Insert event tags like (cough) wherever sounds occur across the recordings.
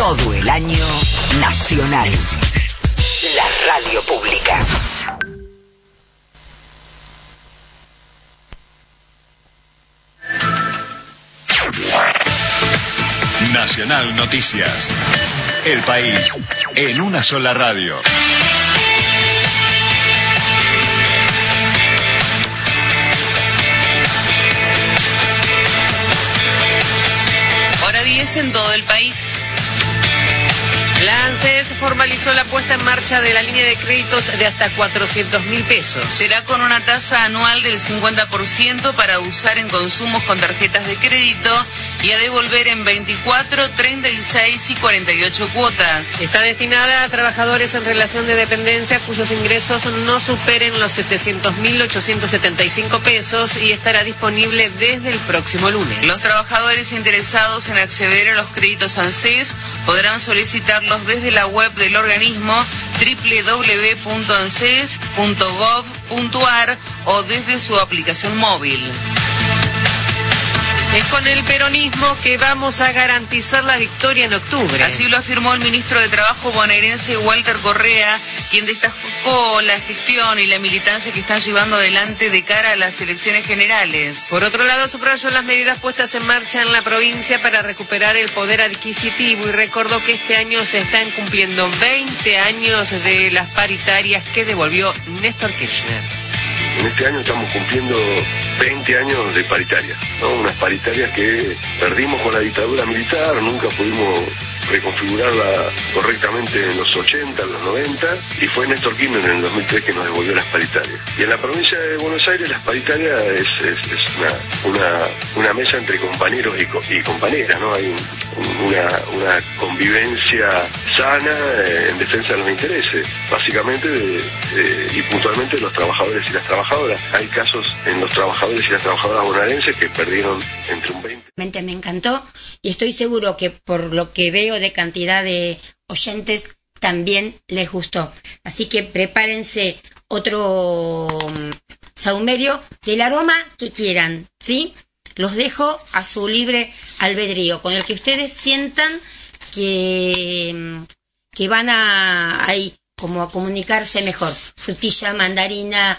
todo el año Nacional. La radio pública. Nacional Noticias. El país en una sola radio. Hora 10 en todo el país. La ANSES formalizó la puesta en marcha de la línea de créditos de hasta 400 mil pesos. Será con una tasa anual del 50% para usar en consumos con tarjetas de crédito y a devolver en 24, 36 y 48 cuotas. Está destinada a trabajadores en relación de dependencia cuyos ingresos no superen los 700.875 pesos y estará disponible desde el próximo lunes. Los trabajadores interesados en acceder a los créditos ANSES podrán solicitarlos desde la web del organismo www.anses.gov.ar o desde su aplicación móvil. Es con el peronismo que vamos a garantizar la victoria en octubre. Así lo afirmó el ministro de Trabajo bonaerense Walter Correa, quien destacó la gestión y la militancia que están llevando adelante de cara a las elecciones generales. Por otro lado, subrayó las medidas puestas en marcha en la provincia para recuperar el poder adquisitivo y recordó que este año se están cumpliendo 20 años de las paritarias que devolvió Néstor Kirchner. En este año estamos cumpliendo 20 años de paritarias, ¿no? unas paritarias que perdimos con la dictadura militar, nunca pudimos reconfigurarla correctamente en los 80, en los 90, y fue Néstor Kirchner en el 2003 que nos devolvió las paritarias. Y en la provincia de Buenos Aires las paritarias es, es- una, una, mesa entre compañeros y, y compañeras, ¿no? Hay un- un- una, convivencia sana eh, en defensa de los intereses, básicamente y puntualmente de los trabajadores y las trabajadoras. Hay casos en los trabajadores y las trabajadoras bonaerenses que perdieron entre un 20 Realmente me encantó y estoy seguro que por lo que veo de cantidad de oyentes también les gustó. Así que prepárense otro mm, saumerio del aroma que quieran, ¿sí? Los dejo a su libre albedrío, con el que ustedes sientan que, mm, que van a ahí como a comunicarse mejor. Frutilla, mandarina,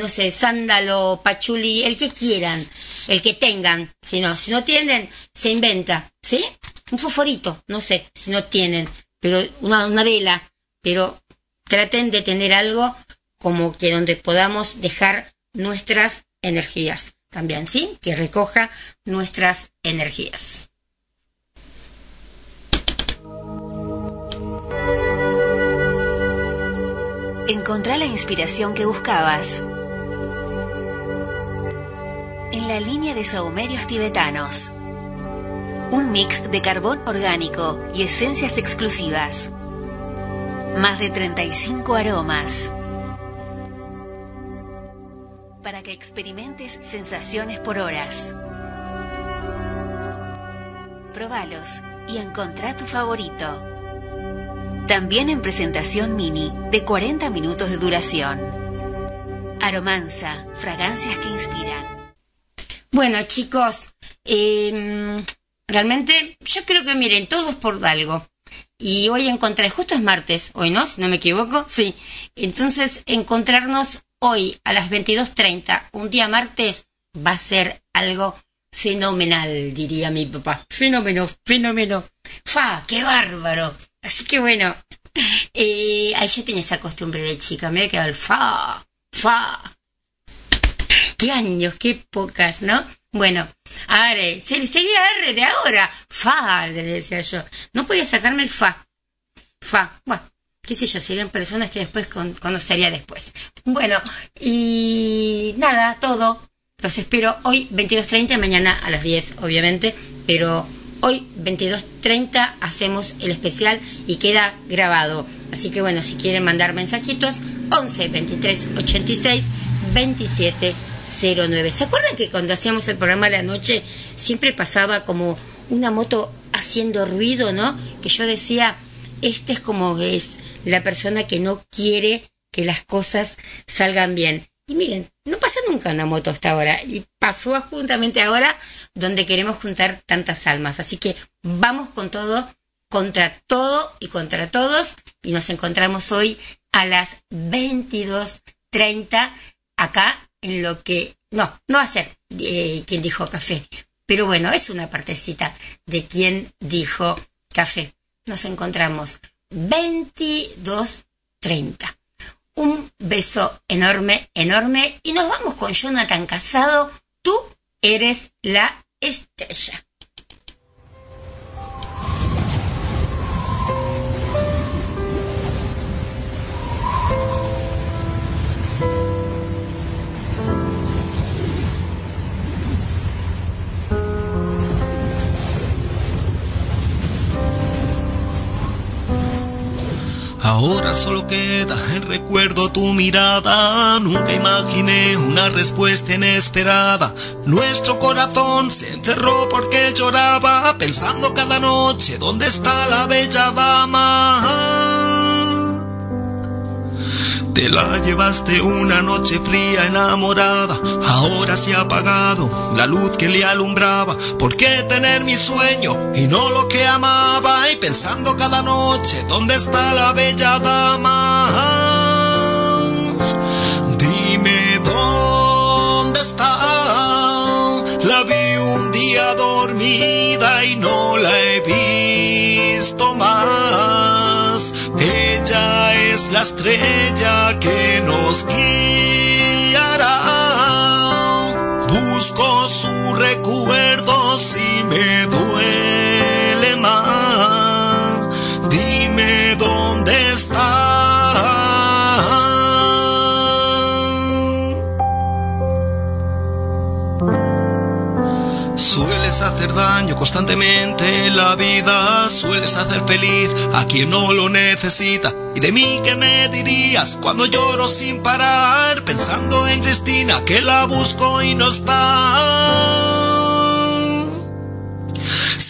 no sé, sándalo, pachuli, el que quieran, el que tengan. Si no, si no tienen, se inventa, ¿sí? Un fosforito, no sé, si no tienen, pero una, una vela, pero traten de tener algo como que donde podamos dejar nuestras energías también, ¿sí? Que recoja nuestras energías. Encontrá la inspiración que buscabas en la línea de saumerios tibetanos. Un mix de carbón orgánico y esencias exclusivas. Más de 35 aromas. Para que experimentes sensaciones por horas. Probalos y encontrá tu favorito. También en presentación mini de 40 minutos de duración. Aromanza, fragancias que inspiran. Bueno, chicos, eh, realmente yo creo que miren, todos por algo. Y hoy encontré, justo es martes, hoy no, si no me equivoco, sí. Entonces, encontrarnos hoy a las 22.30, un día martes, va a ser algo fenomenal, diría mi papá. Fenómeno, fenómeno. ¡Fa! ¡Qué bárbaro! Así que bueno, eh, ahí yo tenía esa costumbre de chica, me había quedado el fa, fa. Qué años, qué épocas, ¿no? Bueno, se- sería R de ahora. Fa, le decía yo. No podía sacarme el fa. Fa. Bueno, qué sé yo, serían personas que después con- conocería después. Bueno, y nada, todo. Los espero hoy 22.30, mañana a las 10, obviamente, pero hoy 22.30 hacemos el especial y queda grabado. Así que bueno, si quieren mandar mensajitos, 11 23 86 27 09. ¿Se acuerdan que cuando hacíamos el programa la noche siempre pasaba como una moto haciendo ruido, ¿no? Que yo decía, este es como es la persona que no quiere que las cosas salgan bien. Y miren, no pasa nunca una moto hasta ahora. Y pasó justamente ahora donde queremos juntar tantas almas. Así que vamos con todo contra todo y contra todos y nos encontramos hoy a las 22.30 acá en lo que... No, no va a ser eh, quien dijo café, pero bueno, es una partecita de quien dijo café. Nos encontramos 22.30. Un beso enorme, enorme y nos vamos con Jonathan Casado. Tú eres la estrella. Ahora solo queda el recuerdo tu mirada. Nunca imaginé una respuesta inesperada. Nuestro corazón se encerró porque lloraba, pensando cada noche dónde está la bella dama. Te la llevaste una noche fría enamorada, ahora se ha apagado la luz que le alumbraba. ¿Por qué tener mi sueño y no lo que amaba? Y pensando cada noche, ¿dónde está la bella dama? Dime dónde está. La vi un día dormida y no la he visto más. La estrella que nos guiará. Busco su recuerdo si me duele más. Dime dónde está. Hacer daño constantemente en la vida, sueles hacer feliz a quien no lo necesita. ¿Y de mí qué me dirías cuando lloro sin parar, pensando en Cristina que la busco y no está?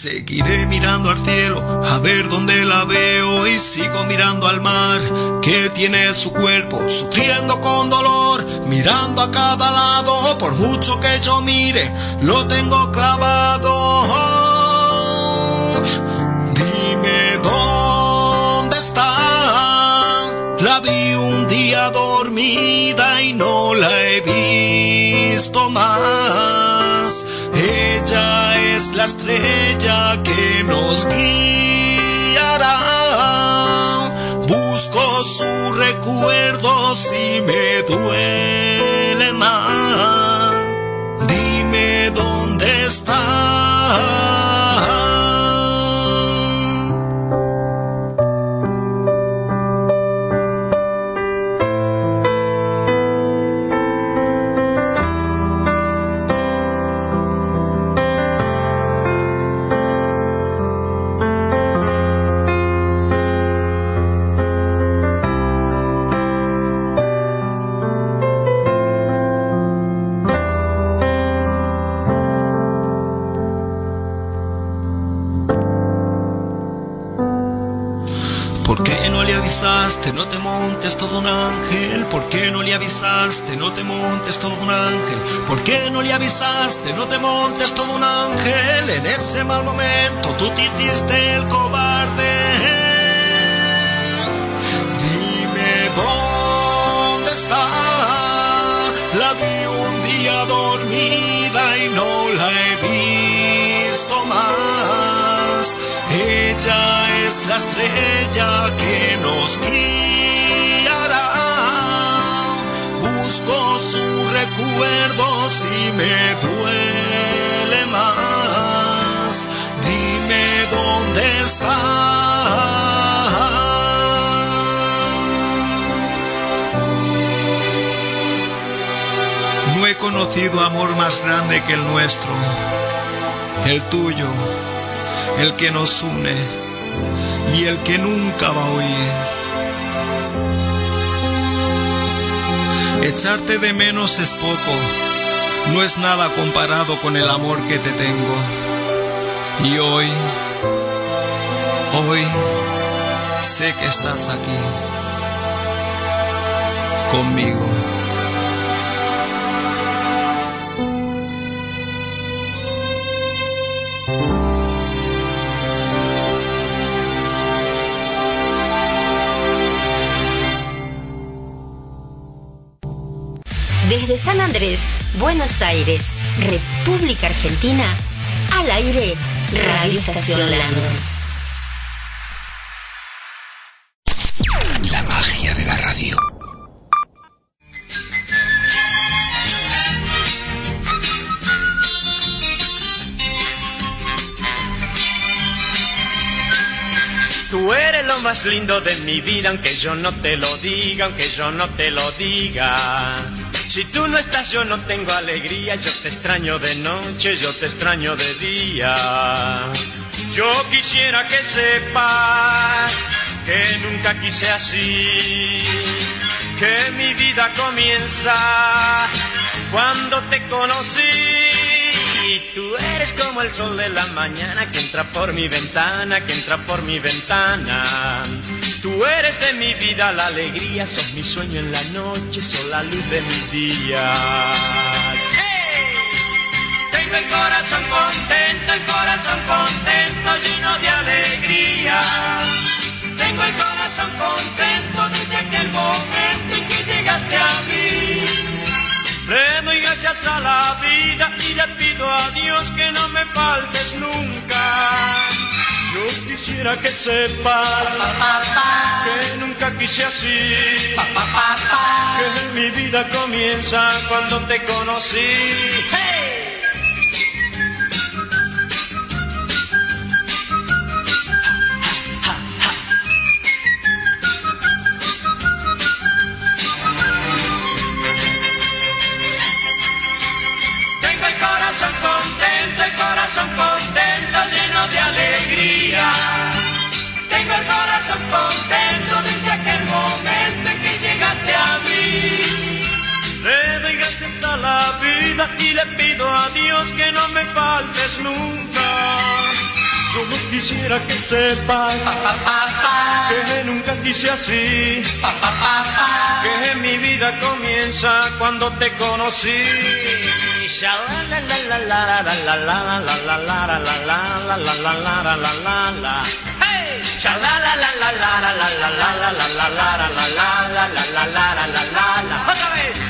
Seguiré mirando al cielo a ver dónde la veo y sigo mirando al mar que tiene su cuerpo sufriendo con dolor, mirando a cada lado, por mucho que yo mire, lo tengo clavado. Dime dónde está. La vi un día dormida y no la he visto más. Ella es la estrella que nos guiará. Busco su recuerdo si me duele más. Dime dónde está. No te montes todo un ángel. ¿Por qué no le avisaste? No te montes todo un ángel. ¿Por qué no le avisaste? No te montes todo un ángel. En ese mal momento tú te hiciste el cobarde. Dime dónde está. La vi un día dormida y no la he visto más. Ella es la estrella que nos guiará. Busco su recuerdo si me duele más. Dime dónde está. No he conocido amor más grande que el nuestro, el tuyo el que nos une y el que nunca va a oír. Echarte de menos es poco, no es nada comparado con el amor que te tengo. Y hoy, hoy, sé que estás aquí, conmigo. Desde San Andrés, Buenos Aires, República Argentina, al aire, Radio Estación Landon. La magia de la radio. Tú eres lo más lindo de mi vida, aunque yo no te lo diga, aunque yo no te lo diga. Si tú no estás, yo no tengo alegría, yo te extraño de noche, yo te extraño de día. Yo quisiera que sepas que nunca quise así, que mi vida comienza cuando te conocí. Y tú eres como el sol de la mañana que entra por mi ventana, que entra por mi ventana. Tú eres de mi vida la alegría, sos mi sueño en la noche, sos la luz de mis días. ¡Hey! Tengo el corazón contento, el corazón contento, lleno de alegría. Tengo el corazón contento desde aquel momento en que llegaste a mí. Le doy gracias a la vida y le pido a Dios que no me faltes nunca. Yo quisiera que sepas que nunca quise así. Que mi vida comienza cuando te conocí. Dios que no me faltes nunca. Como quisiera que sepas pa, pa, pa, que nunca quise así. Que mi vida comienza cuando te conocí. Otra vez.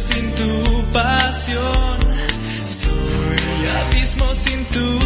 sin tu pasión. Soy abismo sin tu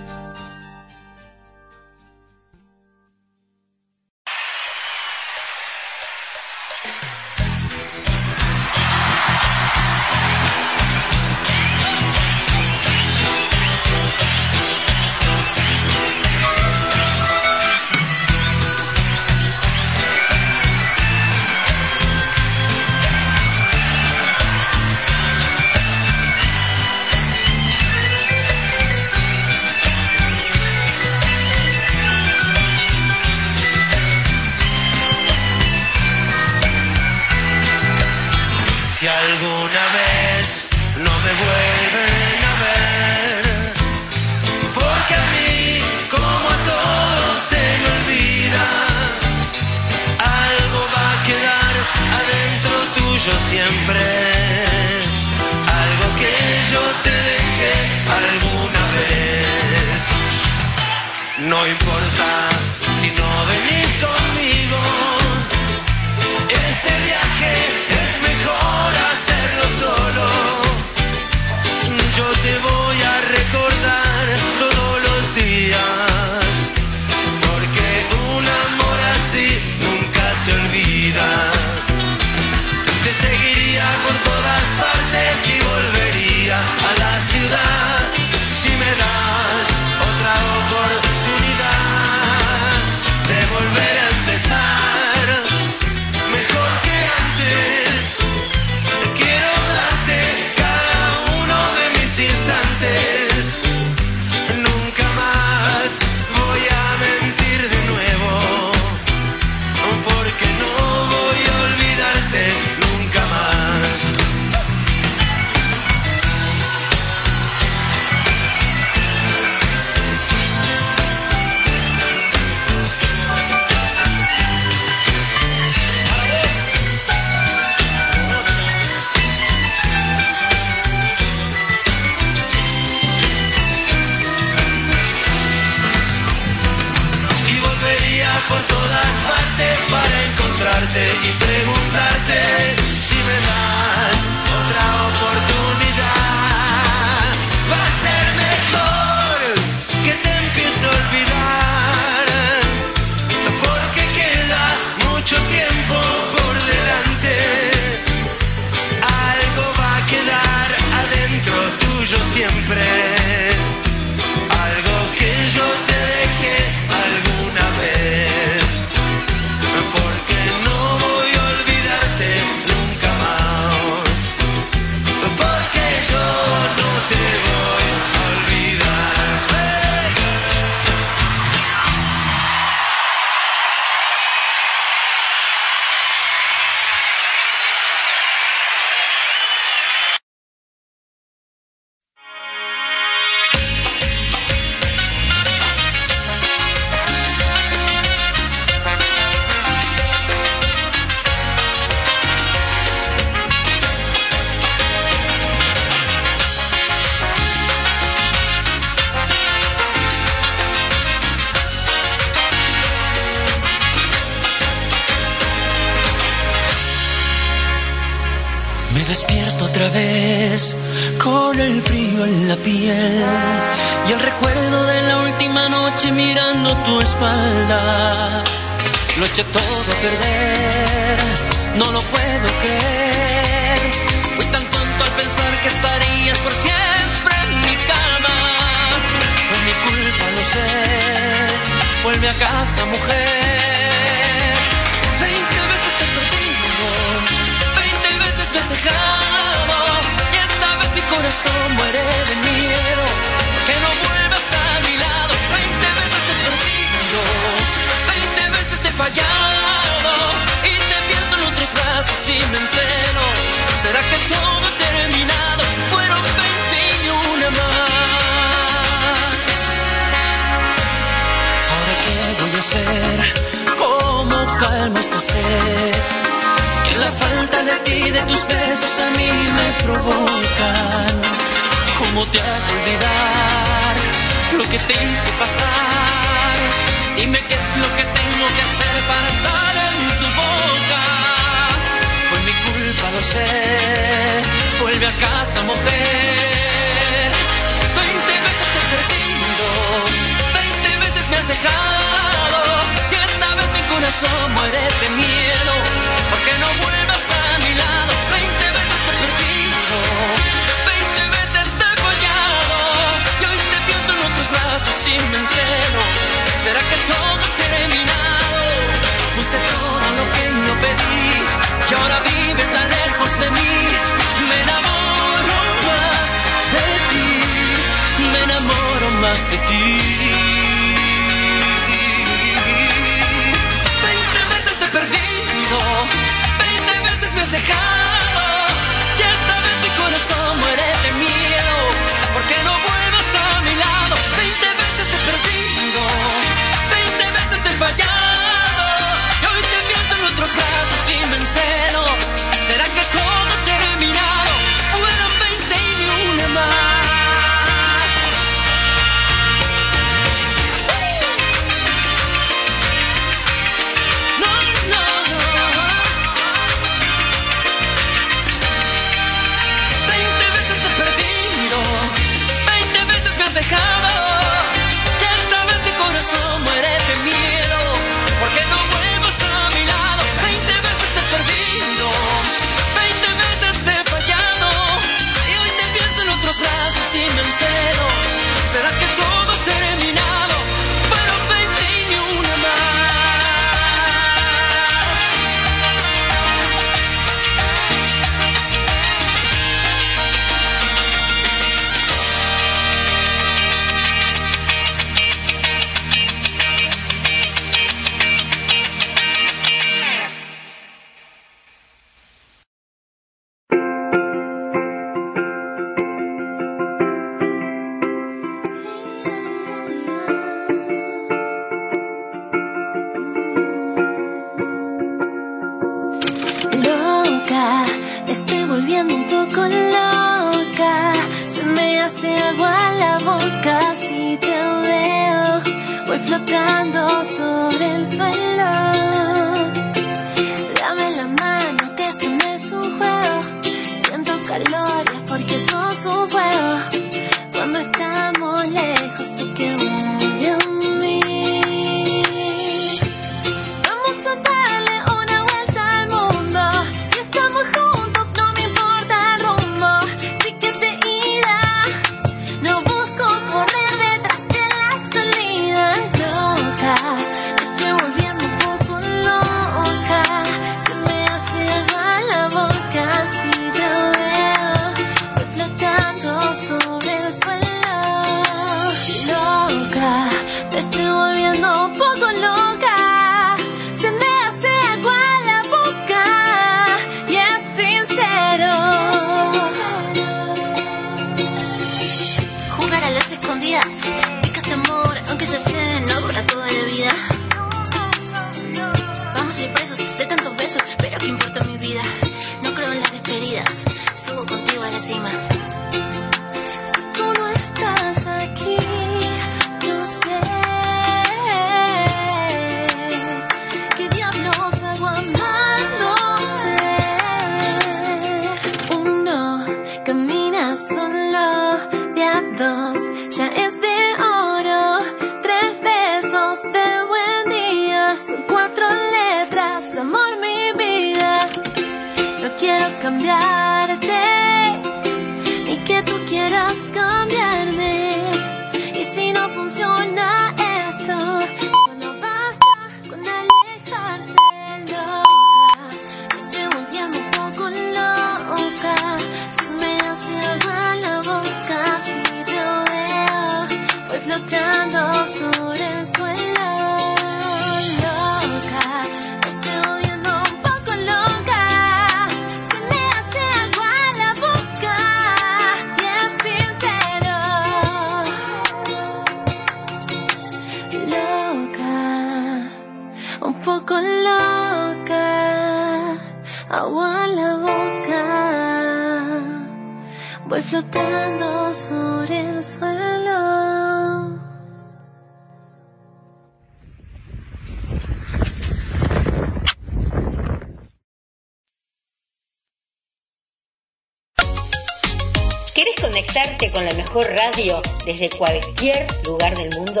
desde cualquier lugar del mundo?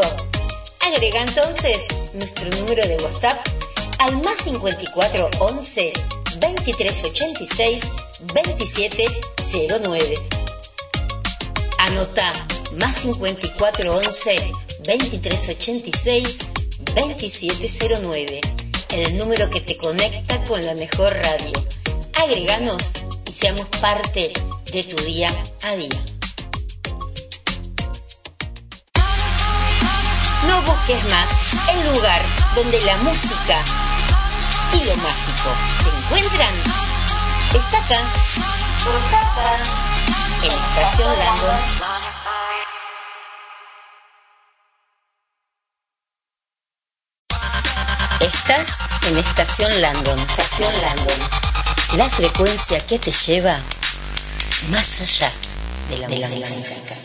Agrega entonces nuestro número de WhatsApp al más 54 11 23 86 27 09. Anota más 54 11 23 86 27 09. El número que te conecta con la mejor radio. Agreganos y seamos parte de tu día a día. Donde la música y lo mágico se encuentran. Está acá, en Estación Landon. Estás en Estación Landon, Estación Landon. La frecuencia que te lleva más allá de la, música. Todo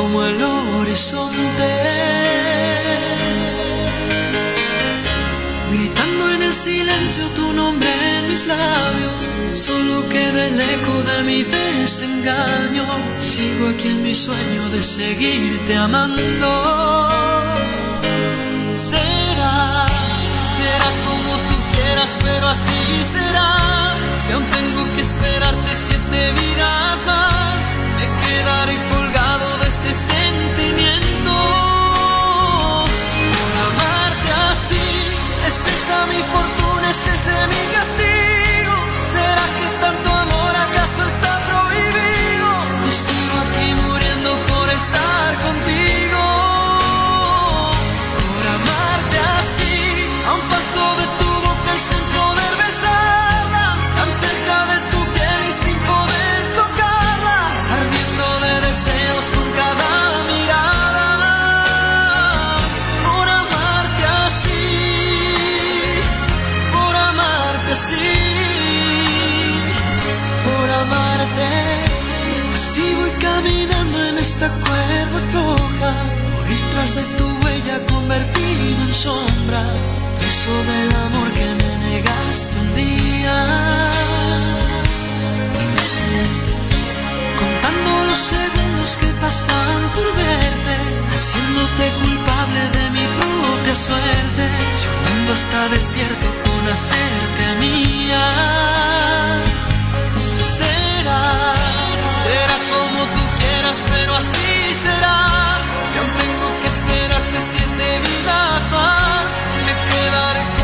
como el horizonte. Gritando en el silencio tu nombre en mis labios, solo queda el eco de mi desengaño. Sigo aquí en mi sueño de seguirte amando. Será, será como tú quieras, pero así será. Si aún tengo que esperarte siete vidas más, me quedaré colgado este sentimiento. Amarte así, es esa mi fortuna, es ese mi castigo. sombra, preso del amor que me negaste un día. Contando los segundos que pasaban por verte, haciéndote culpable de mi propia suerte, llorando hasta despierto con hacerte mía. Será, será como tú quieras, pero así será. Si aún tengo que esperaste siete vidas más, me quedaré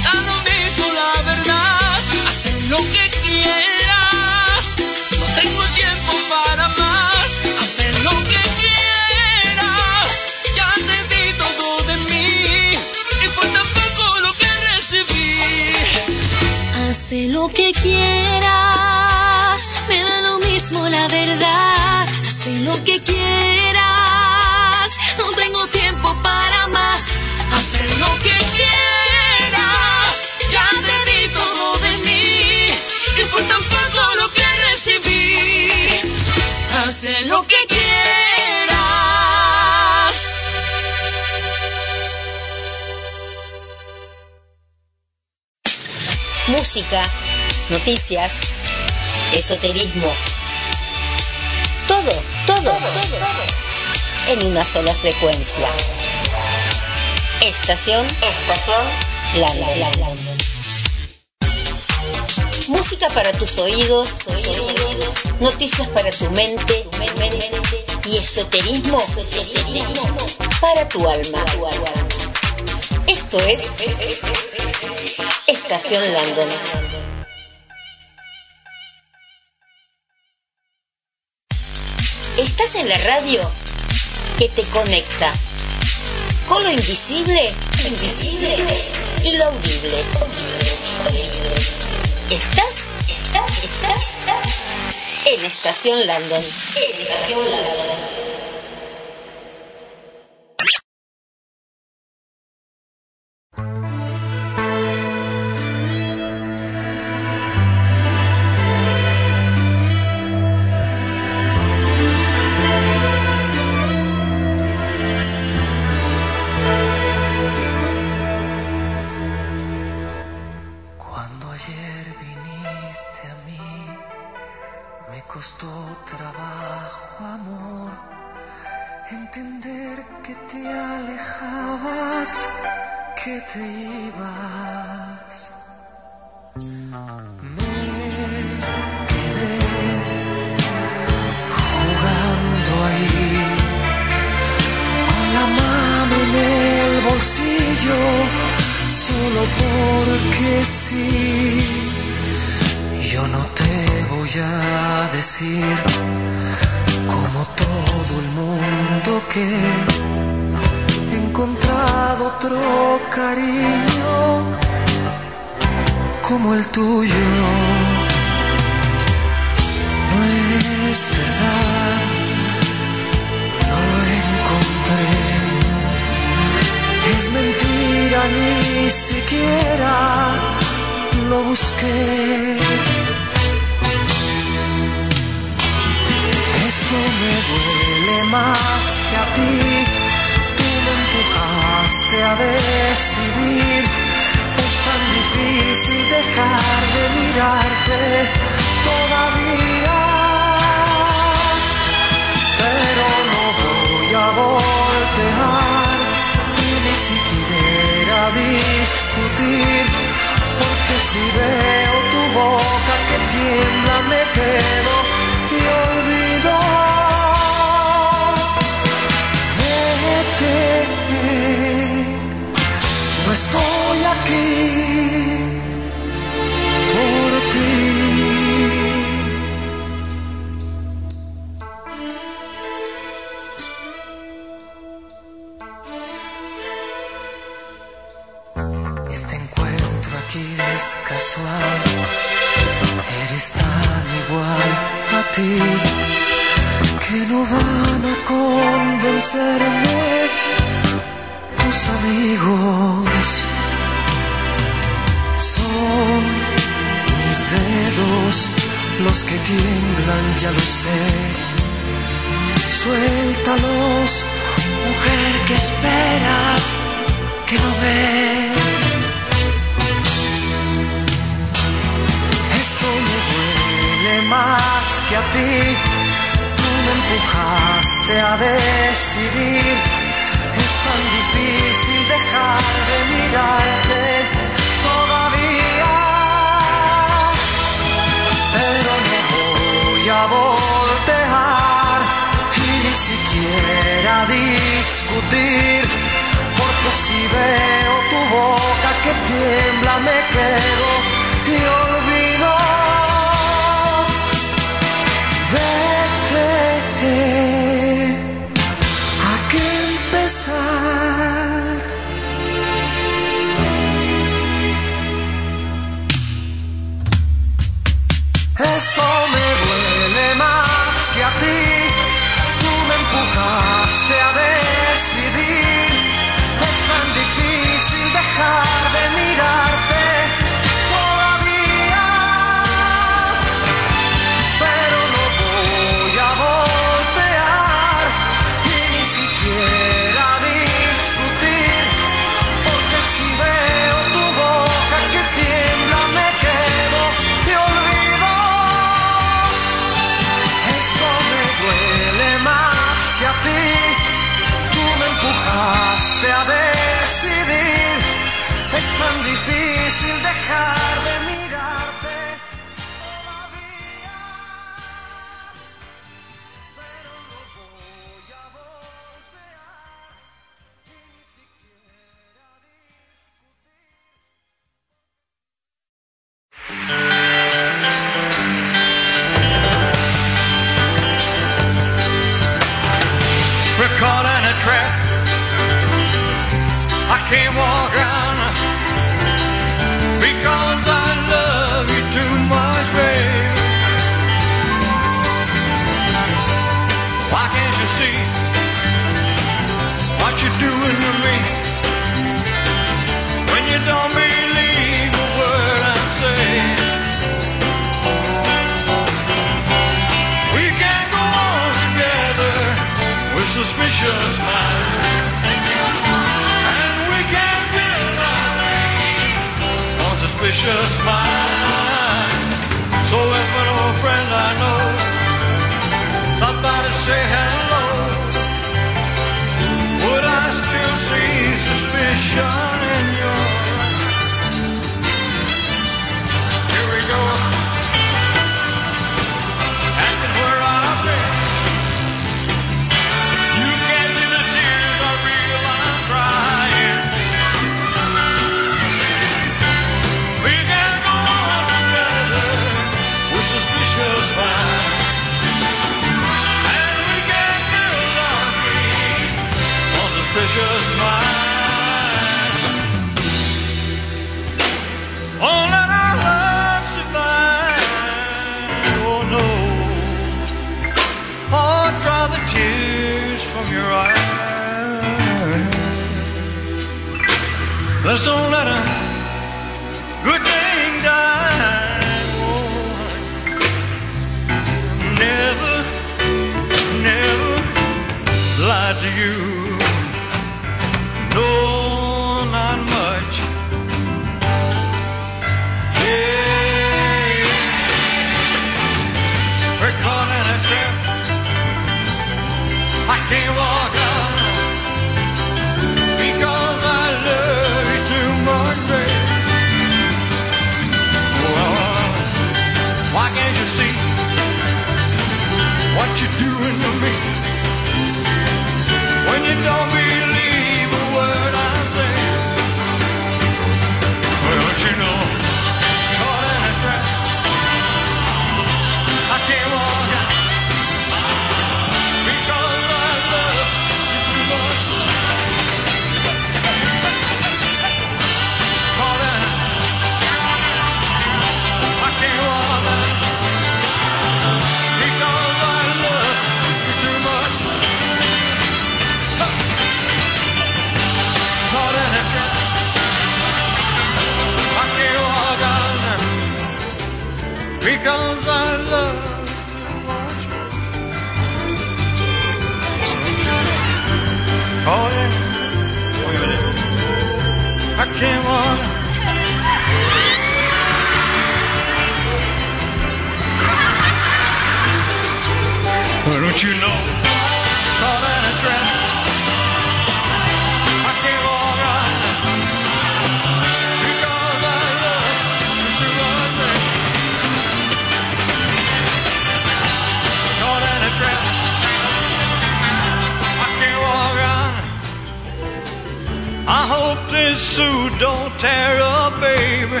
Billy Sue, don't tear up, baby.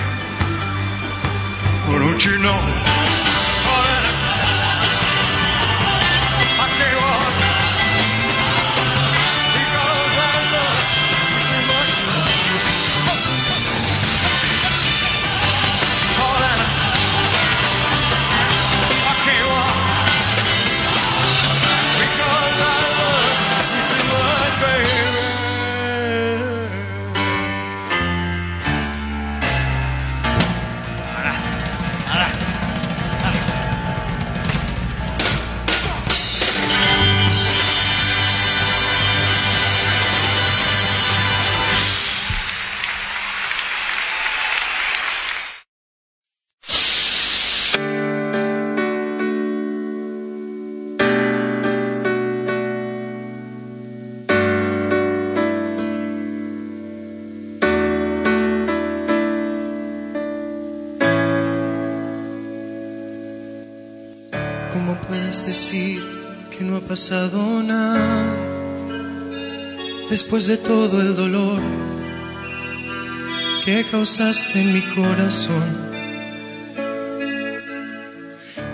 Well, don't you know? Después de todo el dolor que causaste en mi corazón.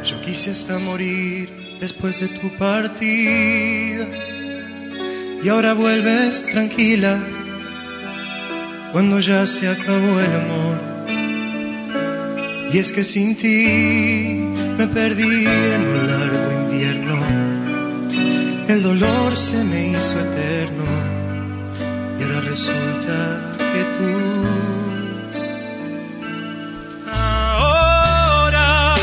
Yo quise hasta morir después de tu partida y ahora vuelves tranquila cuando ya se acabó el amor. Y es que sin ti me perdí en un largo invierno el dolor se me hizo eterno y ahora resulta que tú. Ahora,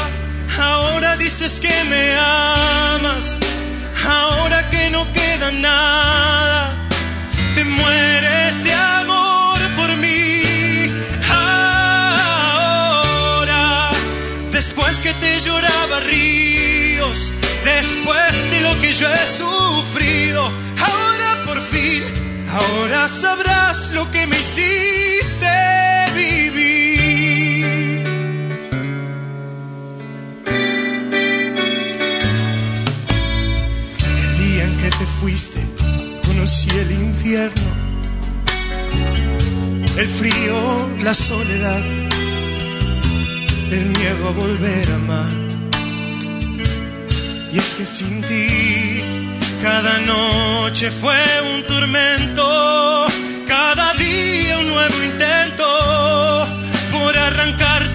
ahora dices que me amas, ahora que no queda nada después de lo que yo he sufrido. Ahora por fin, ahora sabrás lo que me hiciste vivir. El día en que te fuiste, conocí el infierno, el frío, la soledad, el miedo a volver a amar. Y es que sin ti cada noche fue un tormento, cada día un nuevo intento por arrancarte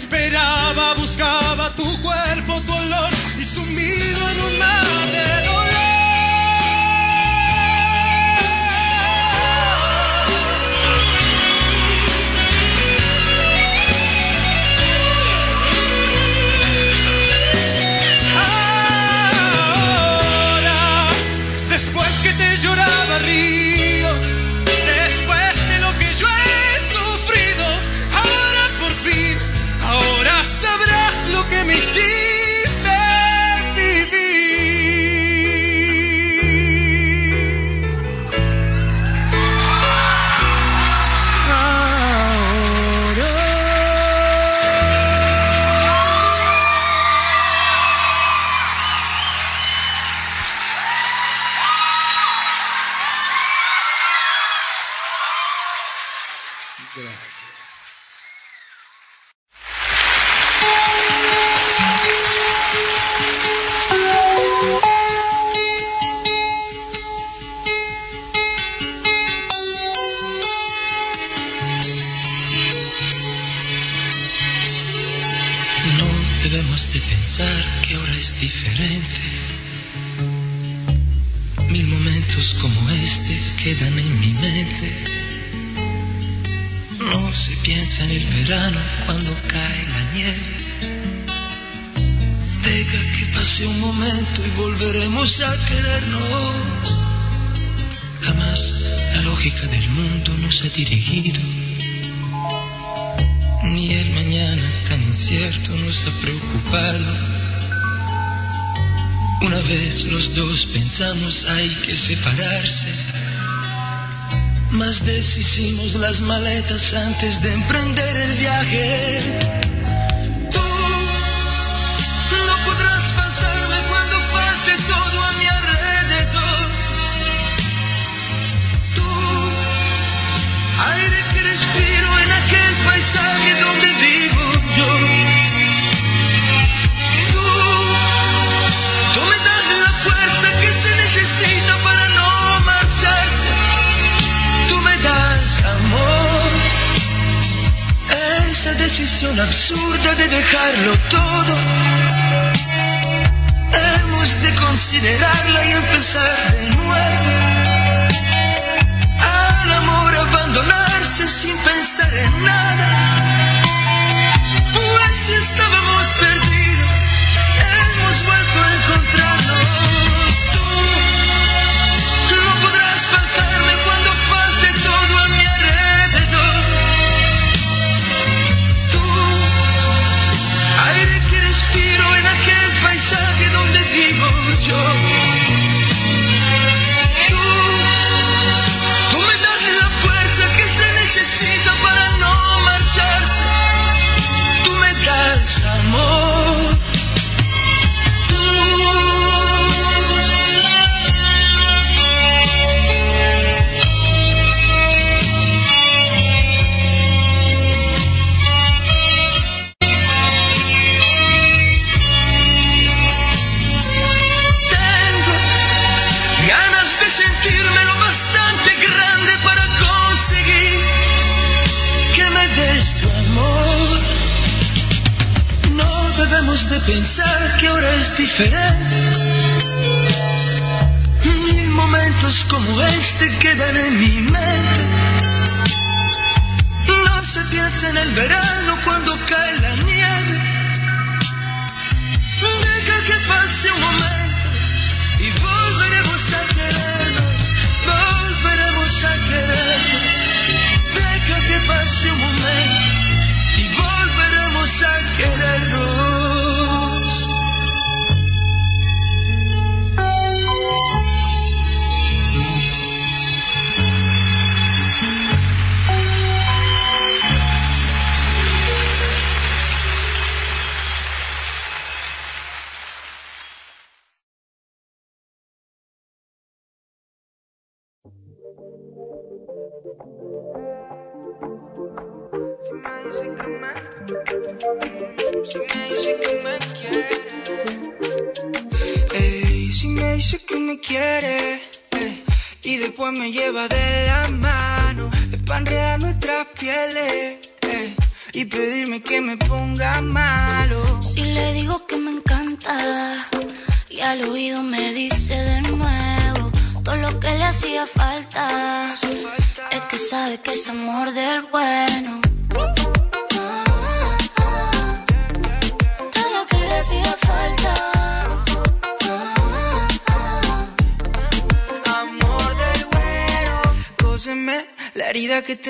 esperaba, buscaba tu cuerpo, vez los dos pensamos hay que separarse. Mas deshicimos las maletas antes de emprender el viaje. Tú no podrás faltarme cuando falte todo a mi alrededor. Tú, aire que respiro en aquel paisaje donde vivo decisión absurda de dejarlo todo. Hemos de considerarla y empezar de nuevo. Al amor abandonarse sin pensar en nada. Pues estábamos perdidos, hemos vuelto a encontrarnos. Tú pensar que ahora es diferente. Mil momentos como este quedan en mi mente. No se piensa en el verano cuando cae la nieve. Deja que pase un momento y volveremos a querernos, volveremos a querernos. Deja que pase un momento y volveremos a querernos.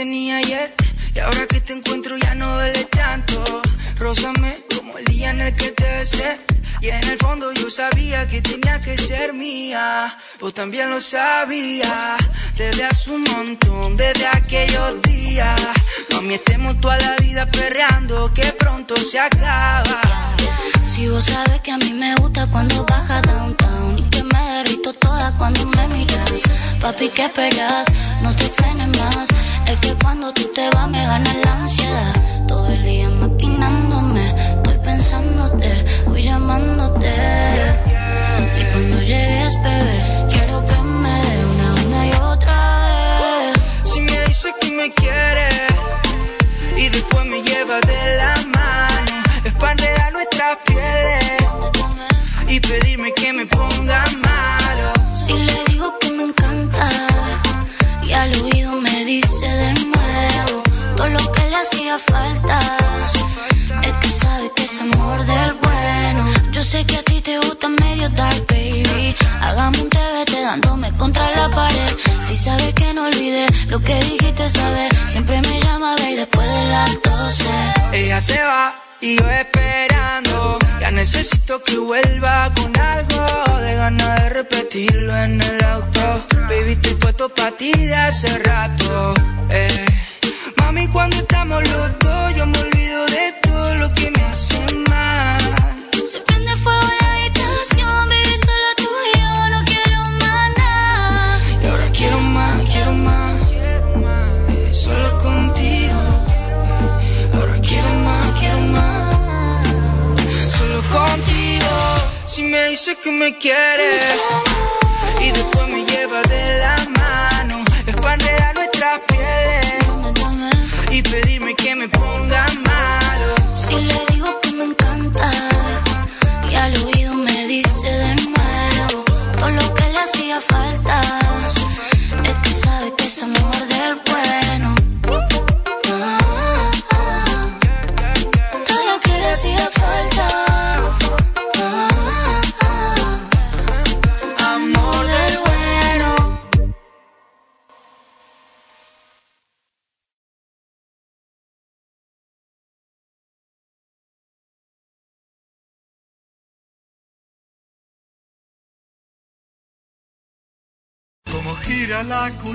Y ahora que te encuentro ya no duele tanto. Rózame como el día en el que te besé. Y en el fondo yo sabía que tenía que ser mía. Vos también lo sabías. Desde hace un montón, desde aquellos días. Mami, estemos toda la vida perreando. Que pronto se acaba. Si vos sabes que a mí me gusta cuando baja downtown y que me derrito toda cuando me miras. Papi, ¿qué esperas? No te frenes más. Es que cuando tú te vas me gana la ansiedad. Todo el día maquinándome, estoy pensándote, voy llamándote. Y cuando llegues, bebé, quiero que me dé una, una y otra vez. Si me dice que me quiere y después me lleva de la mano, es para enredar nuestras pieles y pedirme que me ponga malo. Si le digo que me encanta y al oído me dice de nuevo todo lo que le hacía falta. Es que sabe que es amor del bueno. Yo sé que a ti te gusta medio dark, baby. Hagamos un TBT dándome contra la pared. Si sabes que no olvidé lo que dijiste, sabes. Siempre me llama, baby, después de las 12. Ella se va y yo esperando. Ya necesito que vuelva con algo de ganas de repetirlo en el auto. Baby, estoy puesto para ti de hace rato. eh. Mami, cuando estamos los dos, yo me olvido de todo lo que me hace mal. Se prende fuego en la habitación, Si me dice que me quiere y después me lleva de la mano, es para enredar nuestras pieles y pedirme que me ponga malo. Si le digo que me encanta y al oído me dice de nuevo todo lo que le hacía falta. Es que sabe que es amor del bueno. Todo lo que le hacía falta.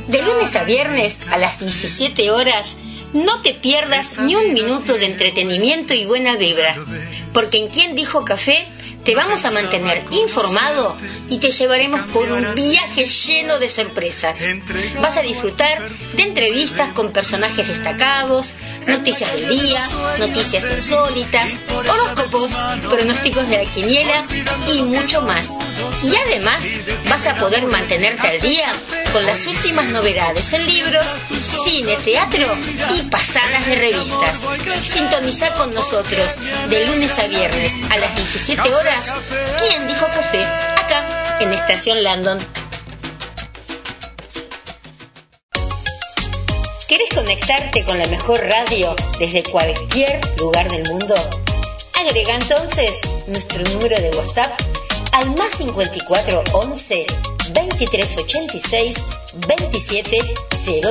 De lunes a viernes a las 17 horas, no te pierdas ni un minuto de entretenimiento y buena vibra, porque en Quien Dijo Café te vamos a mantener informado y te llevaremos por un viaje lleno de sorpresas. Vas a disfrutar de entrevistas con personajes destacados, noticias del día, noticias insólitas, horóscopos pronósticos de la quiniela y mucho más. Y además vas a poder mantenerte al día con las últimas novedades en libros, cine, teatro y pasadas de revistas. Sintoniza con nosotros de lunes a viernes a las 17 horas. ¿Quién dijo café? Acá, en Estación Landon. ¿Querés conectarte con la mejor radio desde cualquier lugar del mundo? Agrega entonces nuestro número de WhatsApp al más 54 11 23 86 27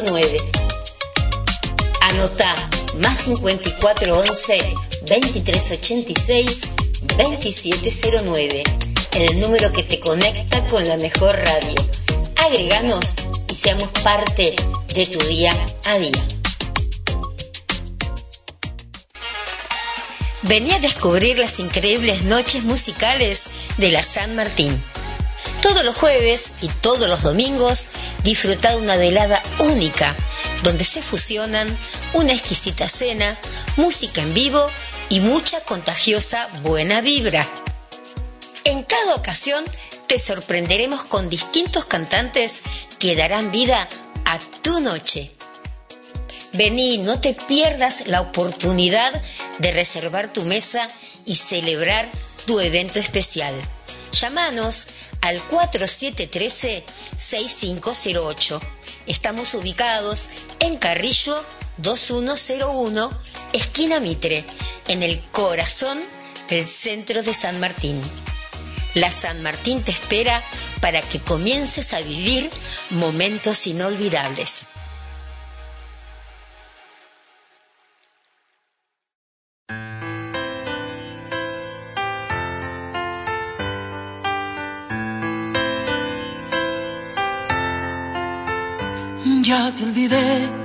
09. Anota más 54 11 23 86 27 09. El número que te conecta con la mejor radio. Agreganos y seamos parte de tu día a día. Vení a descubrir las increíbles noches musicales de la San Martín. Todos los jueves y todos los domingos disfruta de una velada única donde se fusionan una exquisita cena, música en vivo y mucha contagiosa buena vibra. En cada ocasión te sorprenderemos con distintos cantantes que darán vida a tu noche. Vení, no te pierdas la oportunidad de reservar tu mesa y celebrar tu evento especial. Llámanos al 4713-6508. Estamos ubicados en Carrillo 2101, esquina Mitre, en el corazón del centro de San Martín. La San Martín te espera para que comiences a vivir momentos inolvidables. Ya te olvidé.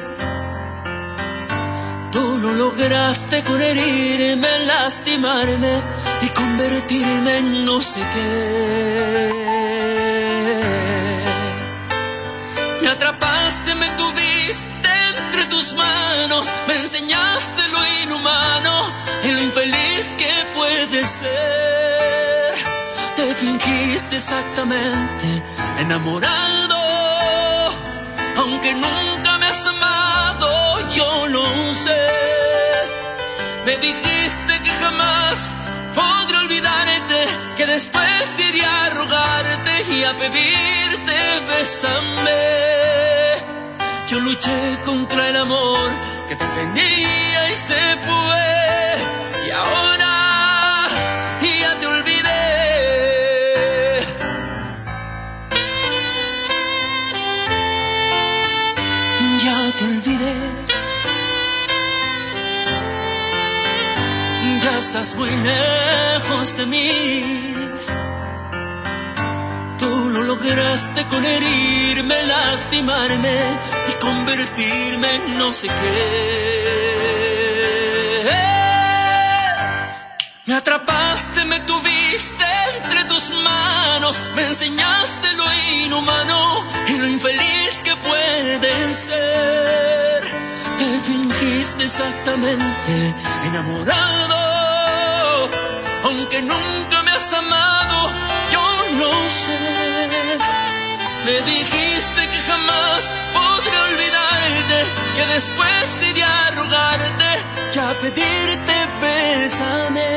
Tú lo lograste con herirme, lastimarme y convertirme en no sé qué. Me atrapaste, me tuviste entre tus manos, me enseñaste lo inhumano y lo infeliz que puede ser. Te fingiste exactamente enamorado, aunque nunca me has amado, yo lo sé. Me dijiste que jamás podré olvidarte, que después iré a rogarte y a pedirte bésame. Yo luché contra el amor que te tenía y se fue. Y ahora estás muy lejos de mí. Tú lo lograste con herirme, lastimarme y convertirme en no sé qué. Me atrapaste, me tuviste entre tus manos, me enseñaste lo inhumano y lo infeliz que puede ser. Te fingiste exactamente enamorado, aunque nunca me has amado, yo lo sé. Me dijiste que jamás podré olvidarte, que después iré a rogarte y a pedirte bésame.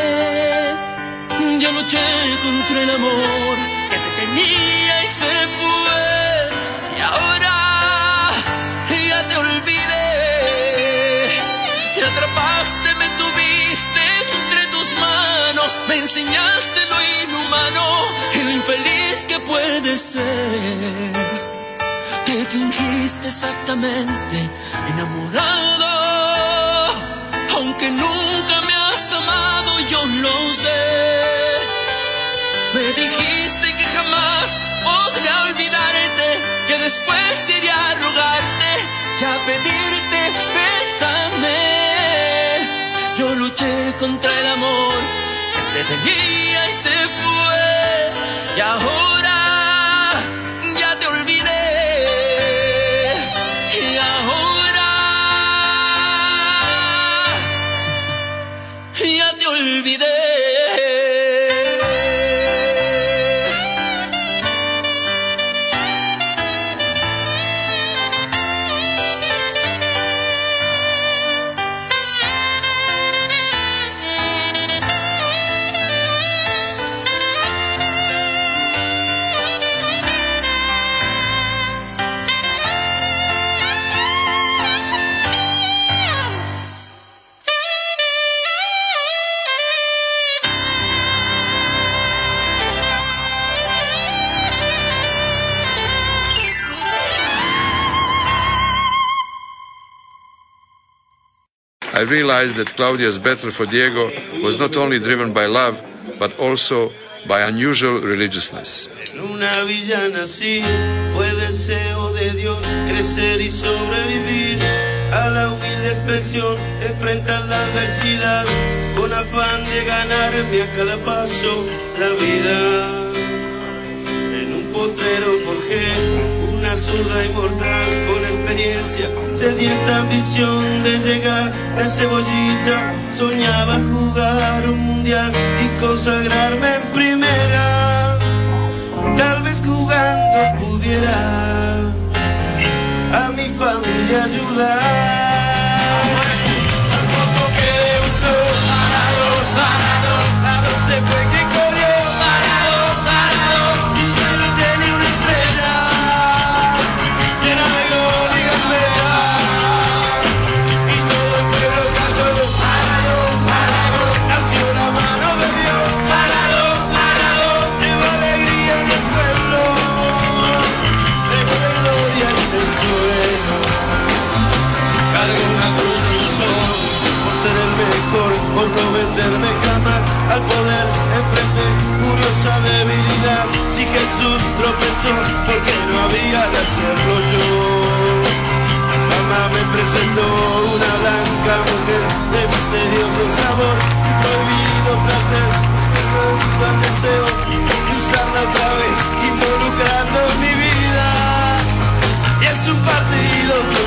Yo luché contra el amor que te tenía puede ser que fingiste exactamente enamorado, aunque nunca me has amado, yo lo sé. Me dijiste que jamás podré olvidarte, que después iré a rogarte y a pedirte bésame. Yo luché contra el amor que te tenía realized that Claudia's battle for Diego was not only driven by love, but also by unusual religiousness. A la humilde expresión, enfrentar la adversidad con afán de ganarme a cada paso la vida. Zurda inmortal con experiencia, sedienta ambición de llegar de cebollita, soñaba jugar un mundial y consagrarme en primera. Tal vez jugando pudiera a mi familia ayudar. Al poder enfrente curiosa debilidad. Si Jesús tropezó, porque no había de hacerlo yo. Mamá me presentó una blanca mujer de misterioso sabor y prohibido placer. Tan deseo de usarla otra vez, involucrando mi vida. Y es un partido que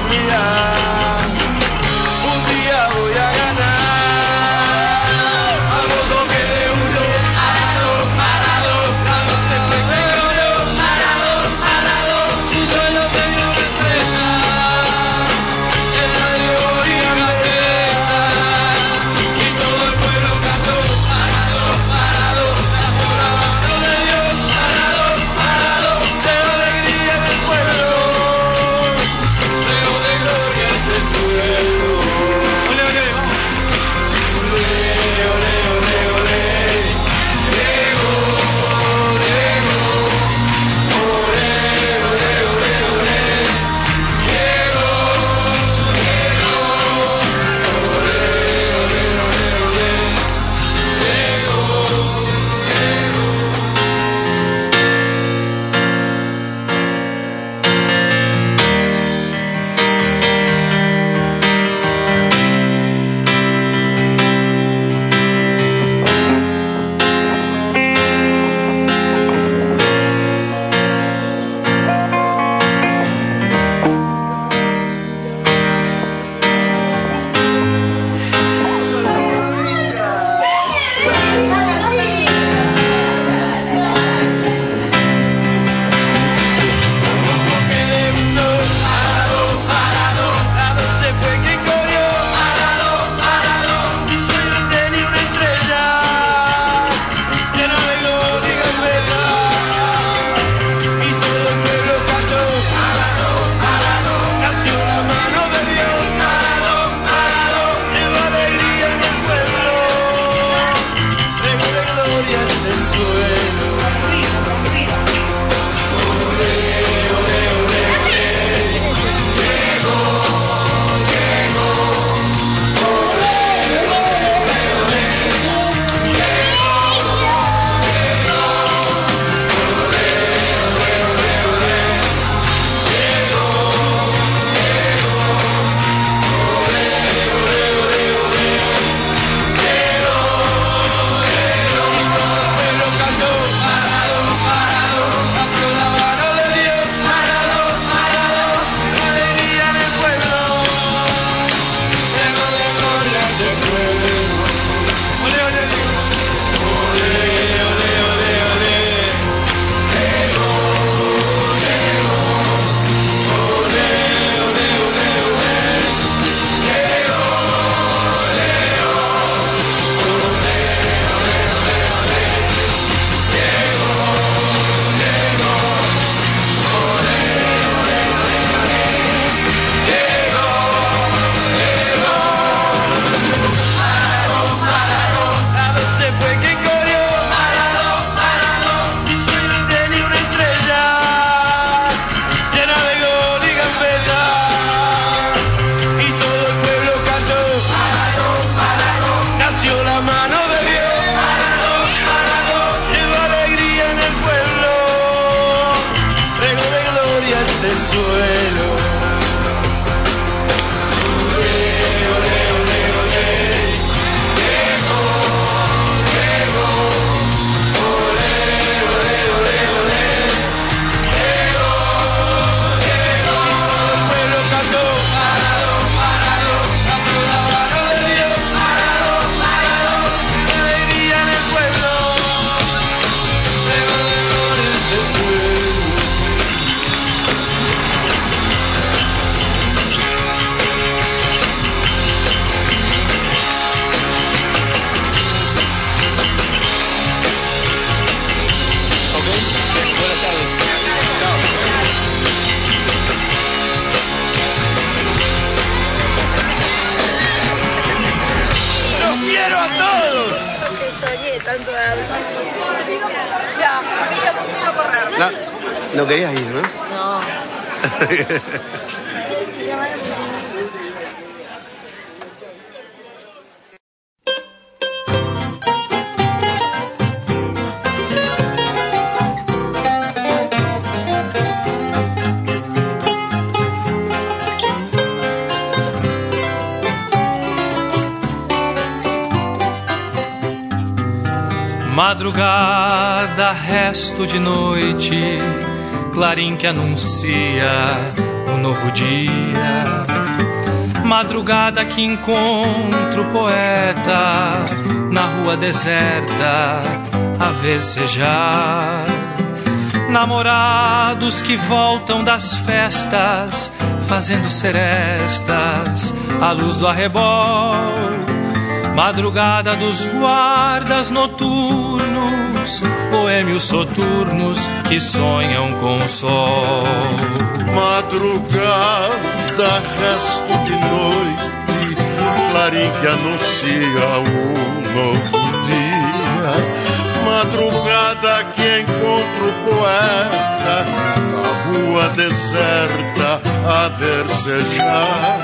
resto de noite, clarim que anuncia um novo dia. Madrugada que encontro poeta na rua deserta a versejar. Namorados que voltam das festas, fazendo serestas à luz do arrebol. Madrugada dos guardas noturnos, boêmios soturnos que sonham com o sol. Madrugada, resto de noite, clarim que anuncia um novo dia. Madrugada que encontra o poeta na rua deserta a versejar.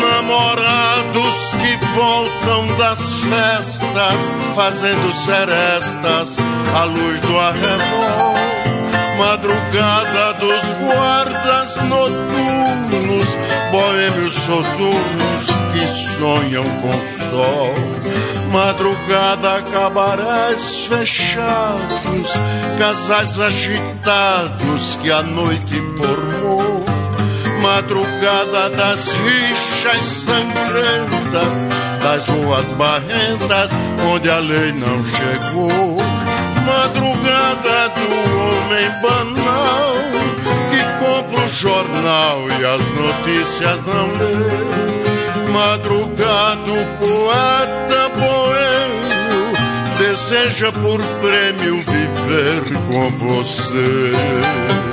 Namorados que voltam das festas, fazendo serestas à luz do arrebol. Madrugada dos guardas noturnos, boêmios soturnos que sonham com sol. Madrugada, cabarés fechados, casais agitados que a noite. Madrugada das rixas sangrentas, das ruas barrentas, onde a lei não chegou. Madrugada do homem banal, que compra o jornal e as notícias não lê. Madrugada o poeta boêmio, deseja por prêmio viver com você.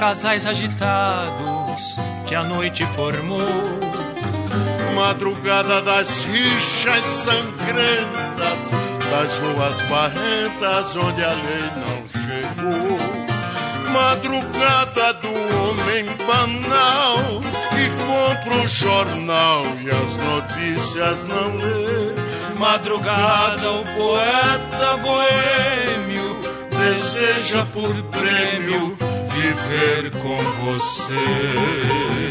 Casais agitados que a noite formou. Madrugada das rixas sangrentas, das ruas barrentas onde a lei não chegou. Madrugada do homem banal que compra o jornal e as notícias não lê. Madrugada o poeta boêmio deseja por prêmio viver com você.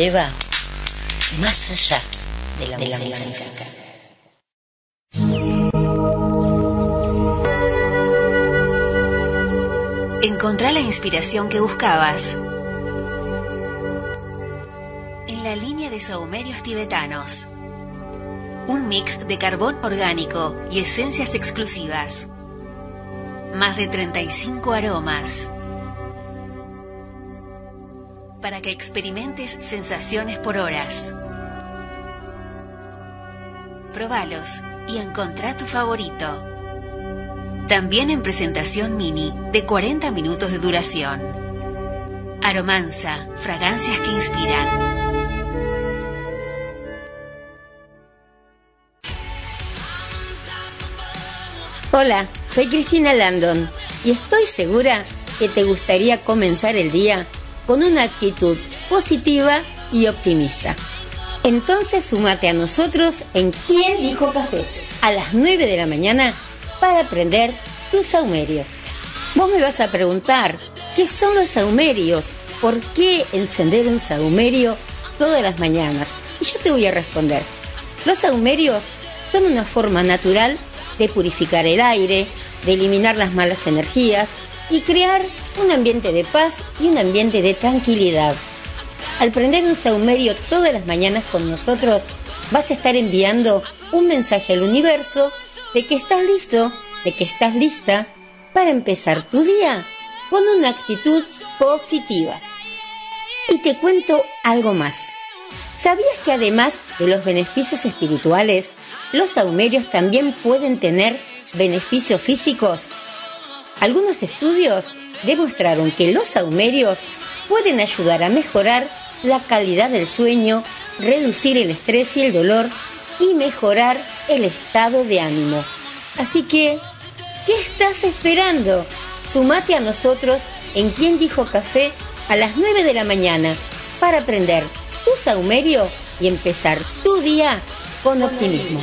Lleva más allá de la, música. Encontrá la inspiración que buscabas en la línea de saumerios tibetanos. Un mix de carbón orgánico y esencias exclusivas. Más de 35 aromas. Que experimentes sensaciones por horas. Probalos y encontrá tu favorito. También en presentación mini de 40 minutos de duración. Aromanza, fragancias que inspiran. Hola, soy Cristina Landon y estoy segura que te gustaría comenzar el día con una actitud positiva y optimista. Entonces súmate a nosotros en ¿Quién dijo café? a las 9 de la mañana para aprender tu saumerio. Vos me vas a preguntar, ¿qué son los saumerios? ¿Por qué encender un saumerio todas las mañanas? Y yo te voy a responder. Los saumerios son una forma natural de purificar el aire, de eliminar las malas energías y crear un ambiente de paz y un ambiente de tranquilidad. Al prender un saumerio todas las mañanas con nosotros, vas a estar enviando un mensaje al universo de que estás listo, de que estás lista para empezar tu día con una actitud positiva. Y te cuento algo más. ¿Sabías que además de los beneficios espirituales, los saumerios también pueden tener beneficios físicos? Algunos estudios demostraron que los saumerios pueden ayudar a mejorar la calidad del sueño, reducir el estrés y el dolor y mejorar el estado de ánimo. Así que, ¿qué estás esperando? Sumate a nosotros en Quien Dijo Café a las 9 de la mañana para aprender tu saumerio y empezar tu día con optimismo.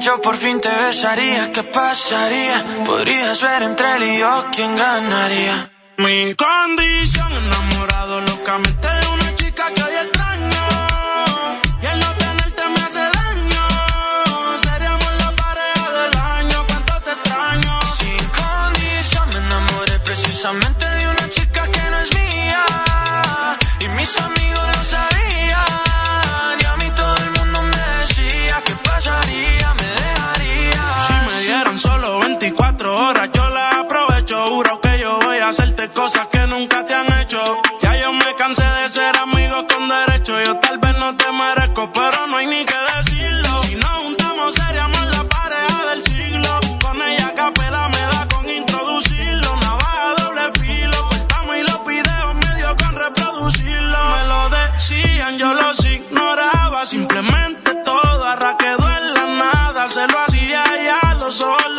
Yo por fin te besaría. ¿Qué pasaría? Podrías ver entre él y yo quién ganaría. Mi condición nada. Se lo hacía ya, los ojos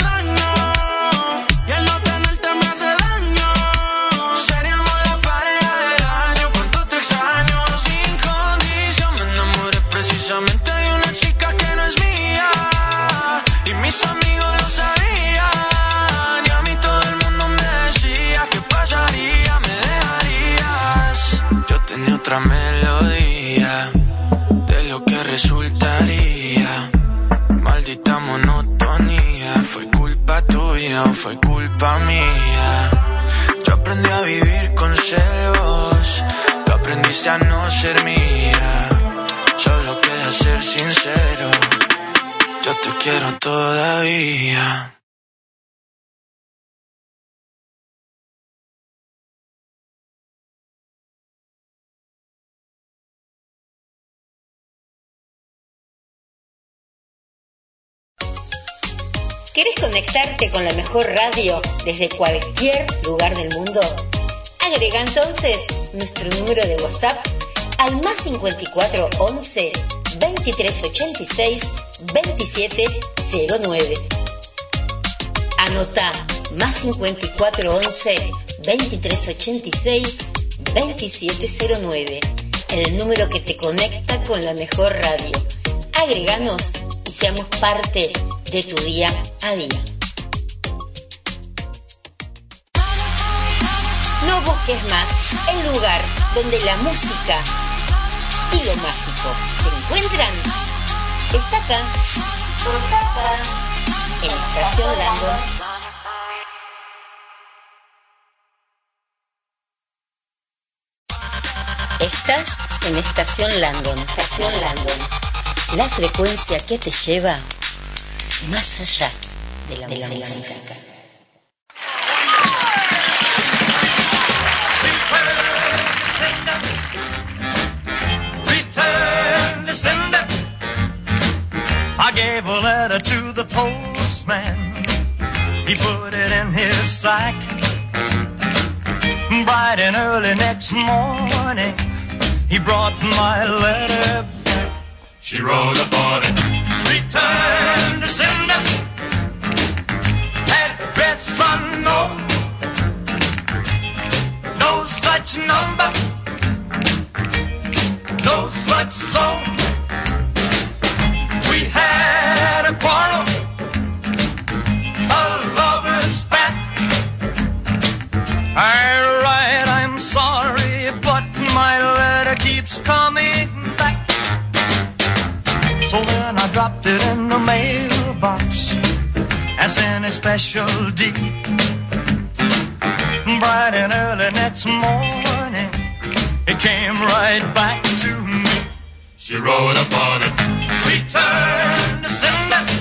Fue culpa mía. Yo aprendí a vivir con celos, tú aprendiste a no ser mía. Solo queda ser sincero, yo te quiero todavía. ¿Querés conectarte con la mejor radio desde cualquier lugar del mundo? Agrega entonces nuestro número de WhatsApp al más 54 11 23 86 27 09. Anota más 54 11 23 86 27 09. El número que te conecta con la mejor radio. Agreganos y seamos parte de tu día a día. No busques más el lugar donde la música y lo mágico se encuentran. Está acá, en Estación Landon. Estás en Estación Landon. Estación Landon. La frecuencia que te lleva más allá de la, música. Return to sender. I gave a letter to the postman. He put it in his sack. Bright and early next morning, he brought my letter. She wrote upon it. Return to sender. Address unknown. No such number. No such song. We had a quarrel. A lover's spat. I write, I'm sorry, but my letter keeps coming. So then I dropped it in the mailbox as in a special deed. Bright and early next morning, it came right back to me. She wrote upon it, return to sender,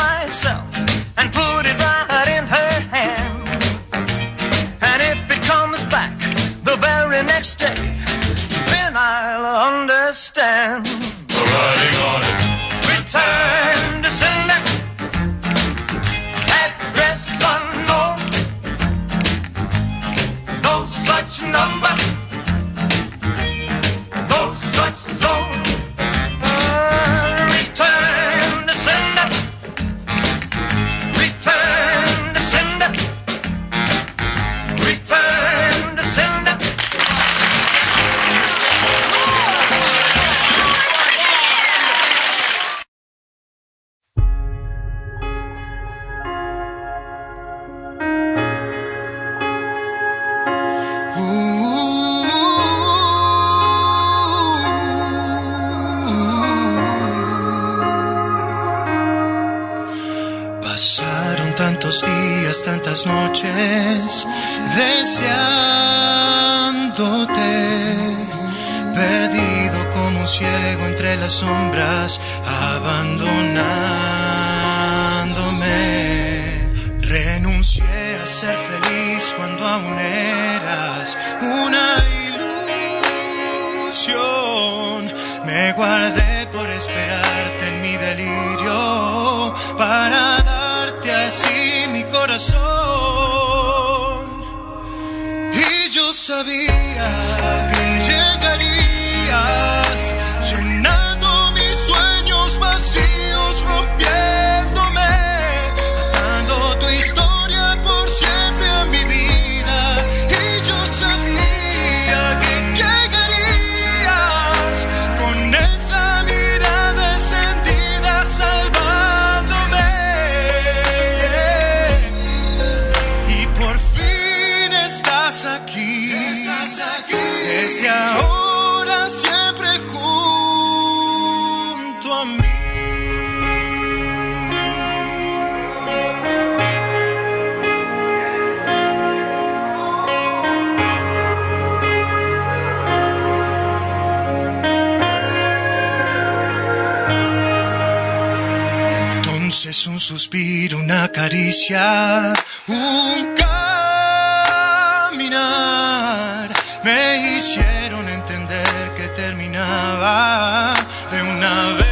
myself and put it right noches deseándote, perdido como un ciego entre las sombras, abandonándome. Renuncié a ser feliz cuando aún eras una ilusión. Me guardé por esperarte en mi delirio para darte así mi corazón. Sabía que llegarías Entonces un suspiro, una caricia, un caminar. Me hicieron entender que terminaba de una vez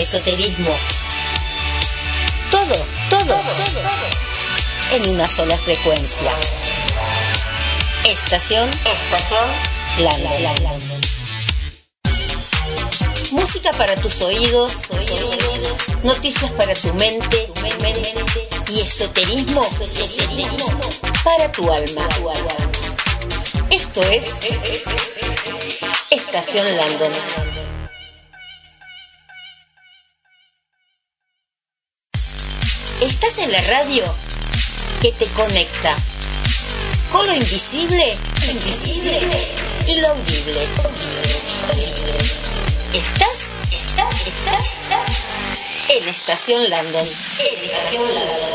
esoterismo. London. En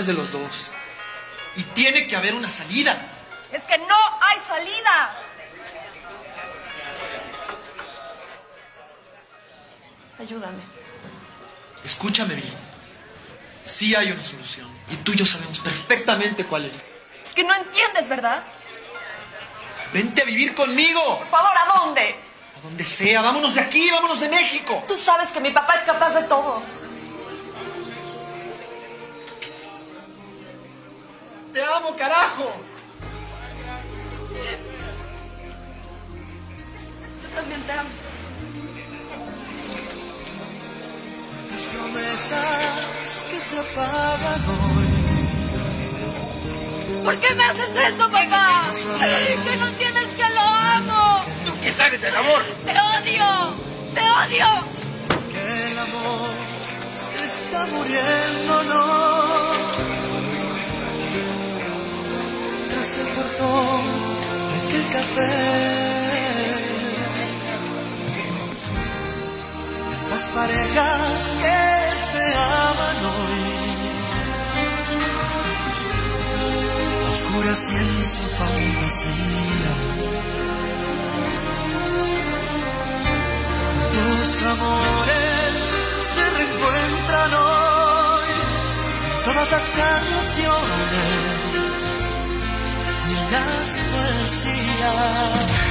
es de los dos. Y tiene que haber una salida. Es que no hay salida. Ayúdame. Escúchame bien. Sí hay una solución. Y tú y yo sabemos perfectamente cuál es. Es que no entiendes, ¿verdad? Vente a vivir conmigo. Por favor, ¿a dónde? A donde sea. Vámonos de aquí, vámonos de México. Tú sabes que mi papá es capaz de todo. ¿Por qué me haces esto, papá? Que no entiendes que lo amo. ¿Tú qué sabes del amor? Te odio. Te odio. Que el amor se está muriendo, no. Tras el portón de aquel café. Las parejas que se aman hoy. Y en su fantasía. Tus amores se reencuentran hoy. Todas las canciones y las poesías.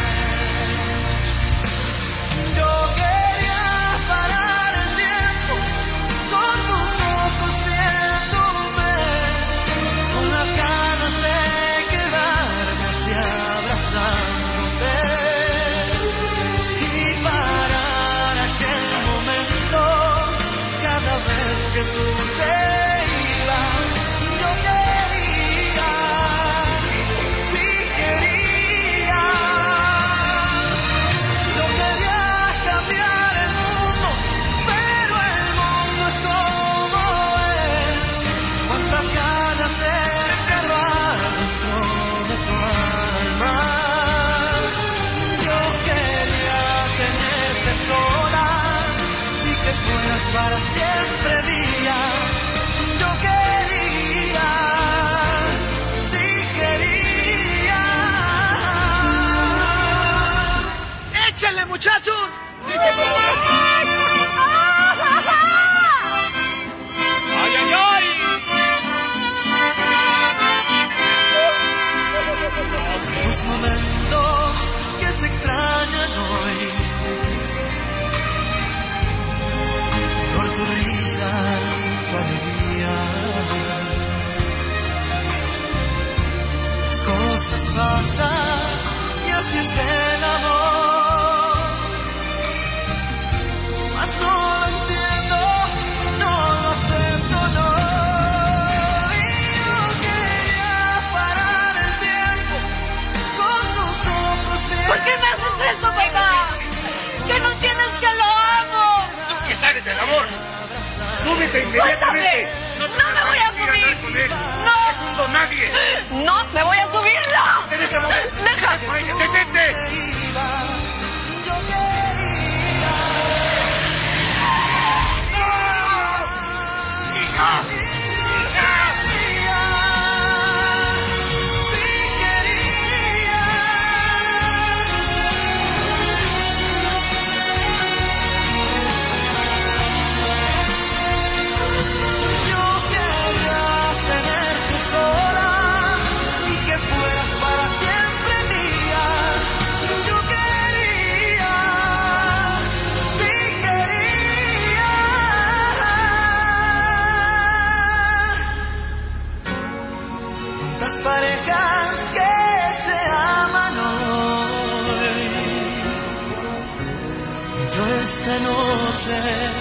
Los momentos que se extrañan hoy. Tu risa, tu alegría. Las cosas pasan y así es el amor. Esto, papá? Que no que lo amo. ¿Tú qué sabes del amor? ¡Súbete. ¡No me voy a subir! ¡No! ¡Es un don nadie! ¡No! ¡Me voy a subir! ¡No! En este momento. ¡Deja! ¡Detente! Yo quería. ¡Hija! Noche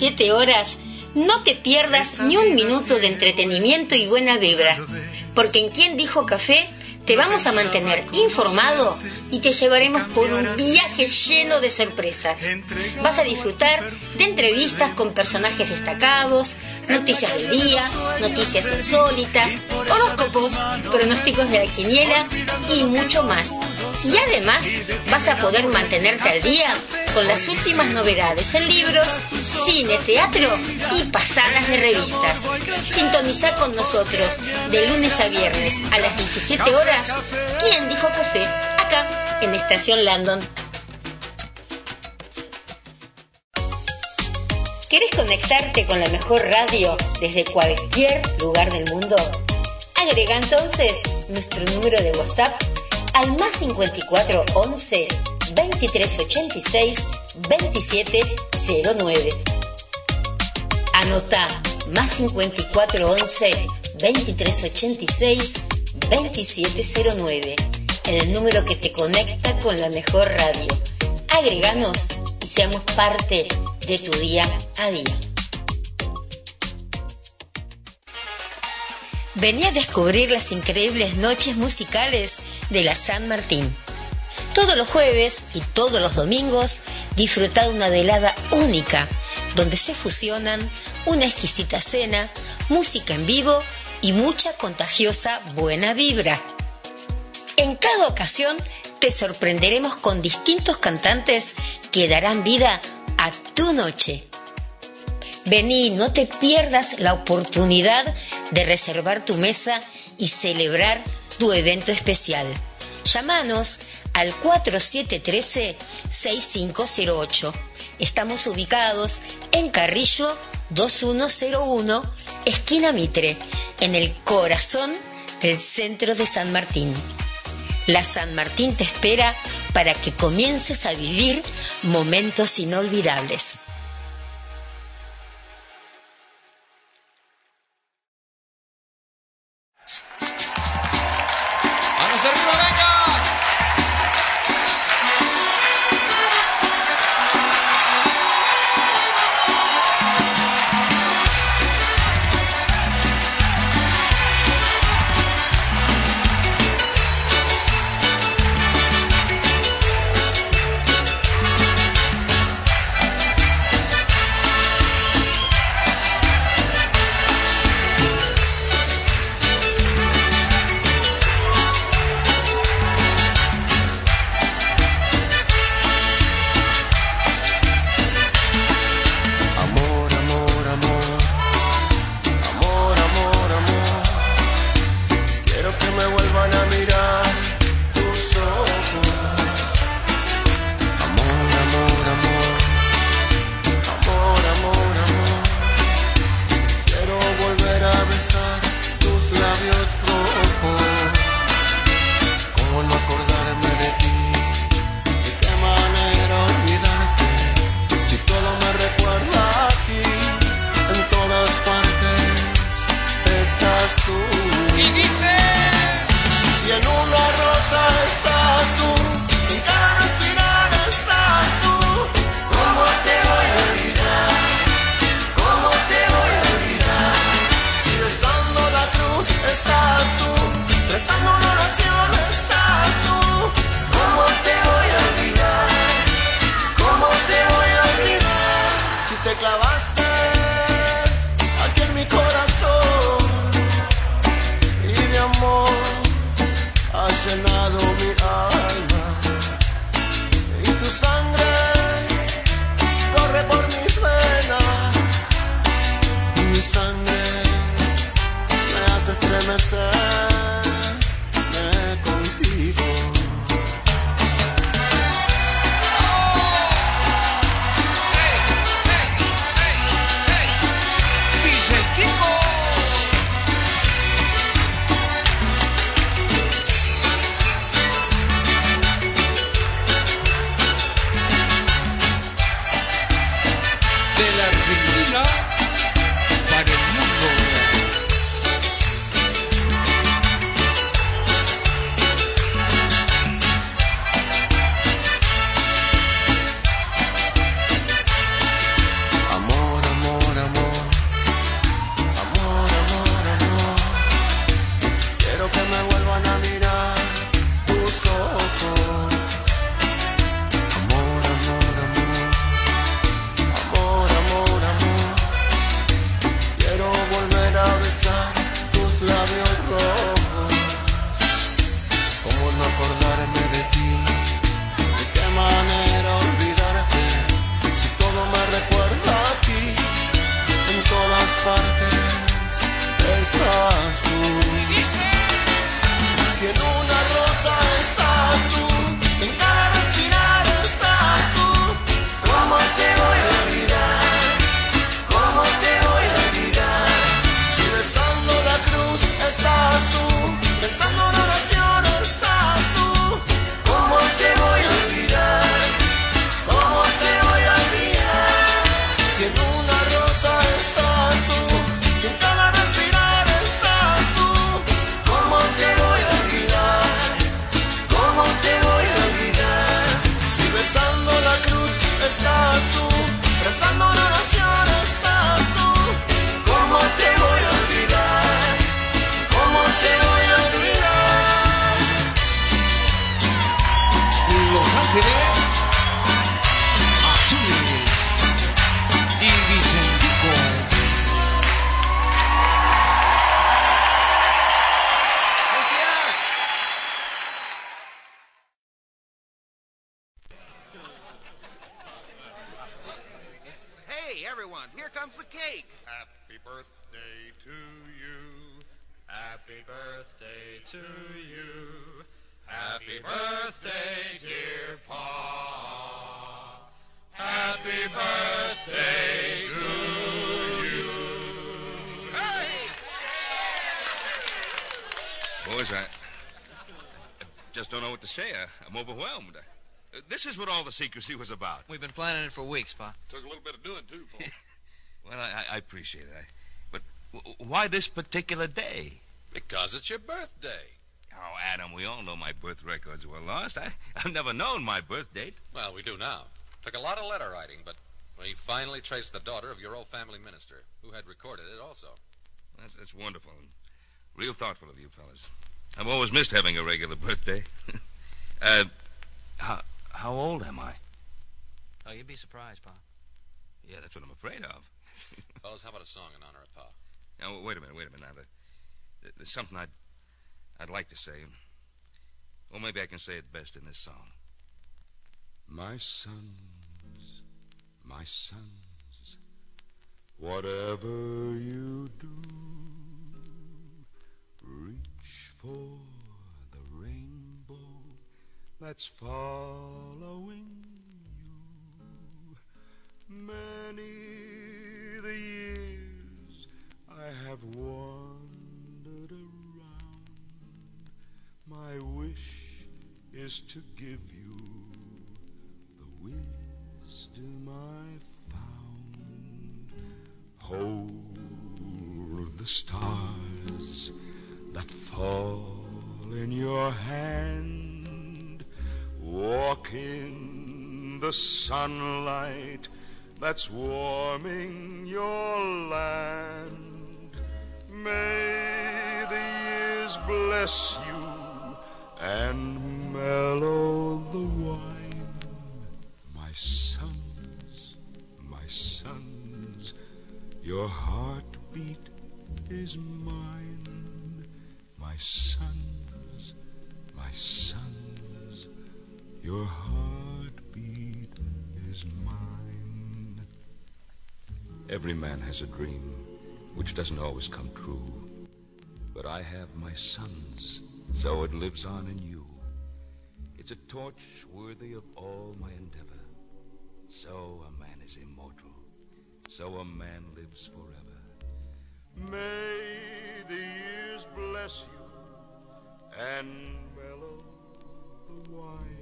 7 horas, no te pierdas ni un minuto de entretenimiento y buena vibra, porque en Quien Dijo Café te vamos a mantener informado y te llevaremos por un viaje lleno de sorpresas. Vas a disfrutar de entrevistas con personajes destacados, noticias del día, noticias insólitas, horóscopos, pronósticos de la quiniela y mucho más. Y además vas a poder mantenerte al día con las últimas novedades en libros, cine, teatro y pasadas de revistas. Sintoniza con nosotros de lunes a viernes a las 17 horas. ¿Quién dijo café? Acá en Estación Landon. ¿Querés conectarte con la mejor radio desde cualquier lugar del mundo? Agrega entonces nuestro número de WhatsApp al más 54 11 23 86 27 09. Anota más 54 11 23 86 27 09. El número que te conecta con la mejor radio. Agreganos y seamos parte de tu día a día. Vení a descubrir las increíbles noches musicales de la San Martín. Todos los jueves y todos los domingos disfruta de una velada única, donde se fusionan una exquisita cena, música en vivo y mucha contagiosa buena vibra. En cada ocasión te sorprenderemos con distintos cantantes que darán vida a tu noche. Vení, no te pierdas la oportunidad de reservar tu mesa y celebrar tu evento especial. Llámanos al 4713-6508. Estamos ubicados en Carrillo 2101, esquina Mitre, en el corazón del centro de San Martín. La San Martín te espera para que comiences a vivir momentos inolvidables. Say. I, I'm overwhelmed. Uh, This is what all the secrecy was about. We've been planning it for weeks, Pa. Took a little bit of doing, too, Paul. (laughs) Well, I, I appreciate it. I, but w- why this particular day? Because it's your birthday. Oh, Adam, we all know my birth records were lost. I, I've never known my birth date. Well, we do now. Took a lot of letter writing, but we finally traced the daughter of your old family minister, who had recorded it also. That's, that's wonderful and real thoughtful of you fellas. I've always missed having a regular birthday. (laughs) uh, how, how old am I? Oh, you'd be surprised, Pa. Yeah, that's what I'm afraid of. (laughs) Fellas, how about a song in honor of Pa? Now, wait a minute, wait a minute. Now, there- there's something I'd, I'd like to say. Or maybe I can say it best in this song. My sons, my sons, whatever you do, reach for the rainbow that's following you. Many the years I have wandered around, my wish is to give you the wisdom I found. Hold the stars that fall in your hand. Walk in the sunlight that's warming your land. May the years bless you and mellow the wine. My sons, my sons, your heartbeat is mine. My sons, your heartbeat is mine. Every man has a dream, which doesn't always come true. But I have my sons, so it lives on in you. It's a torch worthy of all my endeavor. So a man is immortal. So a man lives forever. May the years bless you and mellow the wine.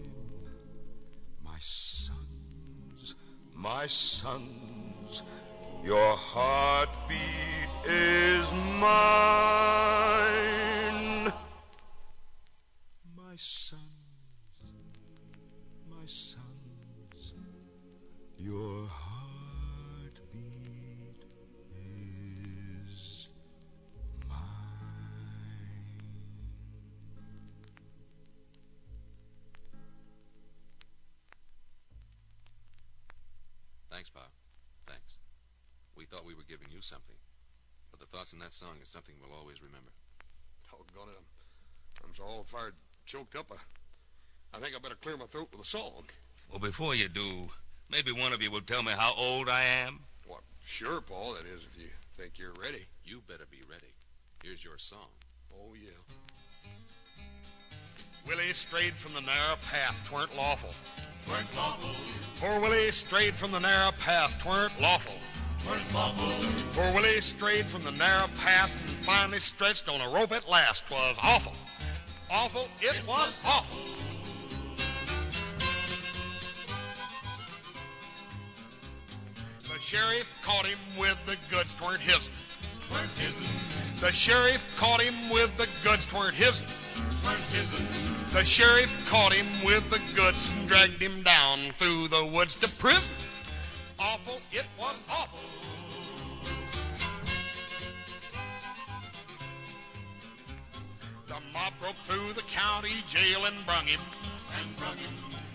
My sons, my sons, Your heartbeat is mine. We you something. But the thoughts in that song is something we'll always remember. Oh, Doggone it. I'm, I'm so all fired choked up. I, I think I better clear my throat with a song. Well, before you do, maybe one of you will tell me how old I am. What? Sure, Paul. That is, if you think you're ready. You better be ready. Here's your song. Oh, yeah. Willie strayed from the narrow path, tweren't lawful. Tweren't lawful. Poor Willie strayed from the narrow path, tweren't lawful. Lawful. Poor Willie strayed from the narrow path and finally stretched on a rope at last. 'Twas awful. Awful. It, It was, was awful. The sheriff caught him with the goods, tweren't his. Tweren't his'n. The sheriff caught him with the goods, tweren't his. Tweren't his'n. The sheriff caught him with the goods and dragged him down through the woods to prison. Awful, it was awful. The mob broke through the county jail and brung him. And brung him.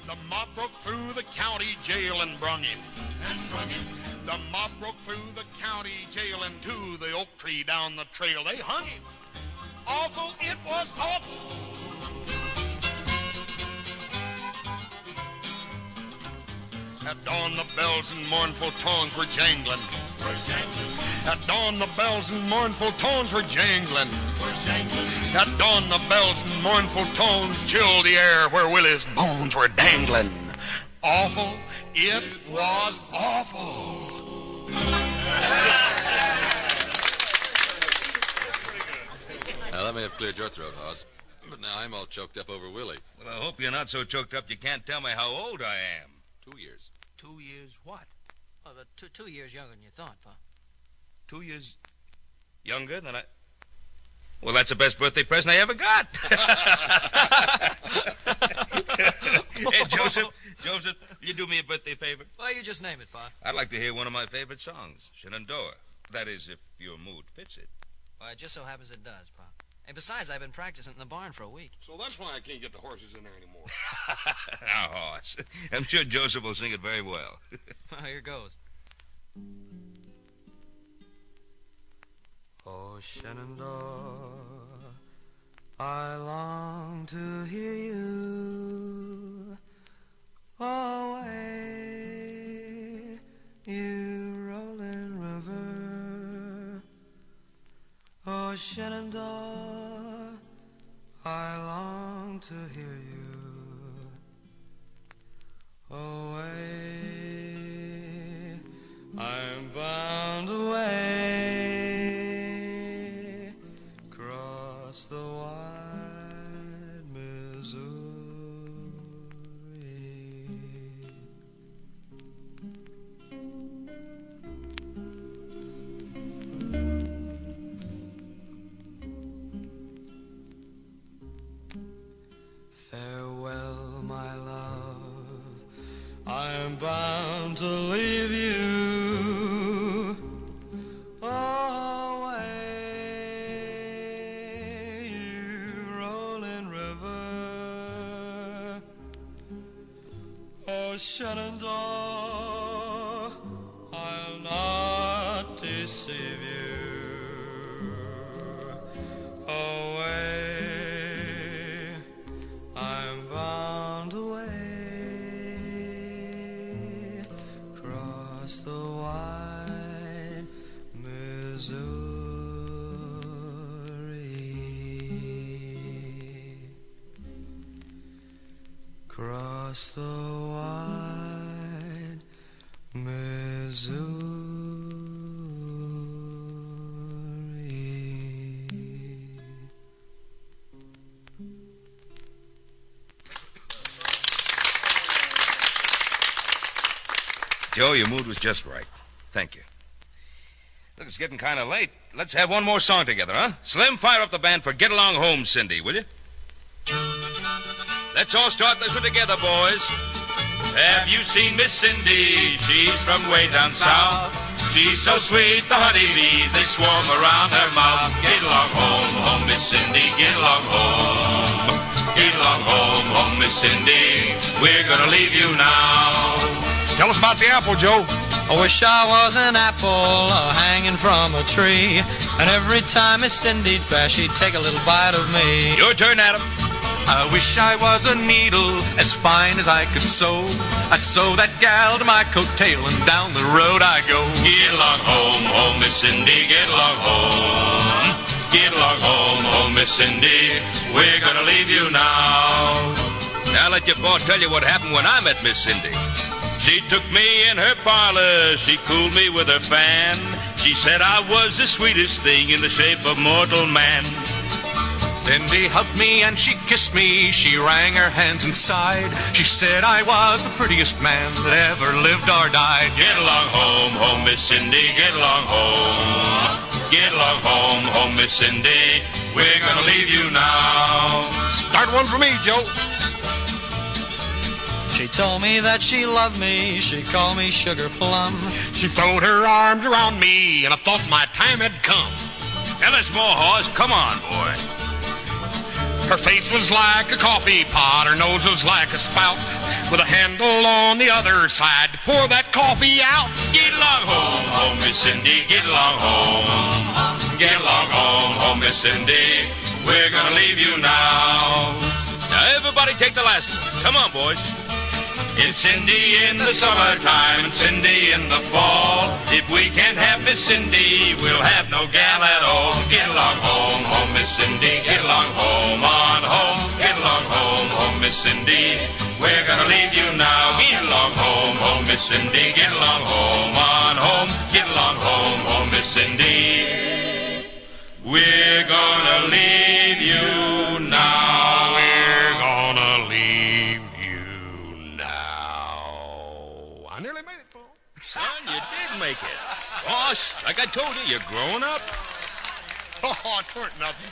The mob broke through the county jail and brung him. And brung him. The mob broke through the county jail and to the oak tree down the trail. They hung him. Awful, it was awful. At dawn, the bells and mournful tones were jangling. We're jangling. At dawn, the bells and mournful tones were jangling. We're jangling. At dawn, the bells and mournful tones chilled the air where Willie's bones were dangling. Awful, it was awful. Now, that may have cleared your throat, Hoss. But now I'm all choked up over Willie. Well, I hope you're not so choked up you can't tell me how old I am. Two years. Two years what? Oh, well, but two, two years younger than you thought, Pa. Two years younger than I. Well, that's the best birthday present I ever got. (laughs) hey, Joseph, Joseph, will you do me a birthday favor? Well, you just name it, Pa. I'd like to hear one of my favorite songs, Shenandoah. That is, if your mood fits it. Well, it just so happens it does, Pa. And besides, I've been practicing in the barn for a week. So that's why I can't get the horses in there anymore. (laughs) Oh, now, horse. I'm sure Joseph will sing it very well. (laughs) Well, here goes. Oh, Shenandoah, I long to hear you away, you Oh, Shenandoah, I long to hear you away. I'm bound away easily. Just right. Thank you. Look, it's getting kind of late. Let's have one more song together, huh? Slim, fire up the band for Get Along Home, Cindy, will you? Let's all start this one together, boys. Have you seen Miss Cindy? She's from way down south. She's so sweet, the honeybees, they swarm around her mouth. Get along home, home, Miss Cindy, get along home. Get along home, home, Miss Cindy. We're gonna leave you now. Tell us about the apple, Joe. I wish I was an apple uh, hanging from a tree. And every time Miss Cindy'd pass, she'd take a little bite of me. Your turn, Adam. I wish I was a needle as fine as I could sew. I'd sew that gal to my coattail and down the road I go. Get along home, home, Miss Cindy, get along home. Get along home, home, Miss Cindy. We're gonna leave you now. Now let your boy tell you what happened when I met Miss Cindy. She took me in her parlor, she cooled me with her fan. She said I was the sweetest thing in the shape of mortal man. Cindy hugged me and she kissed me. She wrung her hands and sighed. She said I was the prettiest man that ever lived or died. Get along home, home, Miss Cindy, get along home. Get along home, home, Miss Cindy. We're gonna leave you now. Start one for me, Joe. She told me that she loved me. She called me Sugar Plum. She throwed her arms around me, and I thought my time had come. Us more, Come on, boy. Her face was like a coffee pot, her nose was like a spout, with a handle on the other side to pour that coffee out. Get along home, home, Miss Cindy, get along home. Get along home, home, Miss Cindy. We're gonna leave you now. Now everybody take the last one. Come on, boys. It's Cindy in the summertime and Cindy in the fall. If we can't have Miss Cindy, we'll have no gal at all. Get along home, home, Miss Cindy. Get along home, on home. Get along home, home, Miss Cindy. We're gonna leave you now. Get along home, home, Miss Cindy. Get along home, on home. Get along home, home, Miss Cindy. We're gonna leave you now. Make it. Boss, like I told you, you're growing up. (laughs) Oh, it weren't nothing.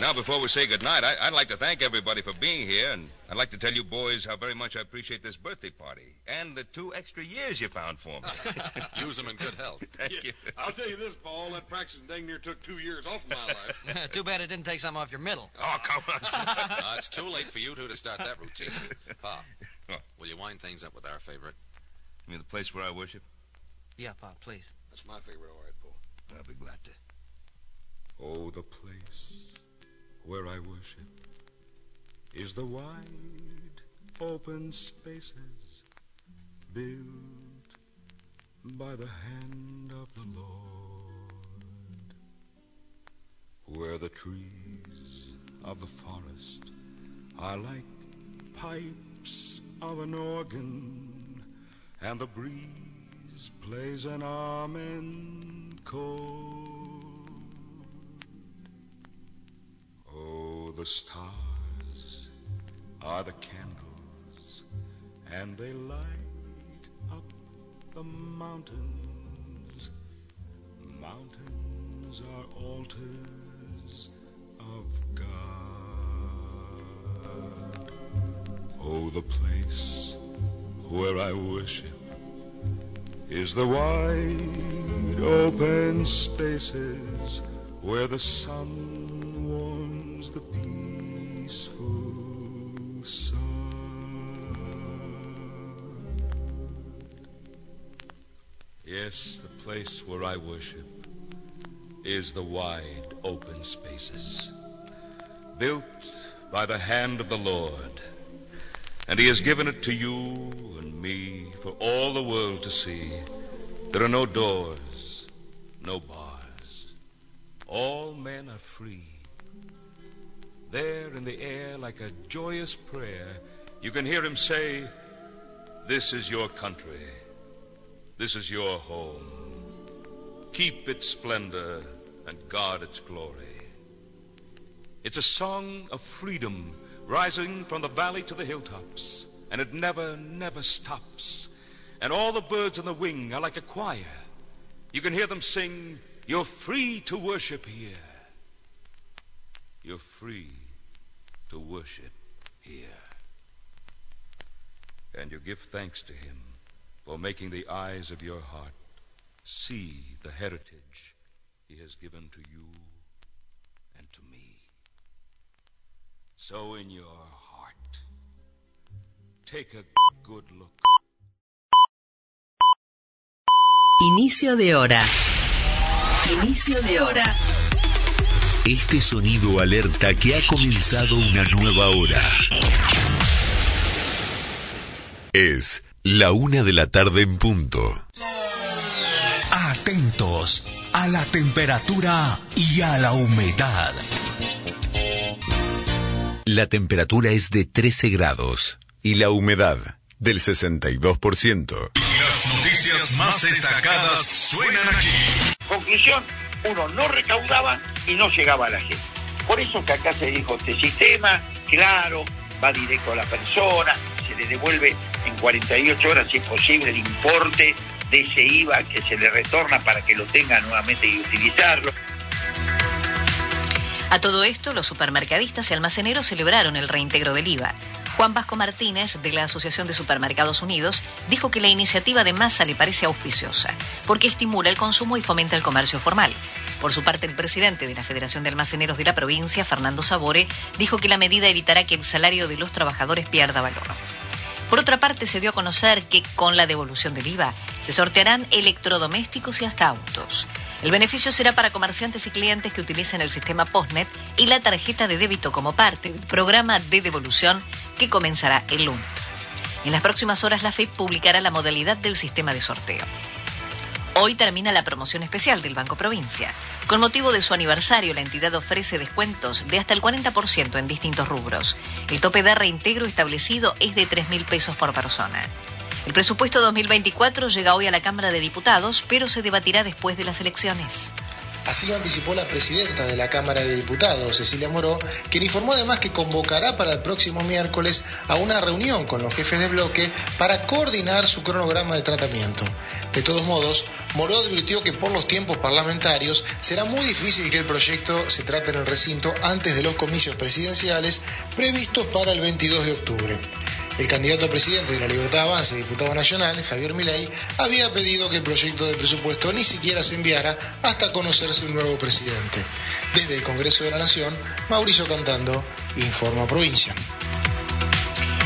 Now, before we say goodnight, I, I'd like to thank everybody for being here, and I'd like to tell you boys how very much I appreciate this birthday party and the two extra years you found for me. (laughs) Use them in good health. (laughs) Thank you. I'll tell you this, Paul. That practicing dang near took two years off of my life. Too bad it didn't take some off your middle. Oh, come on. Uh, it's too late for you two to start that routine. Pa, will you wind things up with our favorite? You mean the place where I worship? Yeah, Pop, please. That's my favorite, all right, Paul. I'll be glad to. Oh, the place where I worship is the wide, open spaces built by the hand of the Lord, where the trees of the forest are like pipes of an organ, and the breeze plays an almond chord. Oh, the stars are the candles, and they light up the mountains. Mountains are altars of God. Oh, the place where I worship is the wide open spaces where the sun warms the peaceful sun. Yes, the place where I worship is the wide open spaces, built by the hand of the Lord. And He has given it to you and me for all the world to see. There are no doors, no bars. All men are free. There in the air, like a joyous prayer, you can hear Him say, This is your country. This is your home. Keep its splendor and guard its glory. It's a song of freedom rising from the valley to the hilltops, and it never, never stops. And all the birds on the wing are like a choir, You can hear them sing, You're free to worship here. You're free to worship here. And you give thanks to Him for making the eyes of your heart see the heritage He has given to you So in your heart, take a good look. Inicio de hora. Inicio de hora. Este sonido alerta que ha comenzado una nueva hora. Es la una de la tarde en punto. Atentos a la temperatura y a la humedad. La temperatura es de 13 grados y la humedad del 62%. Las noticias más destacadas suenan aquí. Conclusión, uno no recaudaba y no llegaba a la gente. Por eso que acá se dijo, este sistema, claro, va directo a la persona, se le devuelve en 48 horas, si es posible, el importe de ese IVA que se le retorna para que lo tenga nuevamente y utilizarlo. A todo esto, los supermercadistas y almaceneros celebraron el reintegro del IVA. Juan Vasco Martínez, de la Asociación de Supermercados Unidos, dijo que la iniciativa de Massa le parece auspiciosa, porque estimula el consumo y fomenta el comercio formal. Por su parte, el presidente de la Federación de Almaceneros de la provincia, Fernando Sabore, dijo que la medida evitará que el salario de los trabajadores pierda valor. Por otra parte, se dio a conocer que con la devolución del IVA se sortearán electrodomésticos y hasta autos. El beneficio será para comerciantes y clientes que utilicen el sistema Postnet y la tarjeta de débito como parte del programa de devolución que comenzará el lunes. En las próximas horas la FIP publicará la modalidad del sistema de sorteo. Hoy termina la promoción especial del Banco Provincia. Con motivo de su aniversario, la entidad ofrece descuentos de hasta el 40% en distintos rubros. El tope de reintegro establecido es de 3 mil pesos por persona. El presupuesto 2024 llega hoy a la Cámara de Diputados, pero se debatirá después de las elecciones. Así lo anticipó la presidenta de la Cámara de Diputados, Cecilia Moró, quien informó además que convocará para el próximo miércoles a una reunión con los jefes de bloque para coordinar su cronograma de tratamiento. De todos modos, Moró advirtió que por los tiempos parlamentarios será muy difícil que el proyecto se trate en el recinto antes de los comicios presidenciales previstos para el 22 de octubre. El candidato a presidente de la Libertad Avance, diputado nacional, Javier Milei, había pedido que el proyecto de presupuesto ni siquiera se enviara hasta conocerse un nuevo presidente. Desde el Congreso de la Nación, Mauricio Cantando, Informa Provincia.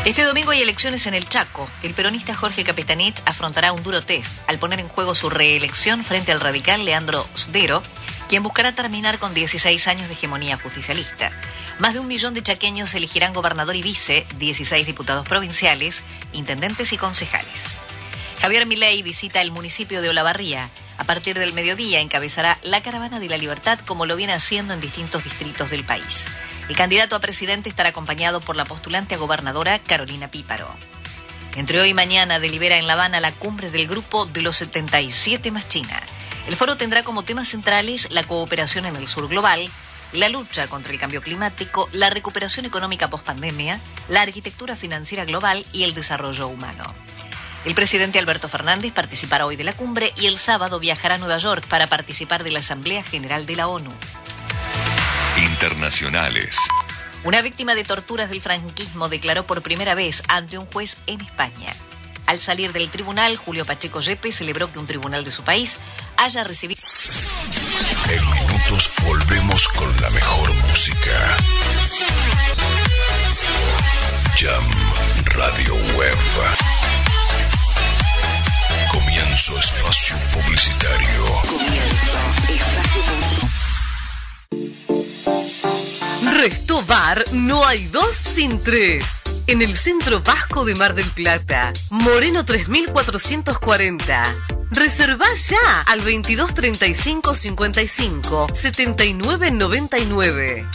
Este domingo hay elecciones en el Chaco. El peronista Jorge Capetanich afrontará un duro test al poner en juego su reelección frente al radical Leandro Sdero, quien buscará terminar con 16 años de hegemonía justicialista. Más de un millón de chaqueños elegirán gobernador y vice, 16 diputados provinciales, intendentes y concejales. Javier Milei visita el municipio de Olavarría. A partir del mediodía encabezará la Caravana de la Libertad como lo viene haciendo en distintos distritos del país. El candidato a presidente estará acompañado por la postulante a gobernadora Carolina Píparo. Entre hoy y mañana delibera en La Habana la cumbre del grupo de los 77 más China. El foro tendrá como temas centrales la cooperación en el sur global, la lucha contra el cambio climático, la recuperación económica post-pandemia, la arquitectura financiera global y el desarrollo humano. El presidente Alberto Fernández participará hoy de la cumbre y el sábado viajará a Nueva York para participar de la Asamblea General de la ONU. Internacionales. Una víctima de torturas del franquismo declaró por primera vez ante un juez en España. Al salir del tribunal, Julio Pacheco Yepes celebró que un tribunal de su país haya recibido... En minutos volvemos con la mejor música. Jam Radio Web. Comienzo espacio publicitario. Resto Bar no hay dos sin tres. En el centro vasco de Mar del Plata, Moreno 3440. Reserva ya al 2235 55 79 99.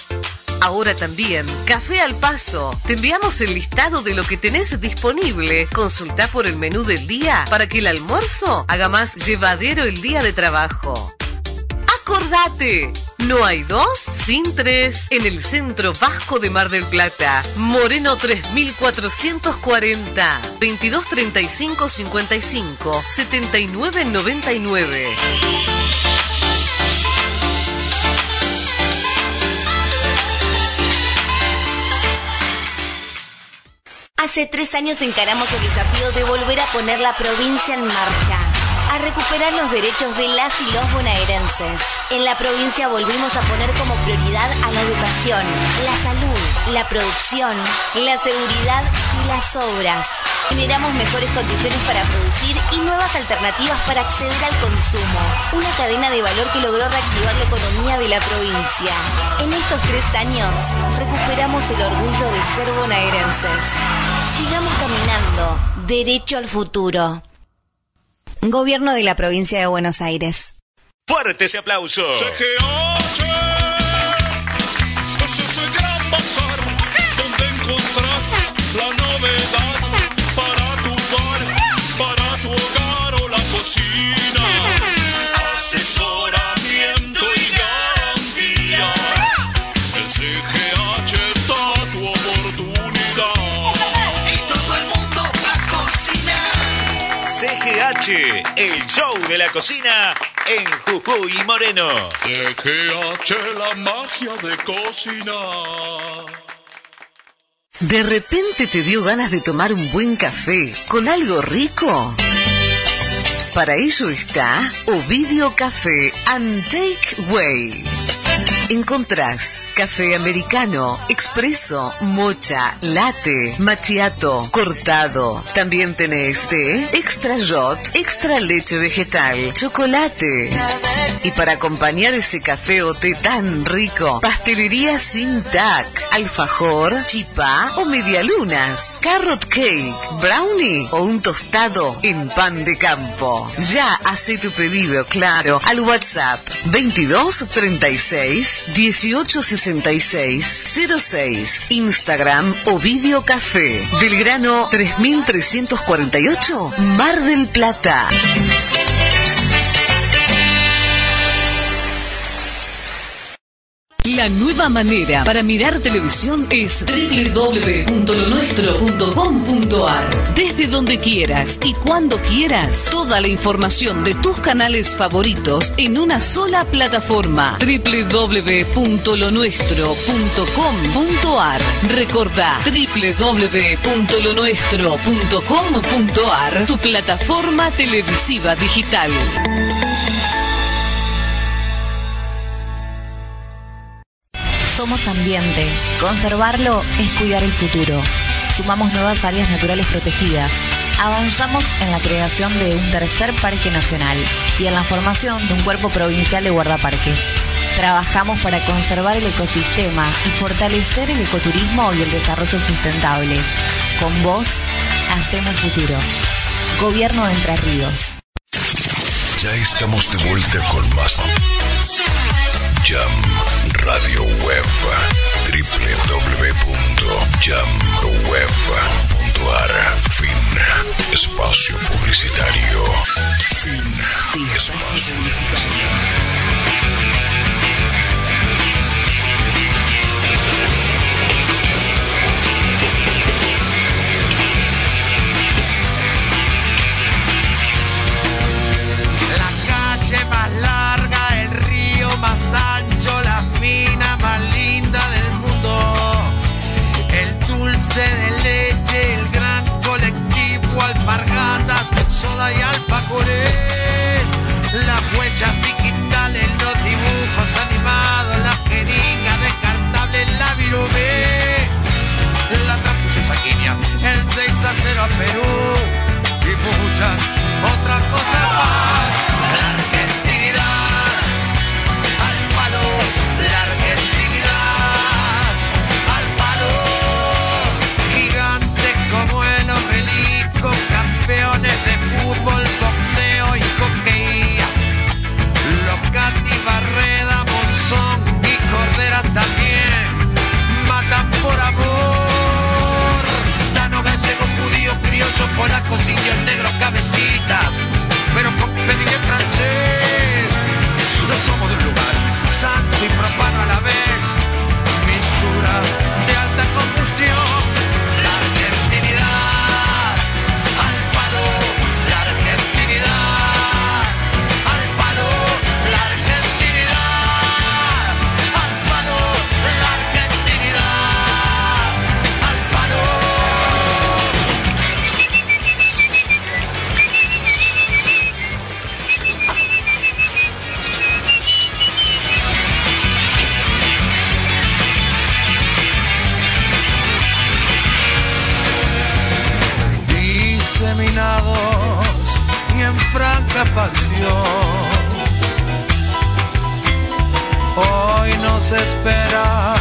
Ahora también, Café al Paso. Te enviamos el listado de lo que tenés disponible. Consulta por el menú del día para que el almuerzo haga más llevadero el día de trabajo. Acordate, No hay dos sin tres. En el centro vasco de Mar del Plata. Moreno 3440. 2235 55 79 99. Hace tres años encaramos el desafío de volver a poner la provincia en marcha, a recuperar los derechos de las y los bonaerenses. En la provincia volvimos a poner como prioridad a la educación, la salud, la producción, la seguridad y las obras. Generamos mejores condiciones para producir y nuevas alternativas para acceder al consumo. Una cadena de valor que logró reactivar la economía de la provincia. En estos tres años recuperamos el orgullo de ser bonaerenses. Sigamos caminando, derecho al futuro. Gobierno de la provincia de Buenos Aires. Fuerte ese aplauso. CGH es ese gran bazar donde encontrás la novedad para tu bar, para tu hogar o la cocina. Asesoramiento El show de la cocina en Jujuy y Moreno. CGH, la magia de cocinar. ¿De repente te dio ganas de tomar un buen café con algo rico? Para ello está Ovidio Café and Take Way. Encontrás café americano, expreso, mocha, latte, macchiato, cortado. También tenés té, extra shot, extra leche vegetal, chocolate. Y para acompañar ese café o té tan rico, pastelería sin tac, alfajor, chipá o medialunas, carrot cake, brownie o un tostado en pan de campo. Ya hace tu pedido, claro, al WhatsApp 22 36 18 66 06. Instagram Ovidio Café. Belgrano 3348 Mar del Plata. La nueva manera para mirar televisión es www.lonuestro.com.ar. Desde donde quieras y cuando quieras, toda la información de tus canales favoritos en una sola plataforma. www.lonuestro.com.ar. Recordá www.lonuestro.com.ar, tu plataforma televisiva digital. Somos ambiente. Conservarlo es cuidar el futuro. Sumamos nuevas áreas naturales protegidas. Avanzamos en la creación de un tercer parque nacional y en la formación de un cuerpo provincial de guardaparques. Trabajamos para conservar el ecosistema y fortalecer el ecoturismo y el desarrollo sustentable. Con vos, hacemos futuro. Gobierno de Entre Ríos. Ya estamos de vuelta con más Jam Radio Web www.jamweb.ar Fin Espacio Publicitario. Fin Espacio Publicitario más larga, más ancho, la fina más linda del mundo. El dulce de leche, el gran colectivo, alpargatas, soda y alpacores. Las huellas digitales, los dibujos animados, las jeringas descartables, la virome. La trampucha el 6 a 0 a Perú y muchas otras cosas más. polacos, indios, negros, cabecitas, pero con pedí en francés. No somos de un lugar santo y profano a la vez. desesperar.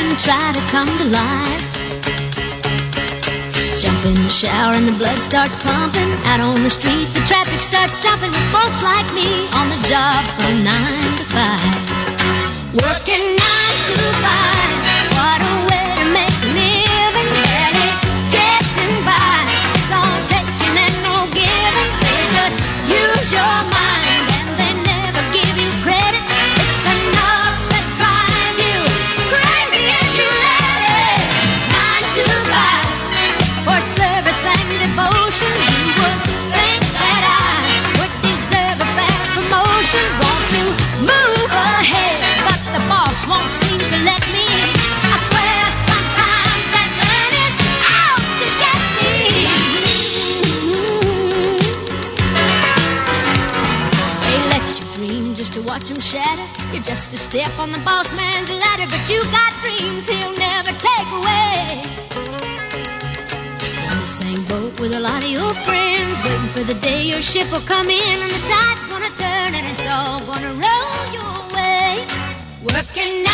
and try to come to life. Jump in the shower and the blood starts pumping. Out on the streets, the traffic starts jumping with folks like me on the job from nine to five. Working Step on the boss man's ladder, but you got dreams he'll never take away. On the same boat with a lot of your friends, waiting for the day your ship will come in and the tide's gonna turn and it's all gonna roll your way. Working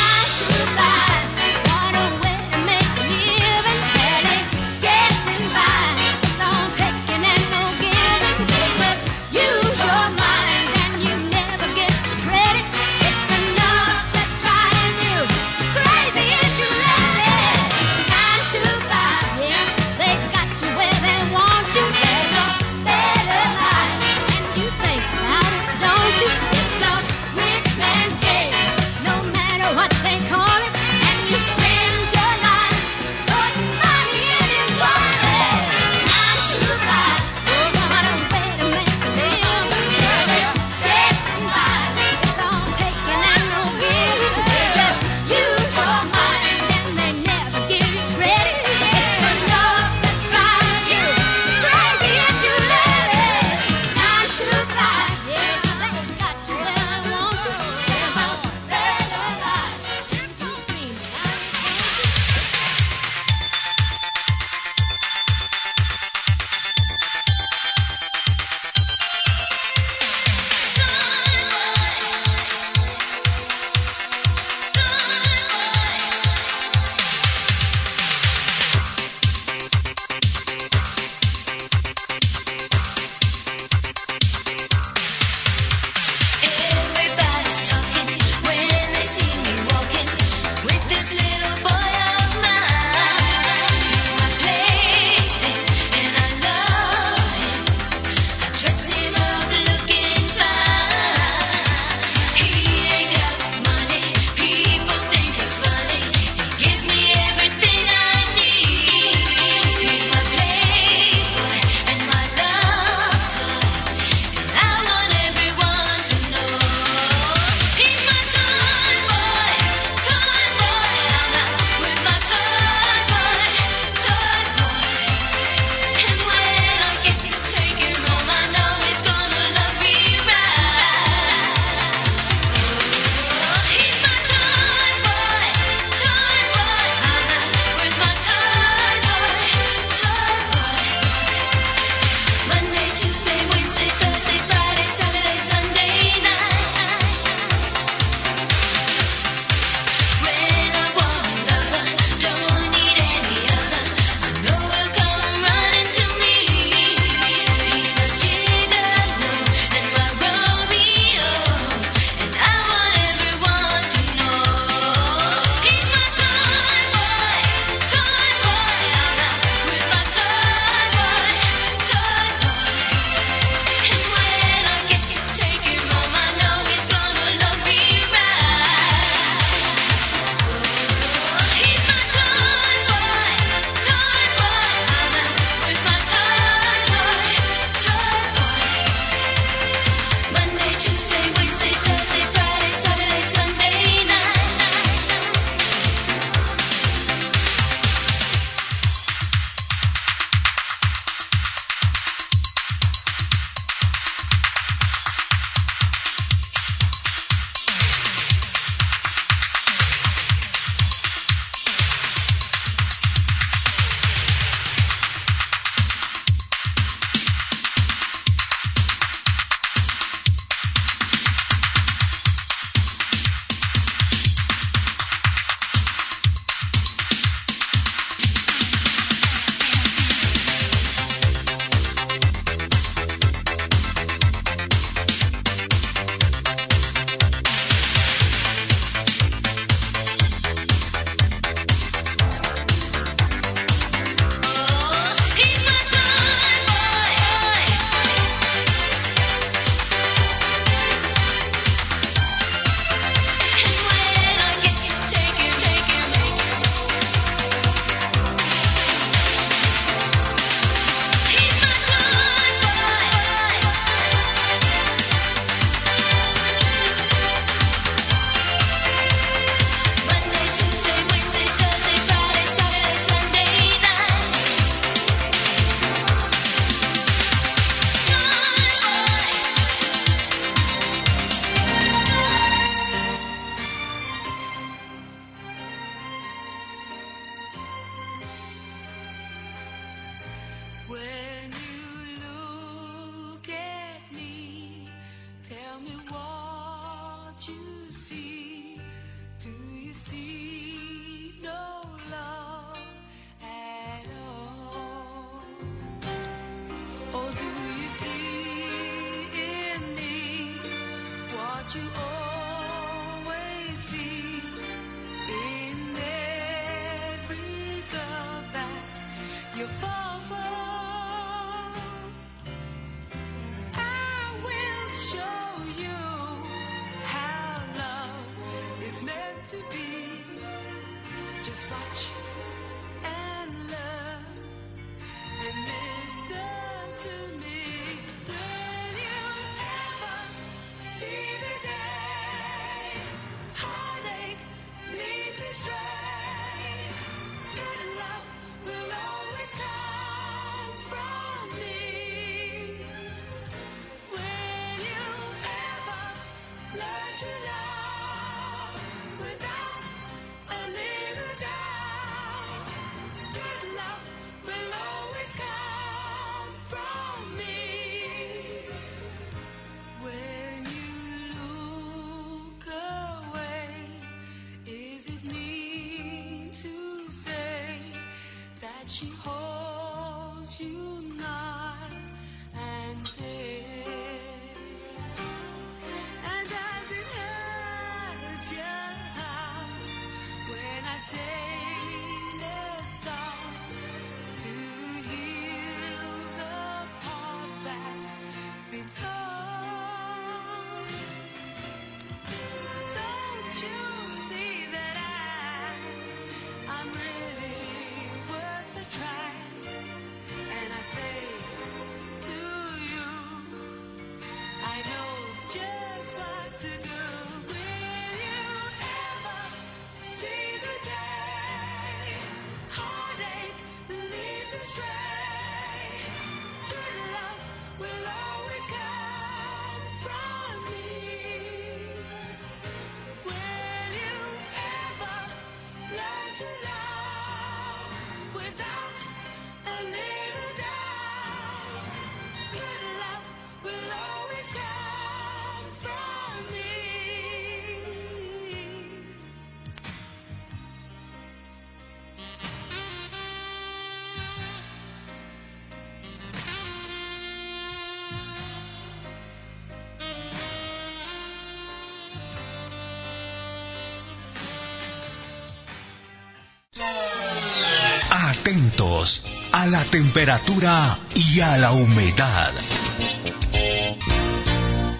Atentos a la temperatura y a la humedad.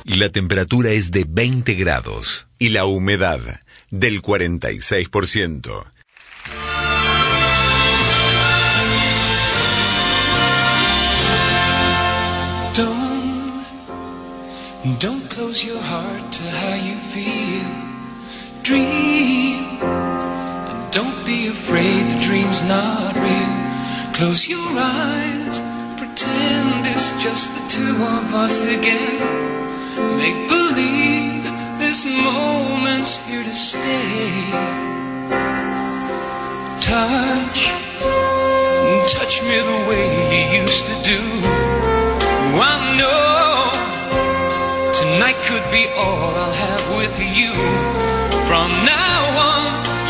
La temperatura es de 20 grados y la humedad del 46%. Don't, don't close your heart to how you feel. Dream, and don't be afraid the dream's not real. Close your eyes, pretend it's just the two of us again. Make believe this moment's here to stay. Touch, touch me the way you used to do. I know tonight could be all I'll have with you. From now on,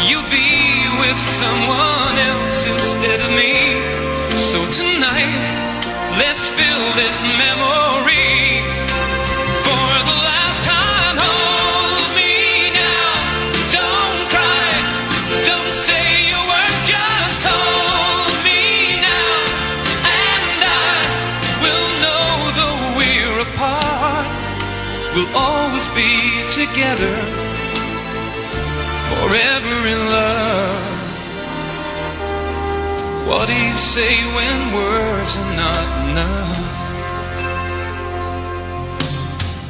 you'll be with someone else instead of me. So tonight, let's fill this memory. For the last time, hold me now. Don't cry, don't say a word, just hold me now. And I will know though we're apart, we'll always be together, What do you say when words are not enough?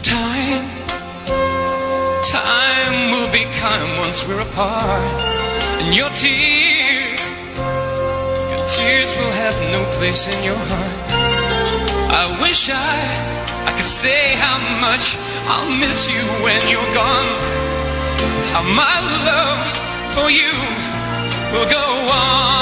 Time, time will be kind once we're apart, and your tears, your tears will have no place in your heart. I wish I, I could say how much I'll miss you when you're gone. How my love for you will go on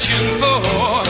searching for.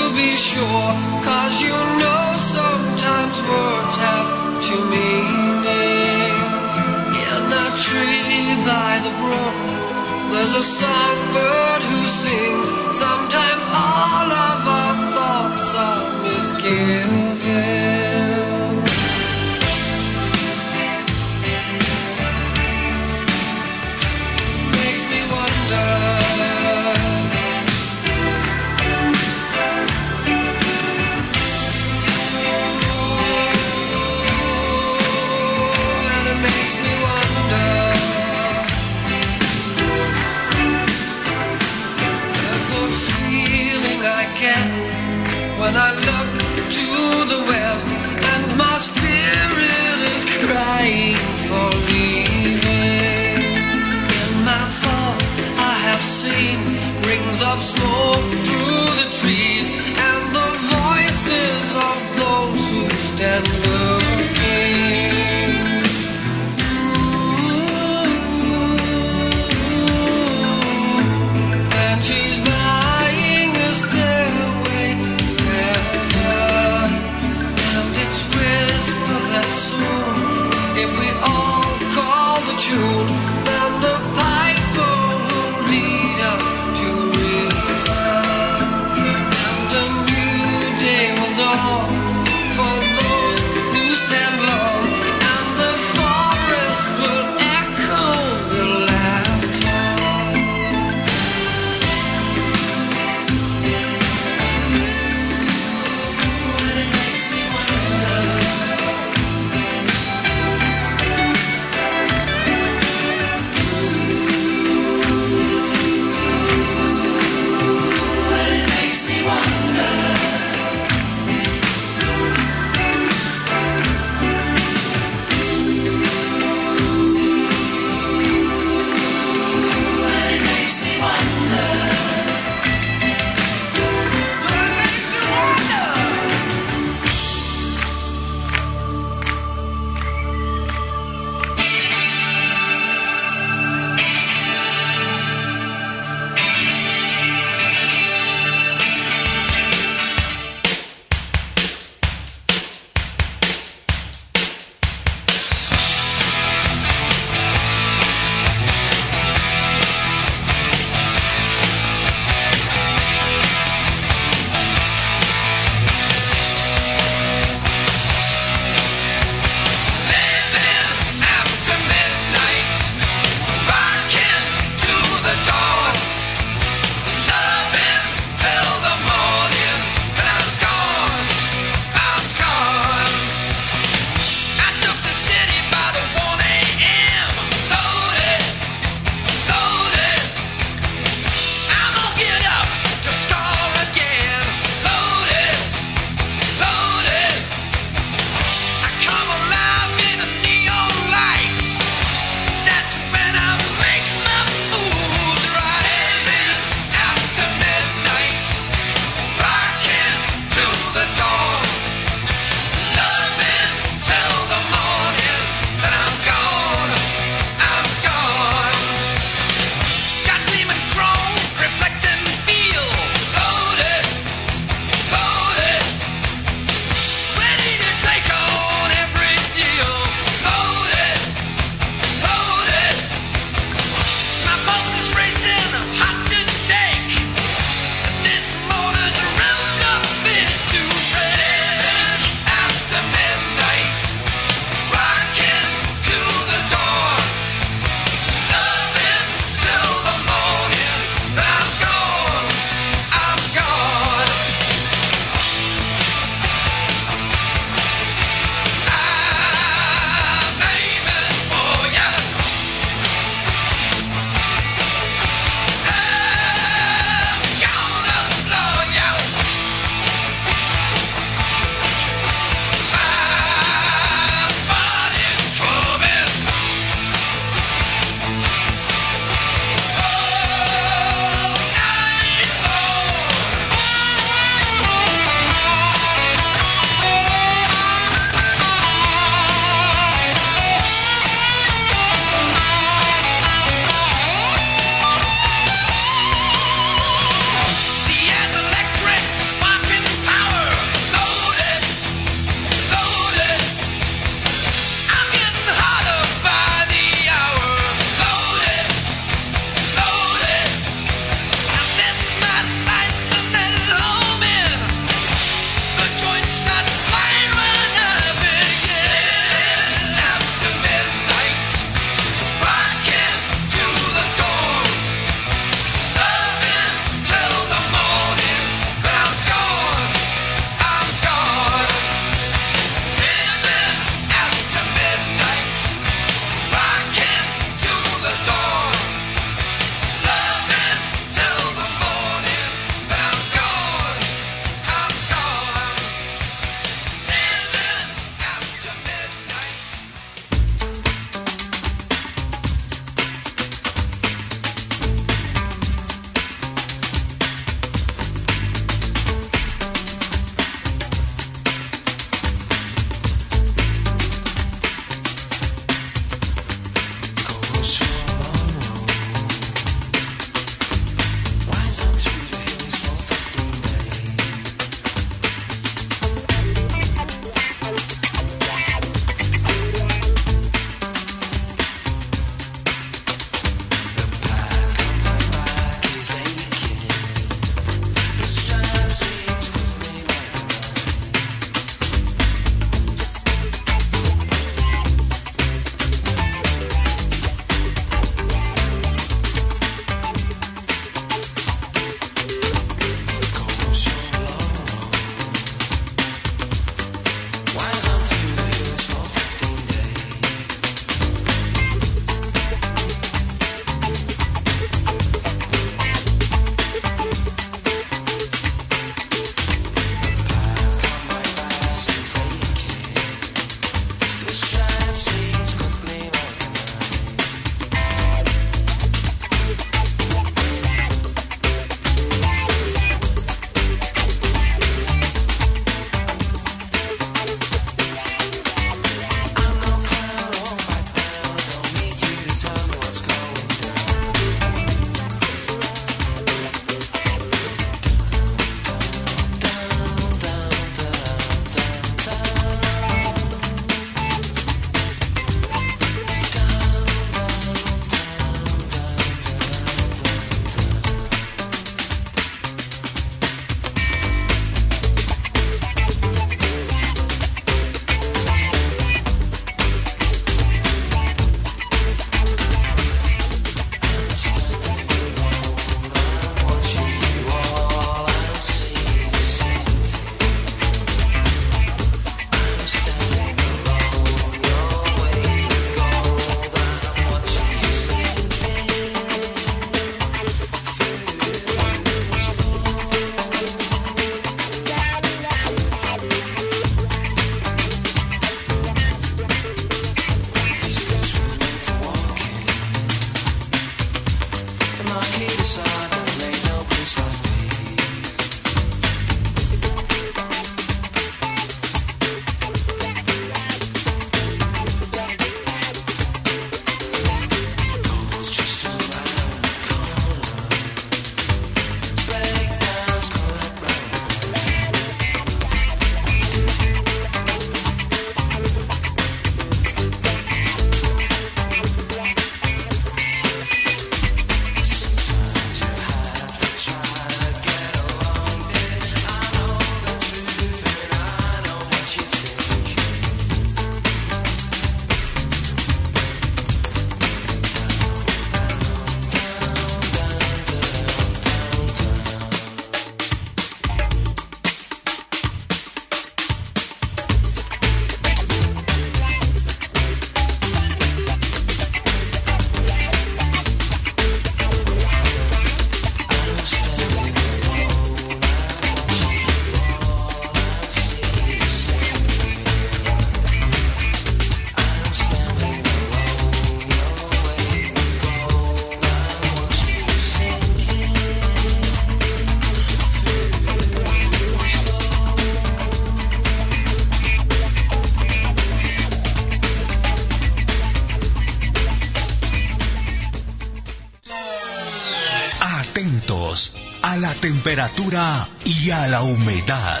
A la humedad.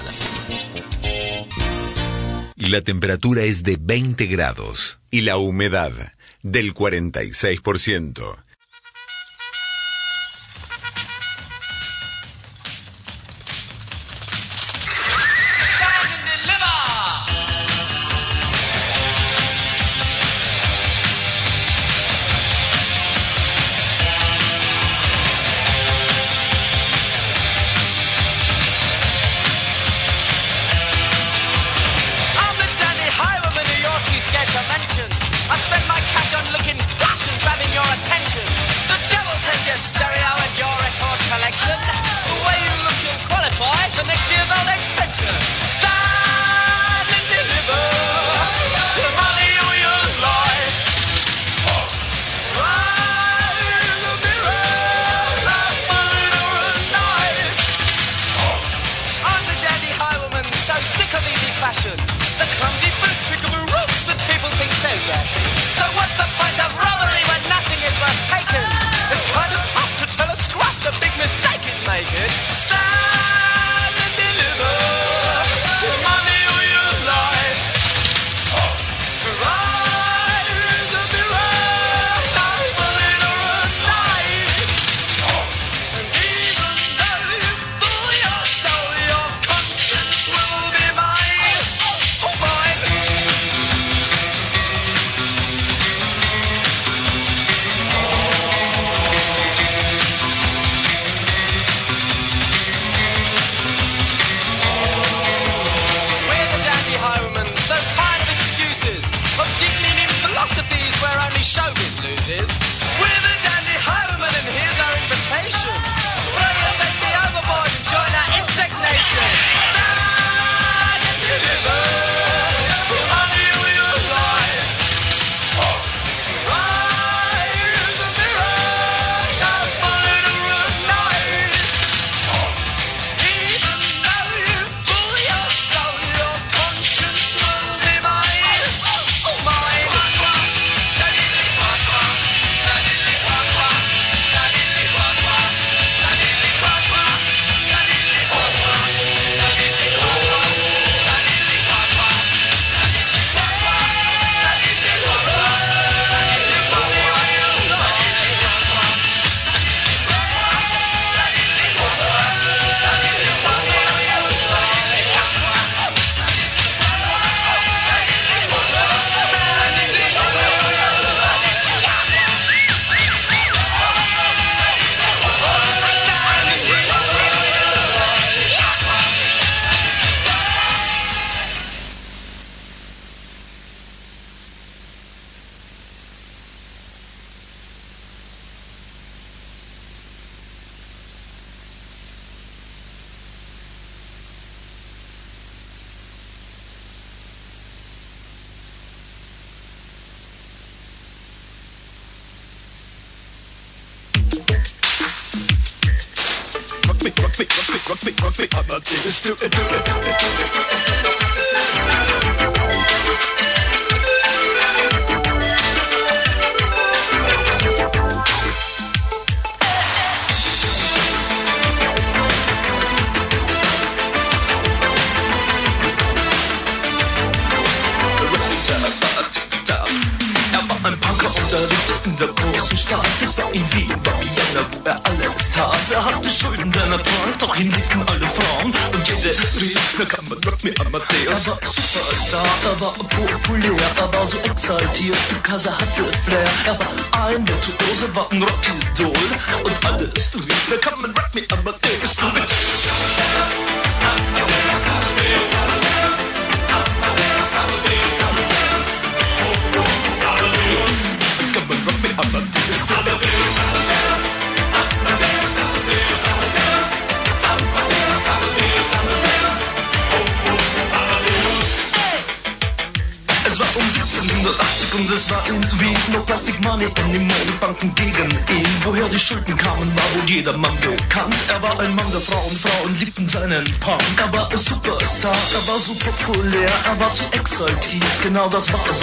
La temperatura es de 20 grados y la humedad del 46%.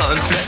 sunset.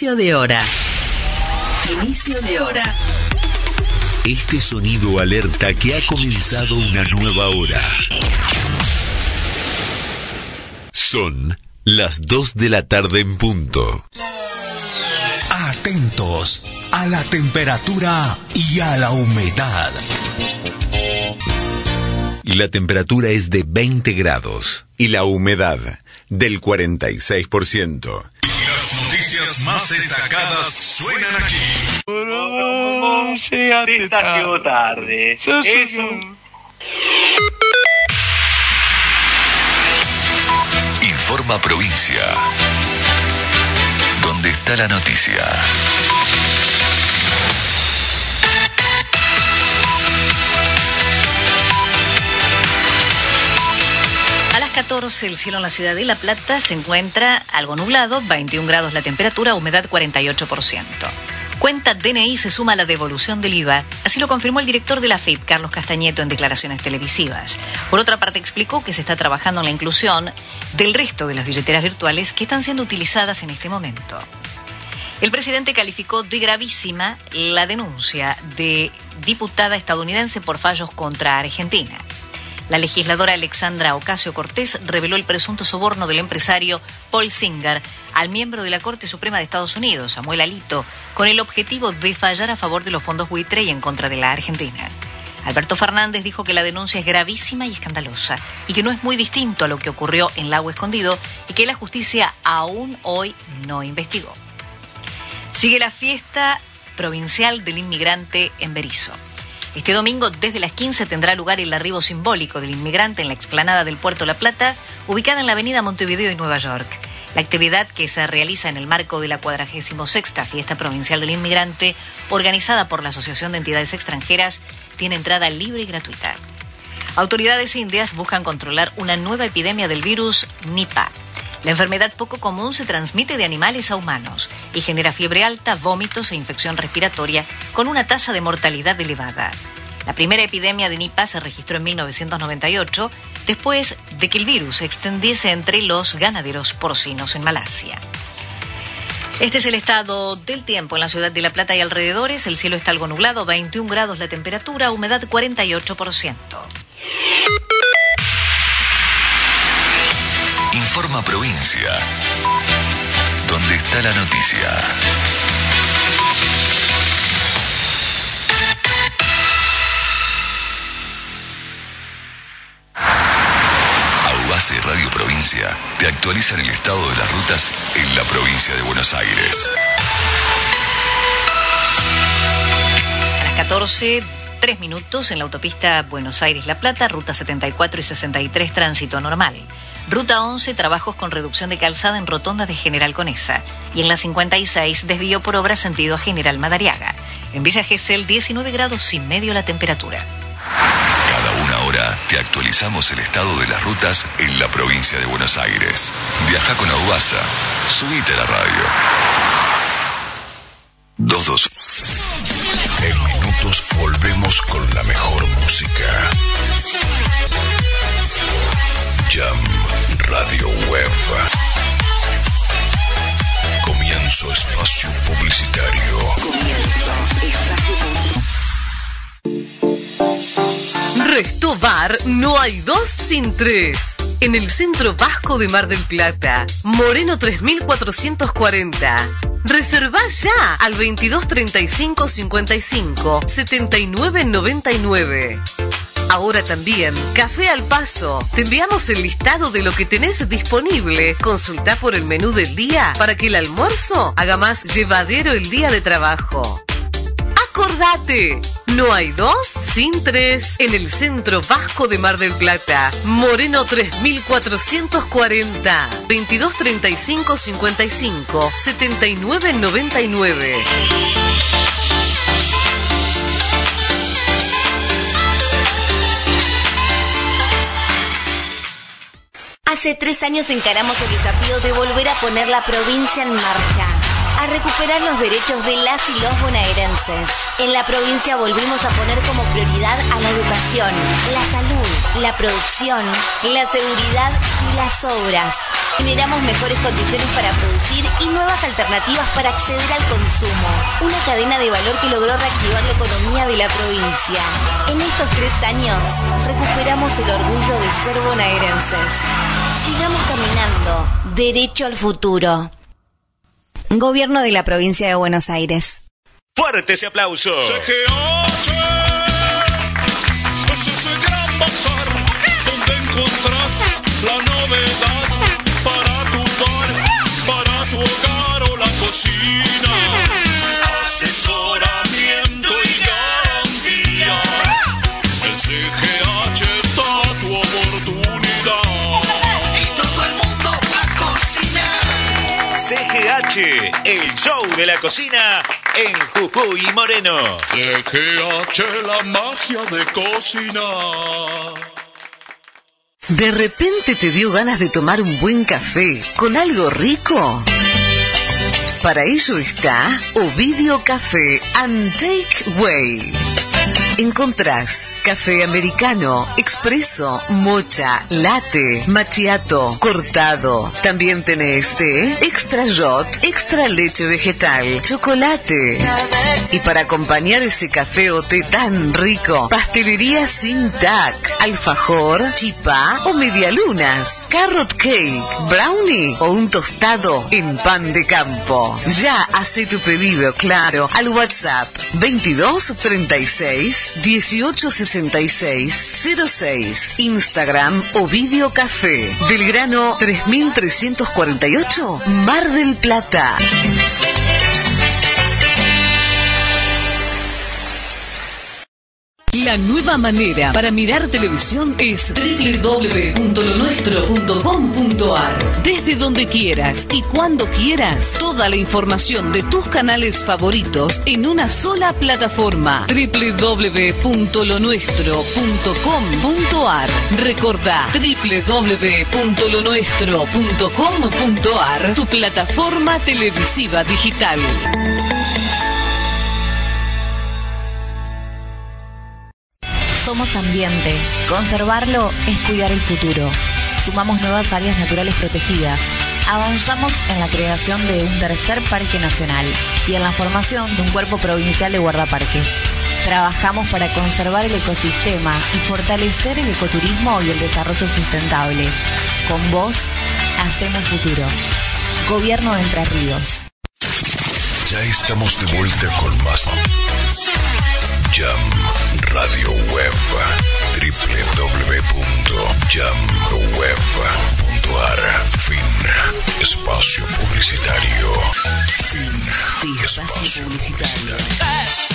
Inicio de hora. Inicio de hora. Este sonido alerta que ha comenzado una nueva hora. Son las 2 de la tarde en punto. Atentos a la temperatura y a la humedad. La temperatura es de 20 grados y la humedad del 46%. Noticias más destacadas suenan aquí. Esta llegó tarde. Es un- Informa Provincia. ¿Dónde está la noticia? 14 el cielo en la ciudad de La Plata se encuentra algo nublado, 21 grados la temperatura, humedad 48%. Cuenta DNI se suma a la devolución del IVA, así lo confirmó el director de la FIP, Carlos Castañeto, en declaraciones televisivas. Por otra parte, explicó que se está trabajando en la inclusión del resto de las billeteras virtuales que están siendo utilizadas en este momento. El presidente calificó de gravísima la denuncia de diputada estadounidense por fallos contra Argentina. La legisladora Alexandra Ocasio Cortés reveló el presunto soborno del empresario Paul Singer al miembro de la Corte Suprema de Estados Unidos, Samuel Alito, con el objetivo de fallar a favor de los fondos buitre y en contra de la Argentina. Alberto Fernández dijo que la denuncia es gravísima y escandalosa y que no es muy distinto a lo que ocurrió en Lago Escondido y que la justicia aún hoy no investigó. Sigue la fiesta provincial del inmigrante en Berizo. Este domingo, desde las 15, tendrá lugar el arribo simbólico del inmigrante en la explanada del Puerto La Plata, ubicada en la avenida Montevideo y Nueva York. La actividad que se realiza en el marco de la 46 Fiesta Provincial del Inmigrante, organizada por la Asociación de Entidades Extranjeras, tiene entrada libre y gratuita. Autoridades indias buscan controlar una nueva epidemia del virus Nipah. La enfermedad poco común se transmite de animales a humanos y genera fiebre alta, vómitos e infección respiratoria con una tasa de mortalidad elevada. La primera epidemia de Nipah se registró en 1998, después de que el virus se extendiese entre los ganaderos porcinos en Malasia. Este es el estado del tiempo en la ciudad de La Plata y alrededores. El cielo está algo nublado, 21 grados la temperatura, humedad 48%. Informa Provincia. ¿Dónde está la noticia? Aubase Radio Provincia te actualizan el estado de las rutas en la provincia de Buenos Aires. A las 14, 3 minutos en la autopista Buenos Aires-La Plata, ruta 74 y 63, tránsito normal. Ruta 11, trabajos con reducción de calzada en rotonda de General Conesa. Y en la 56, desvío por obra sentido a General Madariaga. En Villa Gesell, 19 grados y medio la temperatura. Cada una hora te actualizamos el estado de las rutas en la provincia de Buenos Aires. Viaja con Aubasa. Subite a la radio. 22. En minutos volvemos con la mejor música. Jam Radio Web. Comienzo espacio publicitario. Resto Bar no hay dos sin tres. En el centro vasco de Mar del Plata, Moreno 3440. Reserva ya al 2235 55 79 99. Ahora también, Café al Paso. Te enviamos el listado de lo que tenés disponible. Consulta por el menú del día para que el almuerzo haga más llevadero el día de trabajo. Acordate, no hay dos sin tres en el centro vasco de Mar del Plata. Moreno 3440 2235 55 79 Hace tres años encaramos el desafío de volver a poner la provincia en marcha, a recuperar los derechos de las y los bonaerenses. En la provincia volvimos a poner como prioridad a la educación, la salud, la producción, la seguridad y las obras. Generamos mejores condiciones para producir y nuevas alternativas para acceder al consumo. Una cadena de valor que logró reactivar la economía de la provincia. En estos tres años, recuperamos el orgullo de ser bonaerenses. Sigamos caminando, derecho al futuro. Gobierno de la provincia de Buenos Aires. Fuerte ese aplauso. CGH es ese gran bazar donde encontrás la novedad para tu bar, para tu hogar o la cocina. Asesoramiento CGH, el show de la cocina en Jujuy Moreno. CGH, la magia de cocinar. ¿De repente te dio ganas de tomar un buen café con algo rico? Para ello está Ovidio Café and Take Way. Encontrás café americano, expreso, mocha, latte, macchiato, cortado. También tenés té, extra shot, extra leche vegetal, chocolate. Y para acompañar ese café o té tan rico, pastelería sin tac, alfajor, chipá o medialunas, carrot cake, brownie o un tostado en pan de campo. Ya hace tu pedido, claro, al WhatsApp 22 36 18 66 06. Instagram Ovidio Café. Belgrano 3348 Mar del Plata. La nueva manera para mirar televisión es www.lonuestro.com.ar. Desde donde quieras y cuando quieras, toda la información de tus canales favoritos en una sola plataforma. www.lonuestro.com.ar. Recordá www.lonuestro.com.ar, tu plataforma televisiva digital. Somos ambiente. Conservarlo es cuidar el futuro. Sumamos nuevas áreas naturales protegidas. Avanzamos en la creación de un tercer parque nacional y en la formación de un cuerpo provincial de guardaparques. Trabajamos para conservar el ecosistema y fortalecer el ecoturismo y el desarrollo sustentable. Con vos, hacemos futuro. Gobierno de Entre Ríos. Ya estamos de vuelta con más Jam Radio Web www.jamweb.ar Fin Espacio Publicitario. Fin Espacio Publicitario. Start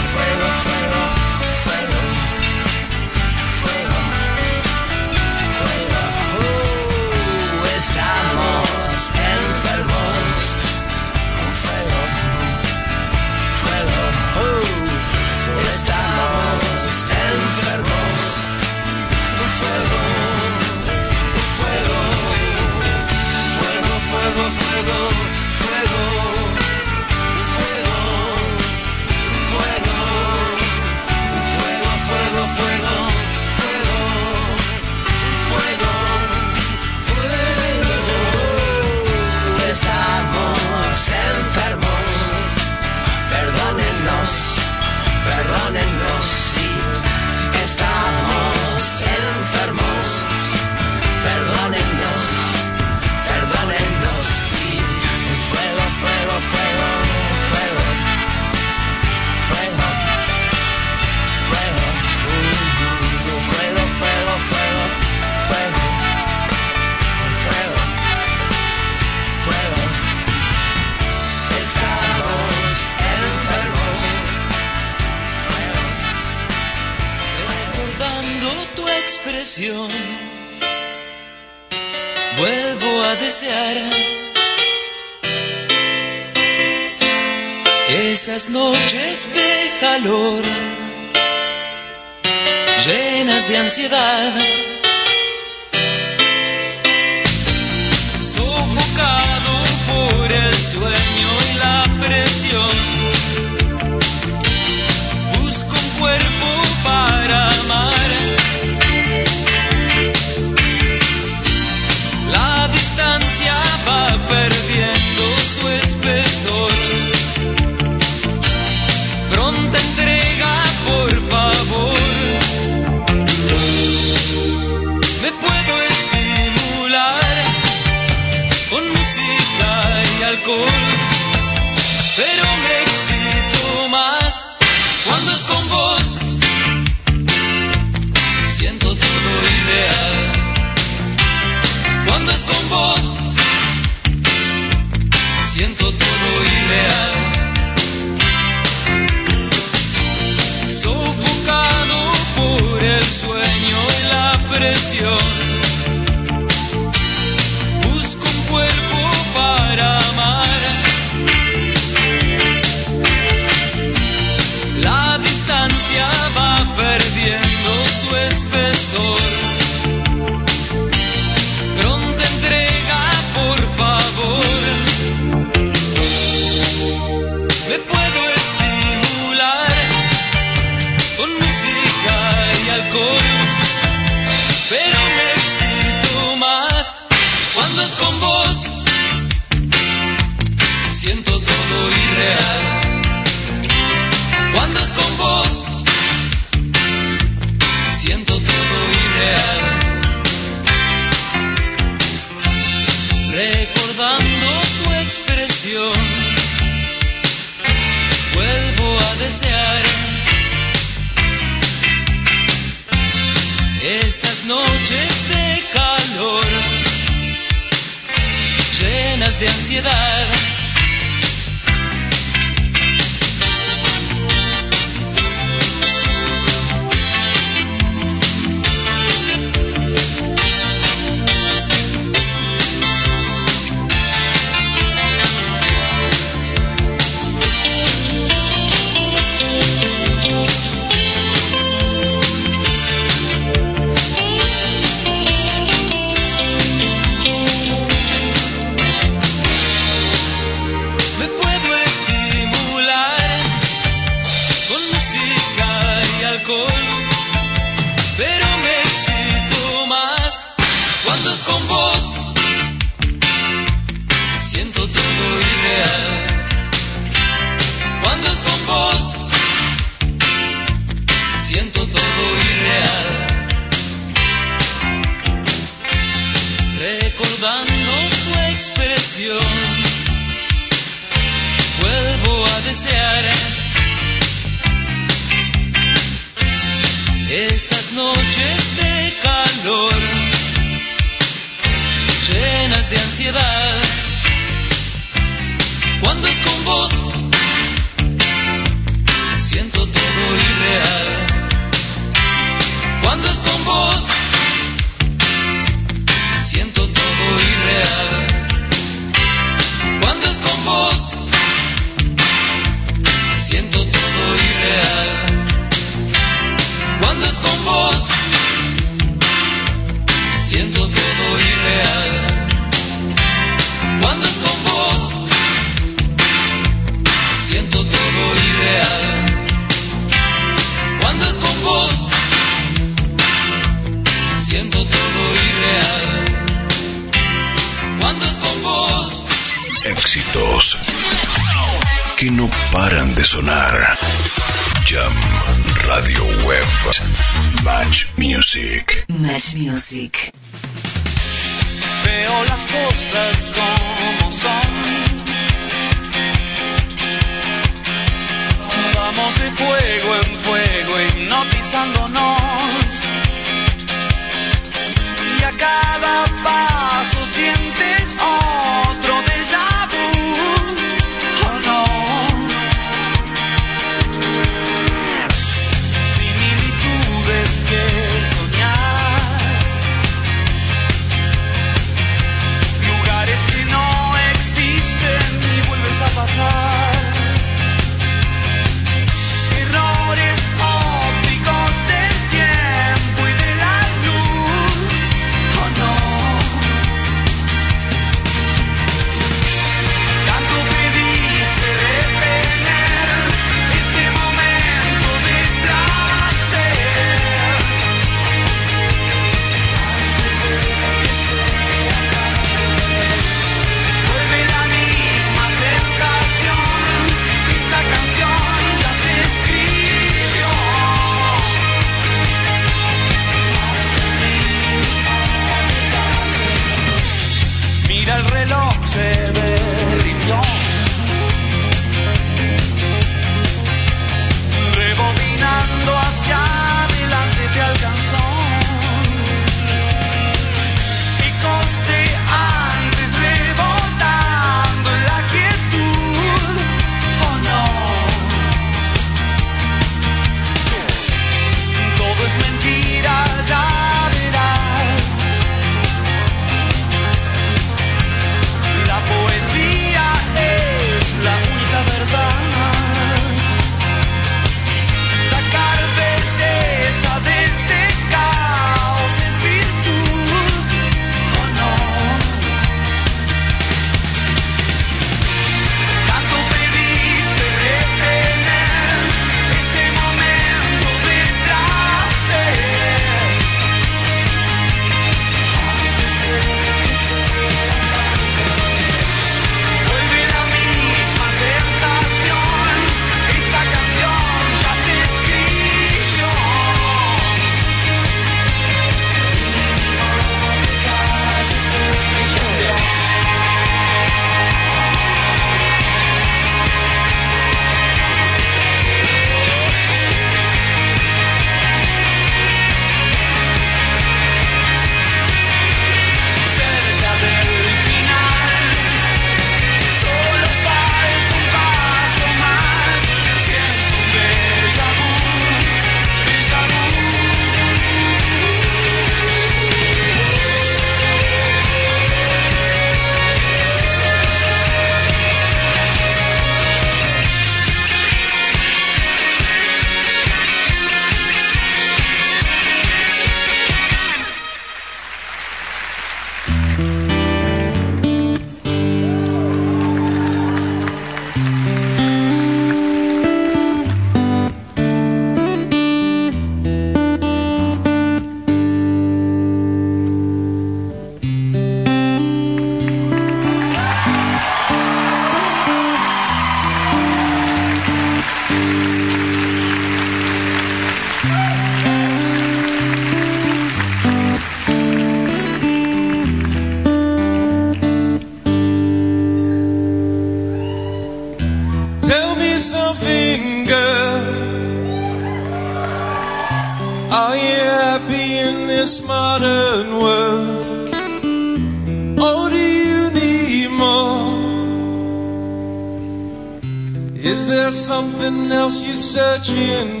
searching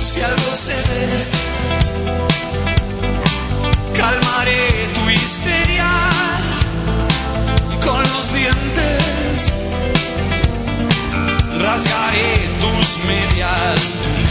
Si algo cedes, calmaré tu histeria con los dientes rasgaré tus medias.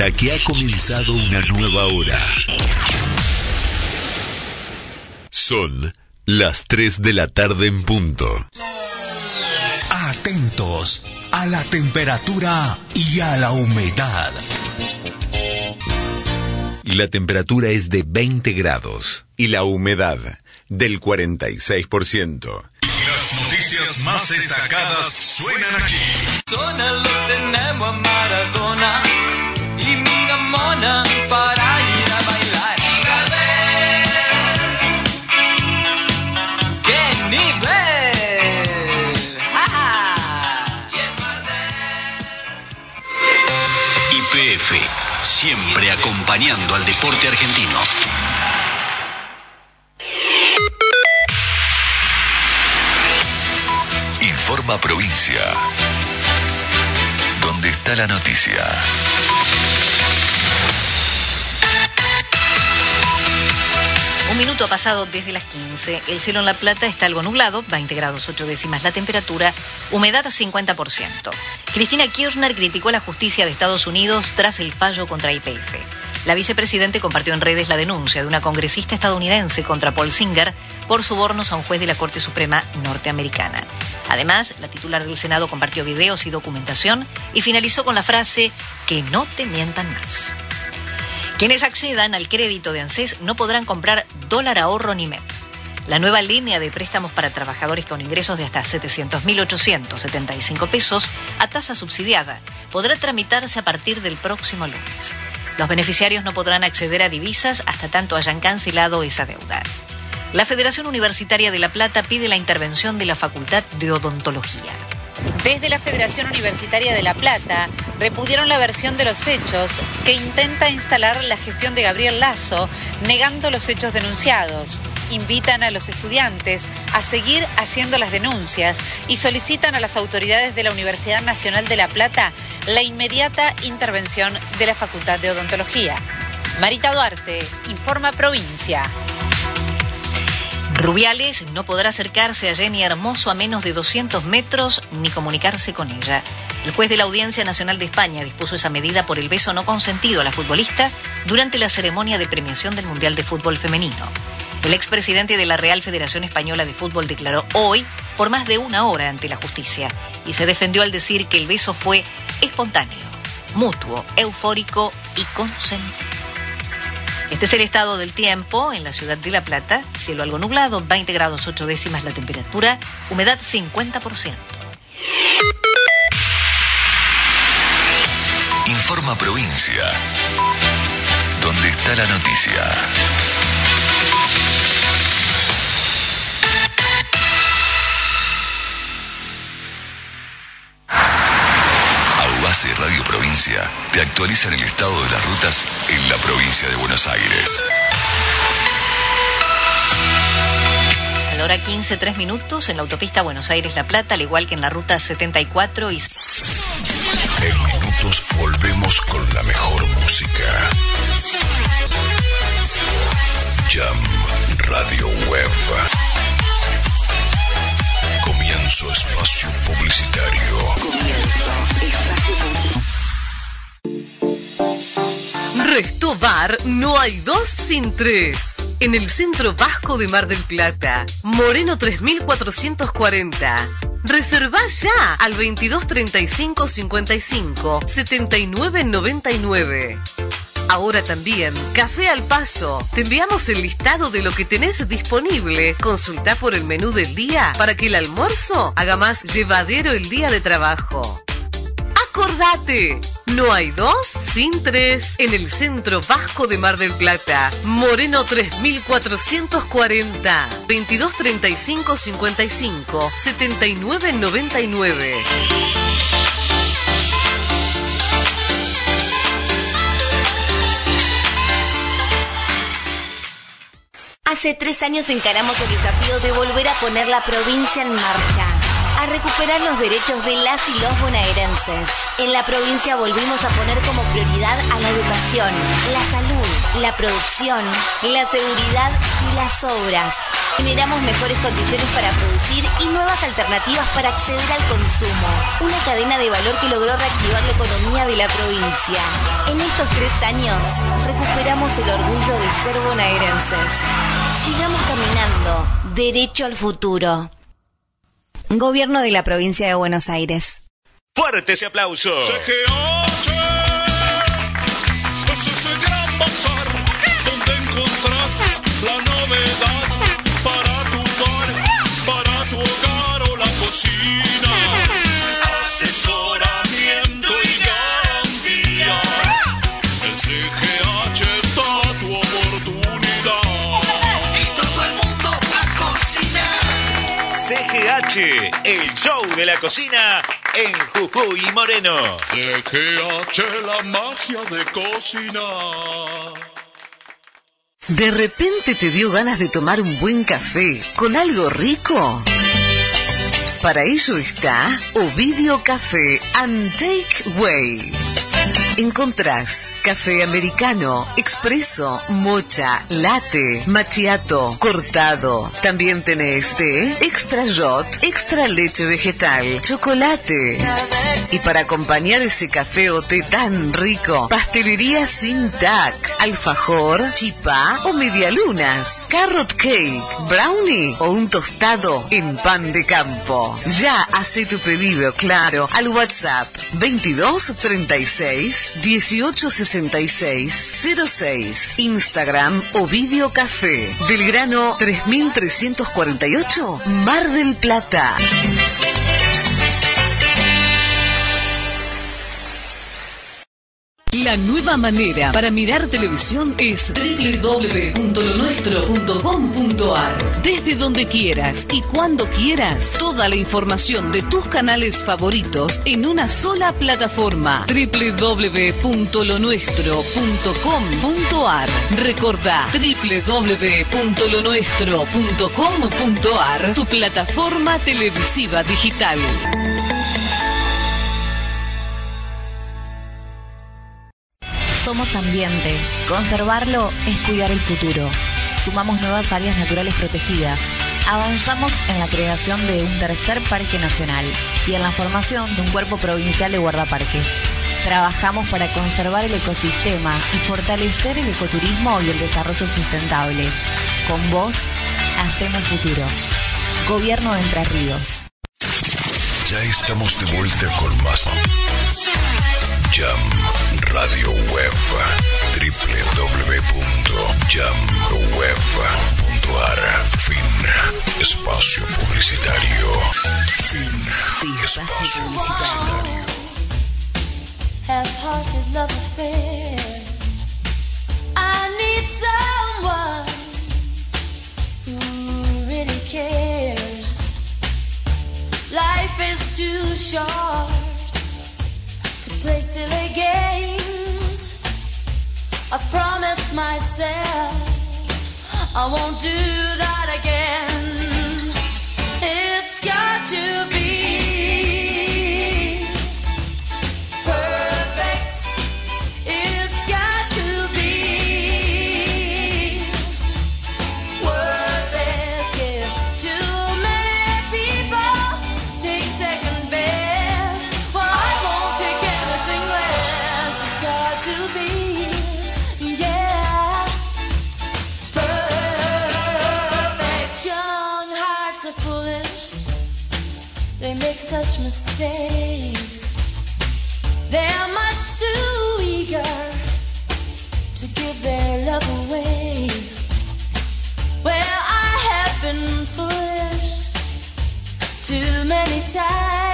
cuenta que ha comenzado una nueva hora. Son las 3 de la tarde en punto. Atentos a la temperatura y a la humedad. La temperatura es de 20 grados y la humedad del 46%. Las noticias más destacadas suenan aquí. Zona lo tenemos a Maradona. Para ir a bailar. ¡Qué nivel! ¡Ja, IPF, siempre acompañando al deporte argentino. Informa Provincia. ¿Dónde está la noticia? Minuto ha pasado desde las 15. El cielo en La Plata está algo nublado, 20 grados 8 décimas la temperatura, humedad 50%. Cristina Kirchner criticó la justicia de Estados Unidos tras el fallo contra IPF. La vicepresidente compartió en redes la denuncia de una congresista estadounidense contra Paul Singer por sobornos a un juez de la Corte Suprema norteamericana. Además, la titular del Senado compartió videos y documentación y finalizó con la frase que no te mientan más. Quienes accedan al crédito de ANSES no podrán comprar dólar ahorro ni MEP. La nueva línea de préstamos para trabajadores con ingresos de hasta 700.875 pesos a tasa subsidiada podrá tramitarse a partir del próximo lunes. Los beneficiarios no podrán acceder a divisas hasta tanto hayan cancelado esa deuda. La Federación Universitaria de La Plata pide la intervención de la Facultad de Odontología. Desde la Federación Universitaria de La Plata repudieron la versión de los hechos que intenta instalar la gestión de Gabriel Lazo negando los hechos denunciados. Invitan a los estudiantes a seguir haciendo las denuncias y solicitan a las autoridades de la Universidad Nacional de La Plata la inmediata intervención de la Facultad de Odontología. Marita Duarte, informa provincia. Rubiales no podrá acercarse a Jenny Hermoso a menos de 200 metros ni comunicarse con ella. El juez de la Audiencia Nacional de España dispuso esa medida por el beso no consentido a la futbolista durante la ceremonia de premiación del Mundial de Fútbol Femenino. El expresidente de la Real Federación Española de Fútbol declaró hoy por más de una hora ante la justicia y se defendió al decir que el beso fue espontáneo, mutuo, eufórico y consentido. Este es el estado del tiempo en la ciudad de La Plata. Cielo algo nublado, 20 grados 8 décimas la temperatura, humedad 50%. Informa Provincia. ¿Dónde está la noticia? Provincia te actualizan el estado de las rutas en la provincia de Buenos Aires. A la hora 15, 3 minutos en la autopista Buenos Aires-La Plata, al igual que en la ruta 74 y... En minutos volvemos con la mejor música. Jam Radio Web. Comienzo espacio publicitario. Resto Bar no hay dos sin tres. En el centro vasco de Mar del Plata, Moreno 3440. Reserva ya al 2235 55 79 99. Ahora también, Café al Paso. Te enviamos el listado de lo que tenés disponible. Consulta por el menú del día para que el almuerzo haga más llevadero el día de trabajo. Acordate, no hay dos sin tres en el centro vasco de Mar del Plata. Moreno 3440 2235 55 79 99. Hace tres años encaramos el desafío de volver a poner la provincia en marcha, a recuperar los derechos de las y los bonaerenses. En la provincia volvimos a poner como prioridad a la educación, la salud, la producción, la seguridad y las obras. Generamos mejores condiciones para producir y nuevas alternativas para acceder al consumo. Una cadena de valor que logró reactivar la economía de la provincia. En estos tres años recuperamos el orgullo de ser bonaerenses. Sigamos caminando, derecho al futuro. Gobierno de la provincia de Buenos Aires. Fuerte ese aplauso. CGH, ese es el gran bazar donde encontrás la novedad para tu bar, para tu hogar o la cocina. Asesoramiento El show de la cocina en Jujuy y Moreno. CGH, la magia de cocinar. ¿De repente te dio ganas de tomar un buen café con algo rico? Para ello está Ovidio Café and Take Way. Encontrás café americano, expreso, mocha, latte, macchiato, cortado. También tenés té, extra shot, extra leche vegetal, chocolate. Y para acompañar ese café o té tan rico, pastelería sin tac, alfajor, chipá o medialunas, carrot cake, brownie o un tostado en pan de campo. Ya hace tu pedido, claro, al WhatsApp 22 36 18 66 06. Instagram Ovidio Café. Belgrano 3348 Mar del Plata. La nueva manera para mirar televisión es www.lonuestro.com.ar. Desde donde quieras y cuando quieras, toda la información de tus canales favoritos en una sola plataforma. www.lonuestro.com.ar. Recordá www.lonuestro.com.ar, tu plataforma televisiva digital. Somos ambiente. Conservarlo es cuidar el futuro. Sumamos nuevas áreas naturales protegidas. Avanzamos en la creación de un tercer parque nacional y en la formación de un cuerpo provincial de guardaparques. Trabajamos para conservar el ecosistema y fortalecer el ecoturismo y el desarrollo sustentable. Con vos, hacemos futuro. Gobierno de Entre Ríos. Ya estamos de vuelta con más Jam Radio Web www.jamweb.ar Fin Espacio Publicitario Fin Espacio Publicitario half-hearted love affairs. I need someone who really cares. Life is too short play silly games. I promised myself I won't do that again. It's got to be too many times.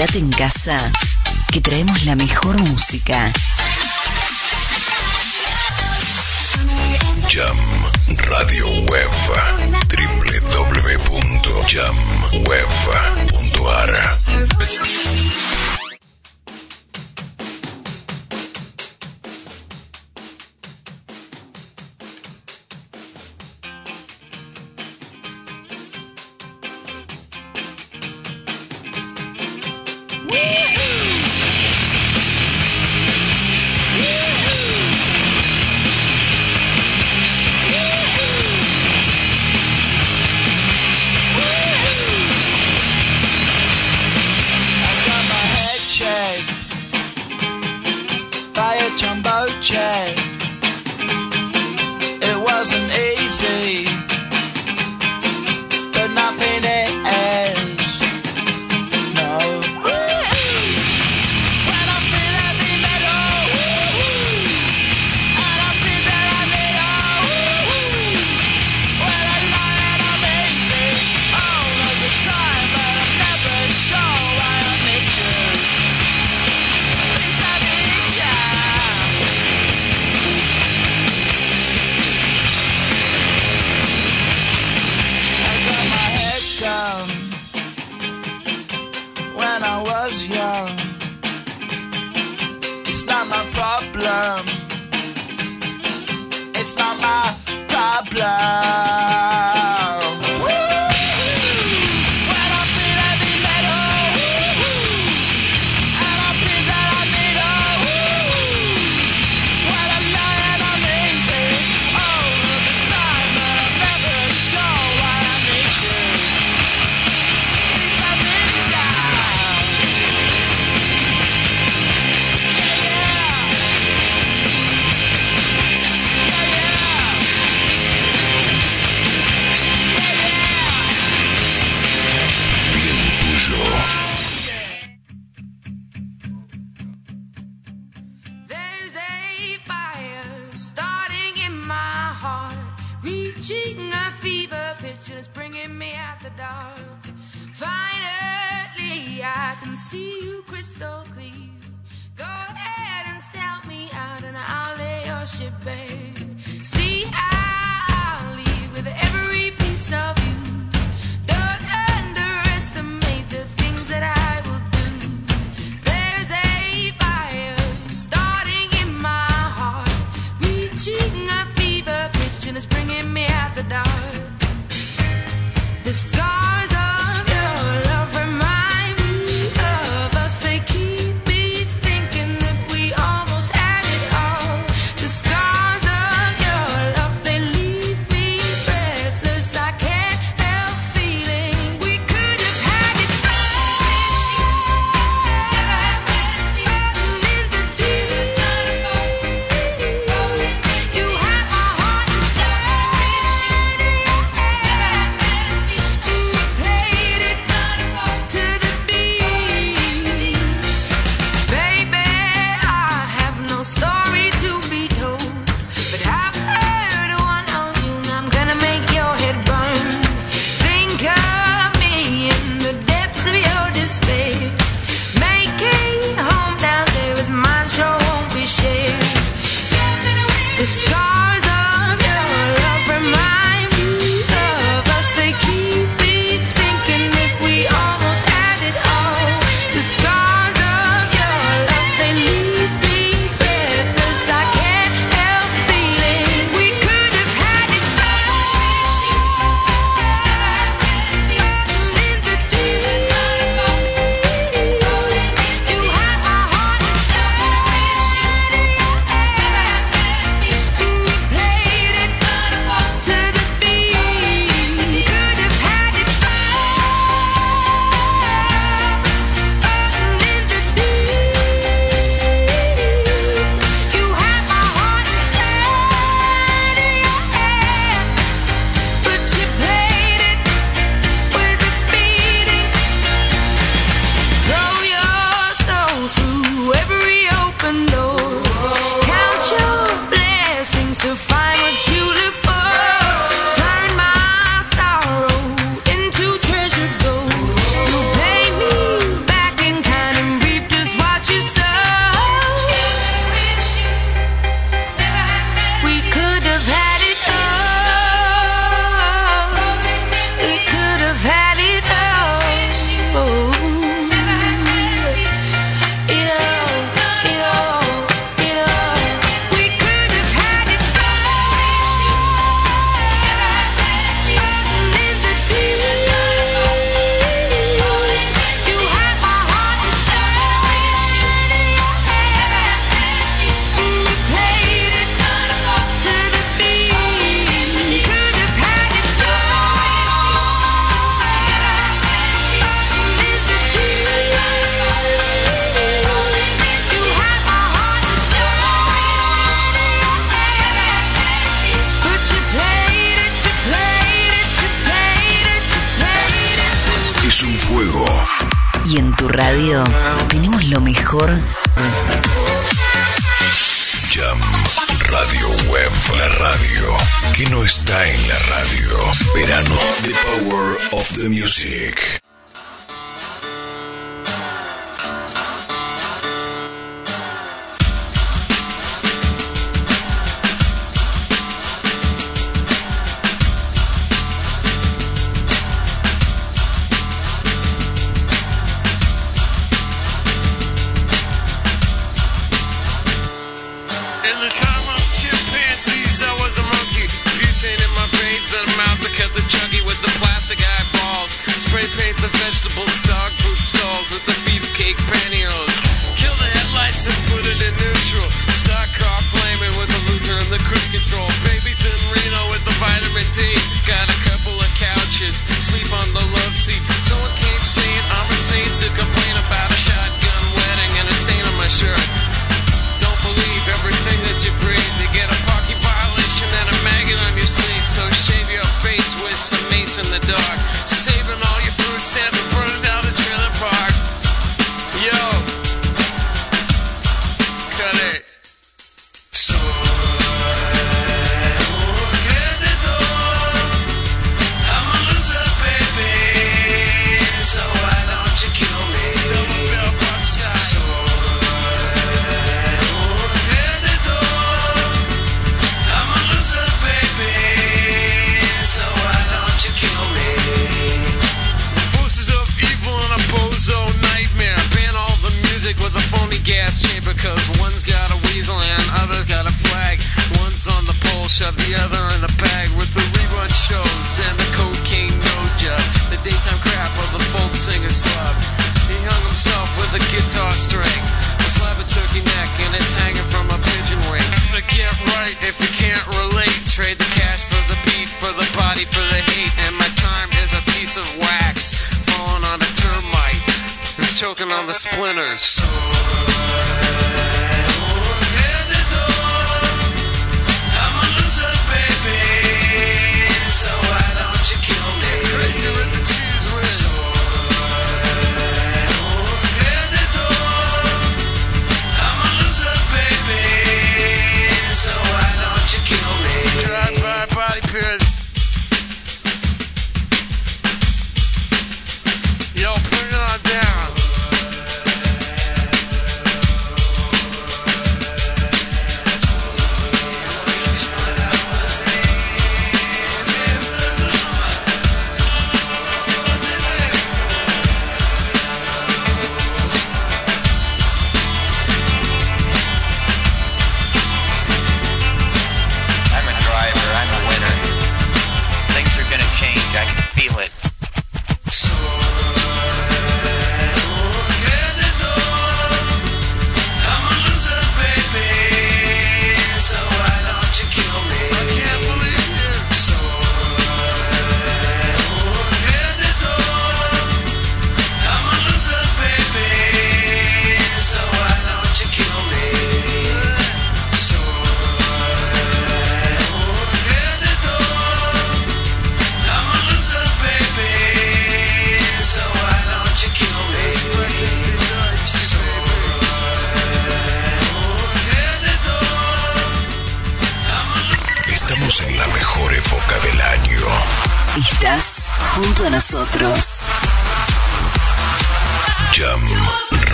Quédate en casa, que traemos la mejor música. Jam Radio Web www.jamweb.ar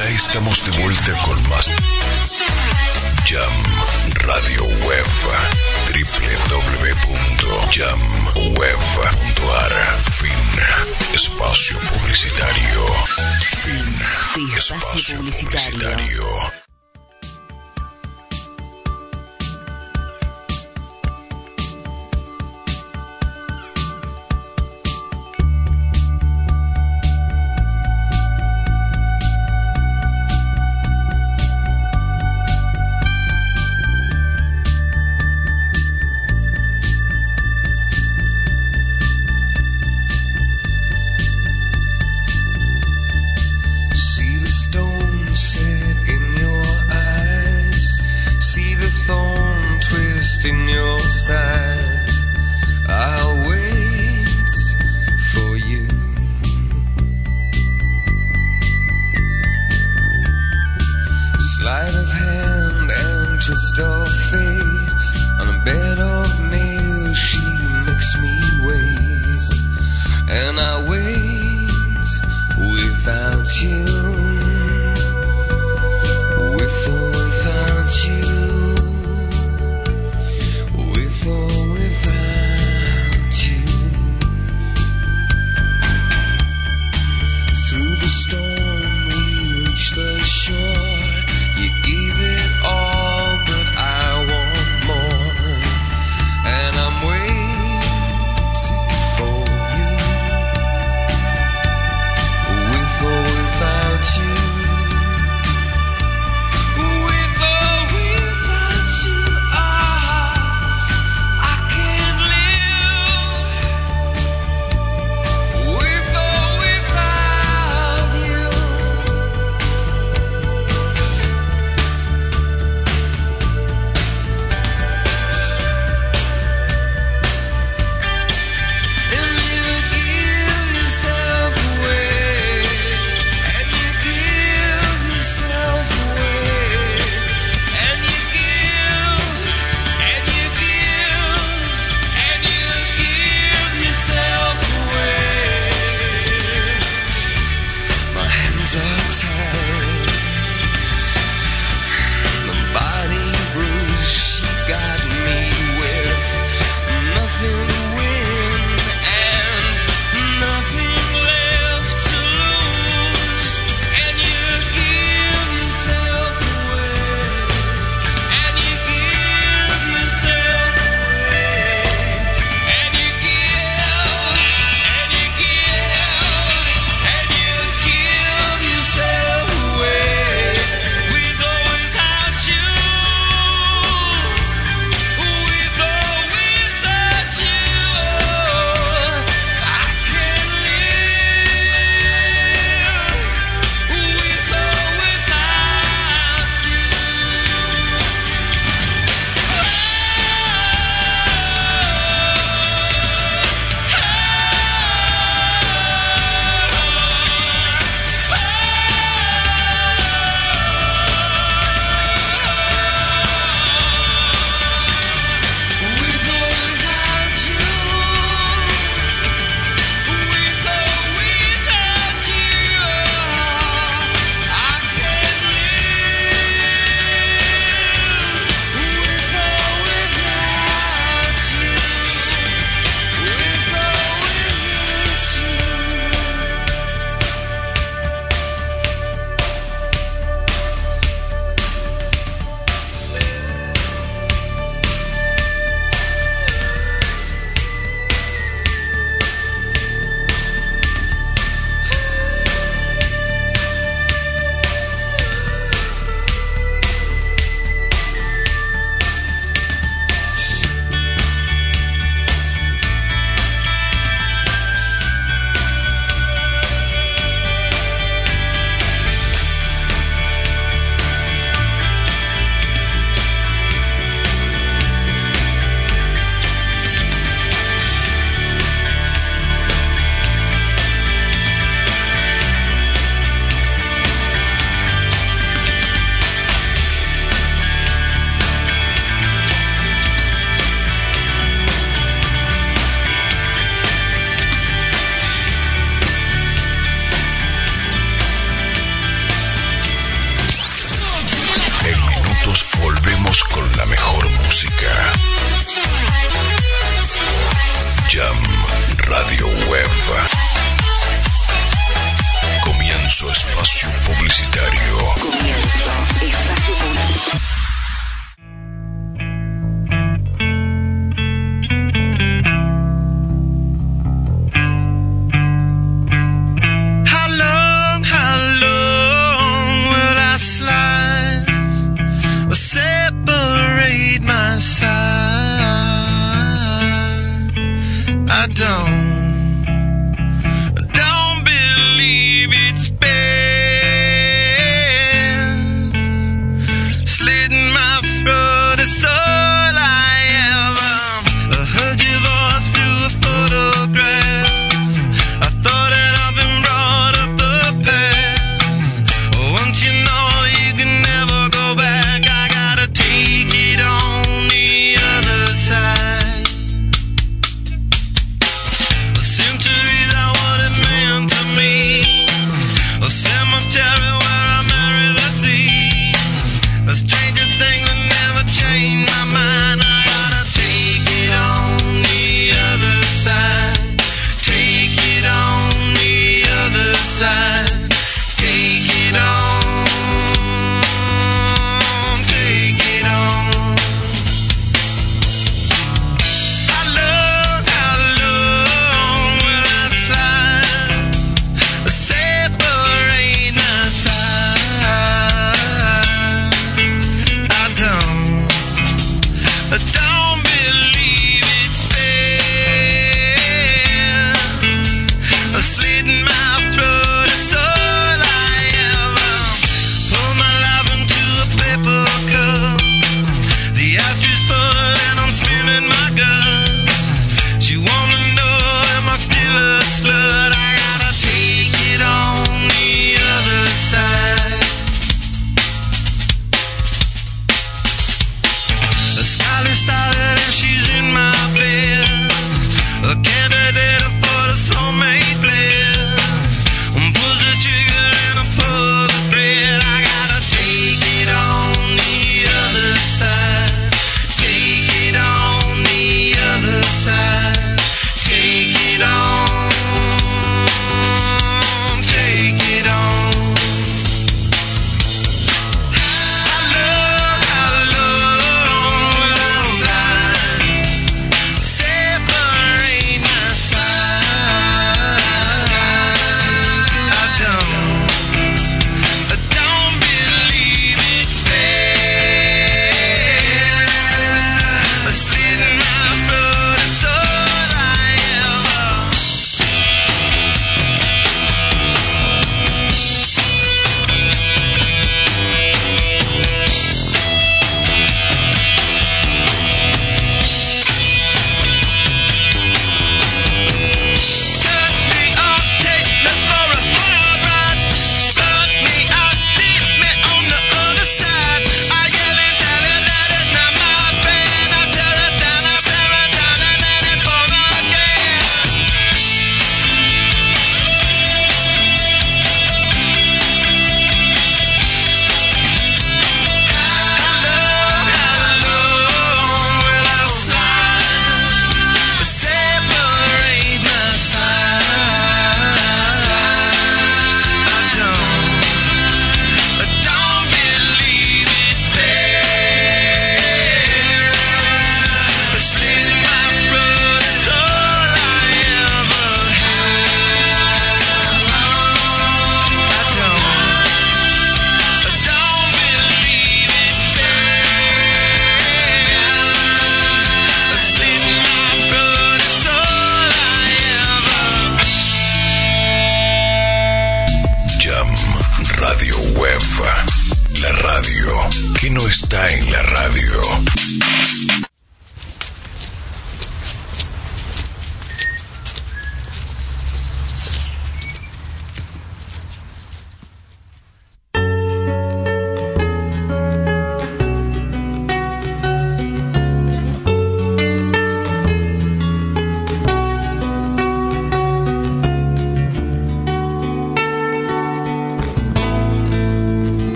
Ya estamos de vuelta con más. Jam Radio Web. www.jamweb.ar Fin. Espacio publicitario. Fin, espacio, publicitario.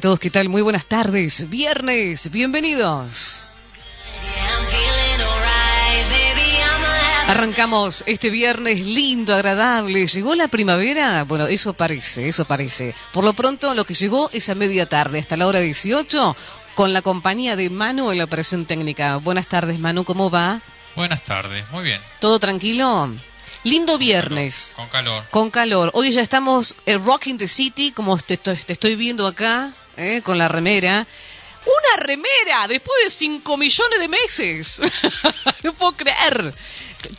Todos, ¿qué tal? Muy buenas tardes. Viernes, bienvenidos. Arrancamos este viernes lindo, agradable. ¿Llegó la primavera? Bueno, eso parece, eso parece. Por lo pronto, lo que llegó es a media tarde, hasta la hora 18, con la compañía de Manu en la operación técnica. Buenas tardes, Manu, ¿cómo va? Buenas tardes, muy bien. ¿Todo tranquilo? Lindo viernes. Con calor. Con calor. Hoy ya estamos en Rocking the City, como te estoy, te estoy viendo acá. ¿eh? con la remera. Una remera después de 5 millones de meses. (laughs) no puedo creer.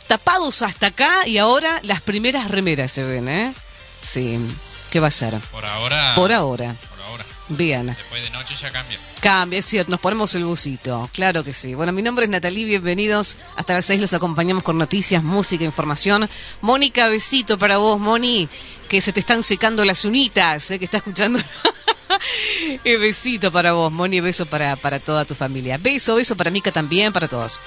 Tapados hasta acá y ahora las primeras remeras se ven, ¿eh? Sí. ¿Qué va a ser? Por ahora. Por ahora. Por ahora. Bien. Después de noche ya cambia. Cambia, es cierto. Nos ponemos el busito. Claro que sí. Bueno, mi nombre es Natalí. Bienvenidos. Hasta las 6 los acompañamos con noticias, música, información. Mónica, besito para vos, Moni. Que se te están secando las unitas, ¿eh? que está escuchando. (laughs) Eh, besito para vos, Moni, beso para, para toda tu familia. Beso, beso para Mica también, para todos.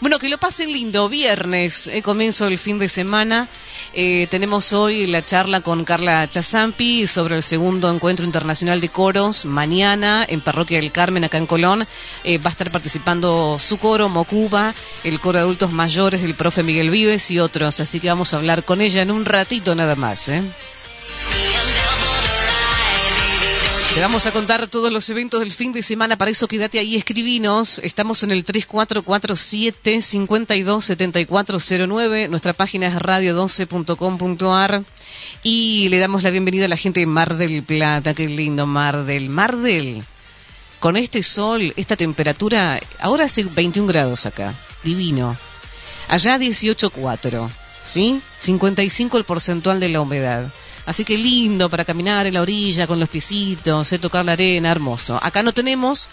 Bueno, que lo pasen lindo. Viernes, eh, comienzo el fin de semana. Eh, tenemos hoy la charla con Carla Chazampi sobre el segundo encuentro internacional de coros. Mañana en Parroquia del Carmen, acá en Colón, eh, va a estar participando su coro, Mocuba, el coro de adultos mayores del profe Miguel Vives y otros. Así que vamos a hablar con ella en un ratito nada más. ¿eh? Te vamos a contar todos los eventos del fin de semana. Para eso quédate ahí, escribinos. Estamos en el 3447-527409. Nuestra página es radio12.com.ar. Y le damos la bienvenida a la gente de Mar del Plata. Qué lindo, Mar del. Mar del. Con este sol, esta temperatura. Ahora hace 21 grados acá. Divino. Allá 18,4. ¿Sí? 55 el porcentual de la humedad. Así que lindo para caminar en la orilla con los piecitos, eh, tocar la arena, hermoso. Acá no tenemos,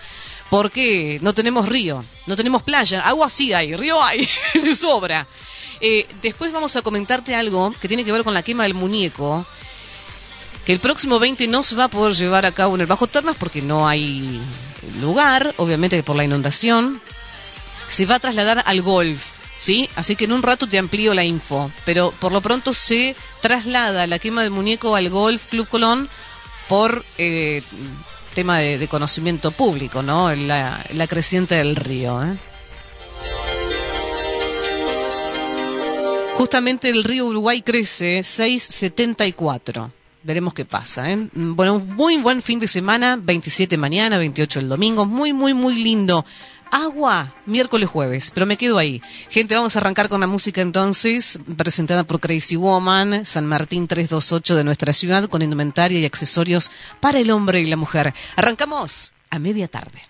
porque no tenemos río, no tenemos playa, agua sí hay, río hay, (laughs) de sobra. Eh, después vamos a comentarte algo que tiene que ver con la quema del muñeco, que el próximo 20 no se va a poder llevar a cabo en el Bajo Termas porque no hay lugar, obviamente por la inundación. Se va a trasladar al golf. ¿Sí? Así que en un rato te amplío la info, pero por lo pronto se traslada la quema del muñeco al Golf Club Colón por eh, tema de, de conocimiento público, ¿no? La, la creciente del río, ¿eh? Justamente el río Uruguay crece 674. Veremos qué pasa. ¿eh? Bueno, un muy buen fin de semana, 27 mañana, 28 el domingo, muy, muy, muy lindo. Agua, miércoles, jueves, pero me quedo ahí. Gente, vamos a arrancar con la música entonces, presentada por Crazy Woman, San Martín 328 de nuestra ciudad, con indumentaria y accesorios para el hombre y la mujer. Arrancamos a media tarde.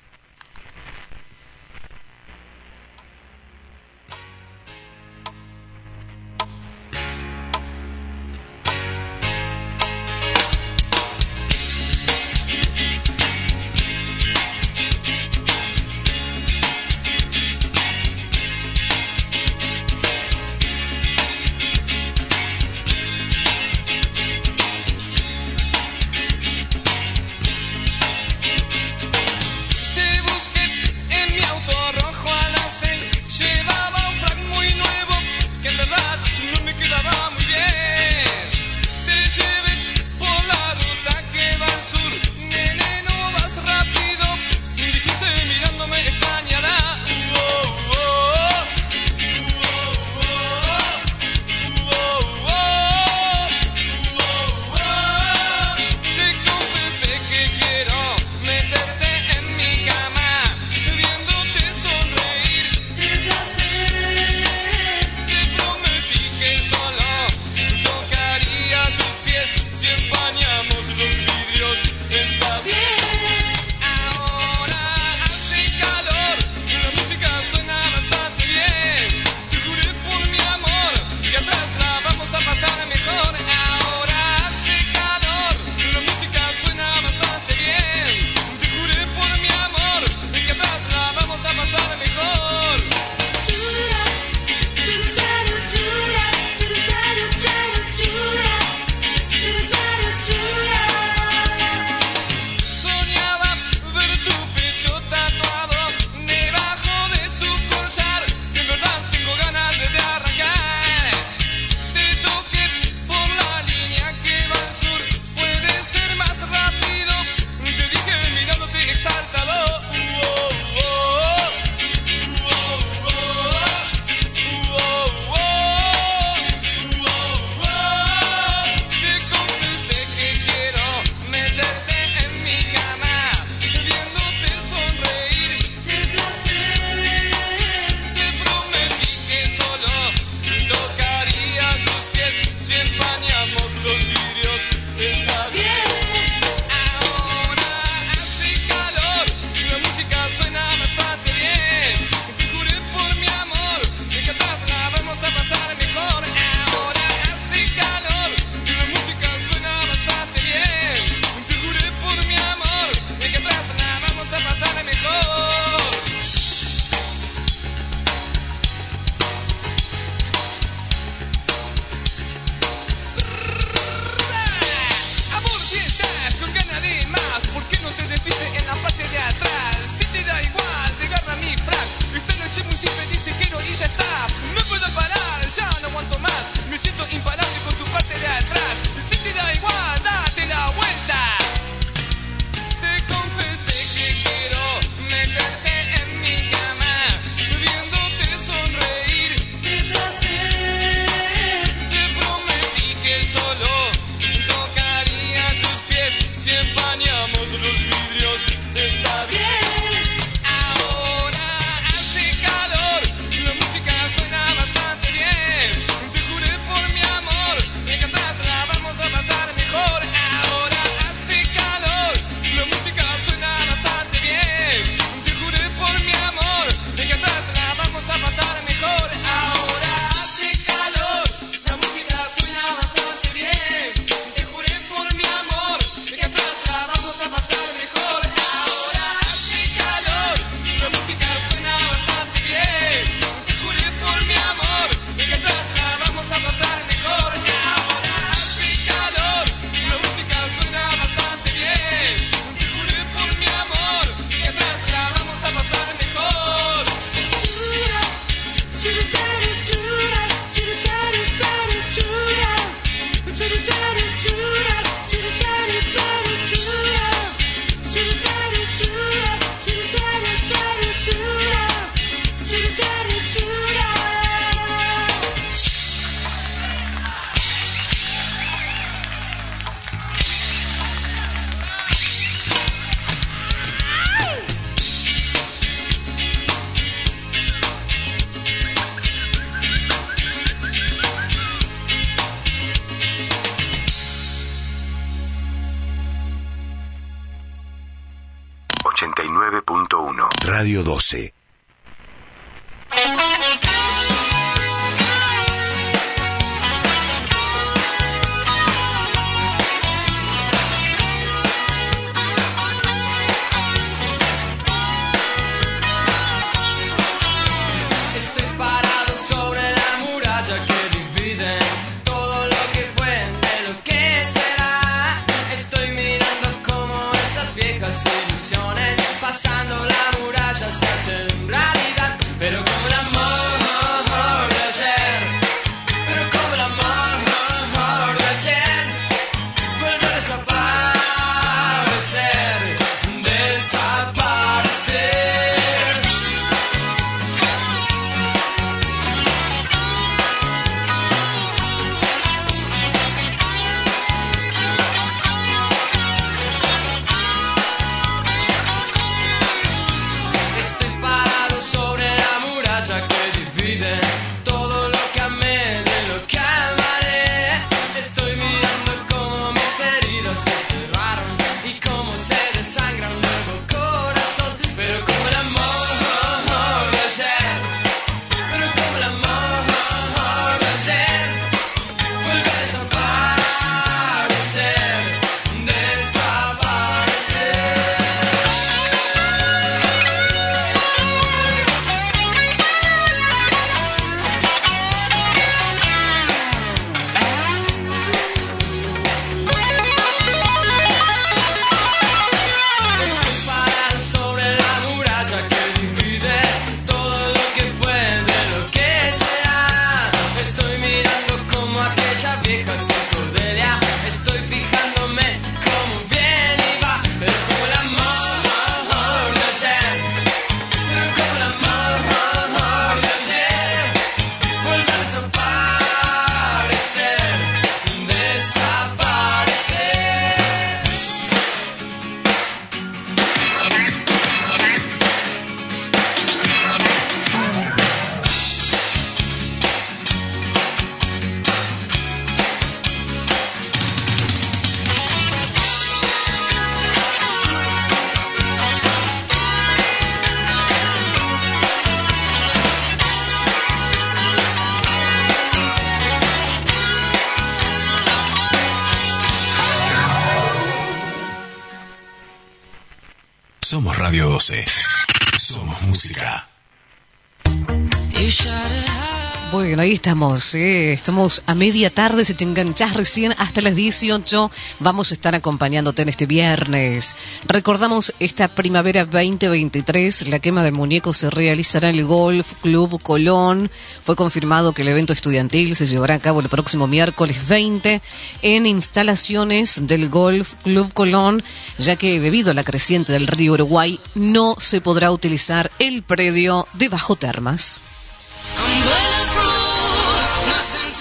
Ahí estamos. ¿eh? Estamos a media tarde. Si te enganchás recién hasta las 18, vamos a estar acompañándote en este viernes. Recordamos esta primavera 2023. La quema de muñecos se realizará en el Golf Club Colón. Fue confirmado que el evento estudiantil se llevará a cabo el próximo miércoles 20 en instalaciones del Golf Club Colón, ya que debido a la creciente del río Uruguay no se podrá utilizar el predio de bajo termas.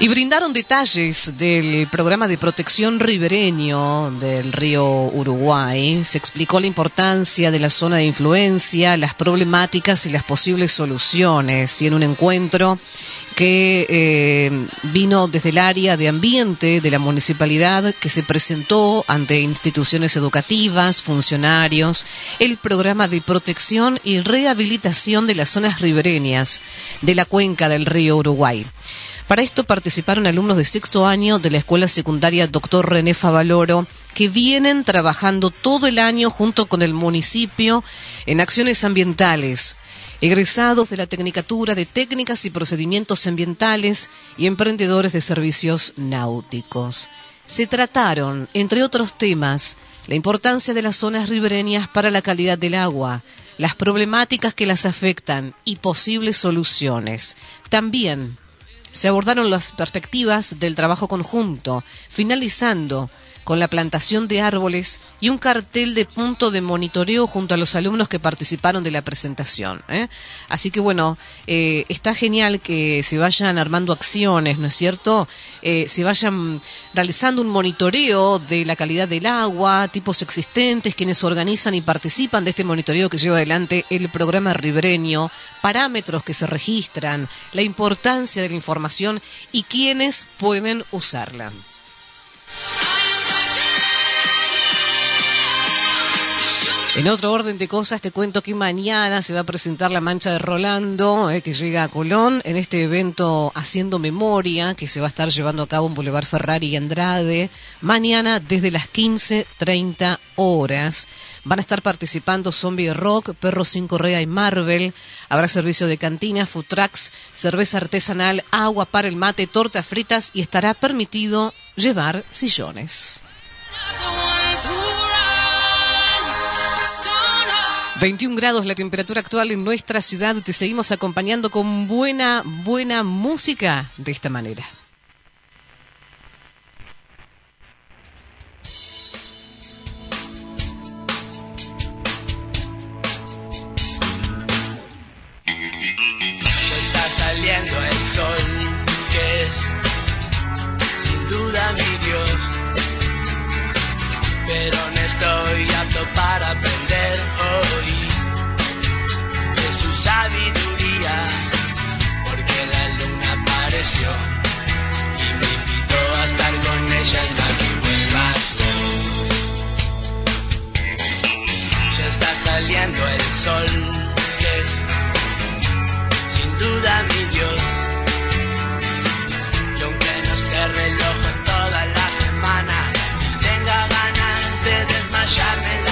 Y brindaron detalles del programa de protección ribereño del río Uruguay. Se explicó la importancia de la zona de influencia, las problemáticas y las posibles soluciones. Y en un encuentro que eh, vino desde el área de ambiente de la municipalidad, que se presentó ante instituciones educativas, funcionarios, el programa de protección y rehabilitación de las zonas ribereñas de la cuenca del río Uruguay. Para esto participaron alumnos de sexto año de la escuela secundaria Dr. René Favaloro, que vienen trabajando todo el año junto con el municipio en acciones ambientales. Egresados de la Tecnicatura de Técnicas y Procedimientos Ambientales y emprendedores de servicios náuticos. Se trataron, entre otros temas, la importancia de las zonas ribereñas para la calidad del agua, las problemáticas que las afectan y posibles soluciones. También se abordaron las perspectivas del trabajo conjunto, finalizando con la plantación de árboles y un cartel de punto de monitoreo junto a los alumnos que participaron de la presentación. ¿eh? Así que bueno, eh, está genial que se vayan armando acciones, ¿no es cierto? Eh, se vayan realizando un monitoreo de la calidad del agua, tipos existentes, quienes organizan y participan de este monitoreo que lleva adelante el programa ribereño, parámetros que se registran, la importancia de la información y quienes pueden usarla. En otro orden de cosas, te cuento que mañana se va a presentar la mancha de Rolando, eh, que llega a Colón, en este evento Haciendo Memoria, que se va a estar llevando a cabo en Boulevard Ferrari y Andrade, mañana desde las 15.30 horas. Van a estar participando Zombie Rock, Perro Sin Correa y Marvel. Habrá servicio de cantina, food trucks, cerveza artesanal, agua para el mate, tortas fritas y estará permitido llevar sillones. 21 grados la temperatura actual en nuestra ciudad. Te seguimos acompañando con buena, buena música de esta manera. Está saliendo el sol, que es sin duda mi Dios. Pero no estoy apto para aprender hoy de su sabiduría, porque la luna apareció y me invitó a estar con ella la que vuelvas. Ya está saliendo el sol, que es sin duda mi Dios. Y aunque no sea de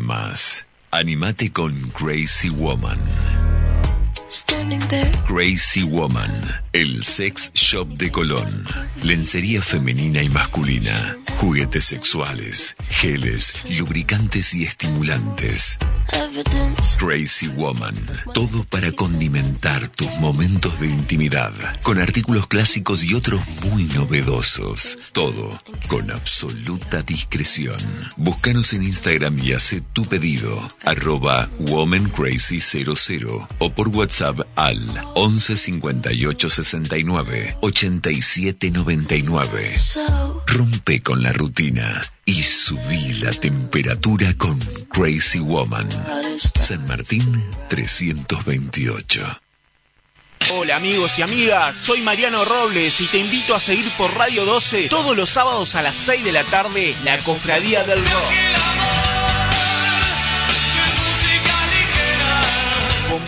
Más. Animate con Crazy Woman. Crazy Woman, el sex shop de Colón. Lencería femenina y masculina, juguetes sexuales, geles, lubricantes y estimulantes. Crazy Woman. Todo para condimentar tus momentos de intimidad. Con artículos clásicos y otros muy novedosos. Todo con absoluta discreción. Búscanos en Instagram y haz tu pedido. Arroba WomanCrazy00 o por WhatsApp al 11 58 69 87 99. Rompe con la rutina y subí la temperatura con Crazy Woman. Oh, San Martín 328. Hola amigos y amigas, soy Mariano Robles y te invito a seguir por Radio 12 todos los sábados a las 6 de la tarde la Cofradía del Rock.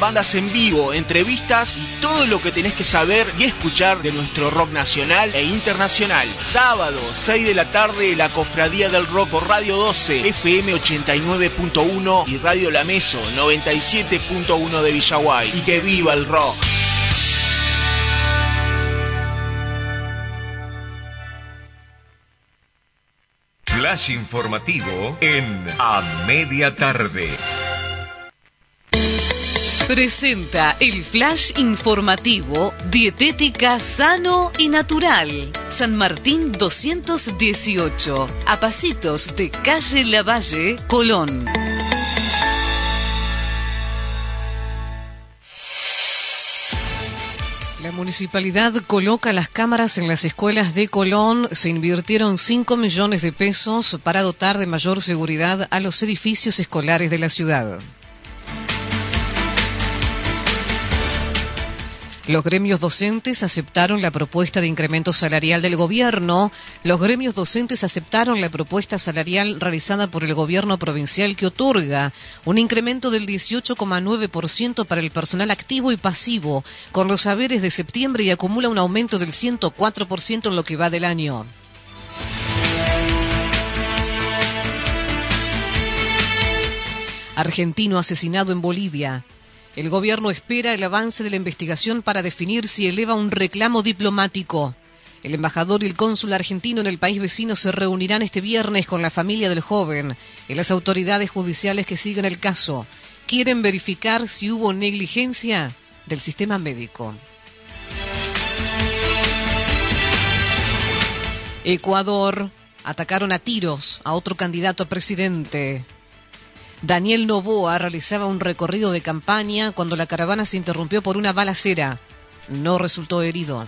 Bandas en vivo, entrevistas y todo lo que tenés que saber y escuchar de nuestro rock nacional e internacional. Sábado, 6 de la tarde, La Cofradía del Rock Radio 12, FM 89.1 y Radio La Meso 97.1 de Villaguay. Y que viva el rock. Flash informativo en A Media Tarde. Presenta el flash informativo Dietética Sano y Natural. San Martín 218. A pasitos de calle Lavalle, Colón. La municipalidad coloca las cámaras en las escuelas de Colón. Se invirtieron 5 millones de pesos para dotar de mayor seguridad a los edificios escolares de la ciudad. Los gremios docentes aceptaron la propuesta de incremento salarial del gobierno. Los gremios docentes aceptaron la propuesta salarial realizada por el gobierno provincial que otorga un incremento del 18,9% para el personal activo y pasivo con los saberes de septiembre y acumula un aumento del 104% en lo que va del año. Argentino asesinado en Bolivia. El gobierno espera el avance de la investigación para definir si eleva un reclamo diplomático. El embajador y el cónsul argentino en el país vecino se reunirán este viernes con la familia del joven y las autoridades judiciales que siguen el caso. Quieren verificar si hubo negligencia del sistema médico. Ecuador atacaron a tiros a otro candidato a presidente. Daniel Novoa realizaba un recorrido de campaña cuando la caravana se interrumpió por una balacera. No resultó herido.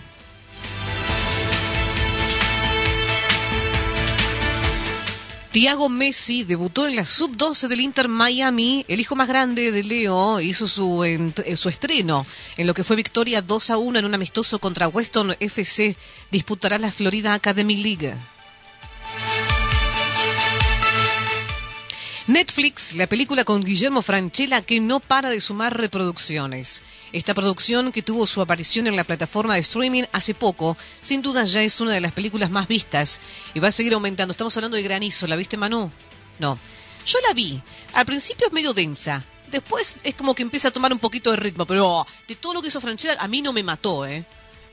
Tiago Messi debutó en la sub-12 del Inter Miami. El hijo más grande de Leo hizo su, eh, su estreno en lo que fue victoria 2 a 1 en un amistoso contra Weston FC. Disputará la Florida Academy League. Netflix, la película con Guillermo Franchella que no para de sumar reproducciones. Esta producción, que tuvo su aparición en la plataforma de streaming hace poco, sin duda ya es una de las películas más vistas y va a seguir aumentando. Estamos hablando de Granizo, ¿la viste Manu? No. Yo la vi. Al principio es medio densa. Después es como que empieza a tomar un poquito de ritmo, pero de todo lo que hizo Franchella a mí no me mató, ¿eh?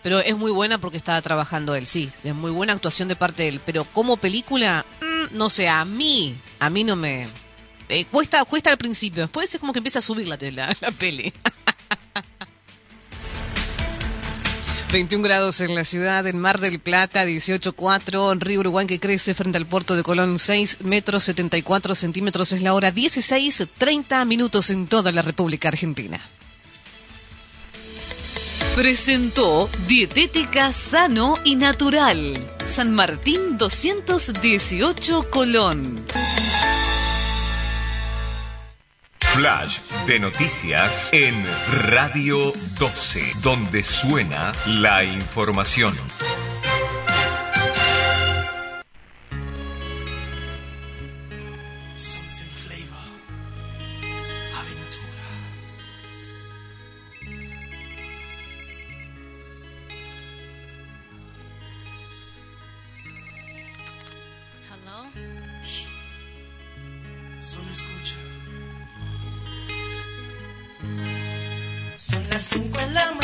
Pero es muy buena porque estaba trabajando él, sí. Es muy buena actuación de parte de él. Pero como película, mm, no sé, a mí, a mí no me... eh, cuesta, cuesta al principio, después es como que empieza a subir la, la, (laughs) la peli. 21 grados en la ciudad, en Mar del Plata 18.4, en Río Uruguay que crece frente al puerto de Colón 6 metros 74 centímetros es la hora 16.30 minutos en toda la República Argentina. Presentó Dietética Sano y Natural. San Martín 218 Colón. Flash de noticias en Radio 12, donde suena la información. 5 de la mañana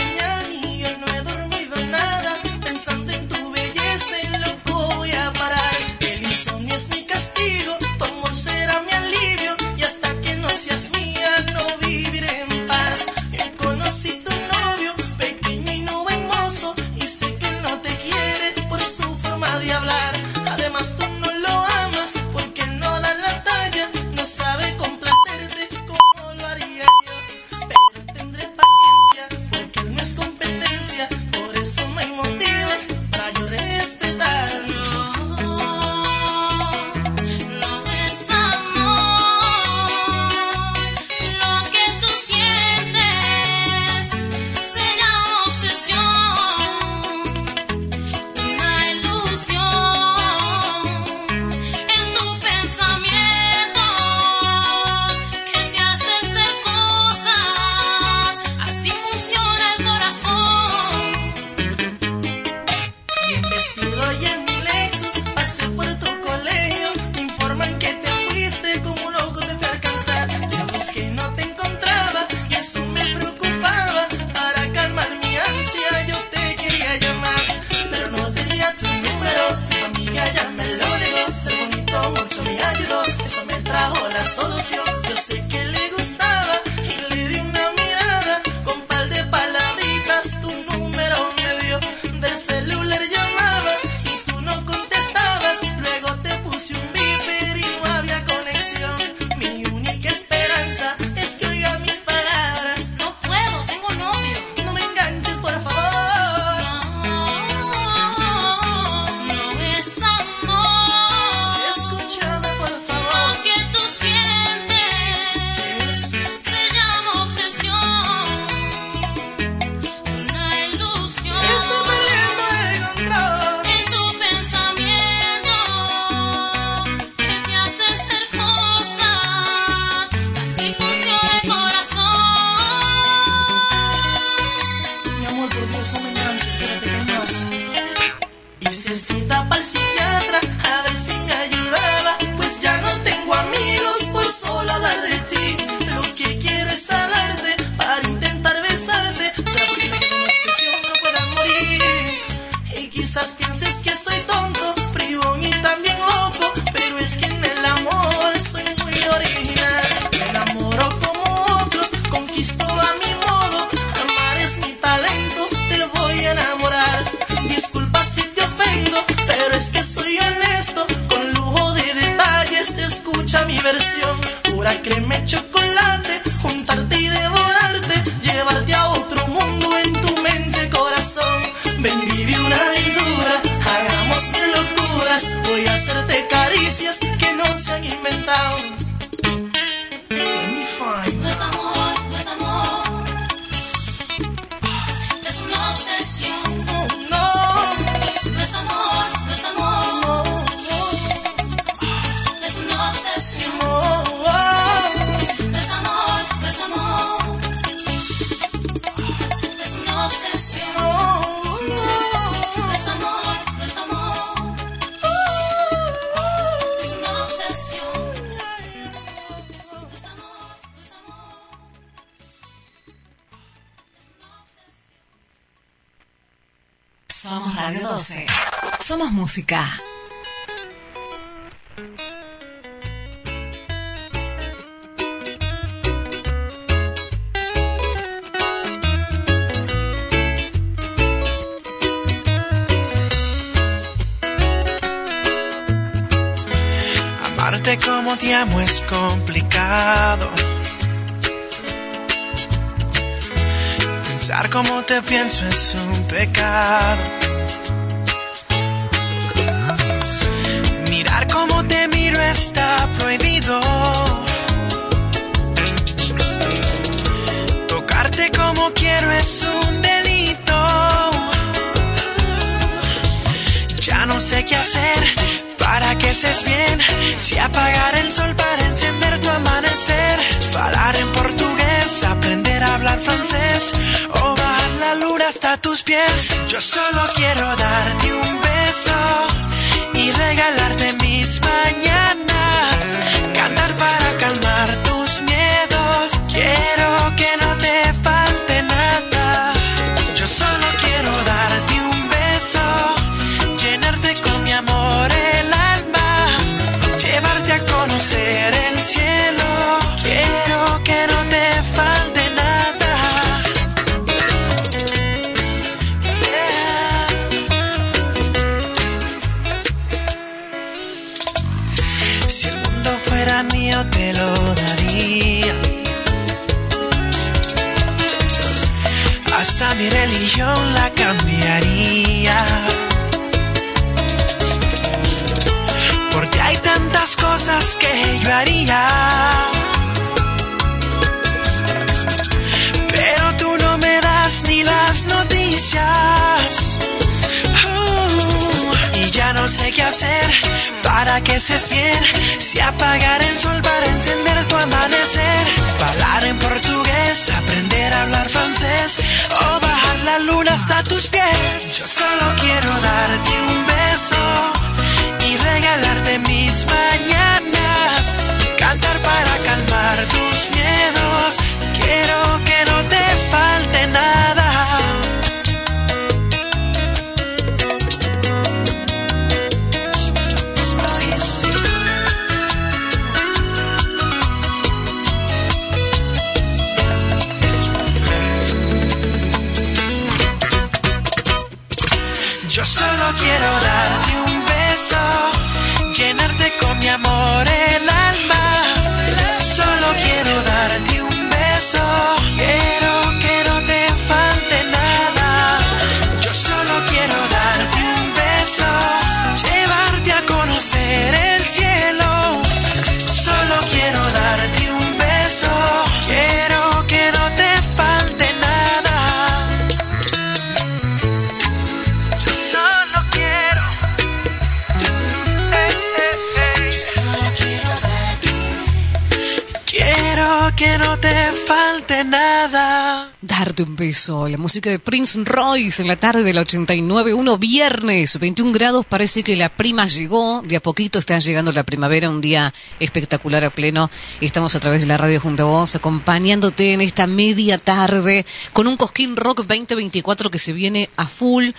La música de Prince Royce en la tarde del 89, uno viernes, 21 grados. Parece que la prima llegó. De a poquito está llegando la primavera, un día espectacular a pleno. Estamos a través de la radio junto a vos, acompañándote en esta media tarde con un Cosquín Rock 2024 que se viene a full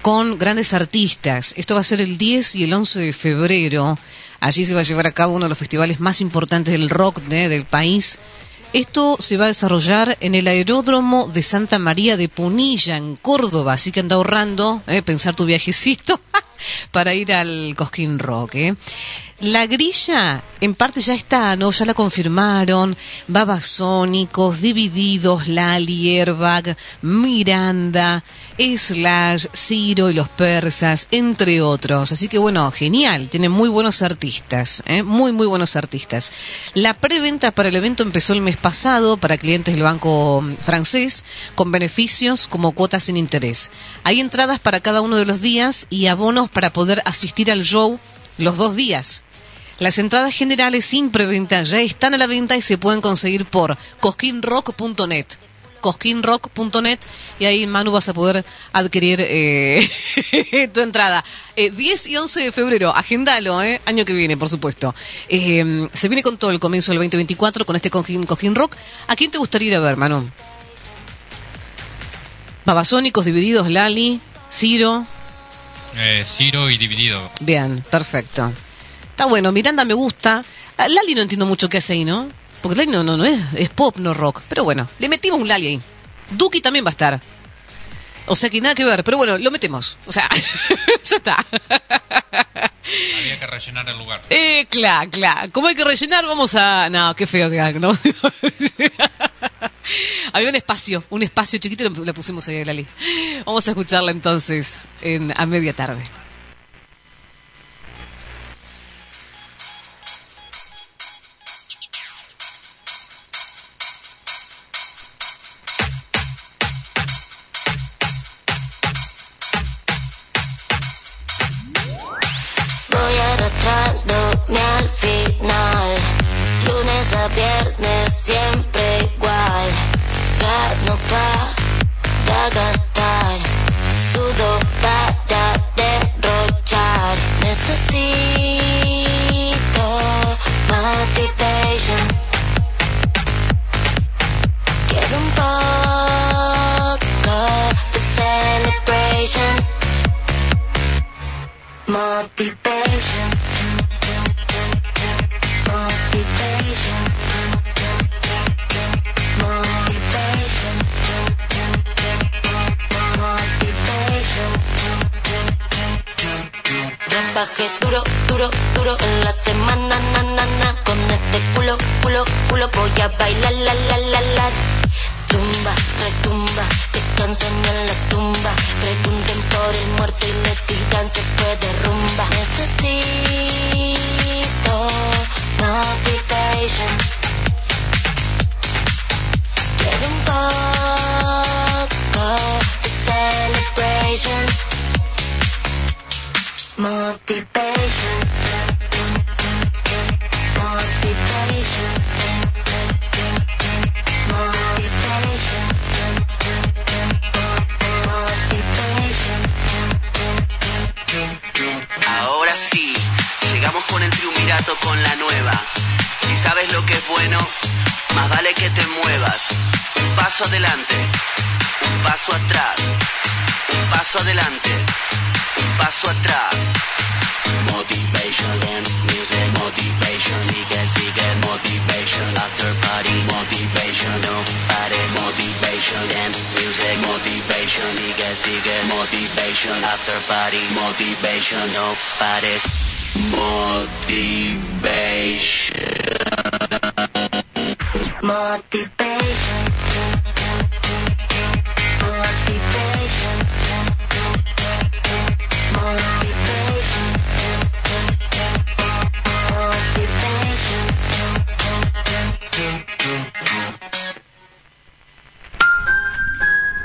con grandes artistas. Esto va a ser el 10 y el 11 de febrero. Allí se va a llevar a cabo uno de los festivales más importantes del rock ¿eh? del país. Esto se va a desarrollar en el aeródromo de Santa María de Punilla, en Córdoba. Así que anda ahorrando, ¿eh? pensar tu viajecito (laughs) para ir al Cosquín Rock. ¿eh? La grilla, en parte ya está, ¿no? Ya la confirmaron. Babasónicos, Divididos, Lali, Airbag, Miranda, Slash, Ciro y los Persas, entre otros. Así que bueno, genial. Tiene muy buenos artistas, ¿eh? Muy, muy buenos artistas. La preventa para el evento empezó el mes pasado para clientes del banco francés, con beneficios como cuotas sin interés. Hay entradas para cada uno de los días y abonos para poder asistir al show los dos días. Las entradas generales sin preventa ya están a la venta y se pueden conseguir por cosquinrock.net. cosquinrock.net y ahí Manu vas a poder adquirir eh, (laughs) tu entrada. Eh, 10 y 11 de febrero, agendalo, eh, año que viene, por supuesto. Eh, se viene con todo el comienzo del 2024 con este Cosquín, Cosquín Rock. ¿A quién te gustaría ir a ver, Manu? Babasónicos, Divididos, Lali, Ciro. Eh, Ciro y dividido. Bien, perfecto. Está bueno, Miranda me gusta. Lali no entiendo mucho qué hace ahí, ¿no? Porque Lali no, no, no es, es pop, no rock. Pero bueno, le metimos un Lali ahí. Duki también va a estar. O sea que nada que ver, pero bueno, lo metemos. O sea, (laughs) ya está. Había que rellenar el lugar. Eh, claro, claro. ¿Cómo hay que rellenar? Vamos a... No, qué feo que ¿no? (laughs) Había un espacio, un espacio chiquito y lo, lo pusimos ahí a Lali. Vamos a escucharla entonces en, a media tarde. Viernes siempre igual. Gano para gastar. Sudo para derrochar. Necesito motivation. Quiero un poco de celebration. Motivation. Motivation. Trabajé duro, duro, duro en la semana, na, na, na. Con este culo, culo, culo voy a bailar, la, la, la, la. Tumba, retumba, descansan en la tumba. Pregunten por el muerto y le tiran, se fue de rumba. Necesito motivation. Quiero un poco de celebration. Motivation. Ahora sí, llegamos con el triunvirato con la nueva. Si sabes lo que es bueno, más vale que te muevas. Un paso adelante, un paso atrás, un paso adelante, un paso atrás. Motivation and music, motivation, sigue, sigue, motivation, after party, motivation, no pares, motivation and music, motivation, sigue, sigue, motivation, after party, motivation, no pares. Motivation. Motivation.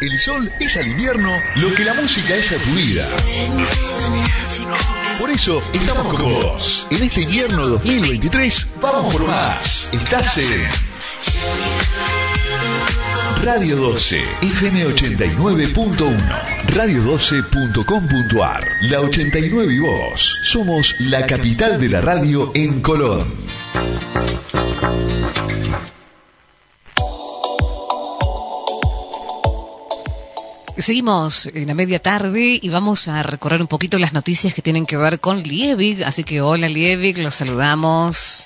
El sol es al invierno lo que la música es a tu vida. Por eso estamos con vos. En este invierno 2023 vamos por más. Estás en Radio 12, FM 89.1, radio12.com.ar, la 89 y vos. Somos la capital de la radio en Colón. Seguimos en la media tarde y vamos a recorrer un poquito las noticias que tienen que ver con Liebig. Así que hola Liebig, los saludamos.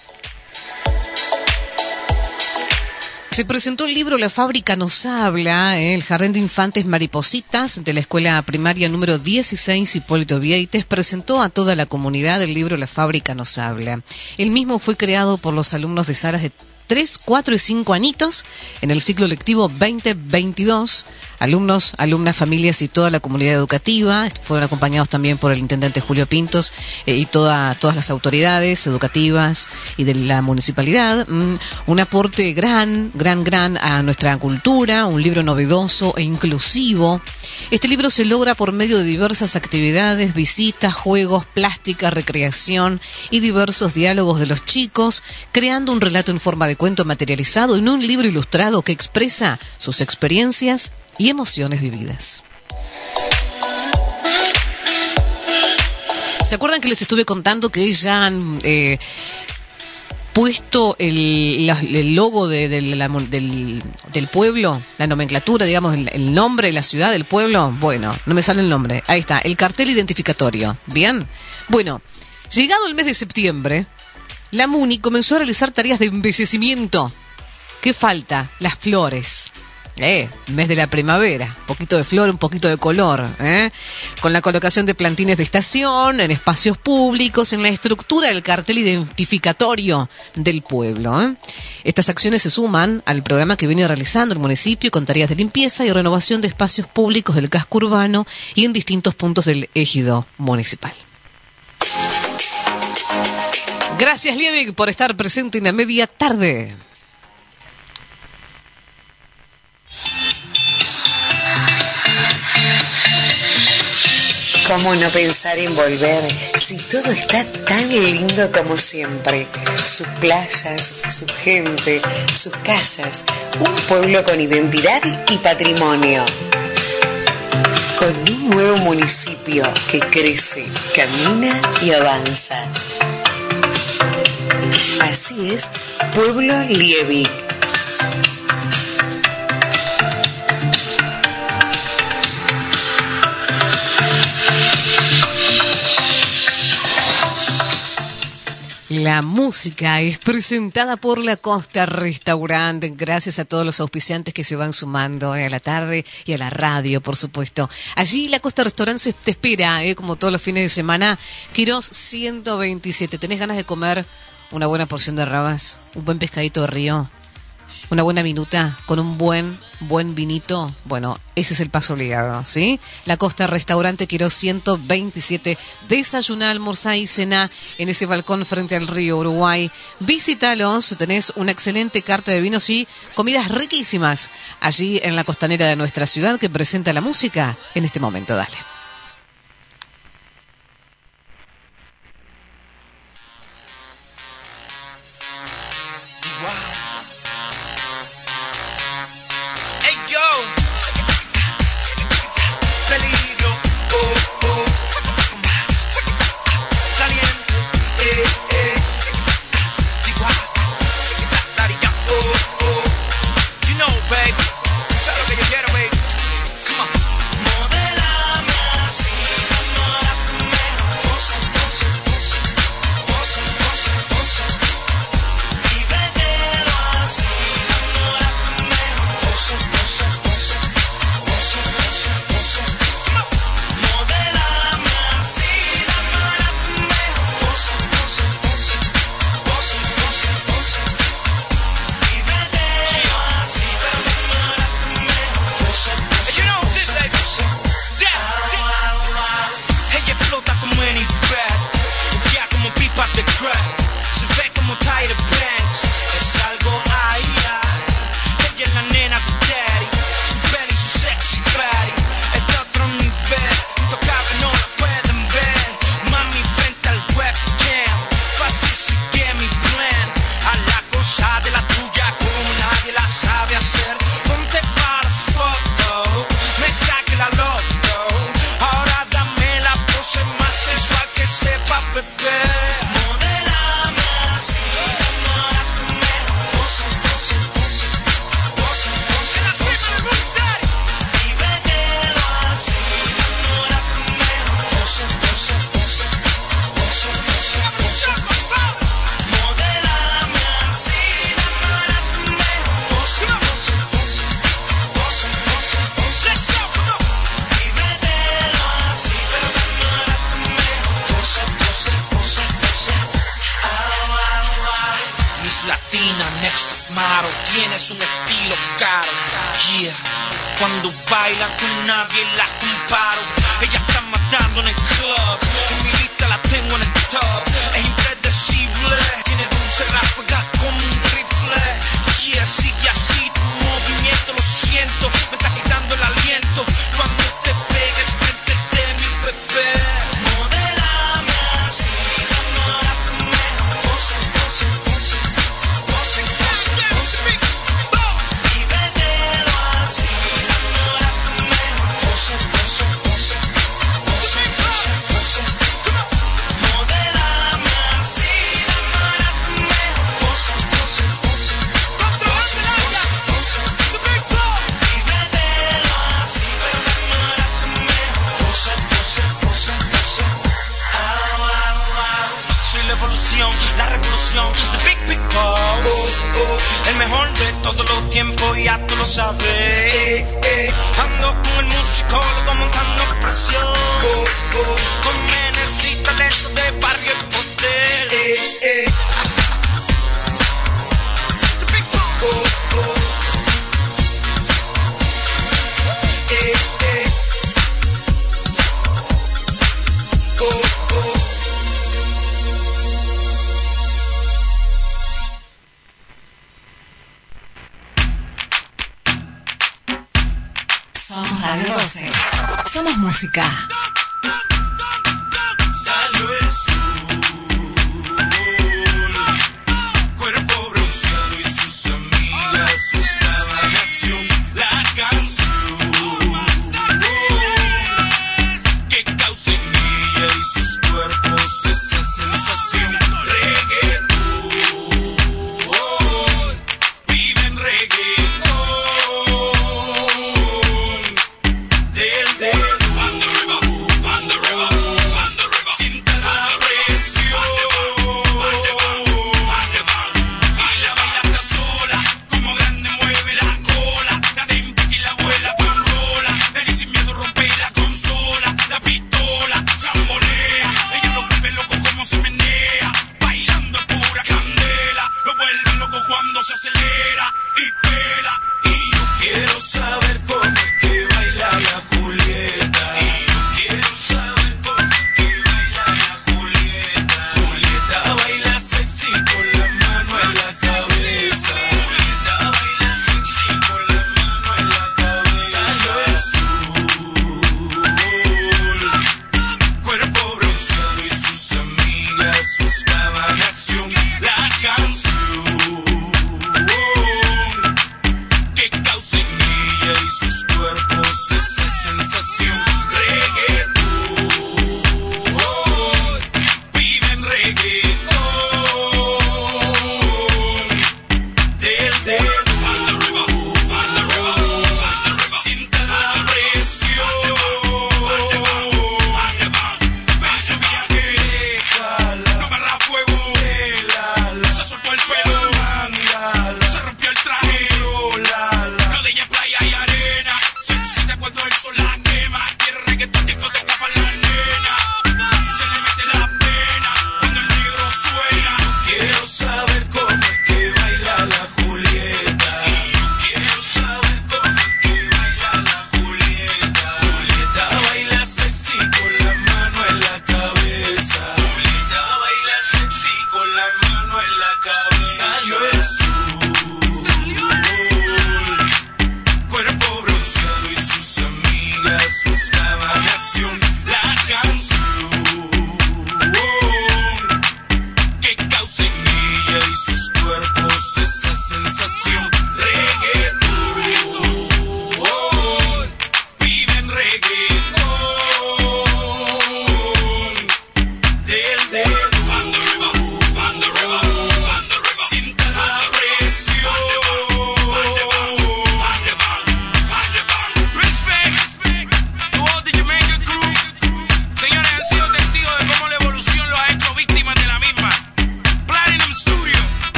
Se presentó el libro La fábrica nos habla, el Jardín de Infantes Maripositas de la Escuela Primaria número 16 Hipólito Vieites presentó a toda la comunidad el libro La fábrica nos habla. El mismo fue creado por los alumnos de salas de 3, 4 y 5 añitos en el ciclo lectivo 2022 alumnos, alumnas, familias y toda la comunidad educativa. Fueron acompañados también por el intendente Julio Pintos eh, y toda, todas las autoridades educativas y de la municipalidad. Mm, un aporte gran, gran, gran a nuestra cultura, un libro novedoso e inclusivo. Este libro se logra por medio de diversas actividades, visitas, juegos, plástica, recreación y diversos diálogos de los chicos, creando un relato en forma de cuento materializado en un libro ilustrado que expresa sus experiencias y emociones vividas. ¿Se acuerdan que les estuve contando que ya han eh, puesto el, el logo del, del pueblo, la nomenclatura, digamos, el, el nombre de la ciudad del pueblo? Bueno, no me sale el nombre. Ahí está, el cartel identificatorio. ¿Bien? Bueno, llegado el mes de septiembre, la MUNI comenzó a realizar tareas de embellecimiento. ¿Qué falta? Las flores. Eh, mes de la primavera, un poquito de flor, un poquito de color, ¿eh? con la colocación de plantines de estación, en espacios públicos, en la estructura del cartel identificatorio del pueblo. ¿eh? Estas acciones se suman al programa que viene realizando el municipio con tareas de limpieza y renovación de espacios públicos del casco urbano y en distintos puntos del ejido municipal. Gracias, Liebig, por estar presente en la media tarde. ¿Cómo no pensar en volver si todo está tan lindo como siempre? Sus playas, su gente, sus casas, un pueblo con identidad y patrimonio. Con un nuevo municipio que crece, camina y avanza. Así es, Pueblo Liebig. La música es presentada por La Costa Restaurante. Gracias a todos los auspiciantes que se van sumando eh, a la tarde y a la radio, por supuesto. Allí La Costa Restaurante te espera, eh, como todos los fines de semana. Quirós 127. ¿Tenés ganas de comer una buena porción de rabas? Un buen pescadito de río. Una buena minuta con un buen, buen vinito. Bueno, ese es el paso obligado, ¿sí? La Costa Restaurante Quiero 127. Desayuná, almorzá y cená en ese balcón frente al río Uruguay. Visítalos, tenés una excelente carta de vinos y comidas riquísimas allí en la costanera de nuestra ciudad que presenta la música en este momento. Dale.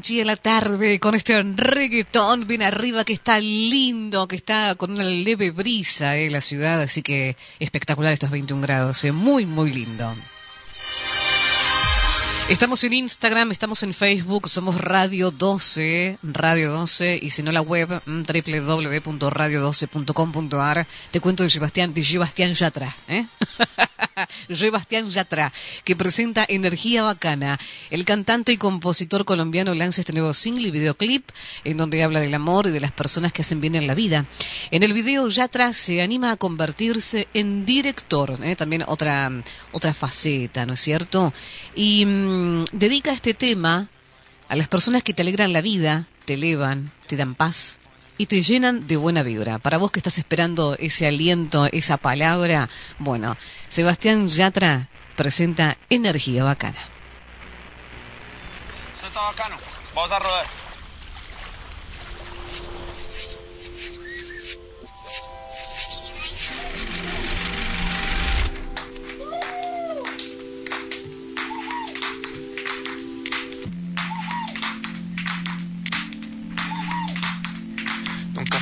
Más de punchy a la tarde con este reggaetón bien arriba que está lindo, que está con una leve brisa eh, la ciudad, así que espectacular estos 21 grados, eh, muy muy lindo. Estamos en Instagram, estamos en Facebook, somos Radio 12, Radio 12, y si no la web, mm, www.radio12.com.ar. Te cuento de Sebastián, de Sebastián Yatra, ¿eh? (laughs) Sebastián Yatra, que presenta Energía Bacana. El cantante y compositor colombiano lanza este nuevo single y videoclip en donde habla del amor y de las personas que hacen bien en la vida. En el video Yatra se anima a convertirse en director, ¿eh? también otra, otra faceta, ¿no es cierto? Y mm, dedica este tema a las personas que te alegran la vida, te elevan, te dan paz y te llenan de buena vibra. Para vos que estás esperando ese aliento, esa palabra, bueno, Sebastián Yatra presenta Energía Bacana. Está bacano. Vamos a rodar.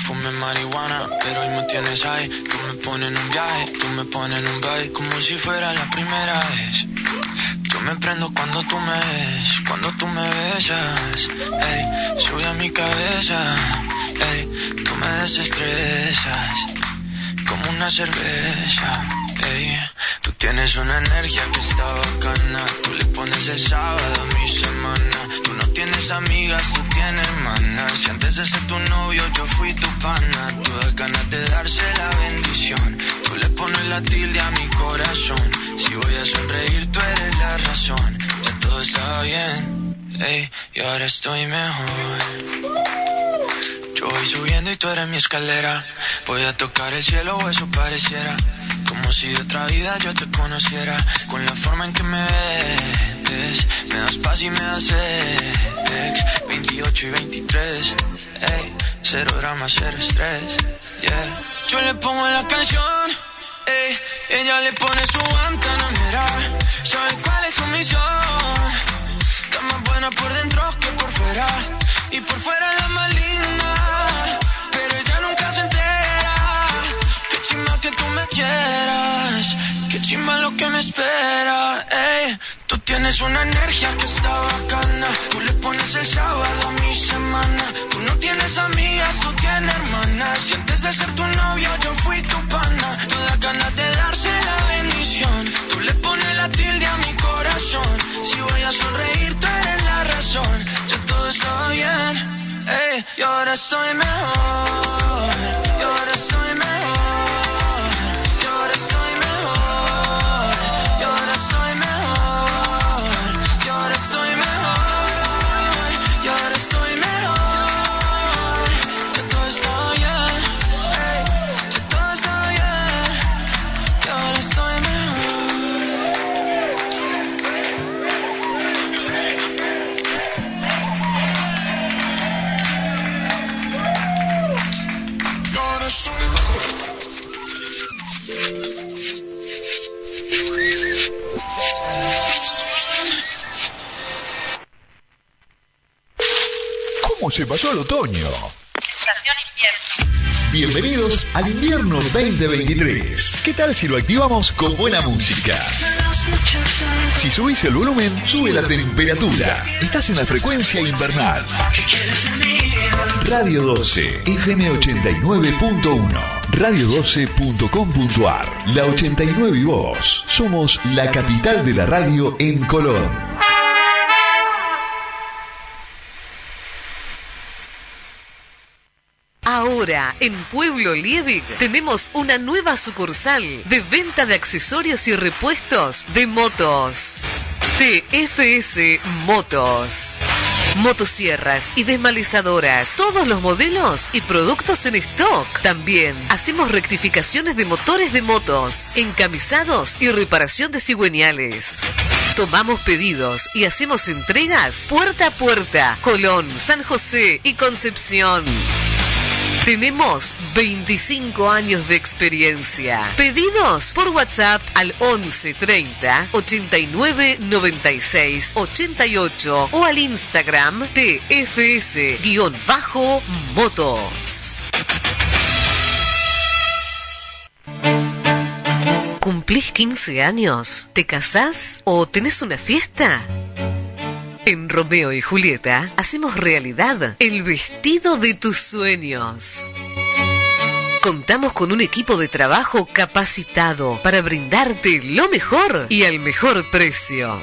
Fumé marihuana, pero hoy me tienes ahí. Tú me pones en un viaje, tú me pones en un baile, como si fuera la primera vez. Me prendo cuando tú me ves, cuando tú me besas. Ey, sube a mi cabeza, ey, tú me desestresas, como una cerveza. Tú tienes una energía que está bacana, tú le pones el sábado a mi semana. Tú no tienes amigas, tú tienes hermanas. Si antes de ser tu novio yo fui tu pana, tú das ganas de darse la bendición. Tú le pones la tilde a mi corazón. Si voy a sonreír, tú eres la razón. Ya todo está bien, ey, y ahora estoy mejor. Yo voy subiendo y tú eres mi escalera. Voy a tocar el cielo o eso pareciera. Como si de otra vida yo te conociera. Con la forma en que me ves. Me das paz y me das sex. 28 y 23. Ey, cero drama, cero estrés. Yeah. Yo le pongo la canción. Ey, ella le pone su guantanamera. ¿Sabe cuál es su misión? Está más buena por dentro que por fuera. Y por fuera la más linda. Pero ella nunca se entera. Qué chimba que tú me quieras. Chimba lo que me espera. Ey, tú tienes una energía que está bacana. Tú le pones el sábado a mi semana. Tú no tienes amigas, tú tienes hermanas. Si antes de ser tu novio yo fui tu pana. Todas ganas de darse la bendición. Tú le pones la tilde a mi corazón. Si voy a sonreír, tú eres la razón. Ya todo está bien. Ey, y ahora estoy mejor. Y ahora ¿Cómo se pasó el otoño? Estación invierno. Bienvenidos al invierno 2023. ¿Qué tal si lo activamos con buena música? Si subís el volumen, sube la temperatura. Estás en la frecuencia invernal. Radio 12, FM 89.1, radio12.com.ar, la 89 y voz. Somos la capital de la radio en Colón. Ahora, en Pueblo Liebig, tenemos una nueva sucursal de venta de accesorios y repuestos de motos. TFS Motos. Motosierras y desmalizadoras, todos los modelos y productos en stock. También hacemos rectificaciones de motores de motos, encamisados y reparación de cigüeñales. Tomamos pedidos y hacemos entregas puerta a puerta. Colón, San José y Concepción. Tenemos 25 años de experiencia. Pedidos por WhatsApp al 11 30 89 96 88 o al Instagram TFS-motos. ¿Cumplís 15 años? ¿Te casás? ¿O tenés una fiesta? En Romeo y Julieta hacemos realidad el vestido de tus sueños. Contamos con un equipo de trabajo capacitado para brindarte lo mejor y al mejor precio.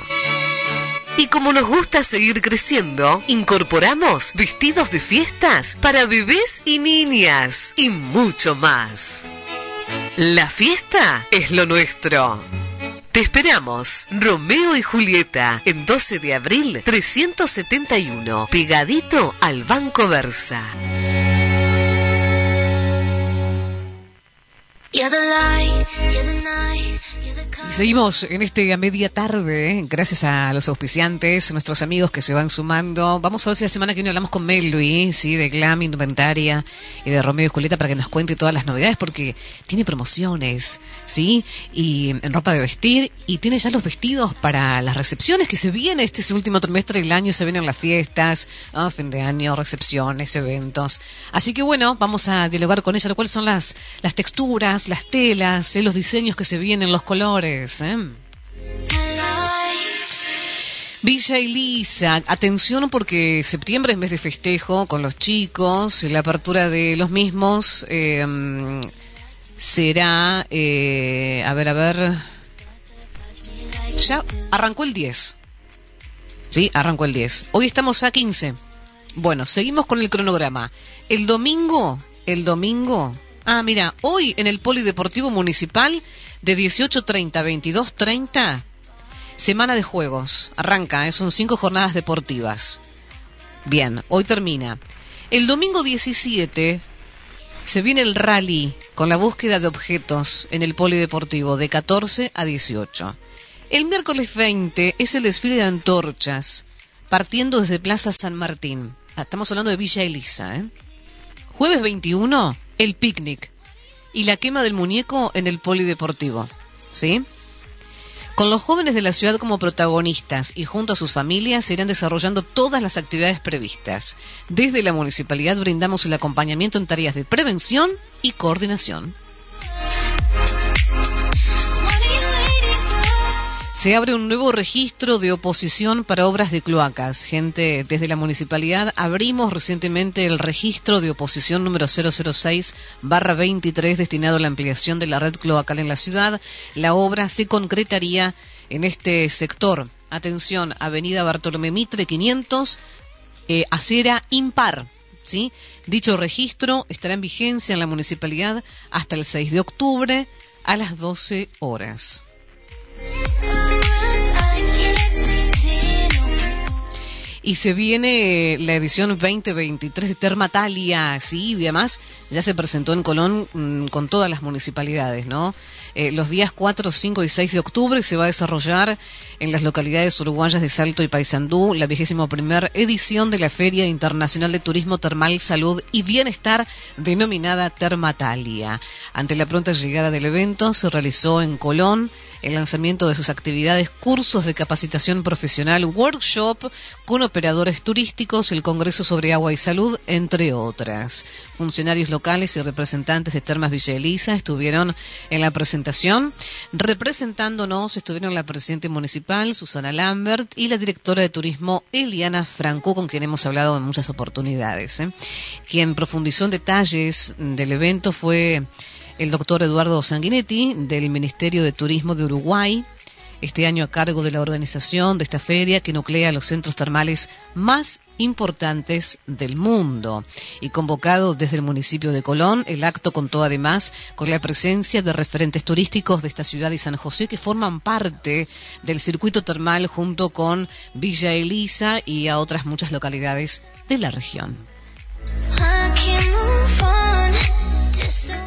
Y como nos gusta seguir creciendo, incorporamos vestidos de fiestas para bebés y niñas y mucho más. La fiesta es lo nuestro. Te esperamos, Romeo y Julieta, en 12 de abril 371, pegadito al Banco Versa. Y seguimos en este a media tarde, ¿eh? gracias a los auspiciantes, nuestros amigos que se van sumando. Vamos a ver si la semana que viene hablamos con Melvi, ¿sí? de Glam Indumentaria y de Romeo y Julieta para que nos cuente todas las novedades porque tiene promociones, ¿sí? Y en ropa de vestir y tiene ya los vestidos para las recepciones que se viene este último trimestre del año, se vienen las fiestas, fin de año, recepciones, eventos. Así que bueno, vamos a dialogar con ella, lo cual son las, las texturas, las telas, ¿eh? los diseños que se vienen, los colores. Villa Elisa, atención porque septiembre es mes de festejo con los chicos, la apertura de los mismos eh, será, eh, a ver, a ver, ya arrancó el 10, ¿sí? Arrancó el 10. Hoy estamos a 15. Bueno, seguimos con el cronograma. El domingo, el domingo, ah, mira, hoy en el Polideportivo Municipal de 18.30 a 22.30 Semana de juegos. Arranca, ¿eh? son cinco jornadas deportivas. Bien, hoy termina. El domingo 17 se viene el rally con la búsqueda de objetos en el polideportivo de 14 a 18. El miércoles 20 es el desfile de antorchas, partiendo desde Plaza San Martín. Ah, Estamos hablando de Villa Elisa. ¿eh? Jueves 21, el picnic y la quema del muñeco en el polideportivo. ¿Sí? Con los jóvenes de la ciudad como protagonistas y junto a sus familias se irán desarrollando todas las actividades previstas. Desde la municipalidad brindamos el acompañamiento en tareas de prevención y coordinación. Se abre un nuevo registro de oposición para obras de cloacas. Gente, desde la municipalidad abrimos recientemente el registro de oposición número 006-23 destinado a la ampliación de la red cloacal en la ciudad. La obra se concretaría en este sector. Atención, Avenida Bartolomé Mitre 500, eh, acera impar. ¿sí? Dicho registro estará en vigencia en la municipalidad hasta el 6 de octubre a las 12 horas. Y se viene la edición 2023 de Termatalia, sí, y además ya se presentó en Colón mm, con todas las municipalidades, ¿no? Eh, los días 4, 5 y 6 de octubre se va a desarrollar en las localidades uruguayas de Salto y Paysandú la vigésimo primer edición de la Feria Internacional de Turismo Termal, Salud y Bienestar denominada Termatalia. Ante la pronta llegada del evento se realizó en Colón el lanzamiento de sus actividades, cursos de capacitación profesional, workshop con operadores turísticos, el Congreso sobre Agua y Salud, entre otras. Funcionarios locales y representantes de Termas Villa Elisa estuvieron en la presentación. Representándonos estuvieron la presidenta municipal, Susana Lambert, y la directora de turismo, Eliana Franco, con quien hemos hablado en muchas oportunidades. ¿eh? Quien profundizó en detalles del evento fue el doctor Eduardo Sanguinetti del Ministerio de Turismo de Uruguay, este año a cargo de la organización de esta feria que nuclea los centros termales más importantes del mundo. Y convocado desde el municipio de Colón, el acto contó además con la presencia de referentes turísticos de esta ciudad y San José que forman parte del circuito termal junto con Villa Elisa y a otras muchas localidades de la región.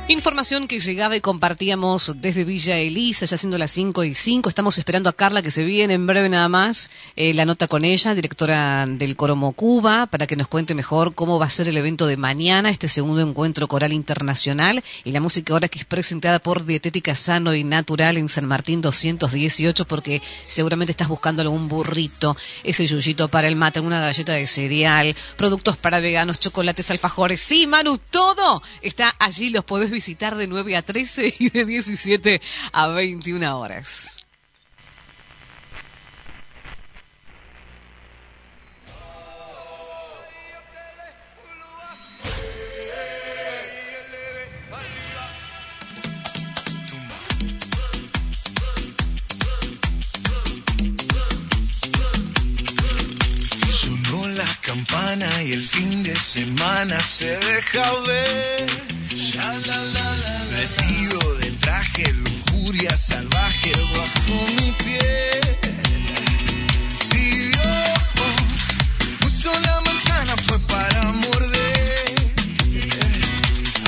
Información que llegaba y compartíamos desde Villa Elisa, ya siendo las 5 y 5. Estamos esperando a Carla que se viene en breve nada más. eh, la nota con ella, directora del Coromo Cuba, para que nos cuente mejor cómo va a ser el evento de mañana, este segundo encuentro coral internacional. Y la música ahora que es presentada por Dietética Sano y Natural en San Martín 218, porque seguramente estás buscando algún burrito, ese yuyito para el mate, una galleta de cereal, productos para veganos, chocolates, alfajores. Sí, Manu, todo está allí. Los podés visitar de 9 a 13 y de 17 a 21 horas. Campana y el fin de semana se deja ver. Vestido de traje, lujuria salvaje bajo mi piel. Si Dios puso la manzana fue para morder.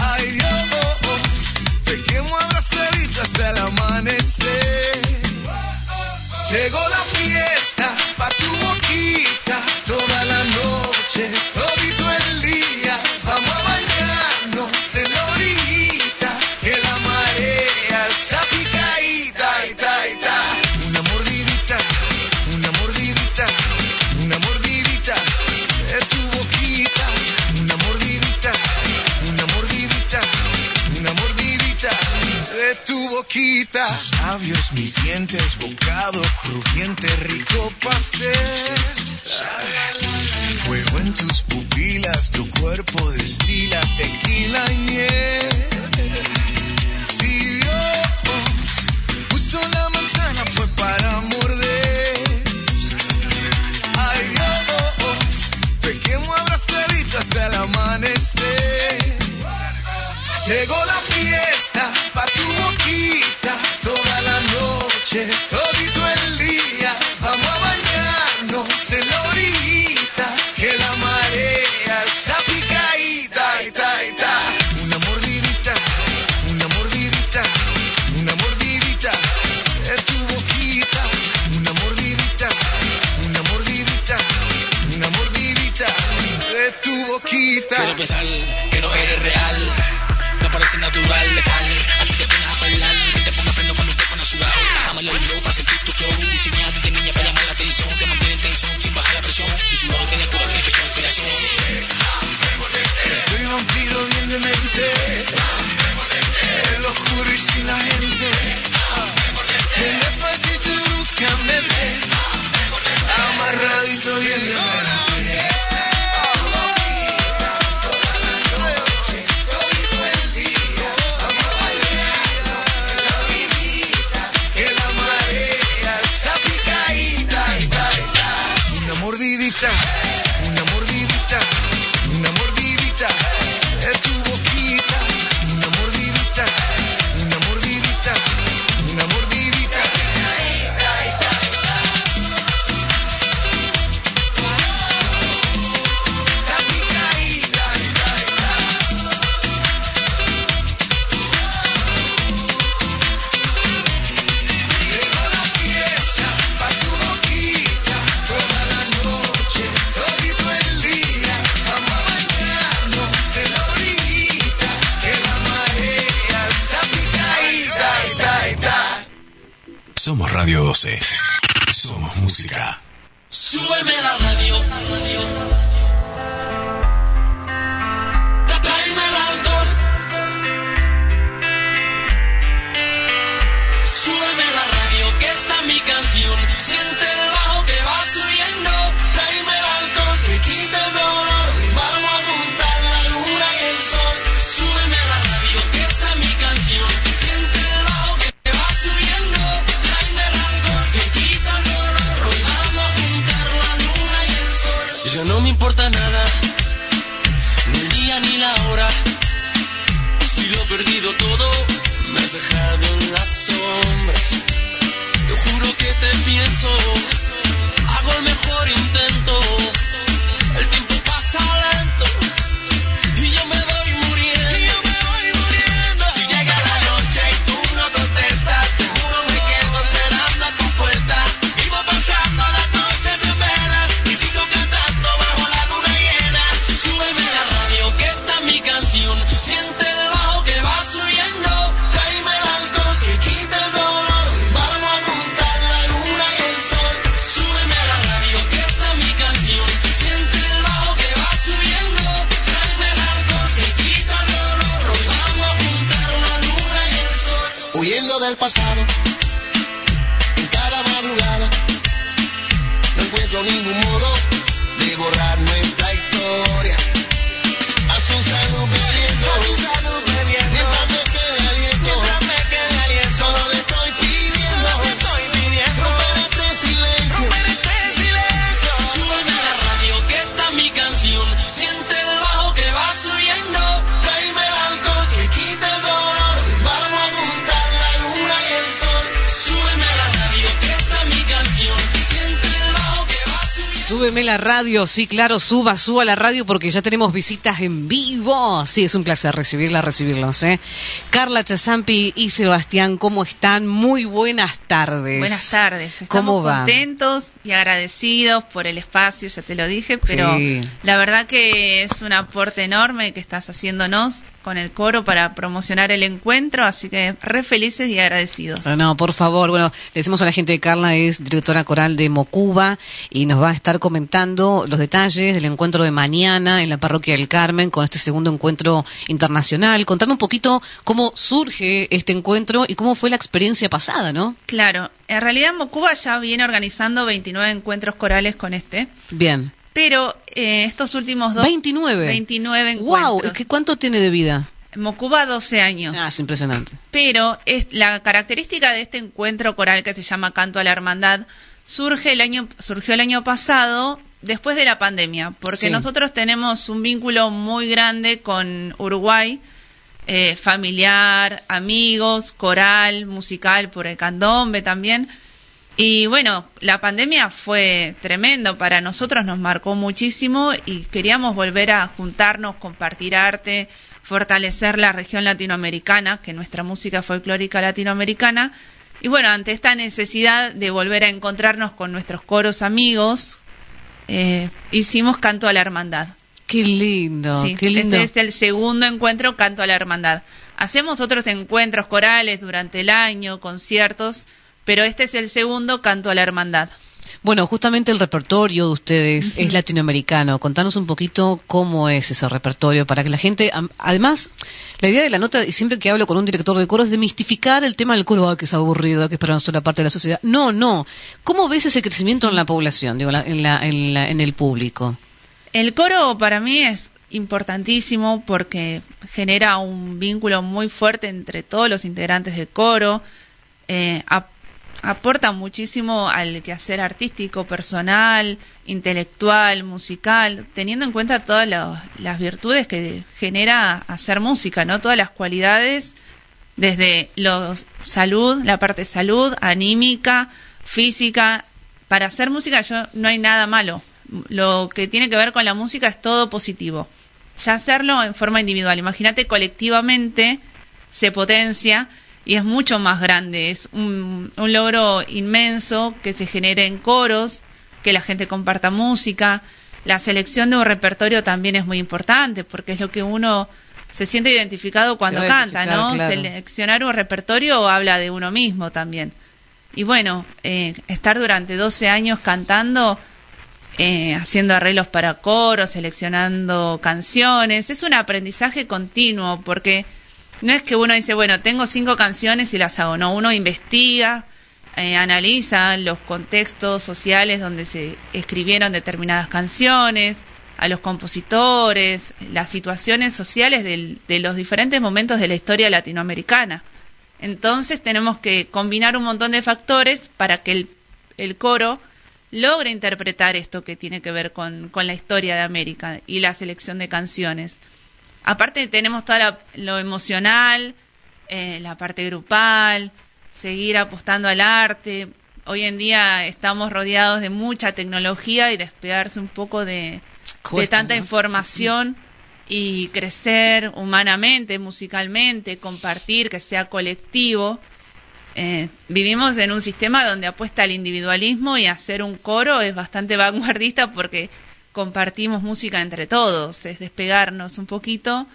Ay Dios, pequemos abrazadito hasta el amanecer. Llegó la labios, mis dientes, bocado crujiente, rico pastel. Fuego en tus pupilas, tu cuerpo destila tequila y miel. Si Dios puso la manzana fue para morder. Ay Dios, pequemos abrazadito hasta el amanecer. Llegó la fiesta noche, todito el día. Vamos a bañarnos en la orillita, que la marea está picadita, ita, ita. Una mordidita, una mordidita, una mordidita de tu boquita. Una mordidita, una mordidita, una mordidita de tu boquita. Quiero pensar Somos Radio 12. Somos música. Súbeme la radio. Tráeme dejado en las sombras. Te juro que te pienso, hago el mejor intento. El tiempo pasa lento la radio, sí, claro, suba, suba la radio porque ya tenemos visitas en vivo. Sí, es un placer recibirla, recibirlos, ¿eh? Carla Chazampi y Sebastián, ¿cómo están? Muy buenas tardes. Buenas tardes. Estamos ¿Cómo va? contentos y agradecidos por el espacio, ya te lo dije, pero Sí. la verdad que es un aporte enorme que estás haciéndonos con el coro para promocionar el encuentro, así que re felices y agradecidos. No, no, por favor. Bueno, le decimos a la gente de Carla, es directora coral de Mocuba y nos va a estar comentando los detalles del encuentro de mañana en la parroquia del Carmen con este segundo encuentro internacional. Contame un poquito cómo surge este encuentro y cómo fue la experiencia pasada, ¿no? Claro, en realidad Mocuba ya viene organizando 29 encuentros corales con este, Bien. Pero eh, estos últimos dos... 29. 29 Wow, encuentros. ¿y qué, cuánto tiene de vida? Mocuba 12 años. Ah, es impresionante. Pero es, la característica de este encuentro coral que se llama Canto a la Hermandad surge el año, surgió el año pasado después de la pandemia, porque Sí. nosotros tenemos un vínculo muy grande con Uruguay, eh, familiar, amigos, coral, musical por el candombe también. Y bueno, la pandemia fue tremendo para nosotros, nos marcó muchísimo y queríamos volver a juntarnos, compartir arte, fortalecer la región latinoamericana, que nuestra música folclórica latinoamericana. Y bueno, ante esta necesidad de volver a encontrarnos con nuestros coros amigos, eh, hicimos Canto a la Hermandad. Qué lindo, Sí, qué lindo. Este es el segundo encuentro Canto a la Hermandad. Hacemos otros encuentros corales durante el año, conciertos, pero este es el segundo Canto a la Hermandad. Bueno, justamente el repertorio de ustedes es latinoamericano. Contanos un poquito cómo es ese repertorio para que la gente, además, la idea de la nota, y siempre que hablo con un director de coro, es demistificar el tema del coro, ah, que es aburrido, que es para una sola parte de la sociedad. No, no. ¿Cómo ves ese crecimiento en la población, digo, en, la, en, la- en el público? El coro para mí es importantísimo porque genera un vínculo muy fuerte entre todos los integrantes del coro, eh, aporta muchísimo al quehacer artístico, personal, intelectual, musical, teniendo en cuenta todas la- las virtudes que genera hacer música, ¿no? Todas las cualidades desde los salud, la parte salud, anímica, física. Para hacer música yo no hay nada malo. Lo que tiene que ver con la música es todo positivo. Ya hacerlo en forma individual. Imagínate colectivamente se potencia y es mucho más grande. Es un, un logro inmenso que se genere en coros, que la gente comparta música. La selección de un repertorio también es muy importante porque es lo que uno se siente identificado cuando canta, ¿no? claro. Seleccionar un repertorio habla de uno mismo también. Y bueno, eh, estar durante 12 años cantando, eh, haciendo arreglos para coros, seleccionando canciones, es un aprendizaje continuo porque no es que uno dice, bueno, tengo cinco canciones y las hago, no, uno investiga, eh, analiza los contextos sociales donde se escribieron determinadas canciones, a los compositores, las situaciones sociales del- de los diferentes momentos de la historia latinoamericana. Entonces tenemos que combinar un montón de factores para que el, el coro logre interpretar esto que tiene que ver con, con la historia de América y la selección de canciones. Aparte tenemos todo lo emocional, eh, la parte grupal, seguir apostando al arte. Hoy en día estamos rodeados de mucha tecnología y despegarse un poco de, tanta ¿no? información y crecer humanamente, musicalmente, compartir, que sea colectivo. Eh, vivimos en un sistema donde apuesta al individualismo y hacer un coro es bastante vanguardista porque compartimos música entre todos, es despegarnos un poquito,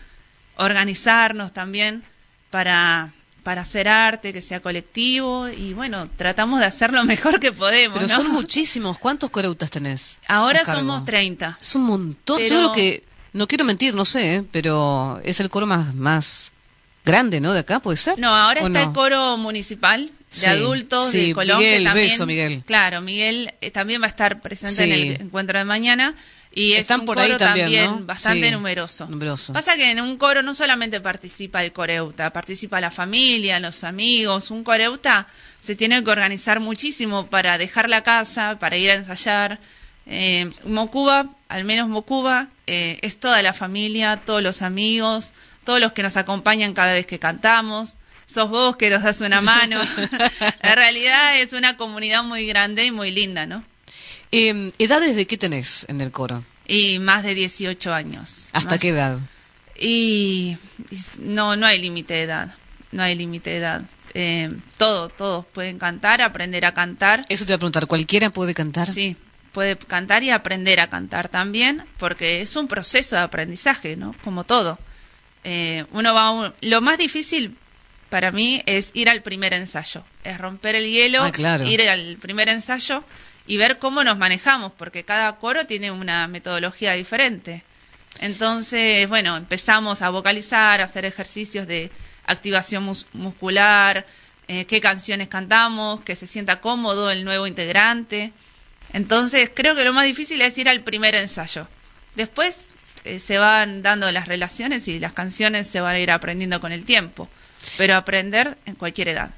organizarnos también para, para hacer arte que sea colectivo y bueno, tratamos de hacer lo mejor que podemos. Pero ¿no? son muchísimos. ¿Cuántos coreutas tenés? Ahora somos 30. Es un montón. Pero- Yo creo que, no quiero mentir, no sé, ¿eh? pero es el coro más, más grande, ¿no? De acá, ¿puede ser? No, ahora ¿O está no? el coro municipal de Sí, adultos sí, de Colón. Miguel, que también, beso, Miguel. Claro, Miguel eh, también va a estar presente en el encuentro de mañana. Y es Están un por coro ahí también, ¿no? bastante numeroso. numeroso. Pasa que en un coro no solamente participa el coreuta, participa la familia, los amigos. Un coreuta se tiene que organizar muchísimo para dejar la casa, para ir a ensayar. Eh, Mocuba, al menos Mocuba, eh, es toda la familia, todos los amigos, todos los que nos acompañan cada vez que cantamos. Sos vos que nos das una mano. (laughs) en realidad es una comunidad muy grande y muy linda, ¿no? Eh, ¿Edades de qué tenés en el coro? Y más de 18 años. ¿Hasta Más- qué edad? Y y no, no hay límite de edad. No hay límite de edad. Eh, todo, todos pueden cantar, aprender a cantar. Eso te voy a preguntar, ¿cualquiera puede cantar? Sí, puede cantar y aprender a cantar también, porque es un proceso de aprendizaje, ¿no? Como todo. Eh, uno va a un- Lo más difícil para mí es ir al primer ensayo, es romper el hielo, Ah, claro. ir al primer ensayo y ver cómo nos manejamos, porque cada coro tiene una metodología diferente. Entonces, bueno, empezamos a vocalizar, a hacer ejercicios de activación mus- muscular, eh, qué canciones cantamos, que se sienta cómodo el nuevo integrante. Entonces, creo que lo más difícil es ir al primer ensayo. Después eh, se van dando las relaciones y las canciones se van a ir aprendiendo con el tiempo. Pero aprender en cualquier edad.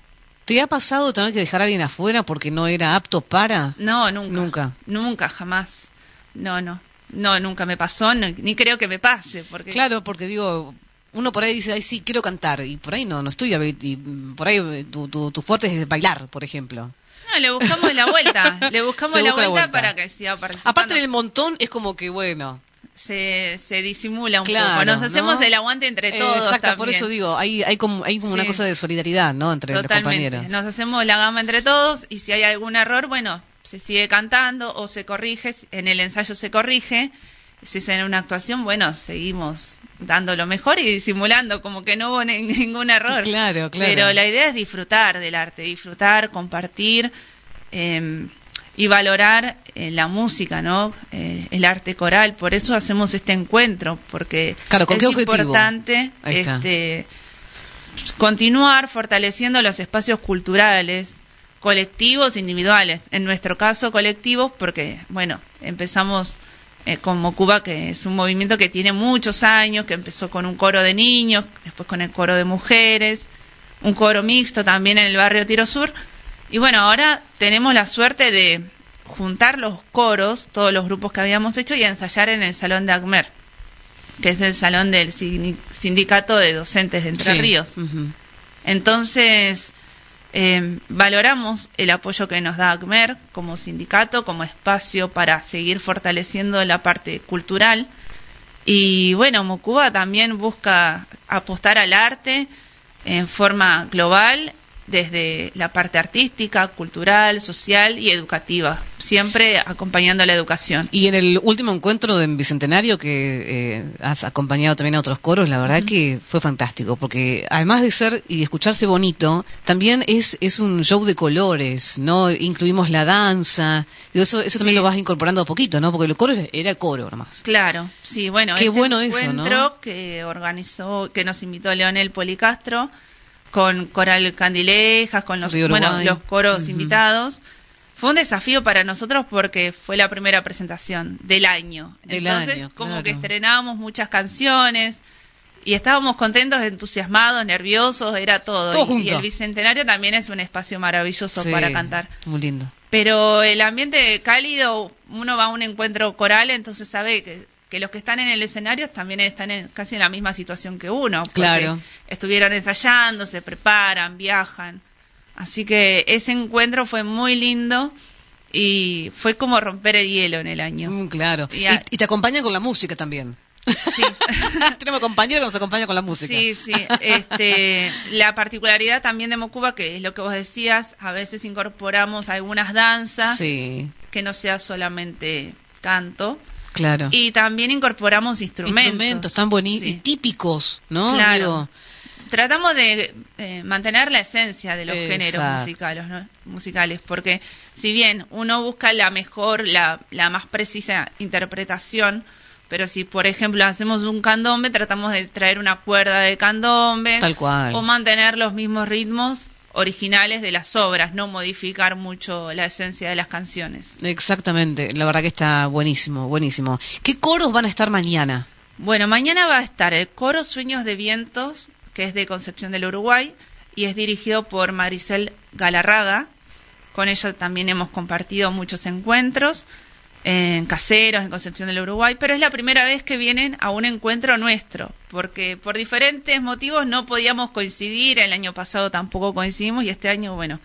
¿Te ha pasado tener que dejar a alguien afuera porque no era apto para? No, nunca. Nunca. Nunca, jamás. No, no. No, nunca me pasó, no- ni creo que me pase. Porque Claro, porque digo, uno por ahí dice, ay, sí, quiero cantar, y por ahí no, no estoy, y por ahí eh, tu, tu, tu fuerte es bailar, por ejemplo. No, le buscamos la vuelta. le buscamos (laughs) la busca la vuelta, vuelta. para que siga participando. Aparte del montón, es como que, bueno, se, se disimula un Claro, poco. Nos hacemos ¿no? el aguante entre eh, todos. exacto, por eso digo, hay, hay como, hay como una cosa de solidaridad, ¿no? Entre los Totalmente. compañeros. Nos hacemos la gama entre todos y si hay algún error, bueno, se sigue cantando o se corrige. En el ensayo se corrige. Si es en una actuación, bueno, seguimos dando lo mejor y disimulando como que no hubo ni- ningún error. Claro, claro. Pero la idea es disfrutar del arte, disfrutar, compartir eh, y valorar eh, la música, ¿no? Eh, el arte coral. Por eso hacemos este encuentro, porque Claro, ¿con es qué importante este, continuar fortaleciendo los espacios culturales, colectivos, individuales. En nuestro caso, colectivos, porque, bueno, empezamos eh, como Cuba, que es un movimiento que tiene muchos años, que empezó con un coro de niños, después con el coro de mujeres, un coro mixto también en el barrio Tiro Sur. Y bueno, ahora tenemos la suerte de juntar los coros, todos los grupos que habíamos hecho, y ensayar en el Salón de Acmer, que es el salón del Sindi- Sindicato de Docentes de Entre Sí. Ríos. Entonces, eh, valoramos el apoyo que nos da ACMER como sindicato, como espacio para seguir fortaleciendo la parte cultural. Y bueno, Mocuba también busca apostar al arte en forma global, desde la parte artística, cultural, social y educativa, siempre acompañando la educación. Y en el último encuentro de Bicentenario que eh, has acompañado también a otros coros, la verdad que fue fantástico, porque además de ser y de escucharse bonito, también es, es un show de colores, ¿no? Incluimos la danza, Digo, eso, eso también lo vas incorporando a poquito, ¿no? Porque el coro era coro nomás. Claro, sí, bueno, Qué ese bueno eso, encuentro ¿no? que organizó, que nos invitó Leonel Policastro con Coral Candilejas, con los, bueno, los coros invitados. Fue un desafío para nosotros porque fue la primera presentación del año. Del Entonces, año, como claro. que estrenábamos muchas canciones y estábamos contentos, entusiasmados, nerviosos, era todo. Todo Y- y, el Bicentenario también es un espacio maravilloso Sí, para cantar. Muy lindo. Pero el ambiente cálido, uno va a un encuentro coral, entonces sabe que, que los que están en el escenario también están en, casi en la misma situación que uno. Claro. Estuvieron ensayando, se preparan, viajan. Así que ese encuentro fue muy lindo y fue como romper el hielo en el año. Mm, claro. Y Y, a- y te acompañan con la música también. Sí. (laughs) Tenemos compañeros que nos acompañan con la música. Sí, sí. Este, la particularidad también de Mocuba, que es lo que vos decías, a veces incorporamos algunas danzas Sí, que no sea solamente canto. Claro. Y también incorporamos instrumentos. Instrumentos tan bonitos y típicos, ¿no? Claro. Digo, Tratamos de eh, mantener la esencia de los géneros musicales, ¿no? musicales, porque si bien uno busca la mejor, la, la más precisa interpretación, pero si por ejemplo hacemos un candombe, tratamos de traer una cuerda de candombe Tal cual. o mantener los mismos ritmos originales de las obras, no modificar mucho la esencia de las canciones. Exactamente, la verdad que está buenísimo, buenísimo. ¿Qué coros van a estar mañana? Bueno, mañana va a estar el coro Sueños de Vientos, que es de Concepción del Uruguay, y es dirigido por Maricel Galarraga. Con ella también hemos compartido muchos encuentros en caseros en Concepción del Uruguay, pero es la primera vez que vienen a un encuentro nuestro, porque por diferentes motivos no podíamos coincidir, el año pasado tampoco coincidimos y este año, bueno,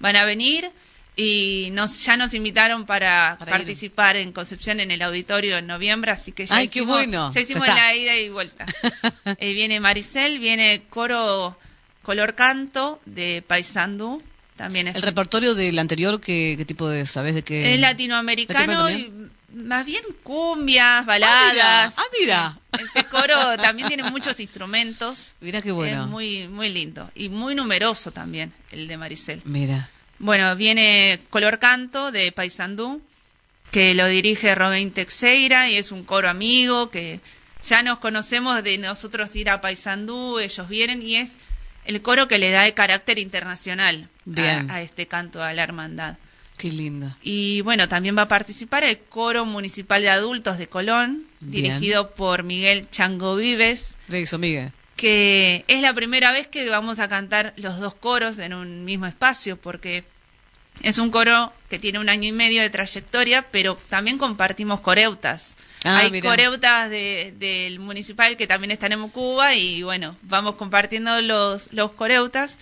van a venir y nos ya nos invitaron para, Para ir. participar en Concepción en el auditorio en noviembre, así que ya Ay, hicimos, bueno. ya hicimos la ida y vuelta. (laughs) Eh, viene Maricel, viene coro color canto de Paysandú, también es El repertorio del anterior, ¿qué, qué tipo de, sabes de qué? es latinoamericano ¿Latinoamericano y más bien cumbias, baladas. Ah, mira. Sí. Ese coro también tiene muchos instrumentos. Mira qué bueno. Es muy, muy lindo. Y muy numeroso también, el de Maricel. Mira. Bueno, viene Color Canto de Paysandú, que lo dirige Robin Teixeira y es un coro amigo que ya nos conocemos de nosotros ir a Paysandú, ellos vienen y es el coro que le da el carácter internacional a, a este canto a la hermandad. Qué lindo. Y bueno, también va a participar el Coro Municipal de Adultos de Colón, Bien. dirigido por Miguel Chango Vives, Beso, Miguel. que es la primera vez que vamos a cantar los dos coros en un mismo espacio, porque es un coro que tiene un año y medio de trayectoria, pero también compartimos coreutas. Ah, Hay mirá. coreutas de- del municipal que también están en Mocuba y bueno, vamos compartiendo los, los coreutas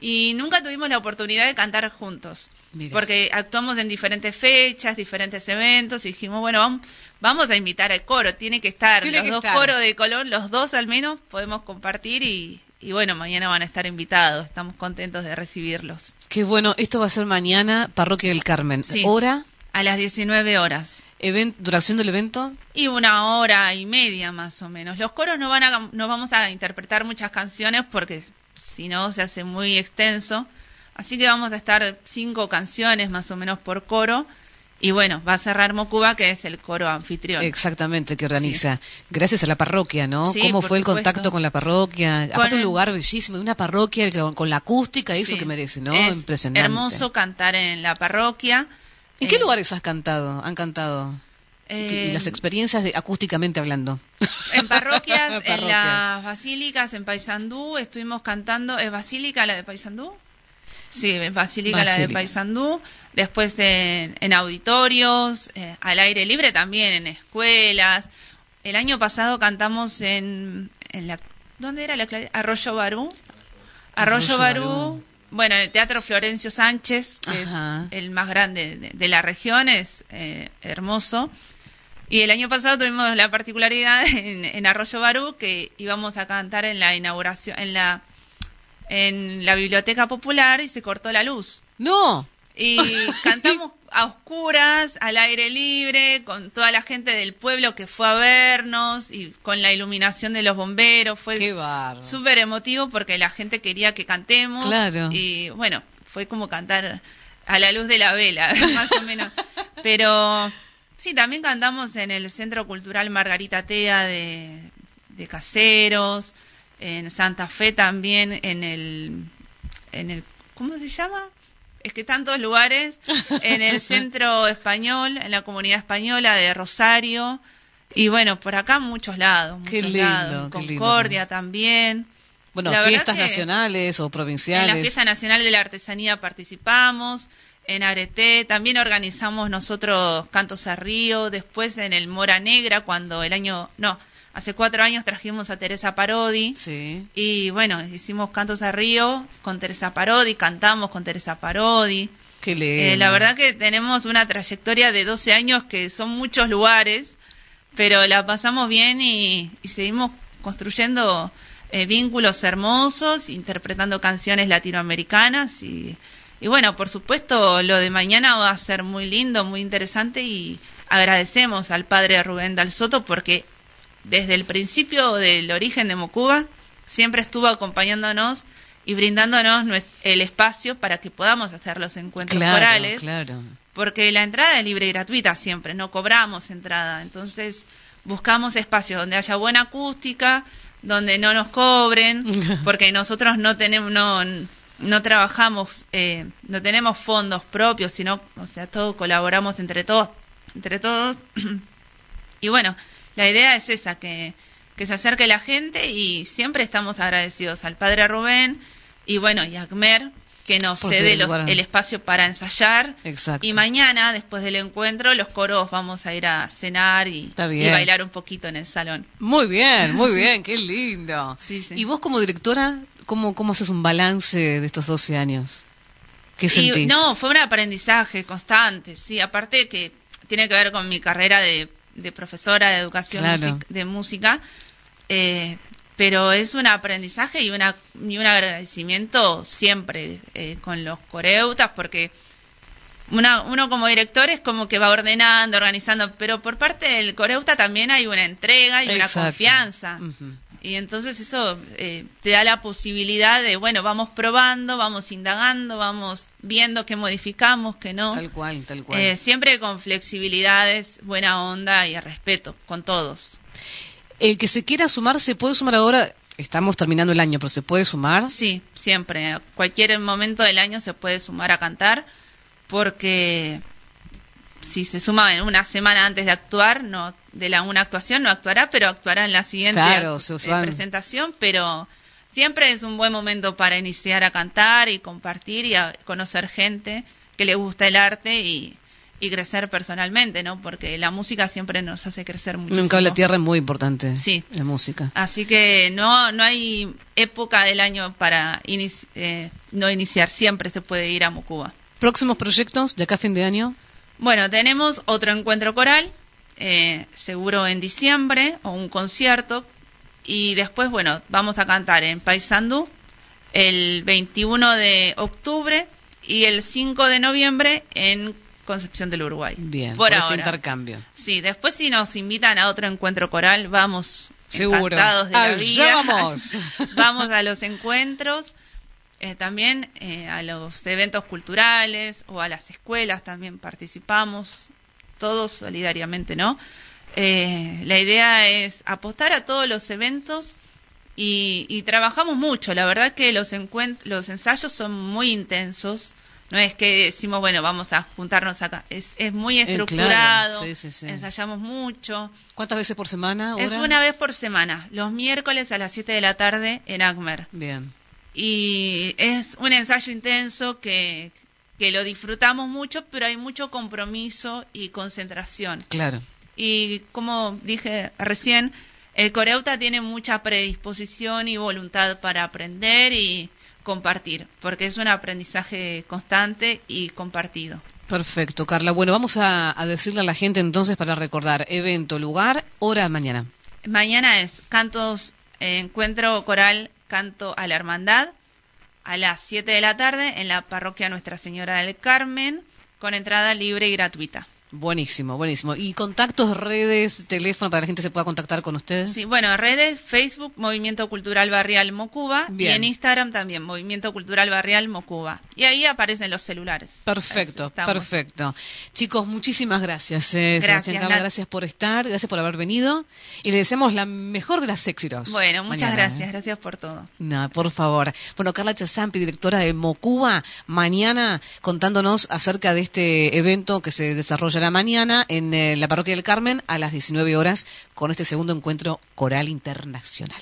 y nunca tuvimos la oportunidad de cantar juntos. Porque actuamos en diferentes fechas, diferentes eventos y dijimos, bueno, vamos, vamos a invitar al coro, tiene que estar, Tiene los que dos estar. coros de Colón, los dos al menos, podemos compartir y, y bueno, mañana van a estar invitados, estamos contentos de recibirlos. Qué bueno. Esto va a ser mañana, Parroquia del Carmen. Sí. ¿Hora? A las 19 horas. Event, ¿Duración del evento? Y una hora y media más o menos. Los coros no van a, no vamos a interpretar muchas canciones porque si no se hace muy extenso. Así que vamos a estar cinco canciones más o menos por coro. Y bueno, va a cerrar Mocuba, que es el coro anfitrión. Exactamente, que organiza. Gracias a la parroquia, ¿no? Sí, ¿Cómo fue el supuesto. contacto con la parroquia? Con Aparte, un lugar bellísimo, una parroquia con, con la acústica, eso Sí. que merece, ¿no? Es Impresionante. hermoso cantar en la parroquia. ¿En qué Eh, lugares has cantado? ¿Han cantado? eh, y las experiencias de, acústicamente hablando. (laughs) En parroquias, (laughs) en las basílicas, en Paysandú, estuvimos cantando. ¿Es Basílica la de Paysandú? Sí, en Basílica la de. Paysandú. Después en, en auditorios, eh, al aire libre también, en escuelas. El año pasado cantamos en, en la. ¿Dónde era la Arroyo Barú. Arroyo, Arroyo Barú. Barú. Bueno, en el Teatro Florencio Sánchez, que Ajá. es el más grande de, de la región, es eh, hermoso. Y el año pasado tuvimos la particularidad (laughs) en, en Arroyo Barú que íbamos a cantar en la inauguración, en la, en la biblioteca popular y se cortó la luz. ¡No! Y (laughs) cantamos a oscuras, al aire libre, con toda la gente del pueblo que fue a vernos y con la iluminación de los bomberos. Fue súper emotivo porque la gente quería que cantemos. Claro. Y bueno, fue como cantar a la luz de la vela, (laughs) más o menos. Pero sí, también cantamos en el Centro Cultural Margarita Tea de, de Caseros, en Santa Fe también, en el, en el, ¿cómo se llama? Es que tantos lugares, en el (laughs) Centro Español, en la comunidad española de Rosario, y bueno, por acá muchos lados, Qué lindo, lados. qué lindo. Concordia también. Bueno, La fiestas nacionales o provinciales. En la Fiesta Nacional de la Artesanía participamos, en Areté, también organizamos nosotros Cantos a Río, después en el Mora Negra, cuando el año, no, hace cuatro años trajimos a Teresa Parodi. Sí. Y bueno, hicimos Cantos a Río con Teresa Parodi, cantamos con Teresa Parodi. Qué lindo. Eh, la verdad que tenemos una trayectoria de 12 años que son muchos lugares, pero la pasamos bien y, y seguimos construyendo eh, vínculos hermosos, interpretando canciones latinoamericanas y, y bueno, por supuesto lo de mañana va a ser muy lindo, muy interesante y agradecemos al padre Rubén Dal Soto porque desde el principio del origen de Mocuba siempre estuvo acompañándonos y brindándonos el espacio para que podamos hacer los encuentros Claro, corales claro. porque la entrada es libre y gratuita siempre, no cobramos entrada. Entonces buscamos espacios donde haya buena acústica, donde no nos cobren, (laughs) porque nosotros no tenemos, no, no trabajamos, eh, no tenemos fondos propios, sino, o sea, todos colaboramos entre todos, entre todos. (clears throat) y bueno, la idea es esa, que, que se acerque la gente y siempre estamos agradecidos al padre Rubén y bueno, y a Acmer, que nos Por cede los- el espacio para ensayar. Exacto. Y mañana, después del encuentro, los coros vamos a ir a cenar y, bailar un poquito en el salón. Muy bien, muy Sí. (laughs) bien, qué lindo. Sí, sí. Y vos como directora, ¿cómo, cómo haces un balance de estos 12 años? ¿Qué Y, sentís? no, fue un aprendizaje constante, sí, aparte que tiene que ver con mi carrera de, de profesora de educación Claro. music- de música, eh, pero es un aprendizaje y, una, y un agradecimiento siempre eh, con los coreutas, porque una- uno como director es como que va ordenando, organizando, pero por parte del coreuta también hay una entrega y una confianza. Y entonces eso eh, te da la posibilidad de, bueno, vamos probando, vamos indagando, vamos viendo qué modificamos, qué no. Tal cual, tal cual. Eh, siempre con flexibilidades, buena onda y respeto con todos. El que se quiera sumar, ¿se puede sumar ahora? Estamos terminando el año, pero ¿se puede sumar? Sí, siempre. A cualquier momento del año se puede sumar a cantar, porque si se suma en una semana antes de actuar, no de la una actuación no actuará, pero actuará en la siguiente Claro, eh, presentación, pero siempre es un buen momento para iniciar a cantar y compartir y a conocer gente que le gusta el arte y, y crecer personalmente, ¿no? Porque la música siempre nos hace crecer muchísimo. Nunca la tierra es muy importante. Sí. La música. Así que no, no hay época del año para inici- eh, no iniciar, siempre se puede ir a Mocuba. ¿Próximos proyectos de acá a fin de año? Bueno, tenemos otro encuentro coral, eh, seguro en diciembre, o un concierto, y después, bueno, vamos a cantar en Paysandú el 21 de octubre y el 5 de noviembre en Concepción del Uruguay. Bien, por este ahora. intercambio. Sí, después si nos invitan a otro encuentro coral, vamos Seguro. encantados de la Allá vida. (laughs) vamos. vamos a los encuentros, eh, también eh, a los eventos culturales o a las escuelas también participamos, todos solidariamente, ¿no? Eh, la idea es apostar a todos los eventos y, y trabajamos mucho. La verdad que los, los ensayos son muy intensos. No es que decimos, bueno, vamos a juntarnos acá. Es, es muy Eh, claro. estructurado. Sí, sí, sí. Ensayamos mucho. ¿Cuántas veces por semana? Es una vez por semana, los miércoles a las 7 de la tarde en Acmer. Bien. Y es un ensayo intenso que, que lo disfrutamos mucho, pero hay mucho compromiso y concentración. Claro. Y como dije recién, el coreuta tiene mucha predisposición y voluntad para aprender y compartir, porque es un aprendizaje constante y compartido. Perfecto, Carla. Bueno, vamos a, a decirle a la gente entonces para recordar evento, lugar, hora mañana. Mañana es cantos, eh, encuentro coral, canto a la hermandad, a las 7 de la tarde en la parroquia Nuestra Señora del Carmen, con entrada libre y gratuita. Buenísimo, buenísimo. ¿Y contactos, redes, teléfono para que la gente se pueda contactar con ustedes? Sí, bueno, redes, Facebook, Movimiento Cultural Barrial Mocuba, Bien. y en Instagram también, Movimiento Cultural Barrial Mocuba. Y ahí aparecen los celulares. Perfecto, perfecto. Chicos, muchísimas gracias. eh, Gracias, Carla, gracias por estar, gracias por haber venido y le deseamos la mejor de las éxitos. Bueno, muchas mañana, gracias, eh. gracias por todo. No, por favor. Bueno, Carla Chazampi, directora de Mocuba, mañana contándonos acerca de este evento que se desarrollará mañana en eh, la Parroquia del Carmen a las 19 horas con este segundo encuentro coral internacional.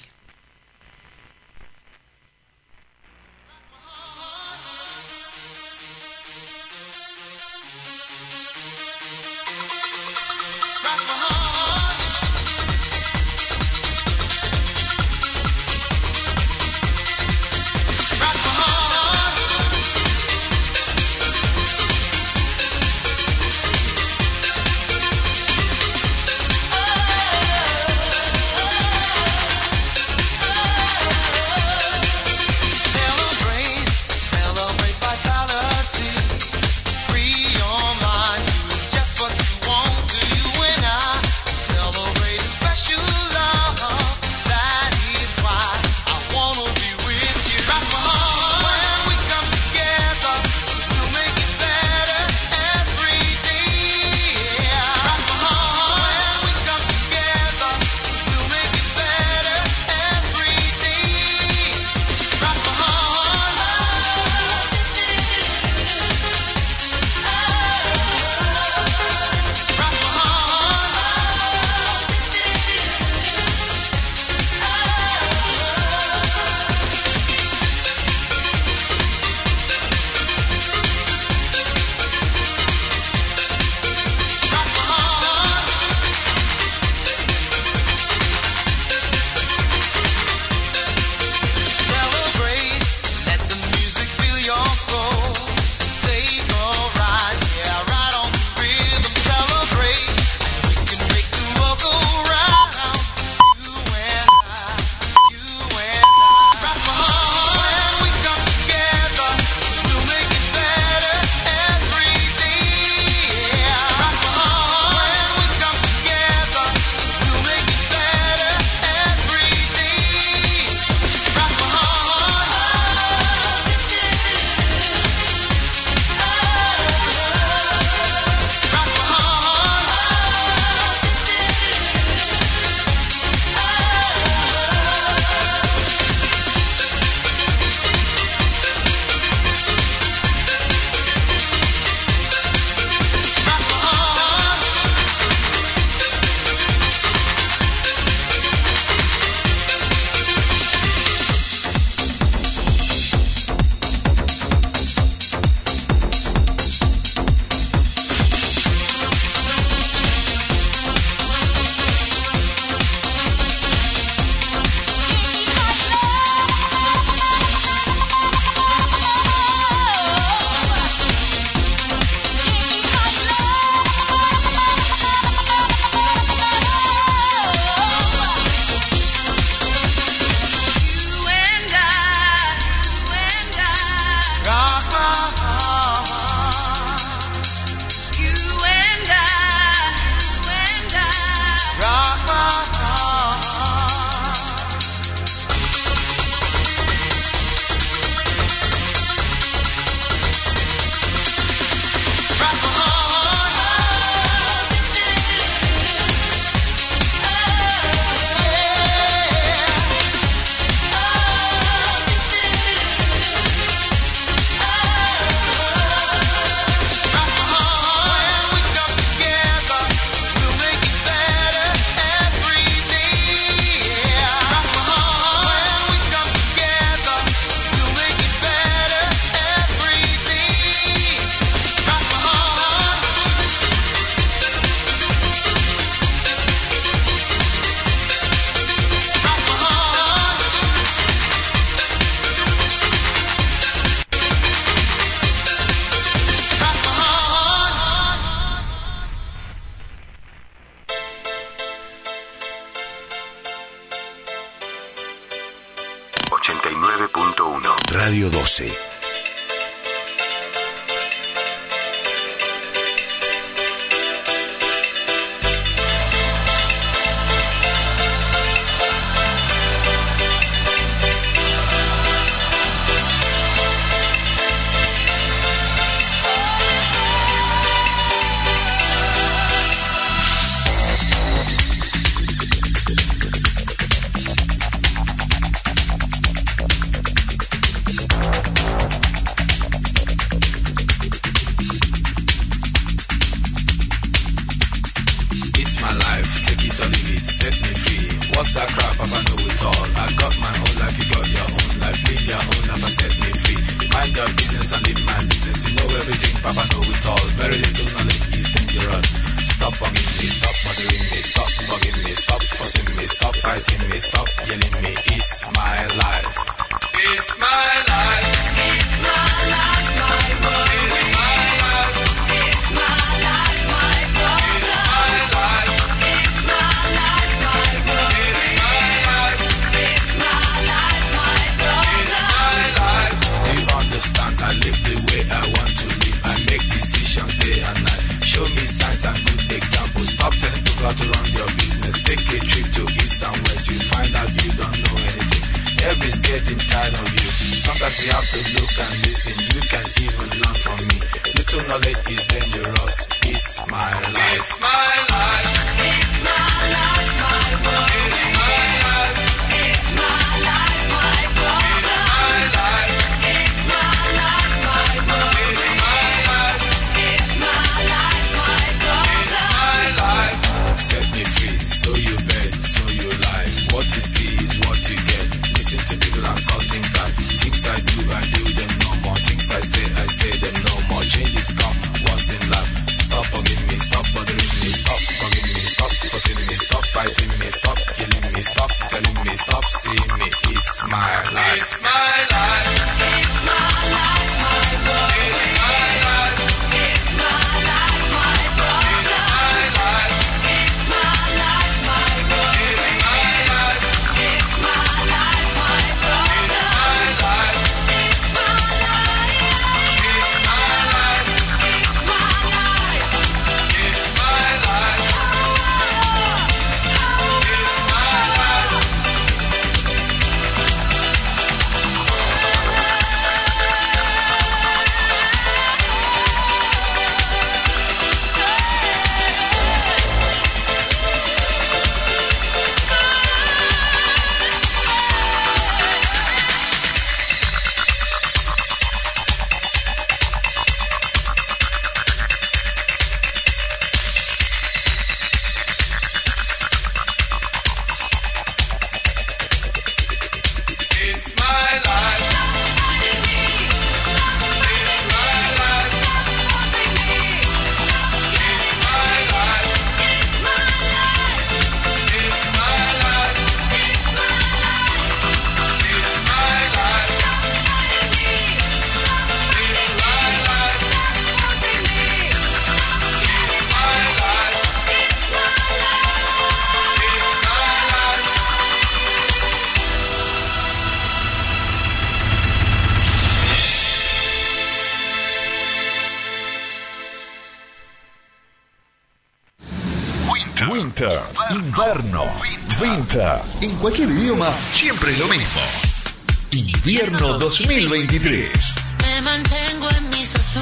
2023.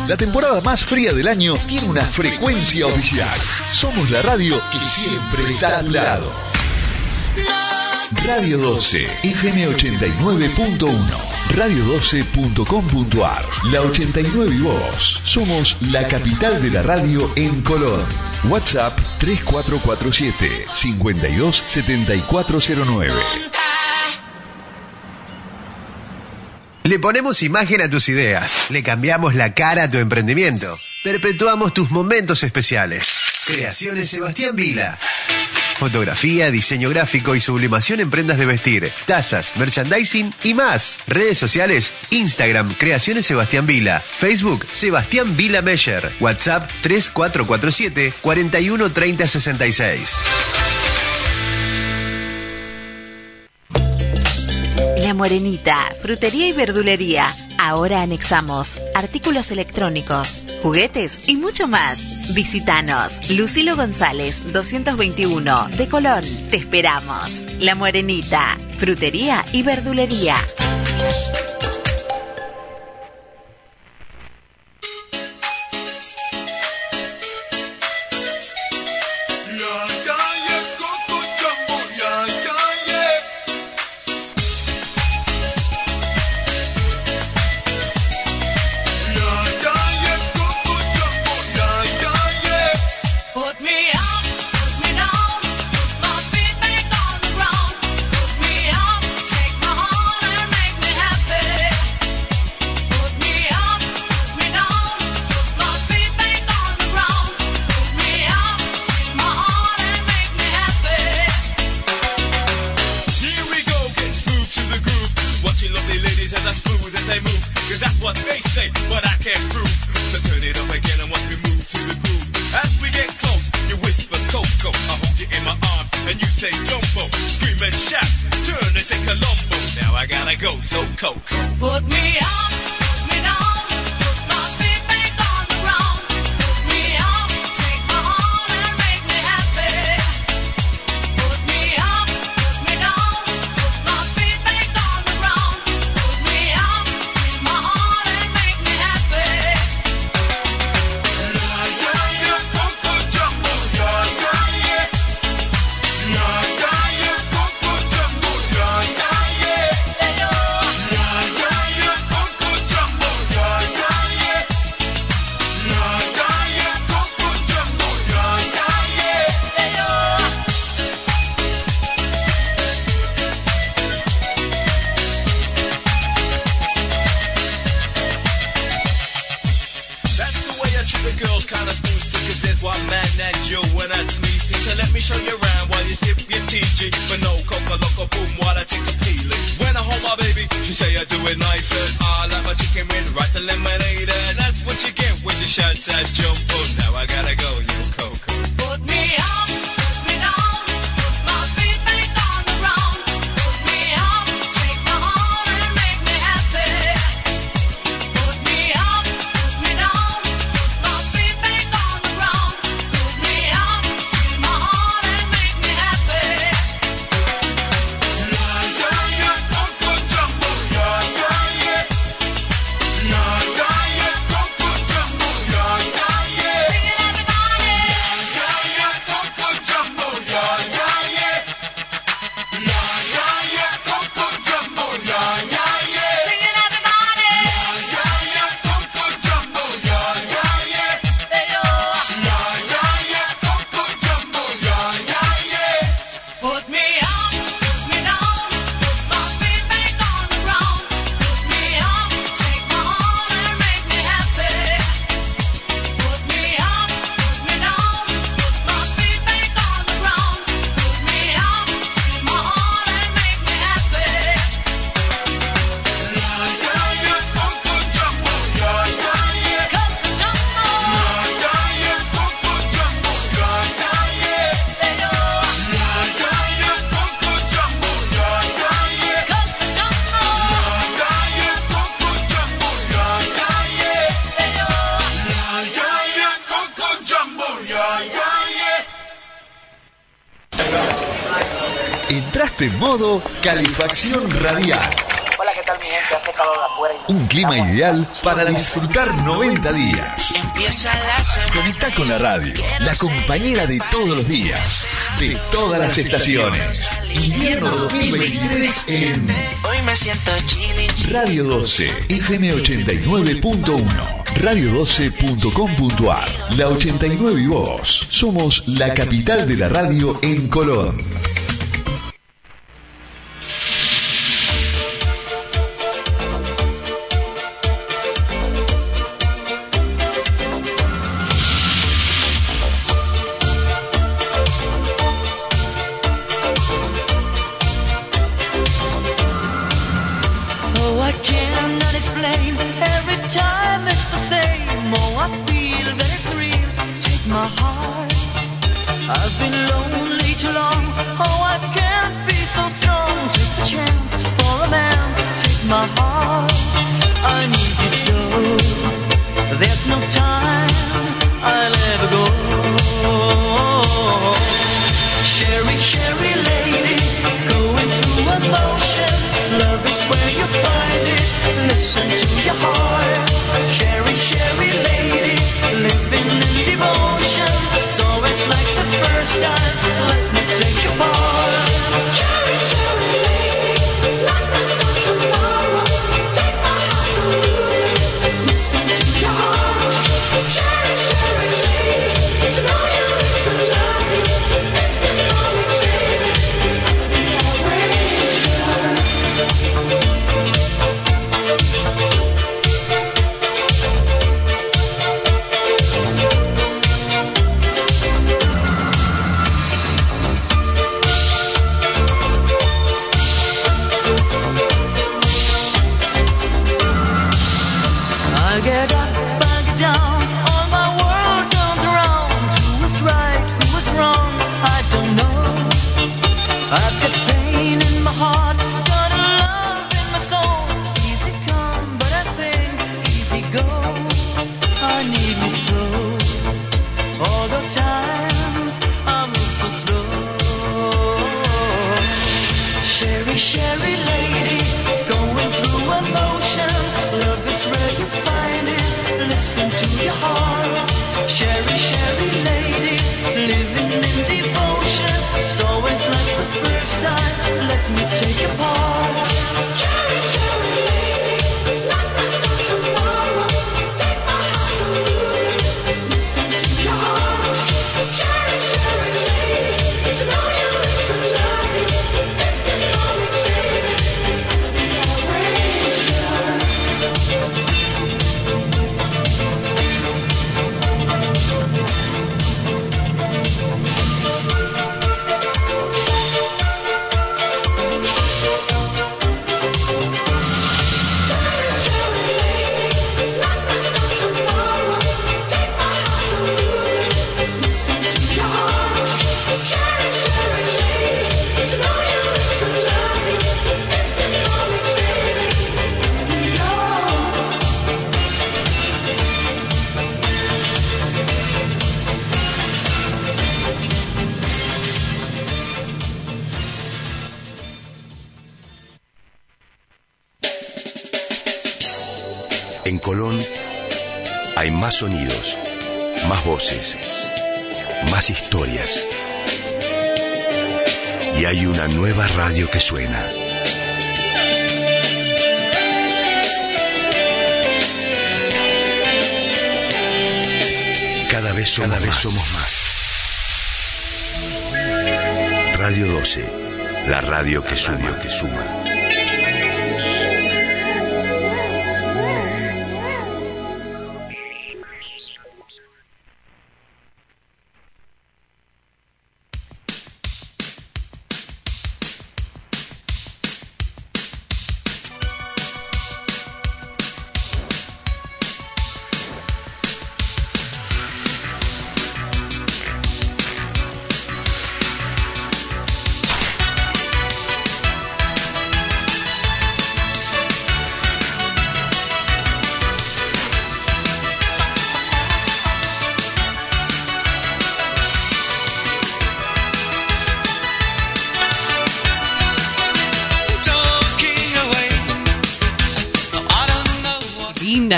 La temporada más fría del año tiene una frecuencia oficial. Somos la radio que siempre está a tu lado. Radio 12, FM 89.1, radio12.com.ar, la 89 y vos. Somos la capital de la radio en Colón. WhatsApp 3447 527409. Le ponemos imagen a tus ideas, le cambiamos la cara a tu emprendimiento, perpetuamos tus momentos especiales. Creaciones Sebastián Vila. Fotografía, diseño gráfico y sublimación en prendas de vestir, tazas, merchandising y más. Redes sociales, Instagram, Creaciones Sebastián Vila, Facebook, Sebastián Vila Meyer, WhatsApp 3447 413066. Morenita, frutería y verdulería. Ahora anexamos artículos electrónicos, juguetes y mucho más. Visítanos, Lucilo González, 221, de Colón. Te esperamos. La Morenita, frutería y verdulería. para disfrutar 90 días. Empieza la. Conecta con la radio, la compañera de todos los días, de todas las estaciones. Invierno 2023 en. Hoy me siento Radio 12, FM 89.1. Radio12.com.ar La 89 y vos. Somos la capital de la radio en Colón.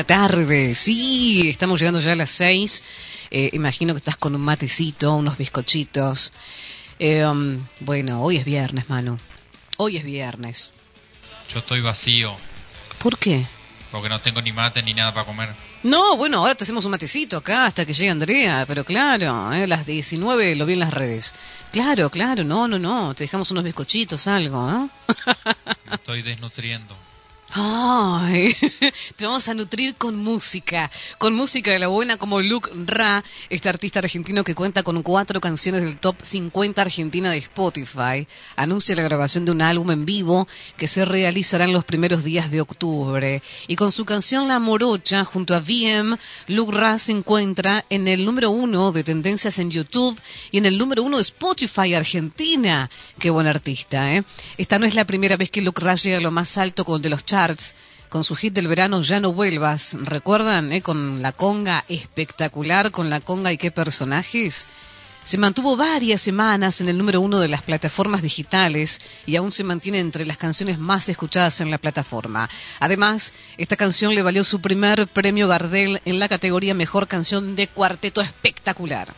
Tarde, sí, estamos llegando ya a las seis. Eh, imagino que estás con un matecito, unos bizcochitos. Eh, um, bueno, hoy es viernes, Manu. Hoy es viernes. Yo estoy vacío, ¿Por qué? porque no tengo ni mate ni nada para comer. No, bueno, ahora te hacemos un matecito acá hasta que llegue Andrea, pero claro, eh, las 19 lo vi en las redes. Claro, claro, no, no, no, te dejamos unos bizcochitos, algo, ¿no? (laughs) Me estoy desnutriendo. Ay, (laughs) vamos a nutrir con música, con música de la buena como Luke Ra, este artista argentino que cuenta con cuatro canciones del top 50 argentina de Spotify, anuncia la grabación de un álbum en vivo que se realizará en los primeros días de octubre. Y con su canción La Morocha, junto a VM, Luke Ra se encuentra en el número uno de tendencias en YouTube y en el número uno de Spotify Argentina. Qué buen artista, ¿eh? Esta no es la primera vez que Luke Ra llega a lo más alto con de los charts con su hit del verano Ya no vuelvas. ¿Recuerdan? eh? Con la conga espectacular, con la conga y qué personajes. Se mantuvo varias semanas en el número uno de las plataformas digitales y aún se mantiene entre las canciones más escuchadas en la plataforma. Además, esta canción le valió su primer premio Gardel en la categoría Mejor Canción de Cuarteto Espectacular.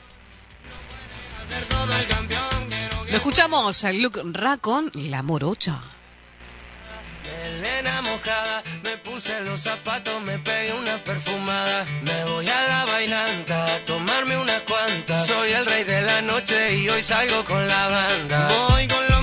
Lo escuchamos a Luke Ra con La Morocha. Melena mojada, me puse los zapatos, me pegué una perfumada. Me voy a la bailanta a tomarme unas cuantas. Soy el rey de la noche y hoy salgo con la banda. Voy con los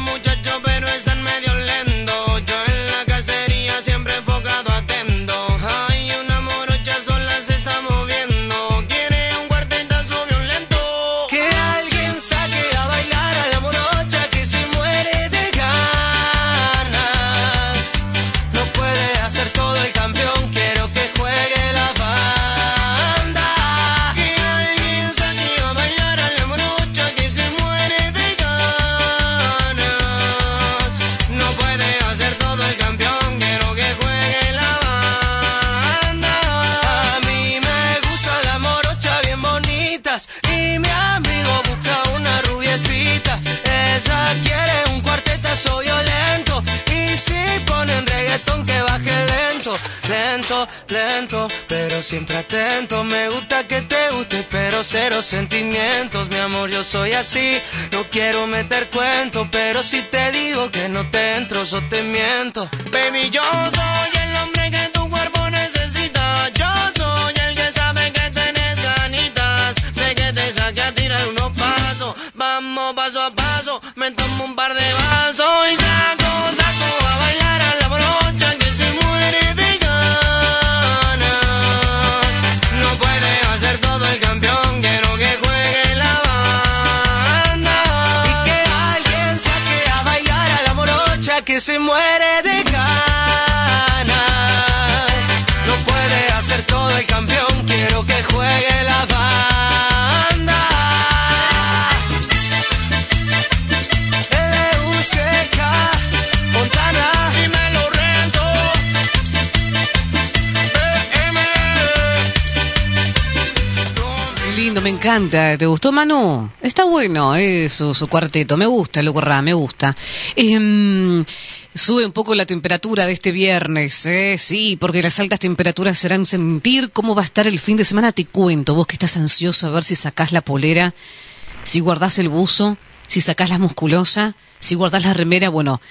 siempre atento. Me gusta que te guste, pero cero sentimientos, mi amor, yo soy así. No quiero meter cuento, pero si te digo que no te entro, yo te miento. Baby, yo soy encanta. ¿Te gustó, Manu? Está bueno eso, su cuarteto. Me gusta, Loco Ra, me gusta. Em, sube un poco la temperatura de este viernes, ¿eh? Sí, porque las altas temperaturas serán sentir cómo va a estar el fin de semana. Te cuento, vos que estás ansioso a ver si sacás la polera, si guardás el buzo, si sacás la musculosa, si guardás la remera, bueno...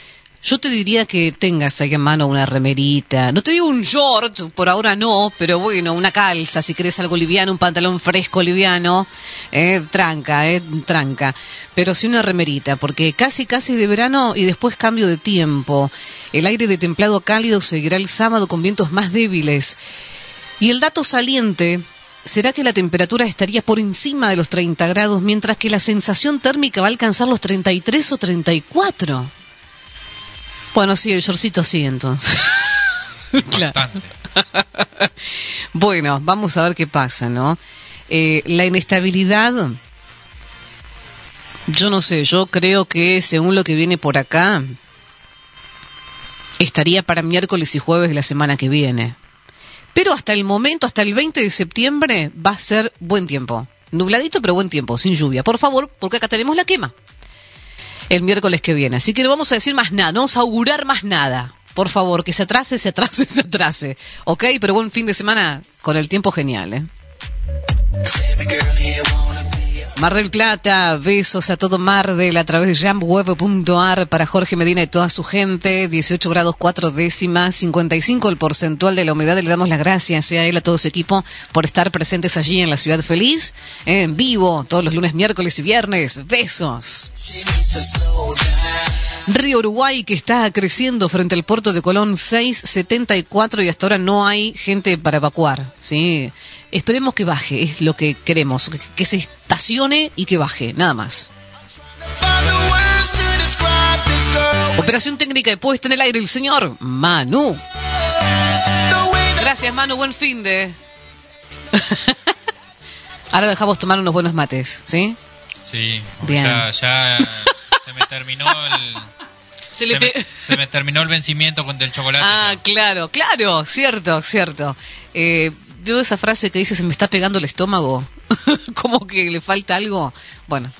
Yo te diría que tengas ahí en mano una remerita. No te digo un short, por ahora no, pero bueno, una calza, si querés algo liviano, un pantalón fresco liviano, eh, tranca, eh, tranca. Pero sí una remerita, porque casi, casi de verano y después cambio de tiempo. El aire de templado a cálido seguirá el sábado con vientos más débiles. Y el dato saliente será que la temperatura estaría por encima de los 30 grados, mientras que la sensación térmica va a alcanzar los 33 o 34. Bueno, sí, el shortcito sí, entonces. (laughs) Claro. (laughs) bueno, vamos a ver qué pasa, ¿no? Eh, la inestabilidad, yo no sé, yo creo que según lo que viene por acá, estaría para miércoles y jueves de la semana que viene. Pero hasta el momento, hasta el 20 de septiembre, va a ser buen tiempo. Nubladito, pero buen tiempo, sin lluvia. Por favor, porque acá tenemos la quema el miércoles que viene. Así que no vamos a decir más nada, no vamos a augurar más nada. Por favor, que se atrase, se atrase, (laughs) se atrase. ¿Ok? Pero buen fin de semana con el tiempo genial, ¿eh? Mar del Plata, besos a todo Mar del a través de jamweb.ar para Jorge Medina y toda su gente, 18 grados 4 décimas, 55 el porcentual de la humedad, le damos las gracias eh, a él, a todo su equipo por estar presentes allí en la Ciudad Feliz, eh, en vivo, todos los lunes, miércoles y viernes, besos. Río Uruguay que está creciendo frente al puerto de Colón 674 y hasta ahora no hay gente para evacuar, ¿sí? Esperemos que baje, es lo que queremos, que, que se estacione y que baje, nada más. Operación técnica de puesta en el aire el señor Manu. Gracias Manu, buen fin de. (laughs) Ahora dejamos tomar unos buenos mates, ¿sí? Sí, Bien. ya, ya (laughs) se me terminó el... Se Se, le me, pe- (laughs) se me terminó el vencimiento con el chocolate. Ah, claro, claro, cierto, cierto. Eh, veo esa frase que dice se me está pegando el estómago. (laughs) Como que le falta algo. Bueno,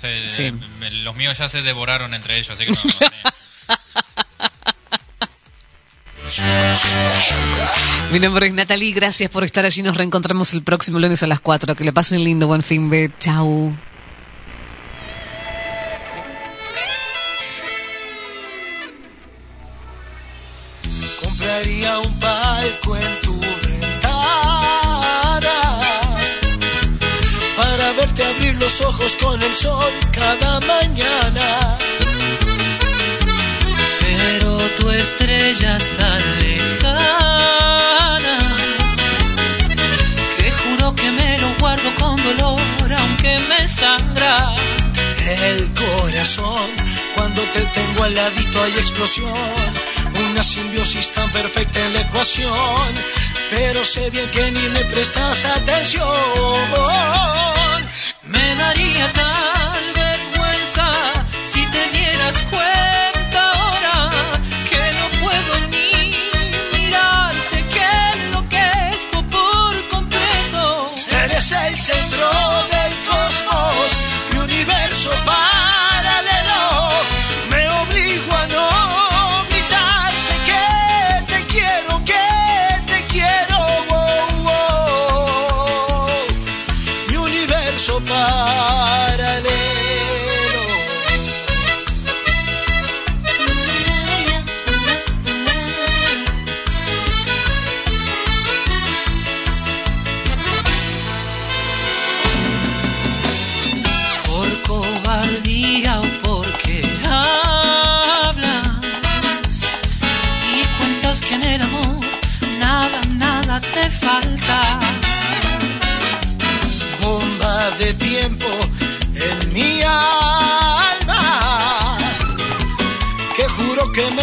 Sí, Sí. me- Los míos ya se devoraron entre ellos, así que no. no- (laughs) mi nombre es Natalie, gracias por estar allí. Nos reencontramos el próximo lunes a las 4. Que le pasen lindo, buen fin de. Chau. Compraría un palco en los ojos con el sol cada mañana. Pero tu estrella es tan lejana que juro que me lo guardo con dolor, aunque me sangra. El corazón, cuando te tengo al ladito hay explosión, una simbiosis tan perfecta en la ecuación, pero sé bien que ni me prestas atención. Me daría tal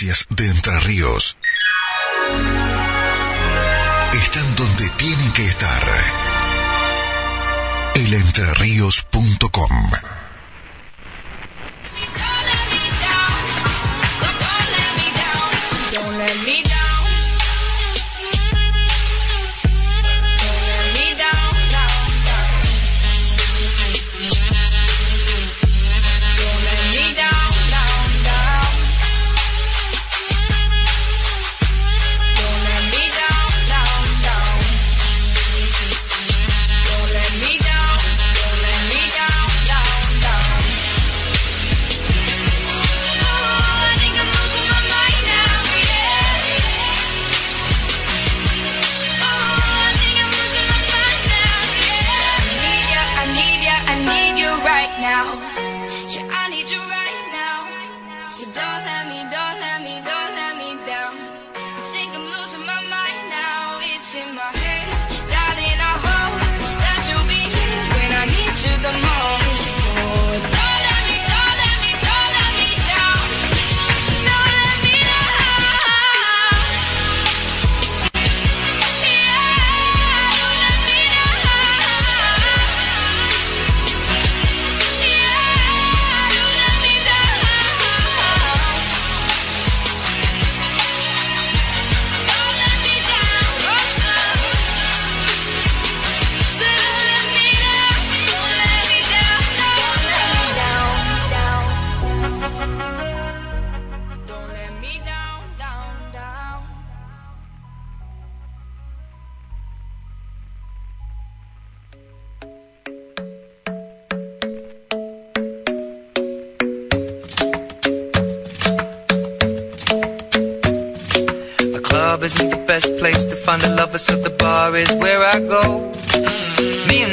De Entre Ríos están donde tienen que estar. Elentreríos.com so the bar is where I go.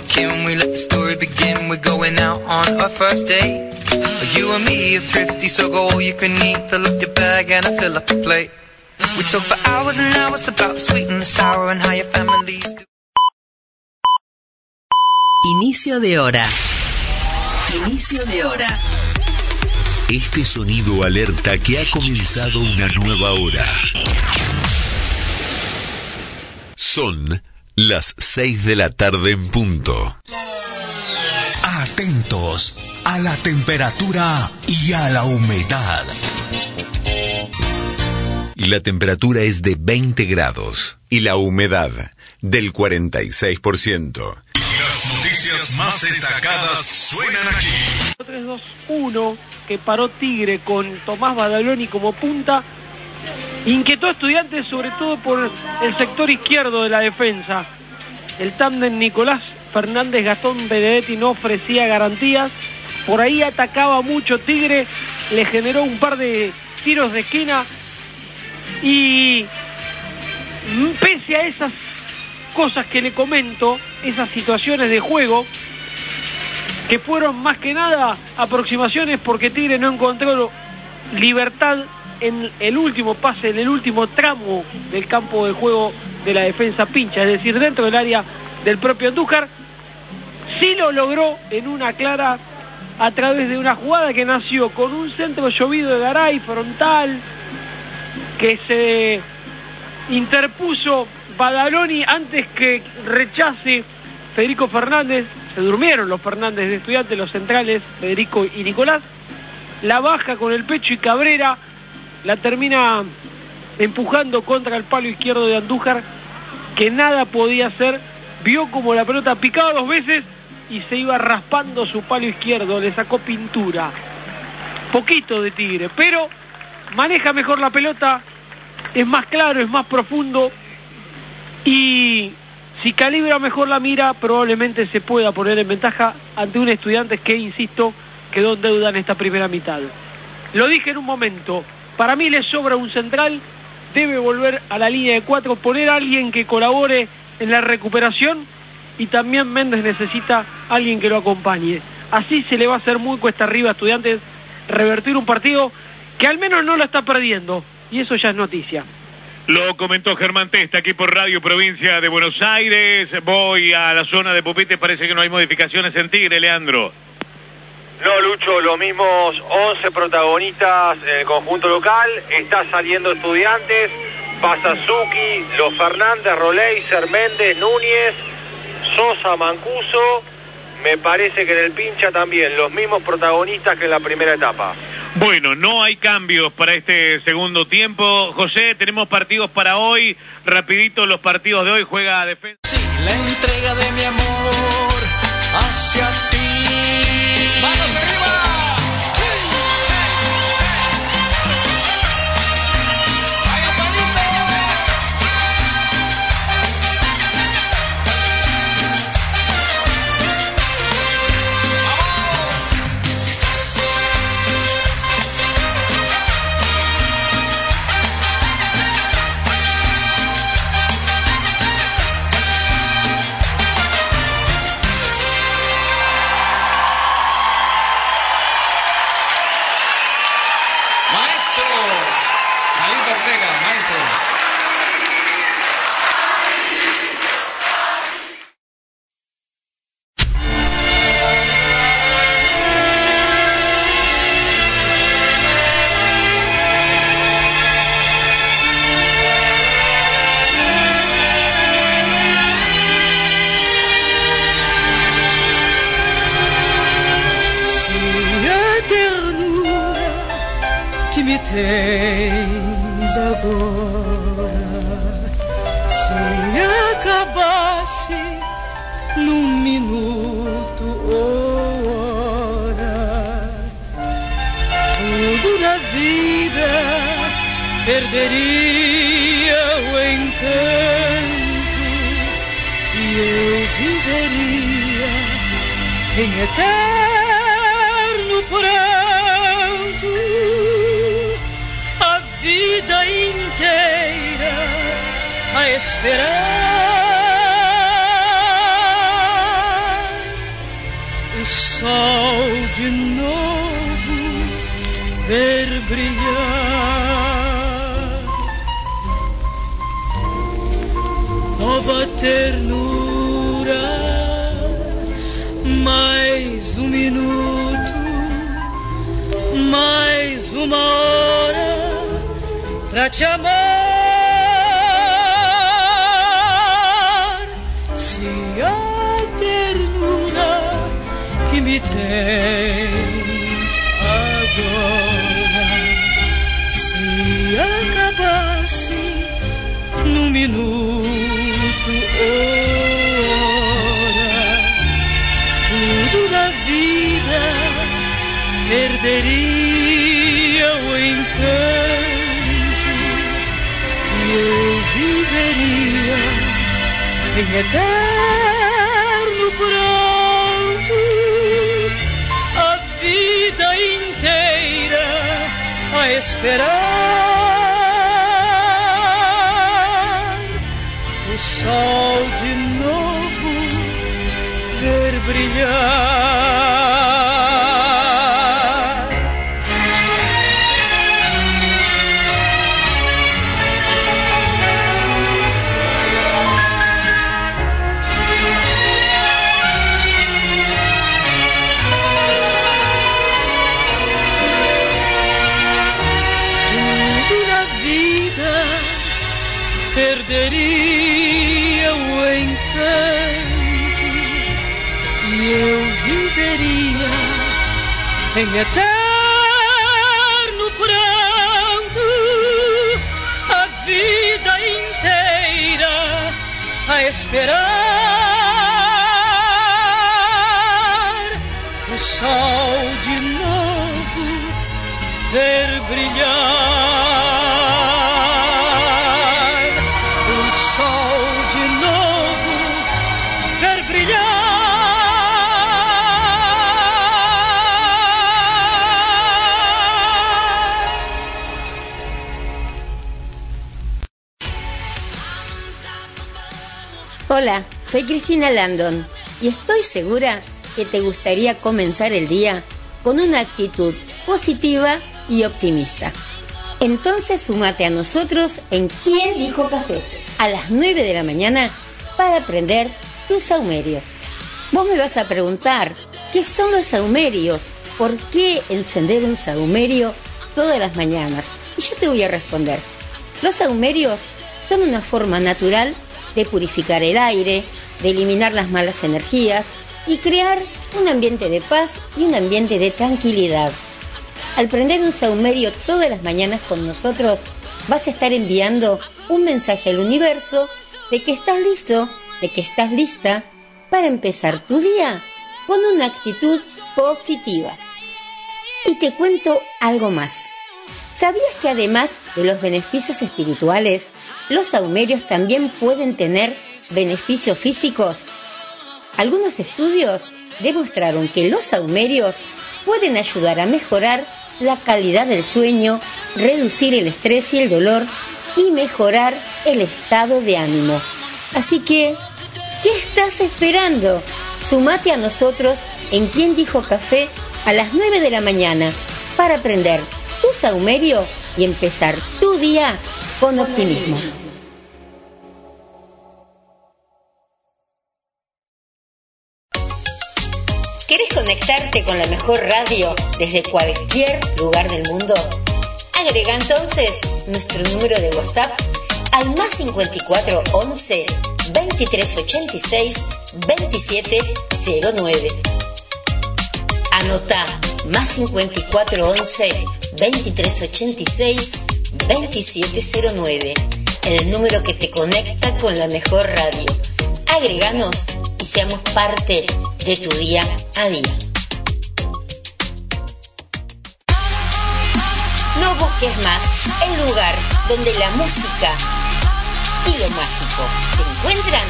when we let the story begin. We're going out on our first date. You and me are thrifty, so go all you can eat. Fill up your bag and I fill up your plate. We talk for hours and hours about the sweet and the sour and how your families do. Inicio de hora. Inicio de hora. Este sonido alerta que ha comenzado una nueva hora. Son las 6 de la tarde en punto. Atentos a la temperatura y a la humedad. La temperatura es de 20 grados y la humedad del 46%. Las noticias más destacadas suenan aquí. 3-2-1 que paró Tigre con Tomás Badaloni como punta inquietó a estudiantes sobre todo por el sector izquierdo de la defensa. El tándem Nicolás Fernández Gastón Benedetti no ofrecía garantías. Por ahí atacaba mucho Tigre, le generó un par de tiros de esquina y mm, pese a esas cosas que le comento, esas situaciones de juego, que fueron más que nada aproximaciones porque Tigre no encontró libertad en el último pase, en el último tramo del campo de juego de la defensa pincha, es decir, dentro del área del propio Andújar, sí lo logró en una clara a través de una jugada que nació con un centro llovido de Garay frontal, que se interpuso Badaloni antes que rechace Federico Fernández, se durmieron los Fernández de estudiantes, los centrales, Federico y Nicolás, la baja con el pecho y Cabrera la termina empujando contra el palo izquierdo de Andújar, que nada podía hacer, vio como la pelota picaba dos veces y se iba raspando su palo izquierdo, le sacó pintura. Poquito de Tigre, pero maneja mejor la pelota, es más claro, es más profundo y si calibra mejor la mira, probablemente se pueda poner en ventaja ante un estudiante que, insisto, quedó en deuda en esta primera mitad. Lo dije en un momento, para mí le sobra un central, debe volver a la línea de cuatro, poner a alguien que colabore en la recuperación y también Méndez necesita a alguien que lo acompañe. Así se le va a hacer muy cuesta arriba a estudiantes revertir un partido que al menos no lo está perdiendo y eso ya es noticia. Lo comentó Germán Testa aquí por Radio Provincia de Buenos Aires. Voy a la zona de Pupite, parece que no hay modificaciones en Tigre, Leandro. No, Lucho, los mismos 11 protagonistas en el conjunto local. Está saliendo estudiantes, Pasazuki, Los Fernández, Roleiser, Méndez, Núñez, Sosa, Mancuso. Me parece que en el pincha también, los mismos protagonistas que en la primera etapa. Bueno, no hay cambios para este segundo tiempo. José, tenemos partidos para hoy. Rapidito los partidos de hoy. Juega defensa. La entrega de mi amor hacia ti. ¡Manos tens agora. Se acabasse num minuto ou hora, tudo na vida perderia o encanto e eu viveria em eterno pranto esperar o sol de novo ver brilhar nova ternura mais um minuto mais uma hora pra te amar. Me tens agora se acabasse num minuto hora, tudo na vida perderia o encanto e eu viveria em eterno pranto esperar o sol de novo ver brilhar. Em eterno pranto a vida inteira a esperar. O sol de novo ver brilhar Hola, soy Cristina Landon y estoy segura que te gustaría comenzar el día con una actitud positiva y optimista. Entonces sumate a nosotros en ¿Quién dijo café? A las 9 de la mañana para aprender tu saumerio. Vos me vas a preguntar, ¿qué son los saumerios? ¿Por qué encender un saumerio todas las mañanas? Y yo te voy a responder. Los saumerios son una forma natural de purificar el aire, de eliminar las malas energías y crear un ambiente de paz y un ambiente de tranquilidad. Al prender un saumerio todas las mañanas con nosotros, vas a estar enviando un mensaje al universo de que estás listo, de que estás lista para empezar tu día con una actitud positiva. Y te cuento algo más. ¿Sabías que además de los beneficios espirituales, los saumerios también pueden tener beneficios físicos? Algunos estudios demostraron que los saumerios pueden ayudar a mejorar la calidad del sueño, reducir el estrés y el dolor y mejorar el estado de ánimo. Así que, ¿qué estás esperando? Sumate a nosotros en Quien Dijo Café a las 9 de la mañana para aprender tu saumerio y empezar tu día con optimismo. ¿Querés conectarte con la mejor radio desde cualquier lugar del mundo? Agrega entonces nuestro número de WhatsApp al más 54 11 23 86 27 09. Anota más 54 11 2386-2709, el número que te conecta con la mejor radio. Agreganos y seamos parte de tu día a día. No busques más el lugar donde la música y lo mágico se encuentran.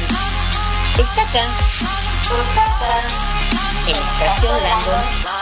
Está acá. Está acá. En Estación Landon.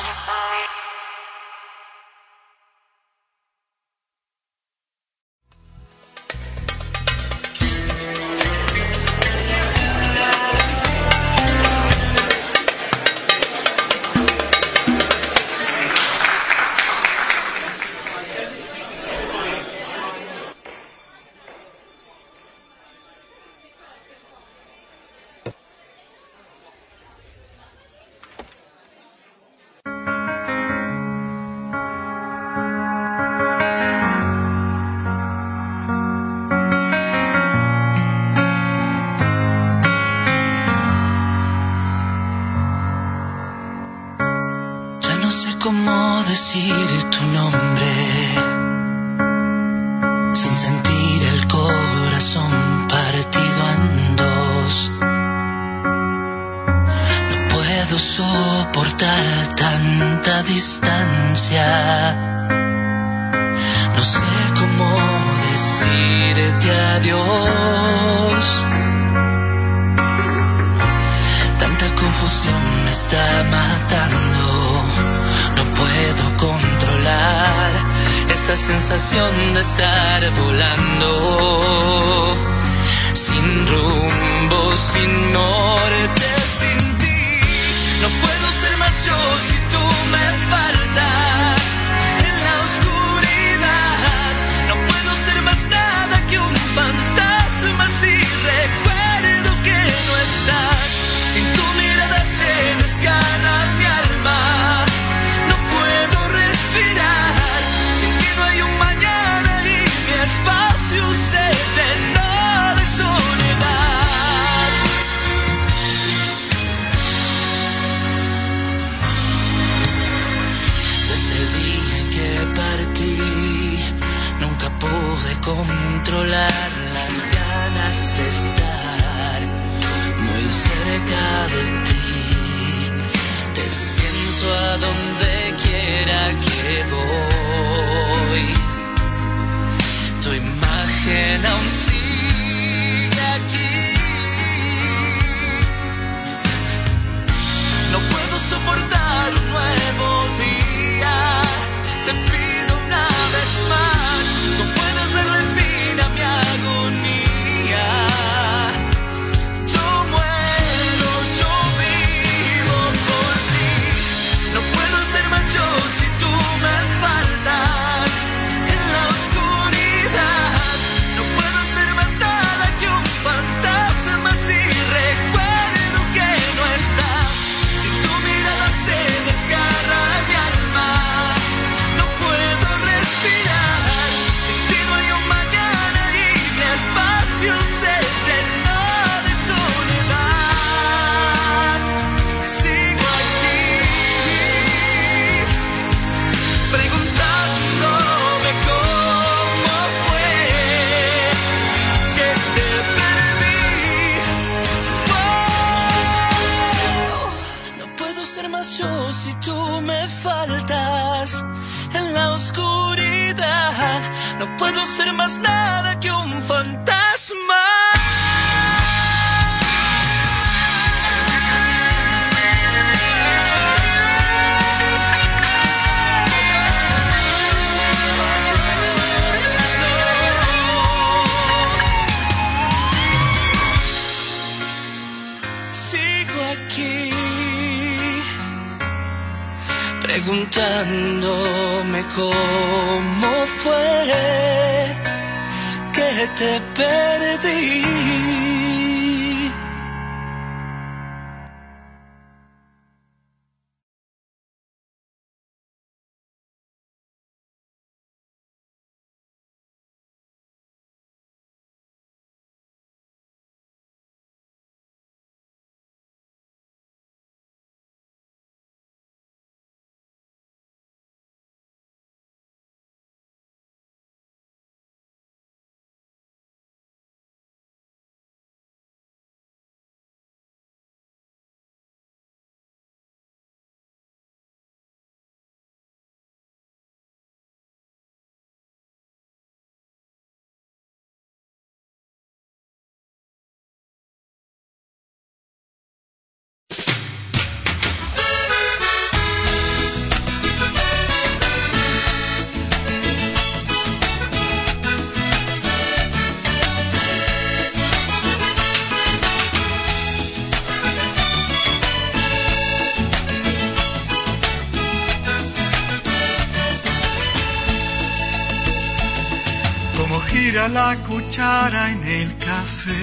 En el café.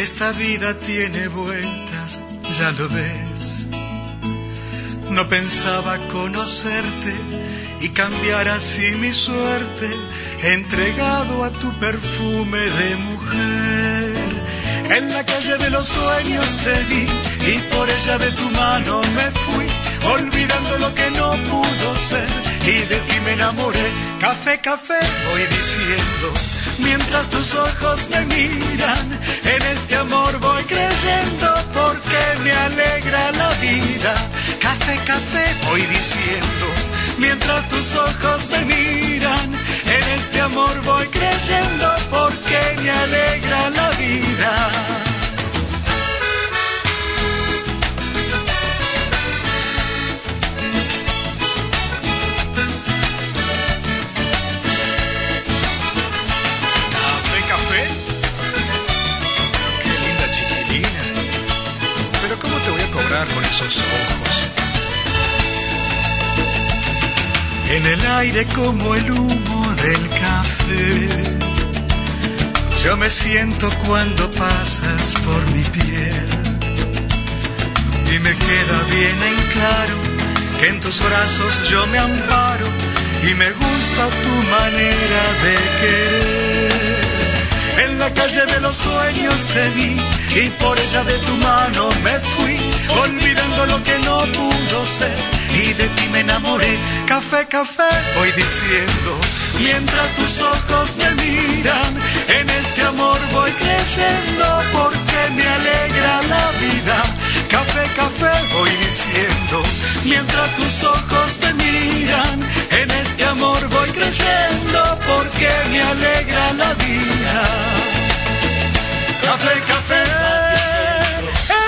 Esta vida tiene vueltas, ya lo ves. No pensaba conocerte y cambiar así mi suerte, entregado a tu perfume de mujer. En la calle de los sueños te vi y por ella de tu mano me fui, olvidando lo que no pudo ser y de ti me enamoré. Café, café, voy diciendo, mientras tus ojos me miran, en este amor voy creyendo porque me alegra la vida. Café, café, voy diciendo, mientras tus ojos me miran, en este amor voy creyendo porque me alegra la vida. En el aire como el humo del café. Yo me siento cuando pasas por mi piel. Y me queda bien en claro que en tus brazos yo me amparo y me gusta tu manera de querer. En la calle de los sueños te vi y por ella de tu mano me fui, olvidando lo que no pudo ser y de ti me enamoré. Café, café, voy diciendo, mientras tus ojos me miran, en este amor voy creyendo porque me alegra la vida. Café, café, voy diciendo, mientras tus ojos me miran, en este amor voy creyendo porque me alegra la vida. Café, café,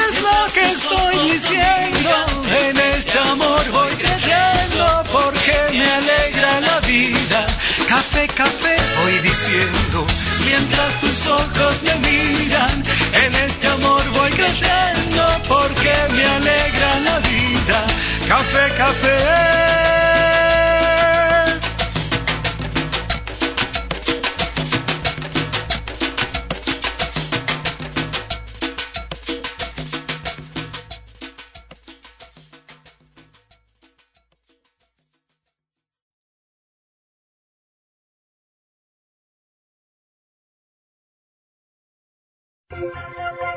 es lo que estoy diciendo, en este amor voy creyendo porque me alegra la vida. Café, café, voy diciendo, mientras tus ojos me miran, en este amor voy creyendo porque me alegra la vida. Café, café. Música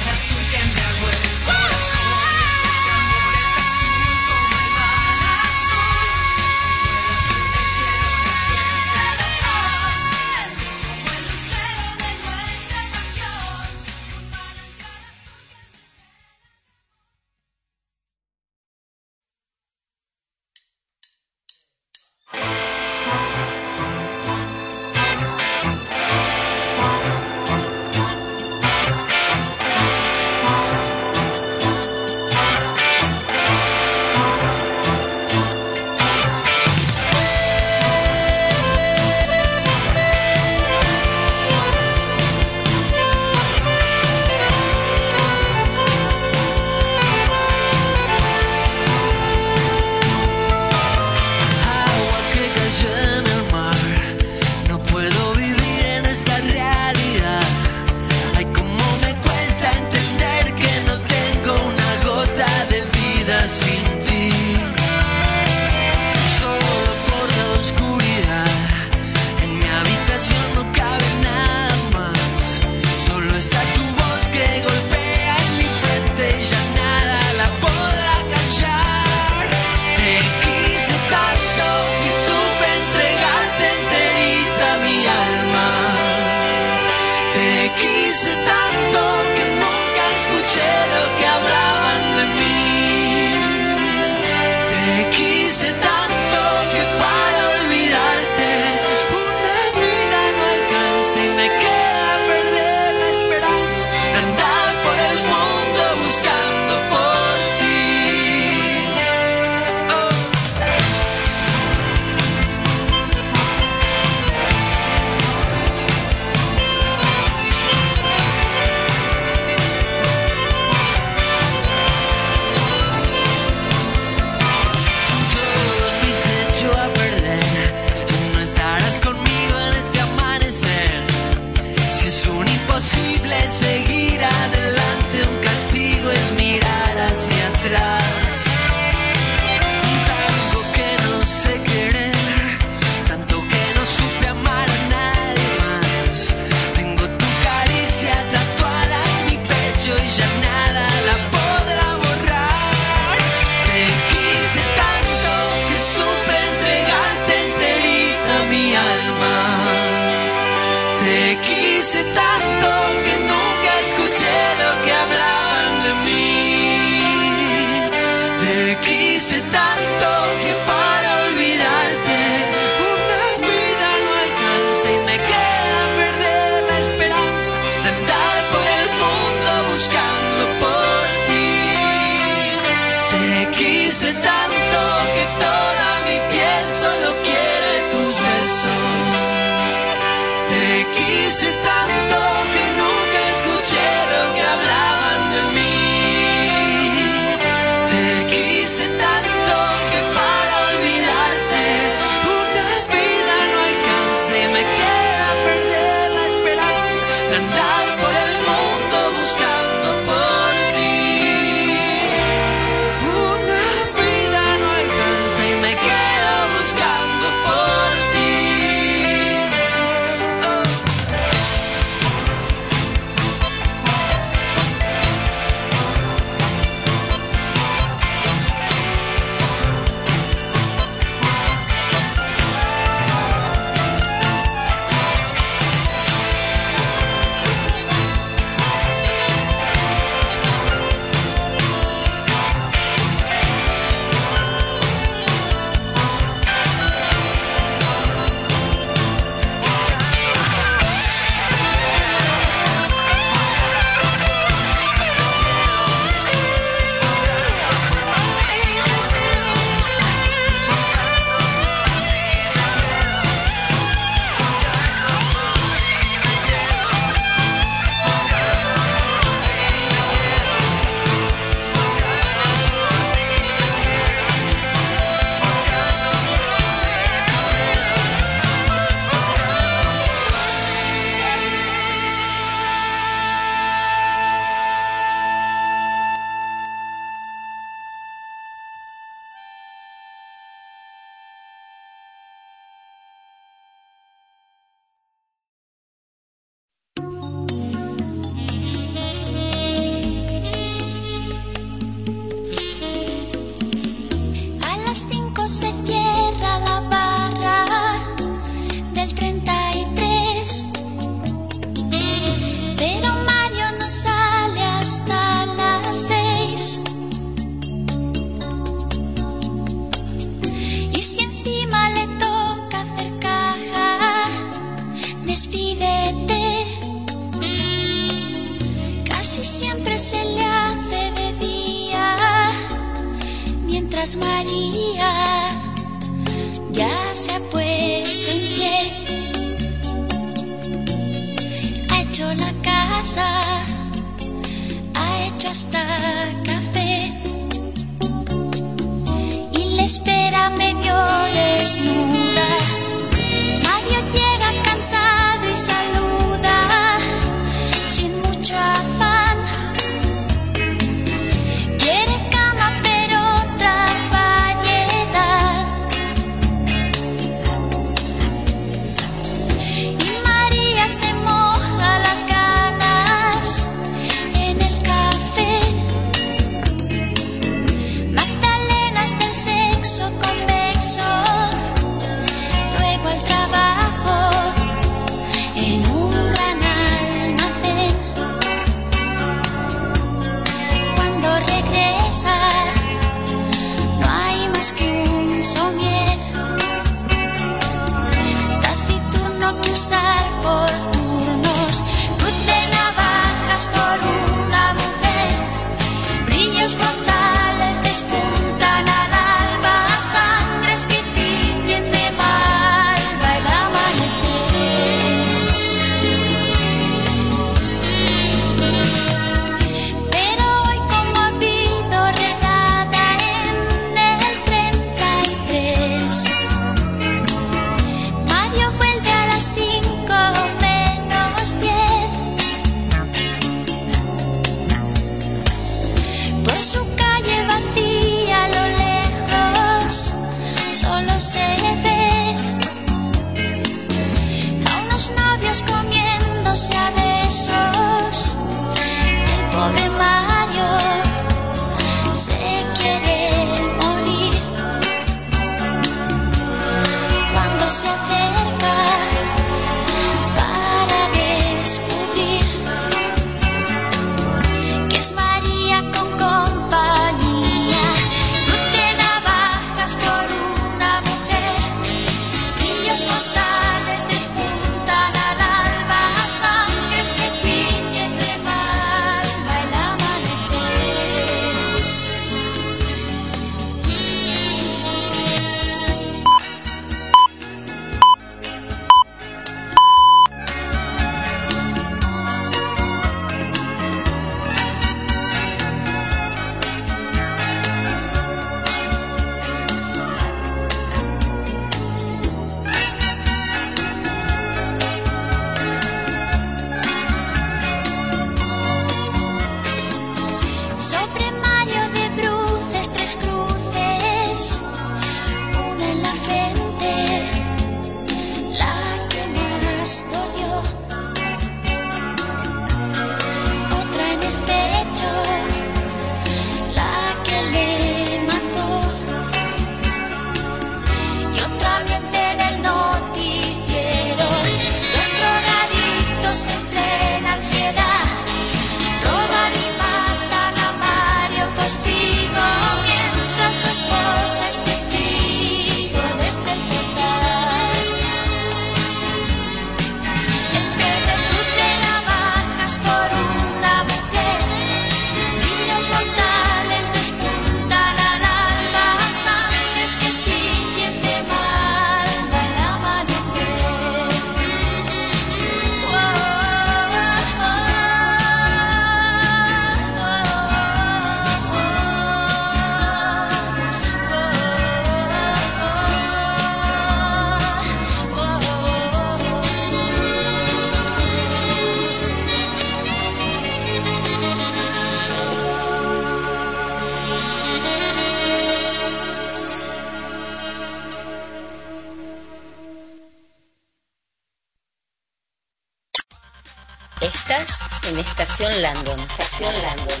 Estación Landon. Estación Landon.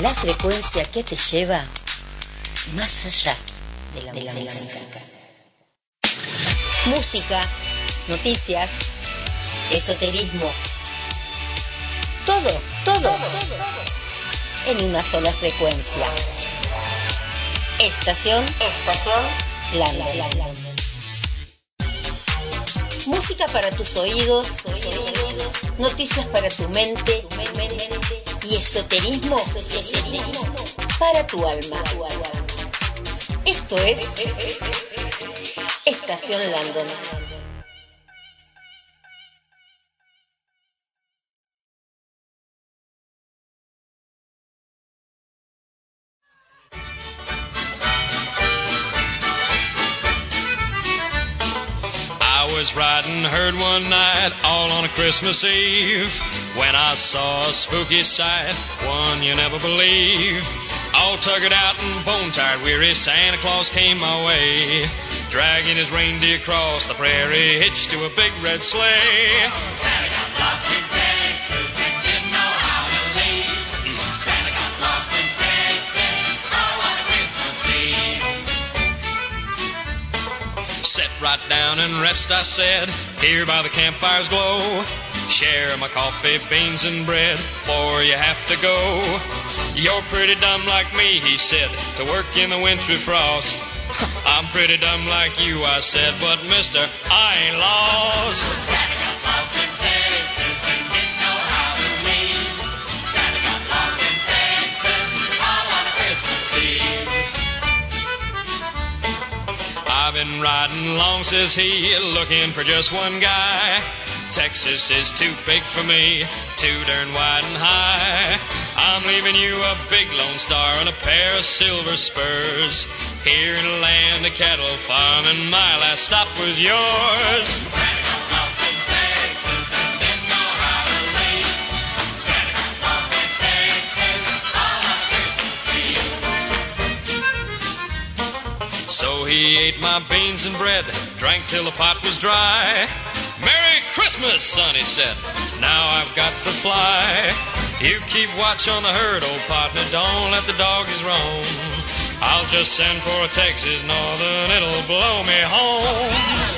La frecuencia que te lleva más allá de la, de música. música. Noticias, esoterismo. Todo, todo, todo. En una sola frecuencia. Estación. Estación. Landon. Landon. Música para tus oídos, noticias para tu mente esoterismo, esoterismo para tu alma. Esto es Estación Landon. Night, all on a Christmas Eve, when I saw a spooky sight, one you never believe. All tuckered out and bone tired, weary, Santa Claus came my way, dragging his reindeer across the prairie, hitched to a big red sleigh. Santa got lost right down and rest, I said, here by the campfire's glow. Share my coffee, beans, and bread, for you have to go. You're pretty dumb like me, he said, to work in the wintry frost. (laughs) I'm pretty dumb like you, I said, but mister, I ain't lost. Riding long, says he, looking for just one guy. Texas is too big for me, too darn wide and high. I'm leaving you a big lone star and a pair of silver spurs. Here in a land of cattle farming, my last stop was yours. So he ate my beans and bread, drank till the pot was dry. Merry Christmas, son, he said. Now I've got to fly. You keep watch on the herd, old partner. Don't let the doggies roam. I'll just send for a Texas Northern. It'll blow me home.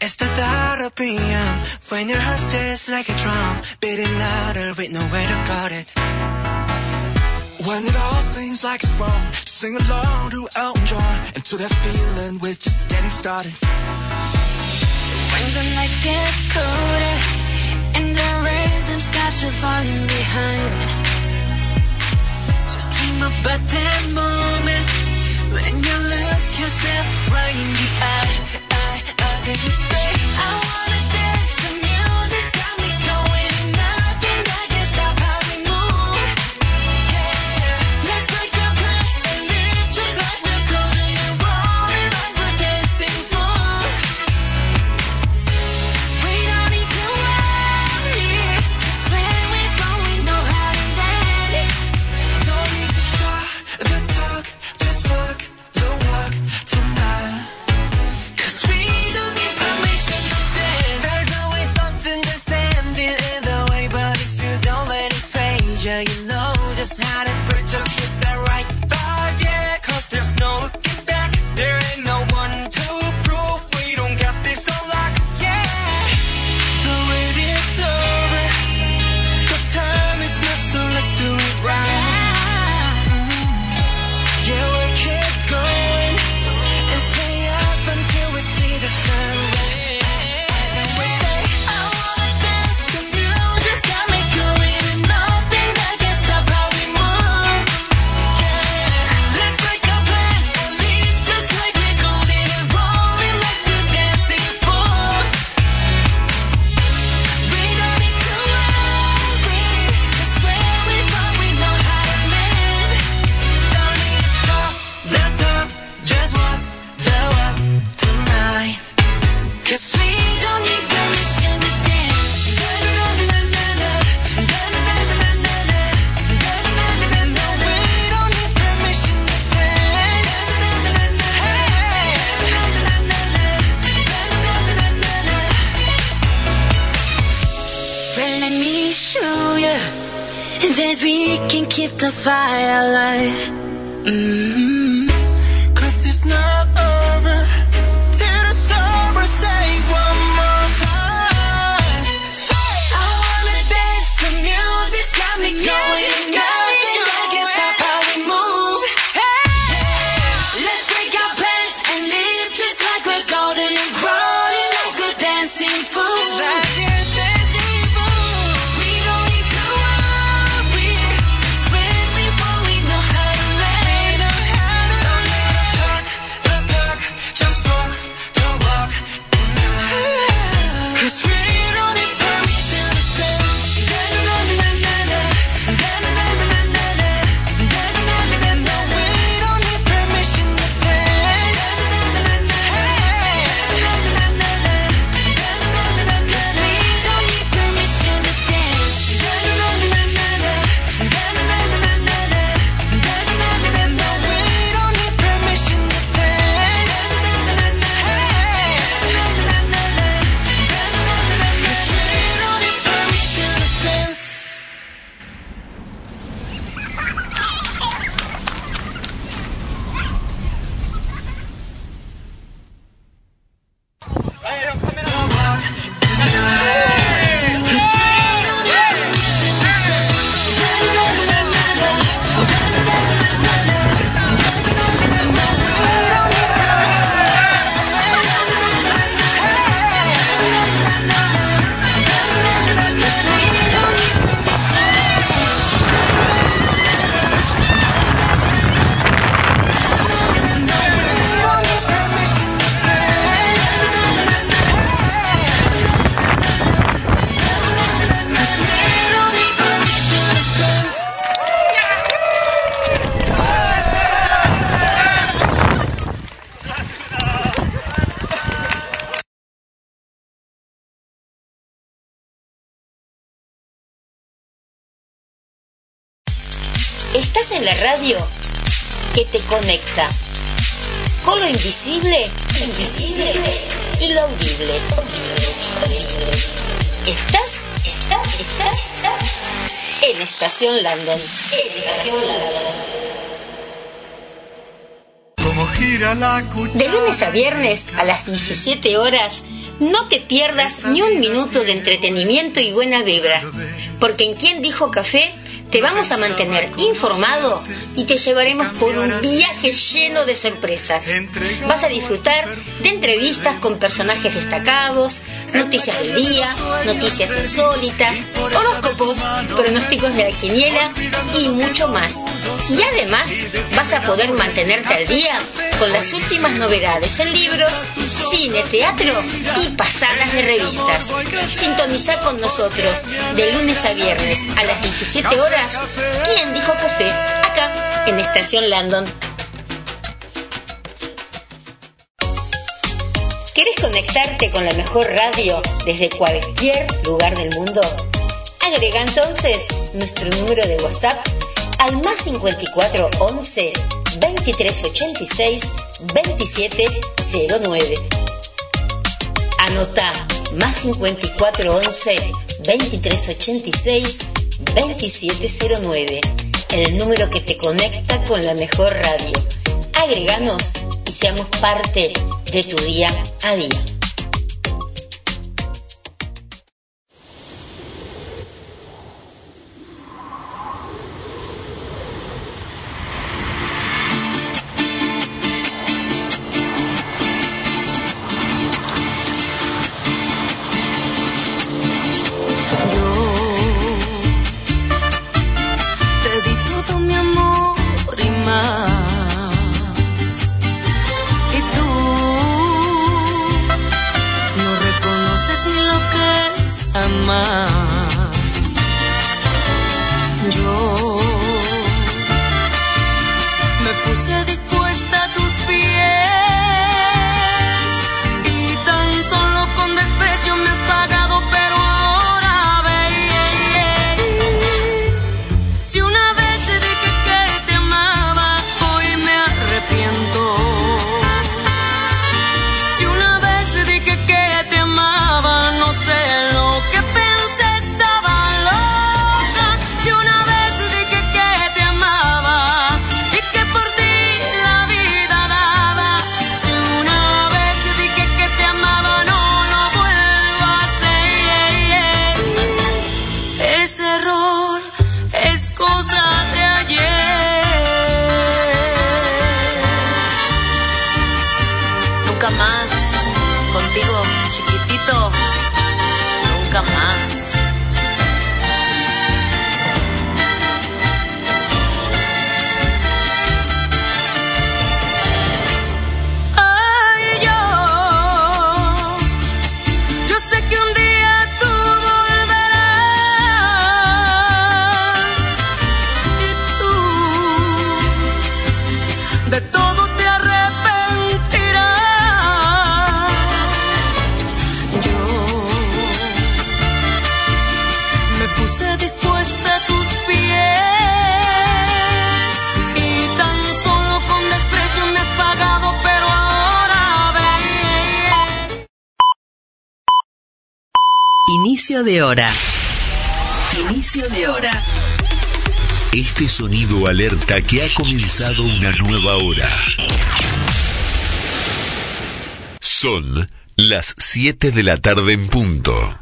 It's the thought of being when your heart stays like a drum, beating louder with nowhere to guard it. When it all seems like it's wrong, sing along to Elton John and to that feeling we're just getting started. When the nights get colder and the rhythm's got you falling behind, just dream about that moment when you look yourself right in the eye. Did you say I wanna? Viernes a las 17 horas, no te pierdas ni un minuto de entretenimiento y buena vibra, porque en Quien Dijo Café te vamos a mantener informado y te llevaremos por un viaje lleno de sorpresas. Vas a disfrutar de entrevistas con personajes destacados, noticias del día, noticias insólitas, horóscopos, pronósticos de la quiniela y mucho más. Y además vas a poder mantenerte al día con las últimas novedades en libros, cine, teatro y pasadas de revistas. Sintoniza con nosotros de lunes a viernes a las 17 horas. ¿Quién dijo café? Acá en Estación Landon. ¿Querés conectarte con la mejor radio desde cualquier lugar del mundo? Agrega entonces nuestro número de WhatsApp al más 54 11 23 86 27 09. Anota más 54 11 23 86 2709, el número que te conecta con la mejor radio. Agreganos y seamos parte de tu día a día. De hora. Inicio de hora. Este sonido alerta que ha comenzado una nueva hora. Son las 7 de la tarde en punto.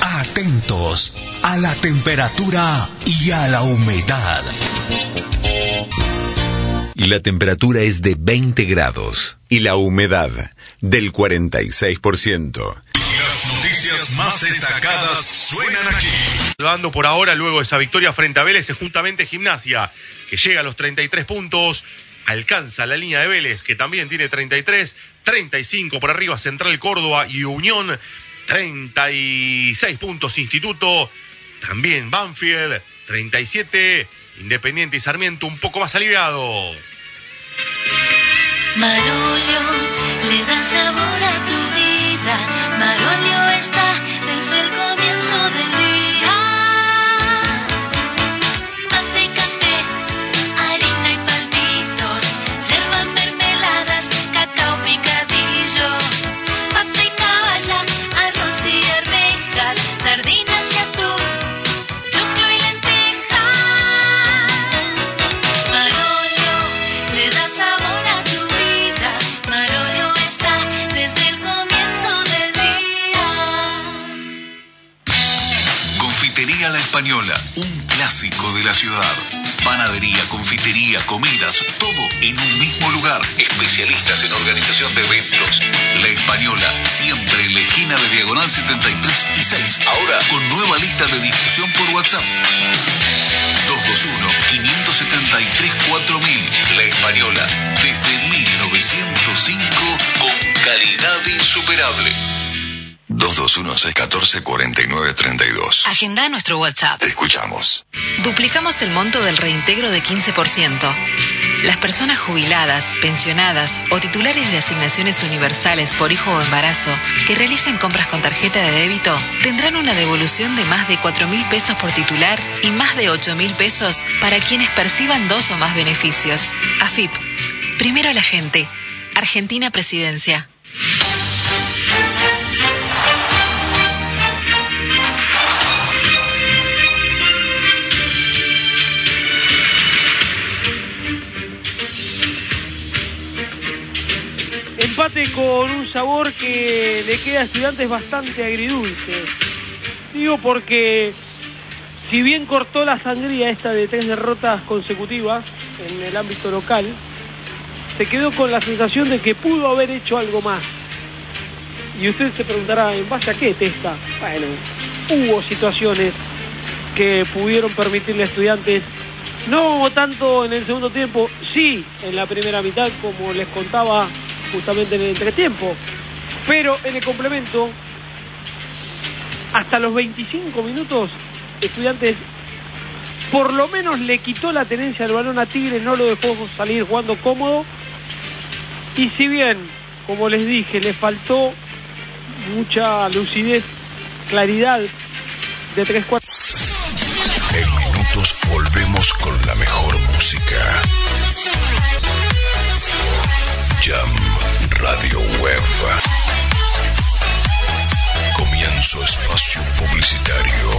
Atentos a la temperatura y a la humedad. La temperatura es de 20 grados y la humedad del 46%. Más destacadas suenan aquí. Salvando por ahora, luego de esa victoria frente a Vélez, es justamente Gimnasia, que llega a los 33 puntos, alcanza la línea de Vélez, que también tiene 33, 35 por arriba Central Córdoba y Unión, 36 puntos Instituto, también Banfield, 37, Independiente y Sarmiento un poco más aliviado. Marolio le da sabor a Española, un clásico de la ciudad. Panadería, confitería, comidas, todo en un mismo lugar. Especialistas en organización de eventos. La Española, siempre en la esquina de Diagonal 73 y 6. Ahora con nueva lista de difusión por WhatsApp. 221-573-4000. La Española, desde 1905, con calidad insuperable. 221-614-4932. Agenda nuestro WhatsApp. Te escuchamos. Duplicamos el monto del reintegro de 15%. Las personas jubiladas, pensionadas o titulares de asignaciones universales por hijo o embarazo que realicen compras con tarjeta de débito tendrán una devolución de más de 4 mil pesos por titular y más de 8 mil pesos para quienes perciban dos o más beneficios. AFIP. Primero la gente. Argentina Presidencia. Con un sabor que le queda a estudiantes bastante agridulce. Digo porque si bien cortó la sangría esta de tres derrotas consecutivas en el ámbito local, se quedó con la sensación de que pudo haber hecho algo más. Y usted se preguntará, ¿en base a qué testa? Bueno, hubo situaciones que pudieron permitirle a estudiantes, no tanto en el segundo tiempo, sí en la primera mitad, como les contaba justamente en el entretiempo, pero en el complemento, hasta los 25 minutos, estudiantes por lo menos le quitó la tenencia del balón a Tigre, no lo dejó salir jugando cómodo. Y si bien, como les dije, le faltó mucha lucidez, claridad de tres cuartos. En minutos volvemos con la mejor música. Jam Radio Web. Comienzo espacio publicitario.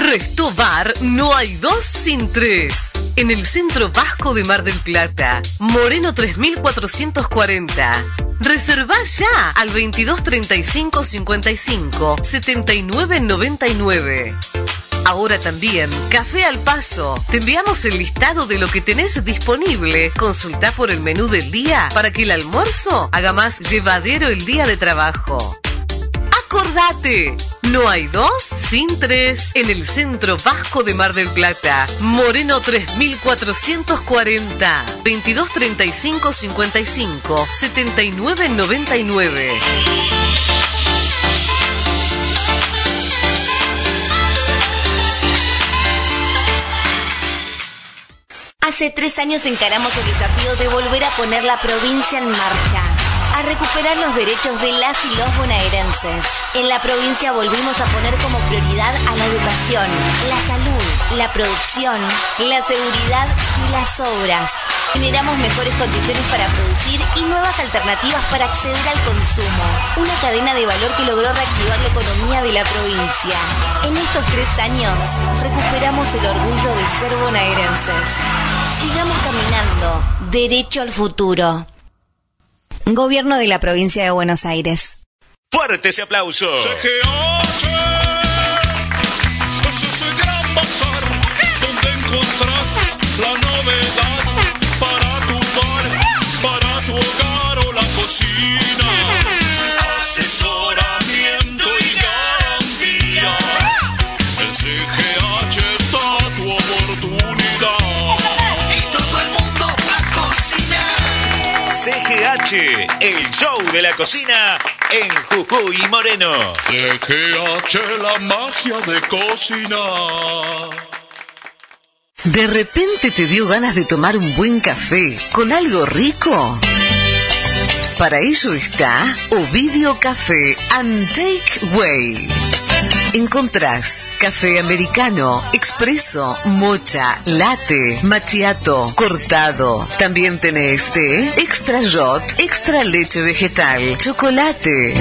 Resto Bar no hay dos sin tres. En el centro vasco de Mar del Plata, Moreno 3440. Reserva ya al 2235 55 79 99. Ahora también, Café al Paso. Te enviamos el listado de lo que tenés disponible. Consulta por el menú del día para que el almuerzo haga más llevadero el día de trabajo. Acordate, no hay dos sin tres en el centro vasco de Mar del Plata. Moreno 3440 2235 55 79 Hace tres años encaramos el desafío de volver a poner la provincia en marcha, a recuperar los derechos de las y los bonaerenses. En la provincia volvimos a poner como prioridad a la educación, la salud, la producción, la seguridad y las obras. Generamos mejores condiciones para producir y nuevas alternativas para acceder al consumo. Una cadena de valor que logró reactivar la economía de la provincia. En estos tres años recuperamos el orgullo de ser bonaerenses. Sigamos caminando, derecho al futuro. Gobierno de la provincia de Buenos Aires. Fuerte ese aplauso. CGH es ese gran bazar donde encontrás la novedad para tu bar, para tu hogar o la cocina. Asesoramiento CGH, el show de la cocina en Jujuy y Moreno. CGH, la magia de cocinar. ¿De repente te dio ganas de tomar un buen café con algo rico? Para ello está Ovidio Café and Take Way. Encontrás café americano, expreso, mocha, latte, macchiato, cortado. También tenés té, extra shot, extra leche vegetal, chocolate.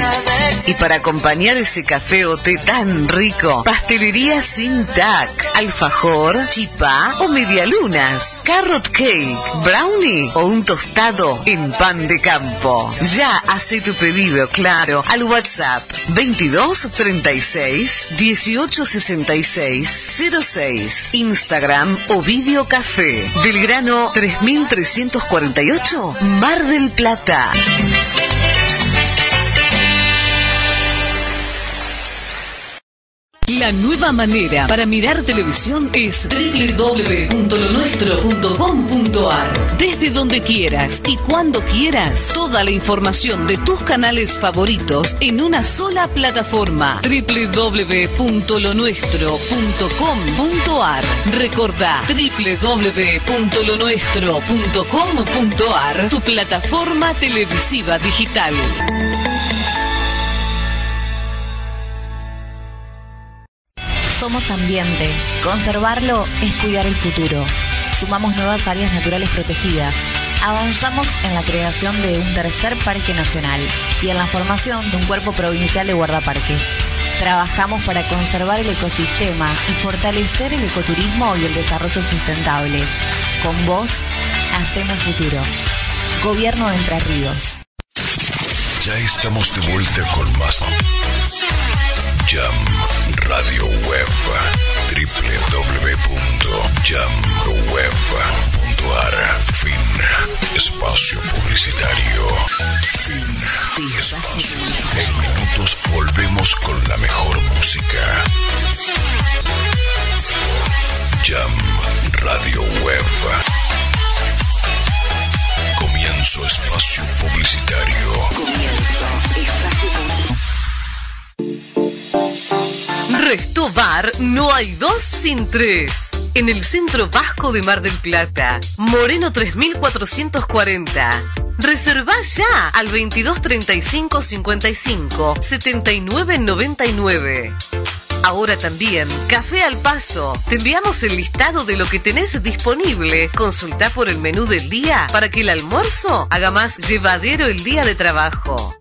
Y para acompañar ese café o té tan rico, pastelería sin tac, alfajor, chipá o medialunas, carrot cake, brownie o un tostado en pan de campo. Ya hace tu pedido, claro, al WhatsApp 22 36 18 66 06, Instagram Ovidio Café, Belgrano 3348, Mar del Plata. La nueva manera para mirar televisión es www.lonuestro.com.ar. Desde donde quieras y cuando quieras, toda la información de tus canales favoritos en una sola plataforma. www.lonuestro.com.ar. Recordá www.lonuestro.com.ar, tu plataforma televisiva digital. Somos ambiente. Conservarlo es cuidar el futuro. Sumamos nuevas áreas naturales protegidas. Avanzamos en la creación de un tercer parque nacional y en la formación de un cuerpo provincial de guardaparques. Trabajamos para conservar el ecosistema y fortalecer el ecoturismo y el desarrollo sustentable. Con vos, hacemos futuro. Gobierno de Entre Ríos. Ya estamos de vuelta con más. Jam Radio Web www.jamweb.ar Fin Espacio Publicitario. Fin Espacio. En minutos volvemos con la mejor música. Jam Radio Web. Comienzo espacio publicitario Resto Bar no hay dos sin tres. En el centro vasco de Mar del Plata, Moreno 3440. Reserva ya al 2235 55 79 99. Ahora también, Café al Paso. Te enviamos el listado de lo que tenés disponible. Consulta por el menú del día para que el almuerzo haga más llevadero el día de trabajo.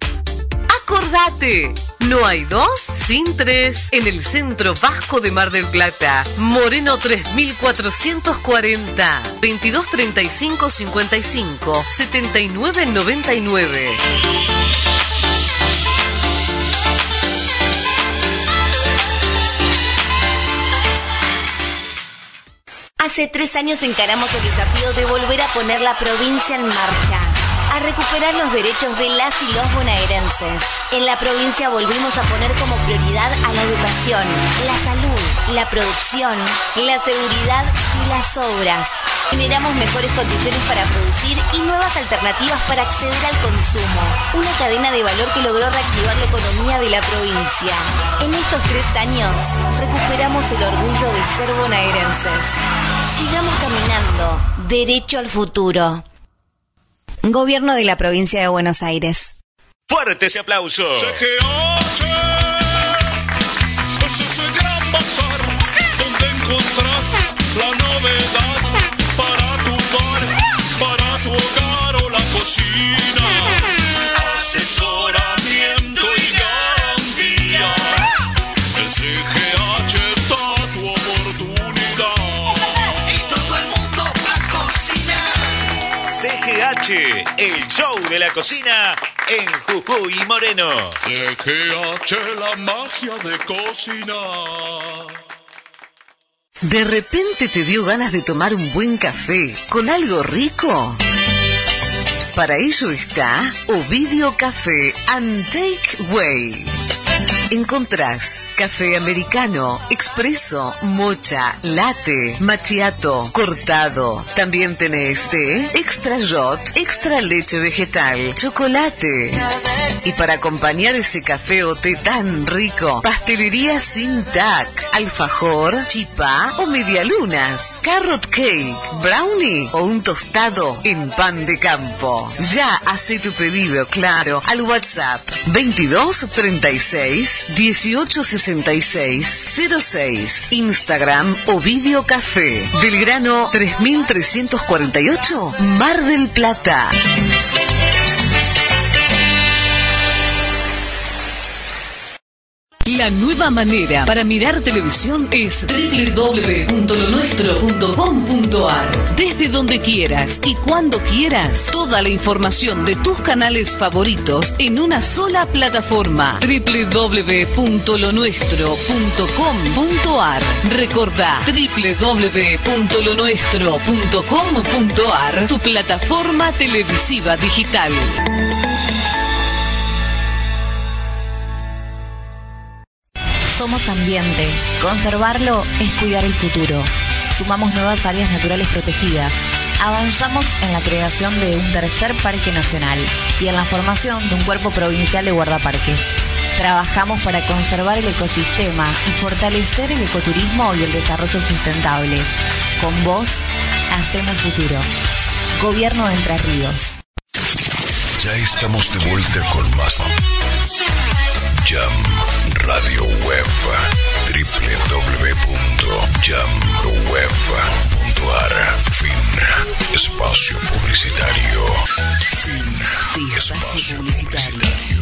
Acordate, no hay dos sin tres en el centro vasco de Mar del Plata. Moreno 3440 2235 55 79 99. Hace tres años encaramos el desafío de volver a poner la provincia en marcha, a recuperar los derechos de las y los bonaerenses. En la provincia volvimos a poner como prioridad a la educación, la salud, la producción, la seguridad y las obras. Generamos mejores condiciones para producir y nuevas alternativas para acceder al consumo. Una cadena de valor que logró reactivar la economía de la provincia. En estos tres años recuperamos el orgullo de ser bonaerenses. Sigamos caminando, derecho al futuro. Gobierno de la provincia de Buenos Aires. Fuerte ese aplauso. CGH es ese gran bazar donde encontrás la novedad para tu bar, para tu hogar o la cocina. Asesoramiento CGH, el show de la cocina en Jujuy y Moreno. CGH, la magia de cocinar. ¿De repente te dio ganas de tomar un buen café con algo rico? Para ello está Ovidio Café and Take Way. Encontrás café americano, expreso, mocha, latte, macchiato, cortado. También tenés té, extra shot, extra leche vegetal, chocolate. Y para acompañar ese café o té tan rico, pastelería sin tac, alfajor, chipá o medialunas, carrot cake, brownie o un tostado en pan de campo. Ya hace tu pedido, claro, al WhatsApp 22 36 18 66 06, Instagram o Video Café, Belgrano 3348, Mar del Plata. La nueva manera para mirar televisión es www.lonuestro.com.ar. Desde donde quieras y cuando quieras, toda la información de tus canales favoritos en una sola plataforma. www.lonuestro.com.ar. Recordá www.lonuestro.com.ar, tu plataforma televisiva digital. Somos ambiente. Conservarlo es cuidar el futuro. Sumamos nuevas áreas naturales protegidas. Avanzamos en la creación de un tercer parque nacional y en la formación de un cuerpo provincial de guardaparques. Trabajamos para conservar el ecosistema y fortalecer el ecoturismo y el desarrollo sustentable. Con vos, hacemos futuro. Gobierno de Entre Ríos. Ya estamos de vuelta con más Jam Radio Web www.jamweb.ar Fin Espacio Publicitario. Fin Espacio Publicitario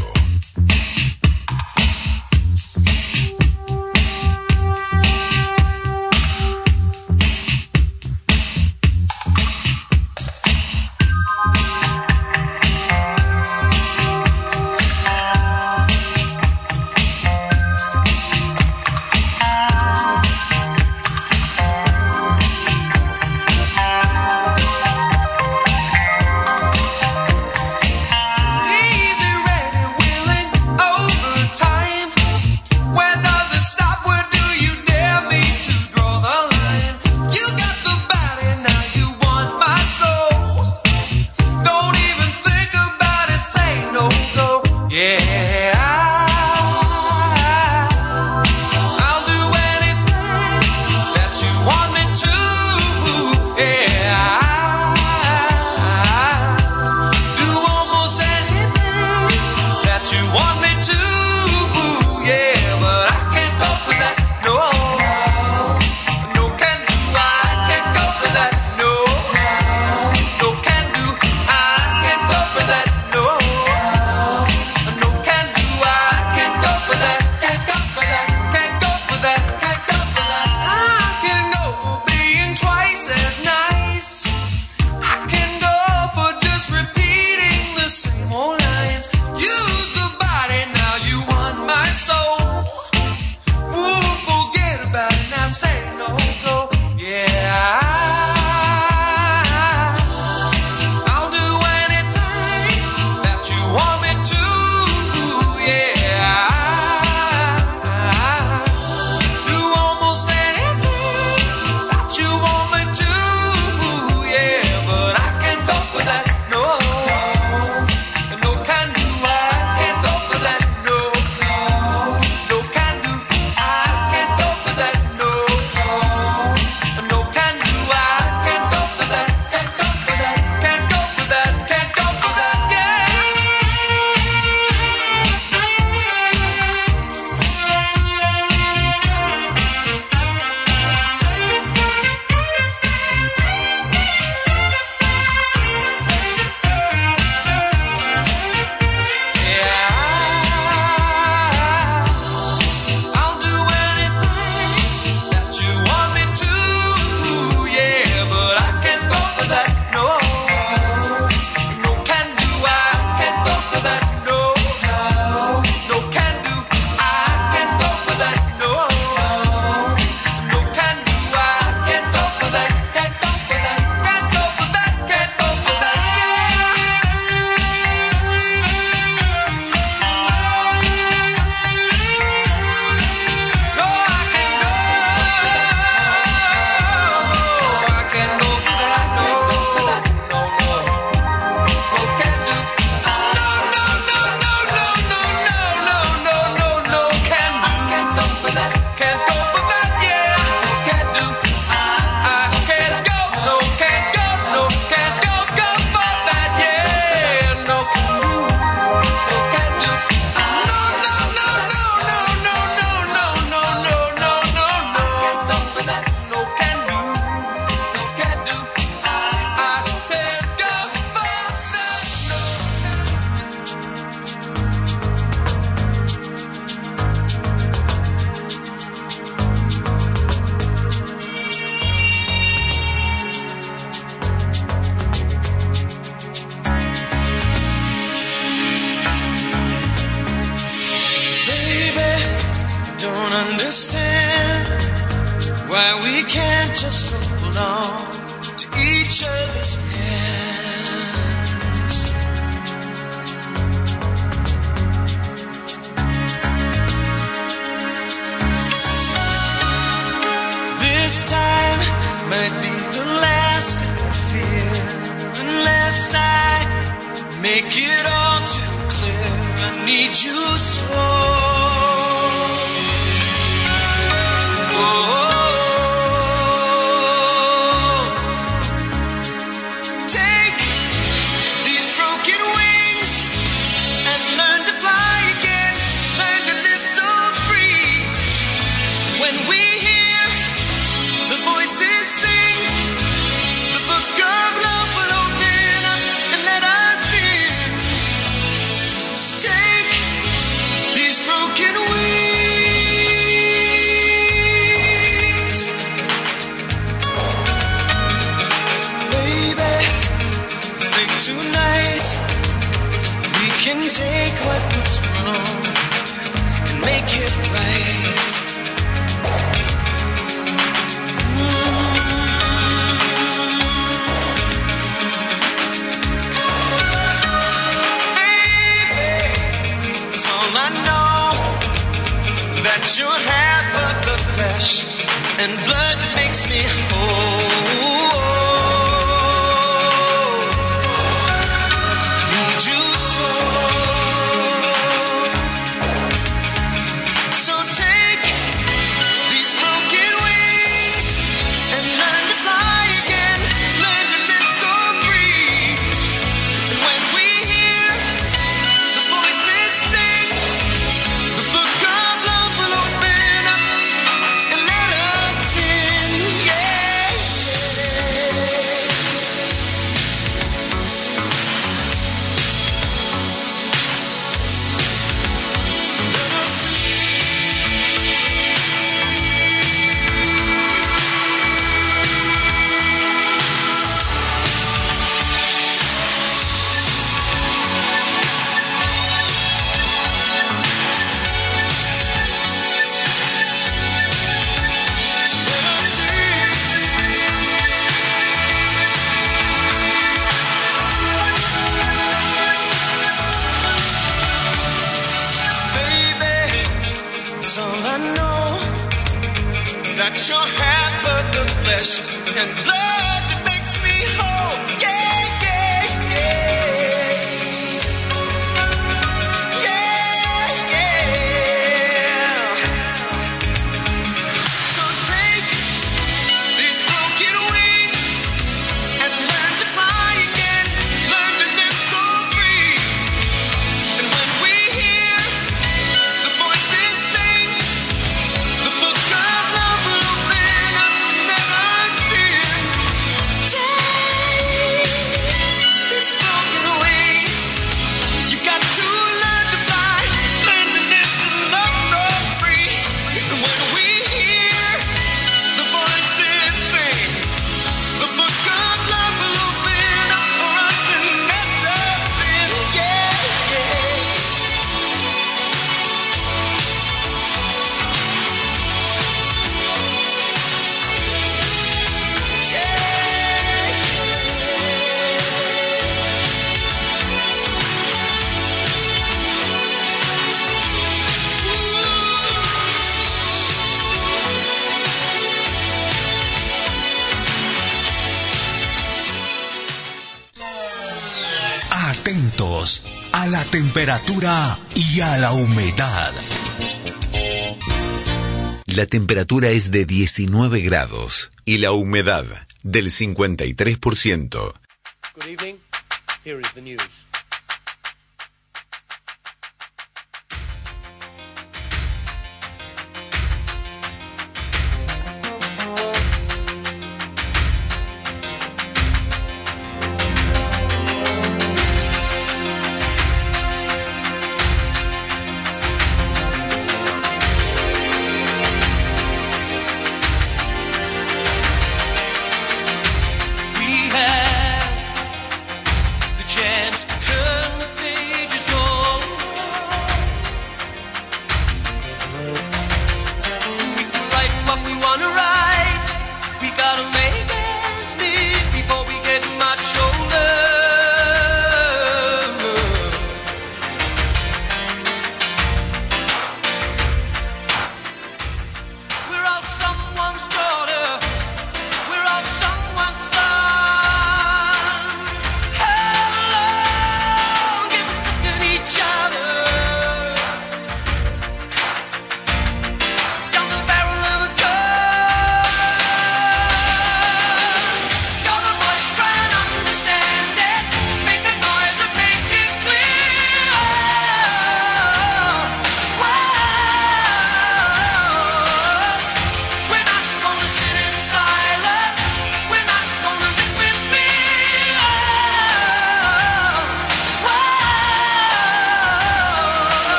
temperatura es de 19 grados y la humedad del 53%.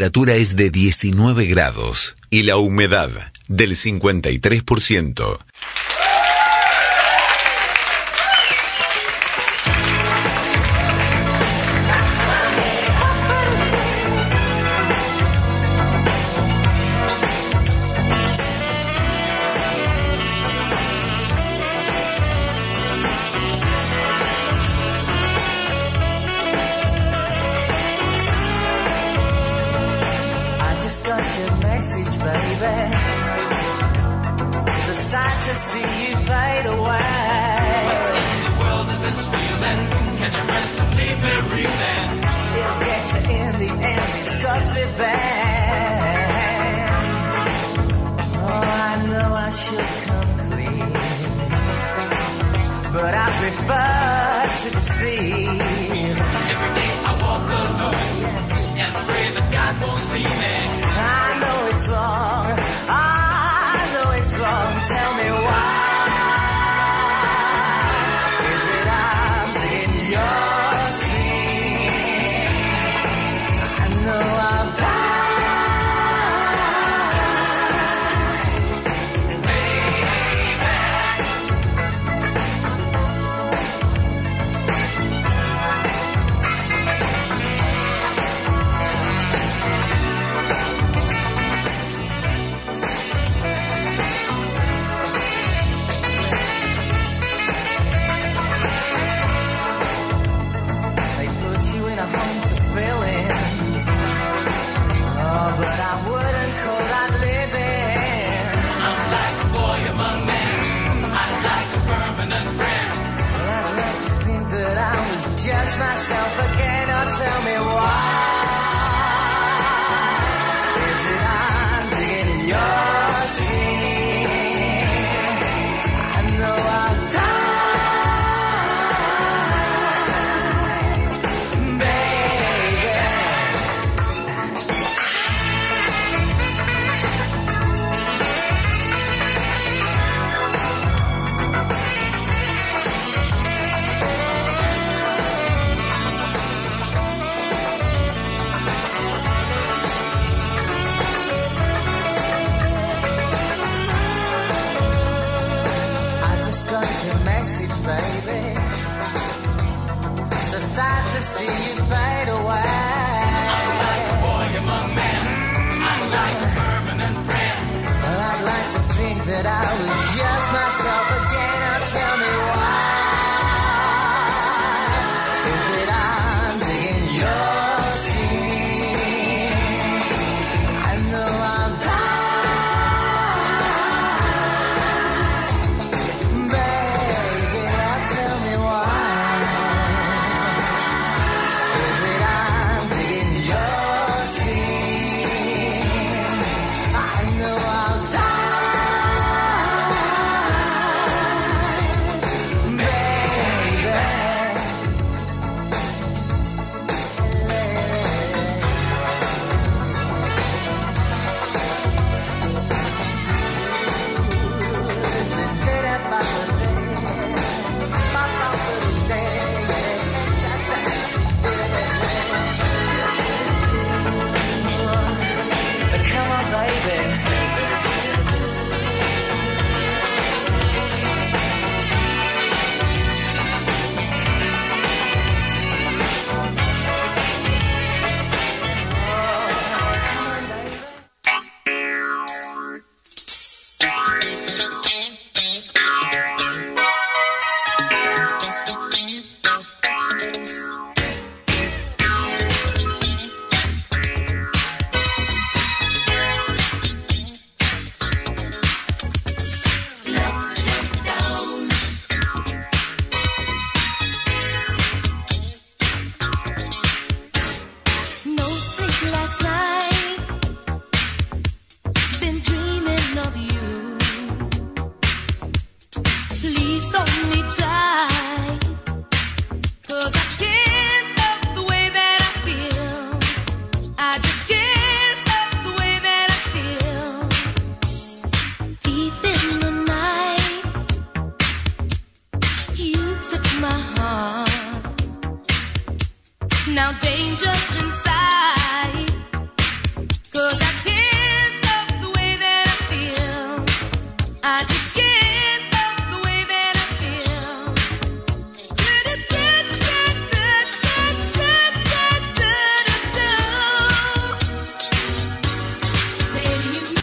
temperatura es de 19 grados y la humedad del 53%.